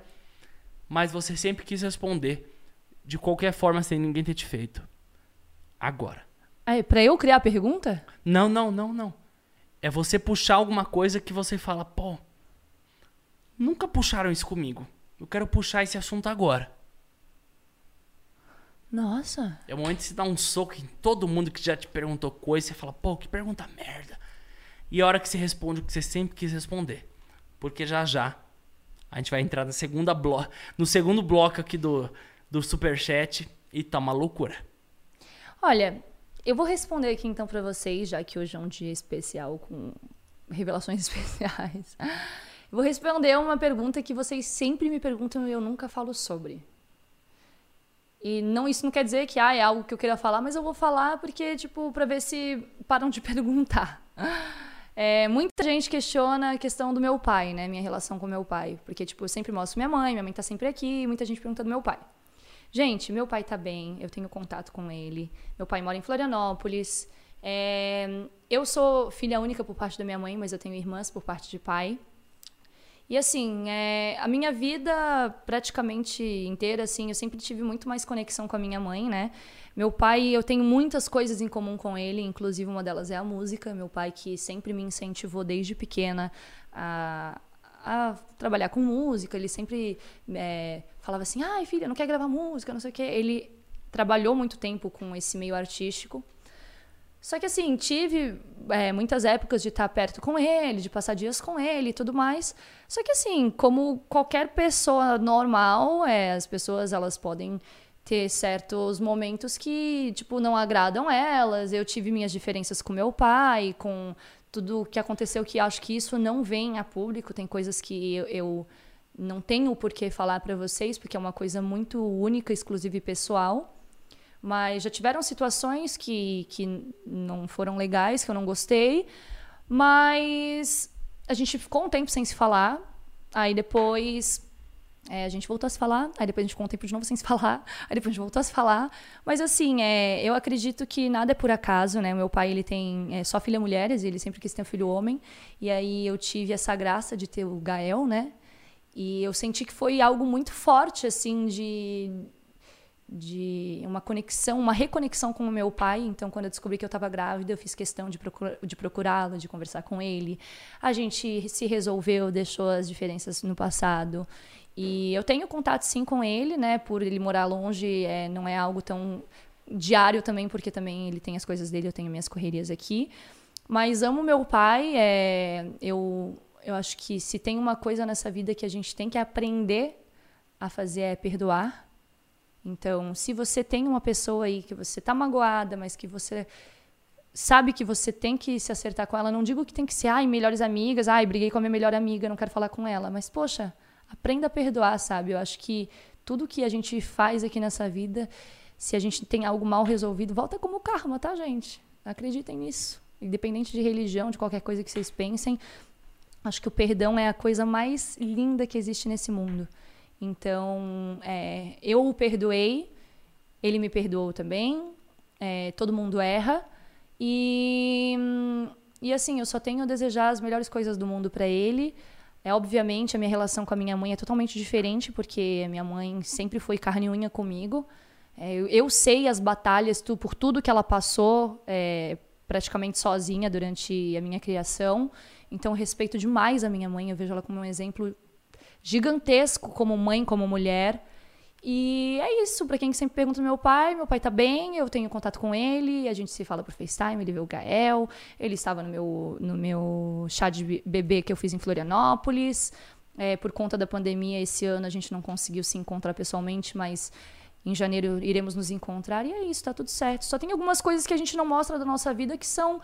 mas você sempre quis responder de qualquer forma sem ninguém ter te feito? Agora. Aí, pra eu criar a pergunta? Não, não, não, não. É você puxar alguma coisa que você fala, pô, nunca puxaram isso comigo. Eu quero puxar esse assunto agora. Nossa. É o momento de você dar um soco em todo mundo que já te perguntou coisa. Você fala, pô, que pergunta merda. E a hora que você responde o que você sempre quis responder. Porque já já a gente vai entrar na segunda blo no segundo bloco aqui do, do Superchat e tá uma loucura. Olha, eu vou responder aqui então pra vocês, já que hoje é um dia especial com revelações especiais. Eu vou responder uma pergunta que vocês sempre me perguntam e eu nunca falo sobre. E não, isso não quer dizer que ah, é algo que eu queira falar, mas eu vou falar porque, tipo, pra ver se param de perguntar. É, muita gente questiona a questão do meu pai, né? Minha relação com meu pai. Porque, tipo, eu sempre mostro minha mãe, minha mãe tá sempre aqui, muita gente pergunta do meu pai. Gente, meu pai tá bem, eu tenho contato com ele. Meu pai mora em Florianópolis. É, eu sou filha única por parte da minha mãe, mas eu tenho irmãs por parte de pai. E assim, é, a minha vida praticamente inteira, assim, eu sempre tive muito mais conexão com a minha mãe, né? Meu pai, eu tenho muitas coisas em comum com ele, inclusive uma delas é a música. Meu pai que sempre me incentivou desde pequena a, a trabalhar com música, ele sempre é, falava assim, ai filha, não quer gravar música, não sei o quê. Ele trabalhou muito tempo com esse meio artístico. Só que assim, tive é, muitas épocas de estar perto com ele, de passar dias com ele e tudo mais. Só que assim, como qualquer pessoa normal, é, as pessoas elas podem ter certos momentos que, tipo, não agradam elas. Eu tive minhas diferenças com meu pai, com tudo que aconteceu, que acho que isso não vem a público. Tem coisas que eu, eu não tenho por que falar para vocês, porque é uma coisa muito única, exclusiva e pessoal. Mas já tiveram situações que, que não foram legais, que eu não gostei. Mas a gente ficou um tempo sem se falar. Aí depois é, a gente voltou a se falar. Aí depois a gente ficou um tempo de novo sem se falar. Aí depois a gente voltou a se falar. Mas assim, é, eu acredito que nada é por acaso, né? Meu pai, ele tem é, só filha mulheres. Ele sempre quis ter um filho homem. E aí eu tive essa graça de ter o Gael, né? E eu senti que foi algo muito forte, assim, de de uma conexão, uma reconexão com o meu pai. Então, quando eu descobri que eu estava grávida, eu fiz questão de, procura, de procurá-lo, de conversar com ele. A gente se resolveu, deixou as diferenças no passado. E eu tenho contato sim com ele, né? Por ele morar longe, é, não é algo tão diário também, porque também ele tem as coisas dele, eu tenho minhas correrias aqui. Mas amo meu pai. É, eu, eu acho que se tem uma coisa nessa vida que a gente tem que aprender a fazer é perdoar. Então, se você tem uma pessoa aí que você tá magoada, mas que você sabe que você tem que se acertar com ela, não digo que tem que ser, ai, melhores amigas, ai, briguei com a minha melhor amiga, não quero falar com ela, mas poxa, aprenda a perdoar, sabe? Eu acho que tudo que a gente faz aqui nessa vida, se a gente tem algo mal resolvido, volta como karma, tá, gente? Acreditem nisso. Independente de religião, de qualquer coisa que vocês pensem, acho que o perdão é a coisa mais linda que existe nesse mundo. Então, é, eu o perdoei, ele me perdoou também, é, todo mundo erra. E, e assim, eu só tenho a desejar as melhores coisas do mundo para ele. É, obviamente, a minha relação com a minha mãe é totalmente diferente, porque a minha mãe sempre foi carne e unha comigo. É, eu, eu sei as batalhas tu, por tudo que ela passou é, praticamente sozinha durante a minha criação. Então, respeito demais a minha mãe. Eu vejo ela como um exemplo gigantesco como mãe, como mulher. E é isso, pra quem sempre pergunta meu pai, meu pai tá bem, eu tenho contato com ele, a gente se fala por FaceTime, ele vê o Gael, ele estava no meu, no meu chá de be- bebê que eu fiz em Florianópolis. É, por conta da pandemia, esse ano a gente não conseguiu se encontrar pessoalmente, mas em janeiro iremos nos encontrar. E é isso, tá tudo certo. Só tem algumas coisas que a gente não mostra da nossa vida que são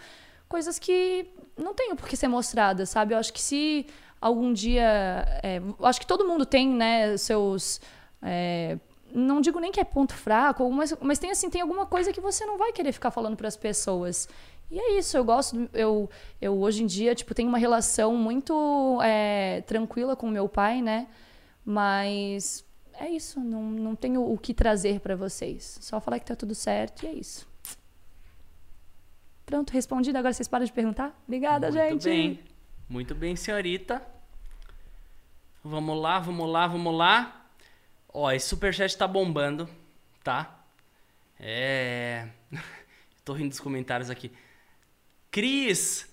coisas que não tem por que ser mostradas, sabe? Eu acho que se algum dia. é, acho que todo mundo tem, né, seus. é, não digo nem que é ponto fraco, mas, mas tem assim, tem alguma coisa que você não vai querer ficar falando para as pessoas. E é isso, eu gosto, eu, eu hoje em dia, tipo, tenho uma relação muito é, tranquila com meu pai, né? Mas é isso, não, não tenho o que trazer para vocês. Só falar que tá tudo certo e é isso. Pronto, respondido. Agora vocês param de perguntar? Obrigada, Muito gente. bem. Muito bem, senhorita. Vamos lá, vamos lá, vamos lá. Ó, esse superchat tá bombando, tá? É. Tô rindo dos comentários aqui. Cris!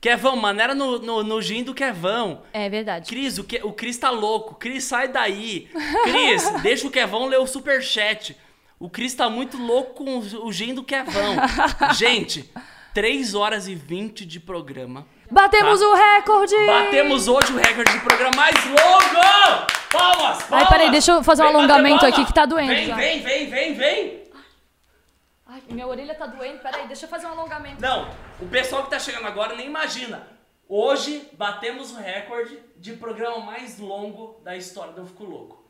Kevão, maneira no, no, no gin do Kevão. É verdade. Cris, o, que, o Cris tá louco. Cris, sai daí. Cris, deixa o Kevão ler o superchat. O Cris tá muito louco com o, o gin do Kevão. Gente, 3 horas e 20 de programa. Batemos Tá. o recorde! Batemos hoje o recorde de programa mais longo! Palmas, palmas! Ai, peraí, deixa eu fazer um Vem bater alongamento aqui que tá doendo Vem, já. vem, vem, vem, vem! Ai, minha orelha tá doendo. Peraí, deixa eu fazer um alongamento. Não, o pessoal que tá chegando agora nem imagina. Hoje batemos o recorde de programa mais longo da história do Eu Fico Louco.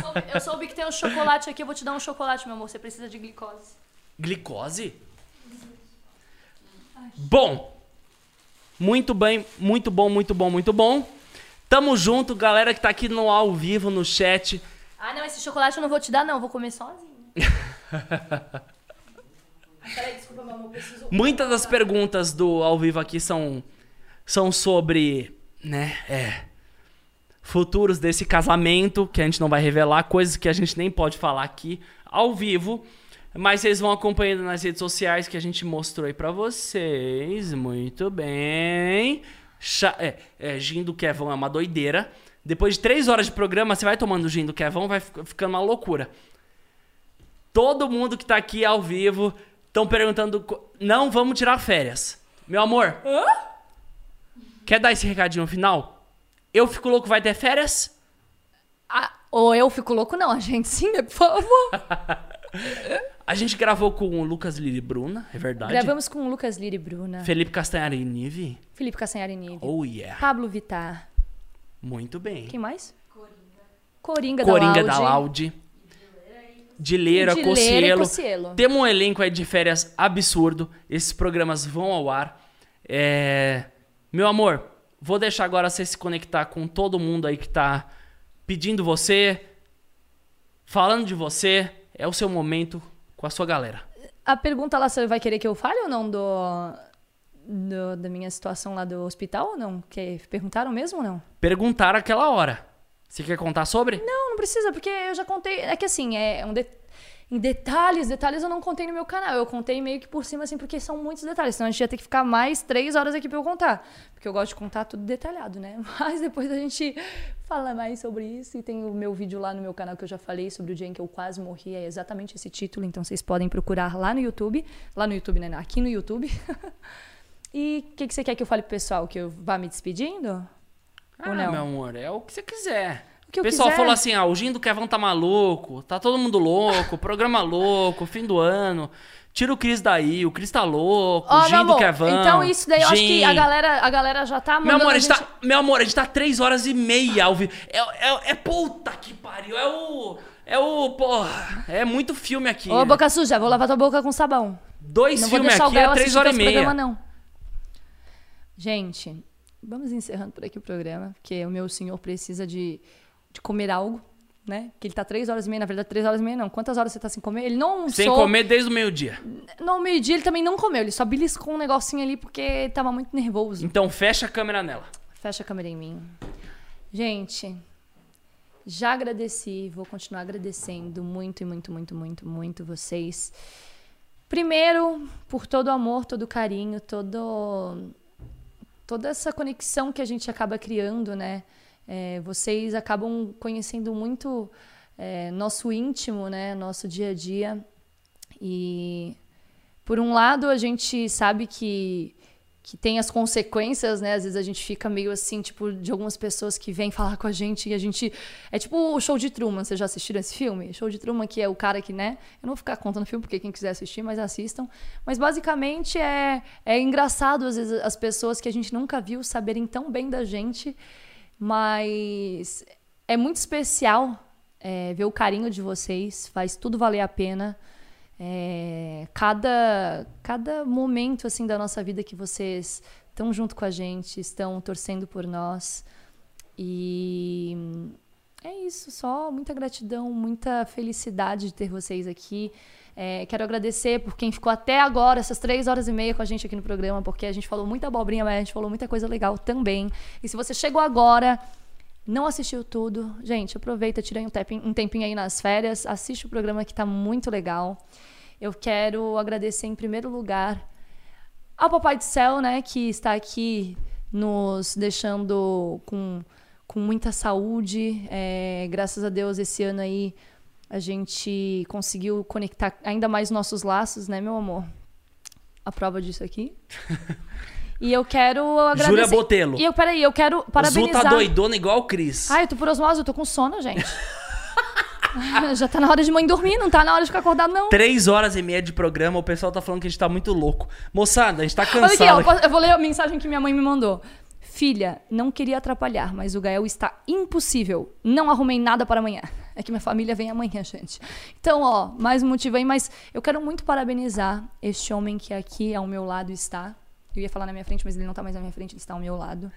Soube, eu soube que tem um chocolate aqui, eu vou te dar um chocolate, meu amor. Você precisa de glicose. Glicose? Bom. Muito bem, muito bom, muito bom, muito bom. Tamo junto, galera que tá aqui no ao vivo, no chat. Ah, não, esse chocolate eu não vou te dar, não. Vou comer sozinho. Peraí, desculpa, meu amor. Preciso. Muitas das perguntas do ao vivo aqui são, são sobre, né, é, futuros desse casamento, que a gente não vai revelar, coisas que a gente nem pode falar aqui ao vivo. Mas vocês vão acompanhando nas redes sociais que a gente mostrou aí pra vocês. Muito bem. Chá, é, é, gin do Kevão é uma doideira. Depois de três horas de programa, você vai tomando gin do Kevão, vai fic- ficando uma loucura. Todo mundo que tá aqui ao vivo estão perguntando. Não vamos tirar férias. Meu amor. Quer dar esse recadinho no final? Eu fico louco, vai ter férias? Ah, ou eu fico louco, não. A gente sim, por favor. A gente gravou com o Lucas Lili Bruna, é verdade? Gravamos com o Lucas Lira e Bruna. Felipe Castanhari e Nive. Felipe Cassanhari Nive. Oh yeah. Pablo Vittar. Muito bem. Quem mais? Coringa. Coringa da da Laude. Laude. Dileira, Dileira e Cocielo. Cocielo. Temos um elenco aí de férias absurdo. Esses programas vão ao ar. É... Meu amor, vou deixar agora você se conectar com todo mundo aí que tá pedindo você, falando de você. É o seu momento com a sua galera. A pergunta lá, você vai querer que eu fale ou não do, do- da minha situação lá do hospital ou não? Que perguntaram mesmo ou não? Perguntaram aquela hora. Você quer contar sobre? Não, não precisa, porque eu já contei. É que assim, é um de- em detalhes, detalhes eu não contei no meu canal. Eu contei meio que por cima, assim, porque são muitos detalhes. Senão a gente ia ter que ficar mais três horas aqui pra eu contar. Porque eu gosto de contar tudo detalhado, né? Mas depois a gente fala mais sobre isso. E tem o meu vídeo lá no meu canal que eu já falei sobre o dia em que eu quase morri. É exatamente esse título. Então vocês podem procurar lá no YouTube. Lá no YouTube, né? Aqui no YouTube. e o que, que você quer que eu fale pro pessoal? Que eu vá me despedindo? Ah, meu amor, é o que você quiser. O pessoal quiser. falou assim, ah, o Gin do Kevão tá maluco, tá todo mundo louco, programa louco, fim do ano. Tira o Cris daí, o Cris tá louco, Ó, o meu Gin do Kevão. então isso daí eu acho que a galera, a galera já tá Meu mandando amor, a a gente gente... tá, meu amor, a gente tá três horas e meia ao vivo. É, é, é puta que pariu, é o... É o, porra, é muito filme aqui. Ô, boca suja, vou lavar tua boca com sabão. Dois não filmes aqui é Gael três assistir horas e meia. programa, não. Gente, vamos encerrando por aqui o programa, porque o meu senhor precisa de, de comer algo, né? Que ele tá três horas e meia, na verdade, três horas e meia não. Quantas horas você tá sem comer? Ele não Sem sou- comer desde o meio-dia. No meio-dia ele também não comeu, ele só beliscou um negocinho ali porque tava muito nervoso. Então fecha a câmera nela. Fecha a câmera em mim. Gente, Já agradeci, vou continuar agradecendo muito, e muito, muito, muito, muito vocês. Primeiro, por todo o amor, todo o carinho, todo, toda essa conexão que a gente acaba criando, né? É, vocês acabam conhecendo muito é, nosso íntimo, né? Nosso dia a dia. E, por um lado, a gente sabe que que tem as consequências, né? Às vezes a gente fica meio assim, tipo, de algumas pessoas que vêm falar com a gente e a gente. É tipo o show de Truman. Vocês já assistiram esse filme? Show de Truman, que é o cara que, né? Eu não vou ficar contando o filme, porque quem quiser assistir, mas assistam. Mas basicamente é, é engraçado, às vezes, as pessoas que a gente nunca viu saberem tão bem da gente. Mas é muito especial é, ver o carinho de vocês, faz tudo valer a pena. É, cada, cada momento assim da nossa vida que vocês estão junto com a gente, estão torcendo por nós. E é isso, só muita gratidão, muita felicidade de ter vocês aqui. É, quero agradecer por quem ficou até agora, essas três horas e meia com a gente aqui no programa, porque a gente falou muita abobrinha, mas a gente falou muita coisa legal também. E se você chegou agora, não assistiu tudo, gente, aproveita, tira um tempinho, aí nas férias, assiste o programa que tá muito legal. Eu quero agradecer em primeiro lugar ao Papai do Céu, né, que está aqui nos deixando com, com muita saúde. É, graças a Deus, esse ano aí a gente conseguiu conectar ainda mais nossos laços, né, meu amor? A prova disso aqui. E eu quero agradecer. Júlia Botelo. E eu, peraí, eu quero Zu parabenizar. tá doidona igual o Cris. Ai, eu tô por osmose, eu tô com sono, gente. Já tá na hora de mãe dormir, não tá na hora de ficar acordado, não. Três horas e meia de programa, o pessoal tá falando que a gente tá muito louco. Moçada, a gente tá Olha aqui, cansado. ó, eu vou ler a mensagem que minha mãe me mandou. Filha, não queria atrapalhar, mas o Gael está impossível. Não arrumei nada para amanhã. É que minha família vem amanhã, gente. Então, ó, mais um motivo aí, mas eu quero muito parabenizar este homem que aqui ao meu lado está. Eu ia falar na minha frente, mas ele não tá mais na minha frente, ele está ao meu lado.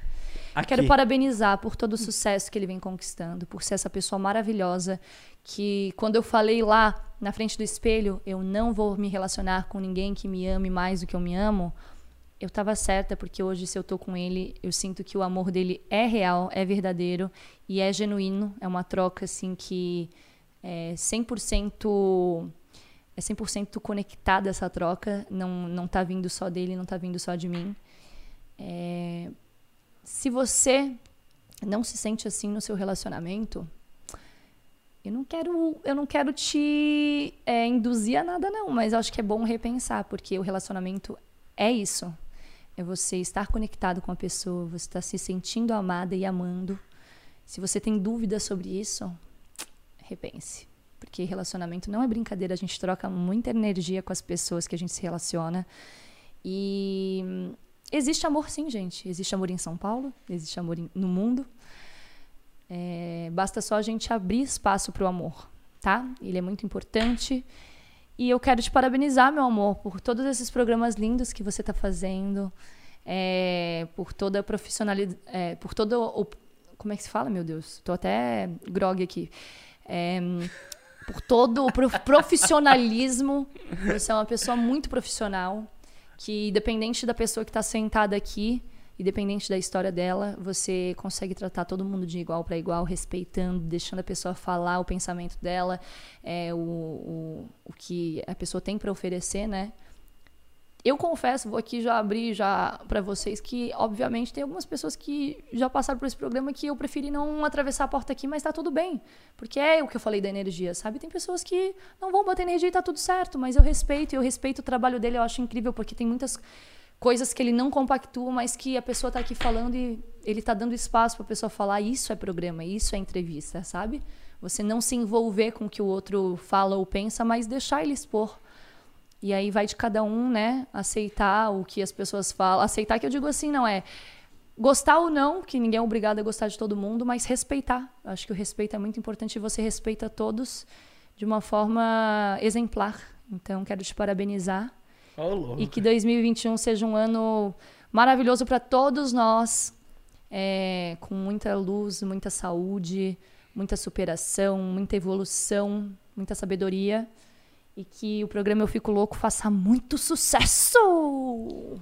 Aqui. Quero parabenizar por todo o sucesso que ele vem conquistando, por ser essa pessoa maravilhosa que quando eu falei lá na frente do espelho, eu não vou me relacionar com ninguém que me ame mais do que eu me amo. Eu estava certa porque hoje se eu tô com ele, eu sinto que o amor dele é real, é verdadeiro e é genuíno, é uma troca assim que é 100% é 100% conectada essa troca, não não tá vindo só dele, não tá vindo só de mim. É, se você não se sente assim no seu relacionamento, eu não quero, eu não quero te é, induzir a nada, não, mas acho que é bom repensar, porque o relacionamento é isso. É você estar conectado com a pessoa, você estar se sentindo amada e amando. Se você tem dúvidas sobre isso, repense. Porque relacionamento não é brincadeira, a gente troca muita energia com as pessoas que a gente se relaciona. E existe amor sim, gente. Existe amor em São Paulo, existe amor em- no mundo. É, basta só a gente abrir espaço para o amor, tá? Ele é muito importante. E eu quero te parabenizar, meu amor, por todos esses programas lindos que você está fazendo, é, por toda a profissionalidade, é, por todo o. Como é que se fala, meu Deus? Estou até grog aqui. É, por todo o prof- profissionalismo. Você é uma pessoa muito profissional, que independente da pessoa que está sentada aqui, independente da história dela, você consegue tratar todo mundo de igual para igual, respeitando, deixando a pessoa falar o pensamento dela, é, o, o, o que a pessoa tem para oferecer, né? Eu confesso, vou aqui já abrir já para vocês que, obviamente, tem algumas pessoas que já passaram por esse programa que eu preferi não atravessar a porta aqui, mas tá tudo bem. Porque é o que eu falei da energia, sabe? Tem pessoas que não vão bater energia e tá tudo certo, mas eu respeito, eu respeito o trabalho dele, eu acho incrível, porque tem muitas coisas que ele não compactua, mas que a pessoa tá aqui falando e ele tá dando espaço pra pessoa falar, isso é programa, isso é entrevista, sabe? Você não se envolver com o que o outro fala ou pensa, mas deixar ele expor. E aí vai de cada um, né, aceitar o que as pessoas falam. Aceitar que eu digo assim, não é gostar ou não, que ninguém é obrigado a gostar de todo mundo, mas respeitar. Eu acho que o respeito é muito importante e você respeita todos de uma forma exemplar. Então, quero te parabenizar Louco. e que 2021 seja um ano maravilhoso para todos nós, é, com muita luz, muita saúde, muita superação, muita evolução, muita sabedoria. E que o programa Eu Fico Louco faça muito sucesso!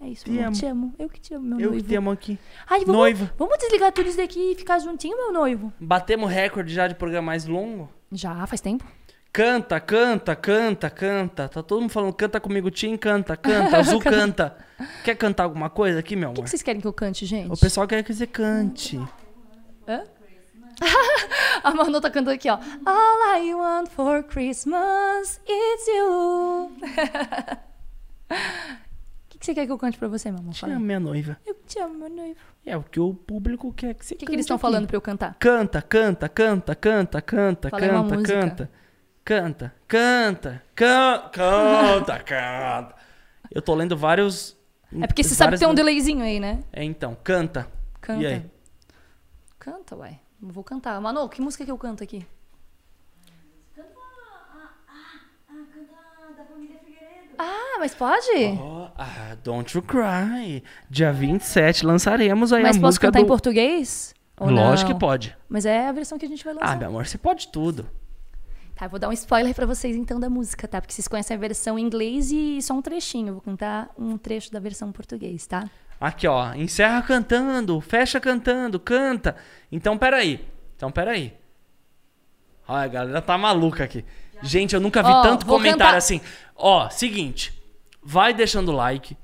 É isso, Te meu amor. amo. Te amo. Eu que te amo, meu Eu noivo. que te amo aqui. Ai, vamos, Noivo. vamos desligar tudo isso daqui e ficar juntinho, meu noivo. Batemos recorde já de programa mais longo? Já, faz tempo. Canta, canta, canta, canta. Tá todo mundo falando, canta comigo, Tim, canta, canta, Azul canta. Quer cantar alguma coisa aqui, meu O que, amor? que vocês querem que eu cante, gente? O pessoal quer que você cante. A Manu tá cantando aqui, ó. All I want for Christmas is you. O que, que você quer que eu cante pra você, meu amor? Te amo, minha noiva. Eu te amo, meu noivo. É o que o público quer que você O que, que eles estão falando pra eu cantar? Canta, canta, canta, canta, canta, uma canta, canta. Canta, canta, canta, canta, canta. Eu tô lendo vários. É porque você sabe que tem um delayzinho aí, né? É, então, canta. Canta. E aí? Canta, ué. Eu Vou cantar. Manu, que música que eu canto aqui? Canta a. Ah, ah, canta da família Figueiredo. Ah, mas pode? Ó, ah, Don't You Cry. Dia 27 lançaremos aí mas a posso música cantar do... em português? Ou Lógico não? que pode. Mas é a versão que a gente vai lançar. Ah, meu amor, você pode tudo. Tá, vou dar um spoiler pra vocês então da música, tá? Porque vocês conhecem a versão em inglês e só um trechinho. Eu vou cantar um trecho da versão em português, tá? Aqui, ó. Encerra cantando, fecha cantando, canta. Então, peraí. Então, peraí. Olha, a galera tá maluca aqui. Gente, eu nunca vi Ó, tanto comentário cantar. assim. Ó, seguinte. Vai deixando o like.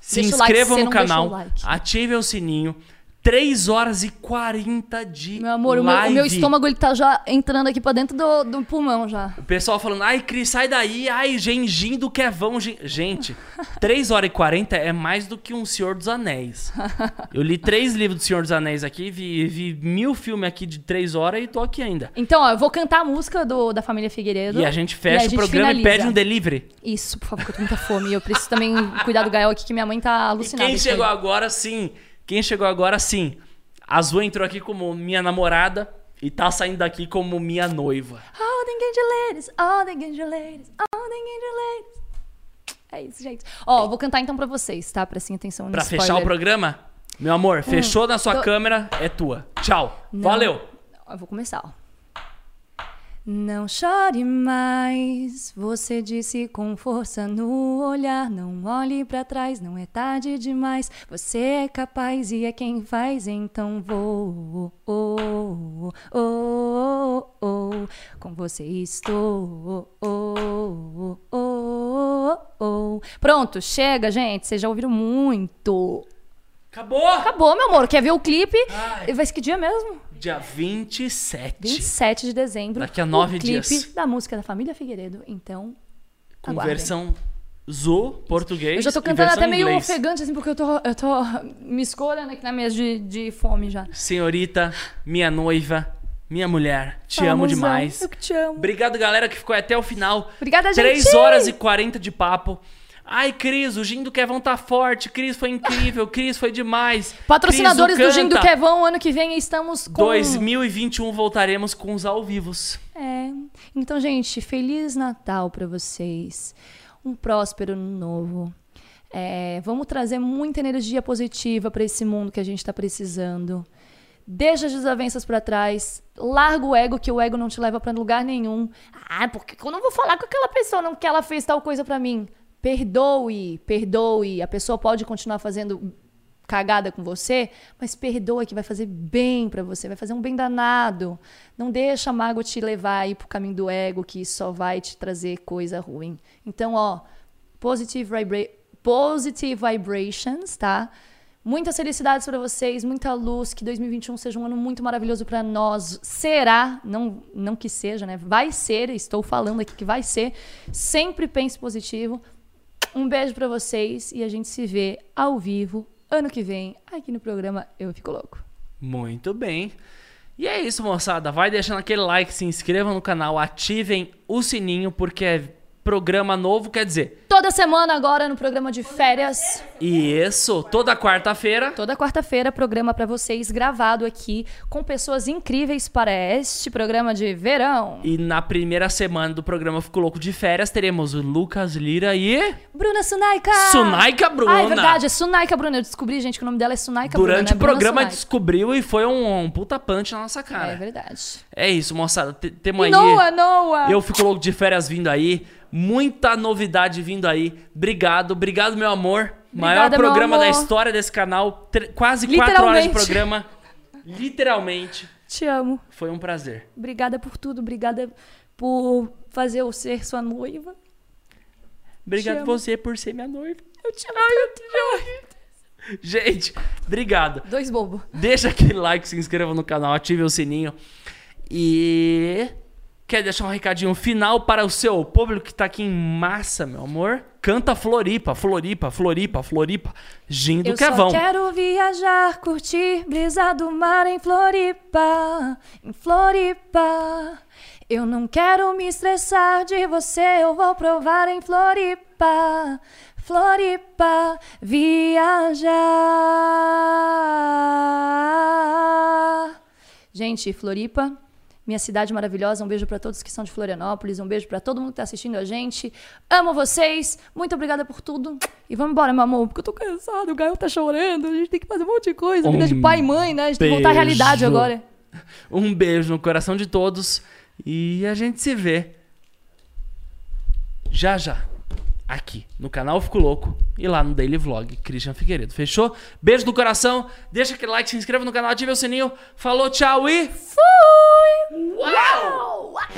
Se Deixa like no canal. like. Ative o sininho. 3 horas e 40 de Meu amor, o meu, o meu estômago ele tá já entrando aqui pra dentro do, do pulmão já. O pessoal falando, ai, Cris, sai daí, ai, gengim do Kevão. gen-". Gente, 3 horas e 40 é mais do que um Senhor dos Anéis. Eu li três livros do Senhor dos Anéis aqui, vi, vi mil filmes aqui de 3 horas e tô aqui ainda. Então, ó, eu vou cantar a música do, da família Figueiredo. E a gente fecha a o gente programa e finaliza. pede um delivery. Isso, por favor, que eu tô com muita fome. E eu preciso também cuidar do Gael aqui, que minha mãe tá E alucinada. quem com chegou ele. agora, sim. Quem chegou agora, sim. Azul entrou aqui como minha namorada e tá saindo daqui como minha noiva. All the Angel Ladies, all the Angel Ladies, all the Angel Ladies. É isso, gente. Ó, vou cantar então pra vocês, tá? Prestem atenção no Pra spoiler. fechar o programa, meu amor, fechou na sua tô- câmera, é tua. Tchau. Não. Valeu. Eu vou começar, ó. Não chore mais, você disse com força no olhar. Não olhe pra trás, não é tarde demais. Você é capaz e é quem faz, então vou. Oh, oh, oh, oh, oh. Com você estou. Oh. Pronto, chega, gente. Vocês já ouviram muito. Acabou. Acabou, meu amor. Quer ver o clipe? Ai. Vai ser que dia mesmo? Dia 27. 27 de dezembro. Daqui a nove o clipe dias. da música da família Figueiredo. Então, Com aguardem. versão Zo, português. Eu já tô e cantando versão até meio inglês. ofegante, assim, porque eu tô, eu tô me escorando aqui na mesa de, de fome já. Senhorita, minha noiva, minha mulher, te amo demais. Eu que te amo. Obrigado, galera, que ficou até o final. Obrigada, 3 gente. horas e 40 de papo. Ai, Cris, o gin do Kevão tá forte. Cris, foi incrível. Cris, foi demais. Patrocinadores Cris, do Gin do. Kevão, ano que vem estamos com... 2021 voltaremos com os ao vivos. É. Então, gente, Feliz Natal pra vocês. Um próspero ano novo. É, vamos trazer muita energia positiva pra esse mundo que a gente tá precisando. Deixa as desavenças pra trás. Larga o ego, que o ego não te leva pra lugar nenhum. Ah, porque eu não vou falar com aquela pessoa, não, que ela fez tal coisa pra mim. Perdoe, perdoe. A pessoa pode continuar fazendo cagada com você, mas perdoa que vai fazer bem pra você, vai fazer um bem danado. Não deixa a mágoa te levar aí pro caminho do ego, que só vai te trazer coisa ruim. Então, ó, positive, vibra positive vibrations, tá? Muitas felicidades pra vocês, muita luz, que 2021 seja um ano muito maravilhoso pra nós. Será, não não que seja, né? Vai ser, estou falando aqui que vai ser. Sempre pense positivo. Um beijo pra vocês e a gente se vê ao vivo ano que vem aqui no programa Eu Fico Louco. Muito bem. E é isso, moçada. Vai deixando aquele like, se inscrevam no canal, ativem o sininho, porque é programa novo, quer dizer, Toda semana agora no programa de férias. e isso, toda quarta-feira. Toda quarta-feira, programa pra vocês gravado aqui com pessoas incríveis para este programa de verão. E na primeira semana do programa Fico Louco de Férias, teremos o Lucas Lira e Bruna Sunaika! Sunaika Bruna. Ah, é verdade, é Sunaika Bruna. Eu descobri, gente, que o nome dela é Sunaika Bruna. Durante né? o Bruna programa Sunaika. descobriu e foi um, um puta punch na nossa cara. É verdade. É isso, moçada. Temos aí. Noah, Noah! Eu fico louco de férias vindo aí. Muita novidade vindo aí. Obrigado, obrigado, meu amor. Maior Obrigada, meu programa da história desse canal. Quase quatro horas de programa. Literalmente. Te amo. Foi um prazer. Obrigada por tudo. Obrigada por fazer eu ser sua noiva. Obrigado amo. você por ser minha noiva. Eu te amo. tanto. Gente, obrigado. Dois bobos. Deixa aquele like, se inscreva no canal, ative o sininho. E. Quer deixar um recadinho final para o seu público que tá aqui em massa, meu amor? Canta Floripa, Floripa, Floripa, Floripa. Gindo Eu Kevão. só quero viajar, curtir, brisa do mar em Floripa, em Floripa. Eu não quero me estressar de você, eu vou provar em Floripa, Floripa, viajar. Gente, Floripa, minha cidade maravilhosa. Um beijo pra todos que são de Florianópolis, um beijo pra todo mundo que tá assistindo a gente. Amo vocês. Muito obrigada por tudo. E vamos embora, meu amor, porque eu tô cansado, o Gael tá chorando, a gente tem que fazer um monte de coisa, vida de Um pai e mãe, né? A gente tem que voltar à beijo. realidade agora. Um beijo no coração de todos. E a gente se vê já já aqui no canal Fico Louco e lá no Daily Vlog Christian Figueiredo. Fechou? Beijo no coração, deixa aquele like, se inscreva no canal, ative o sininho. Falou, tchau e fui! Uau! Uau!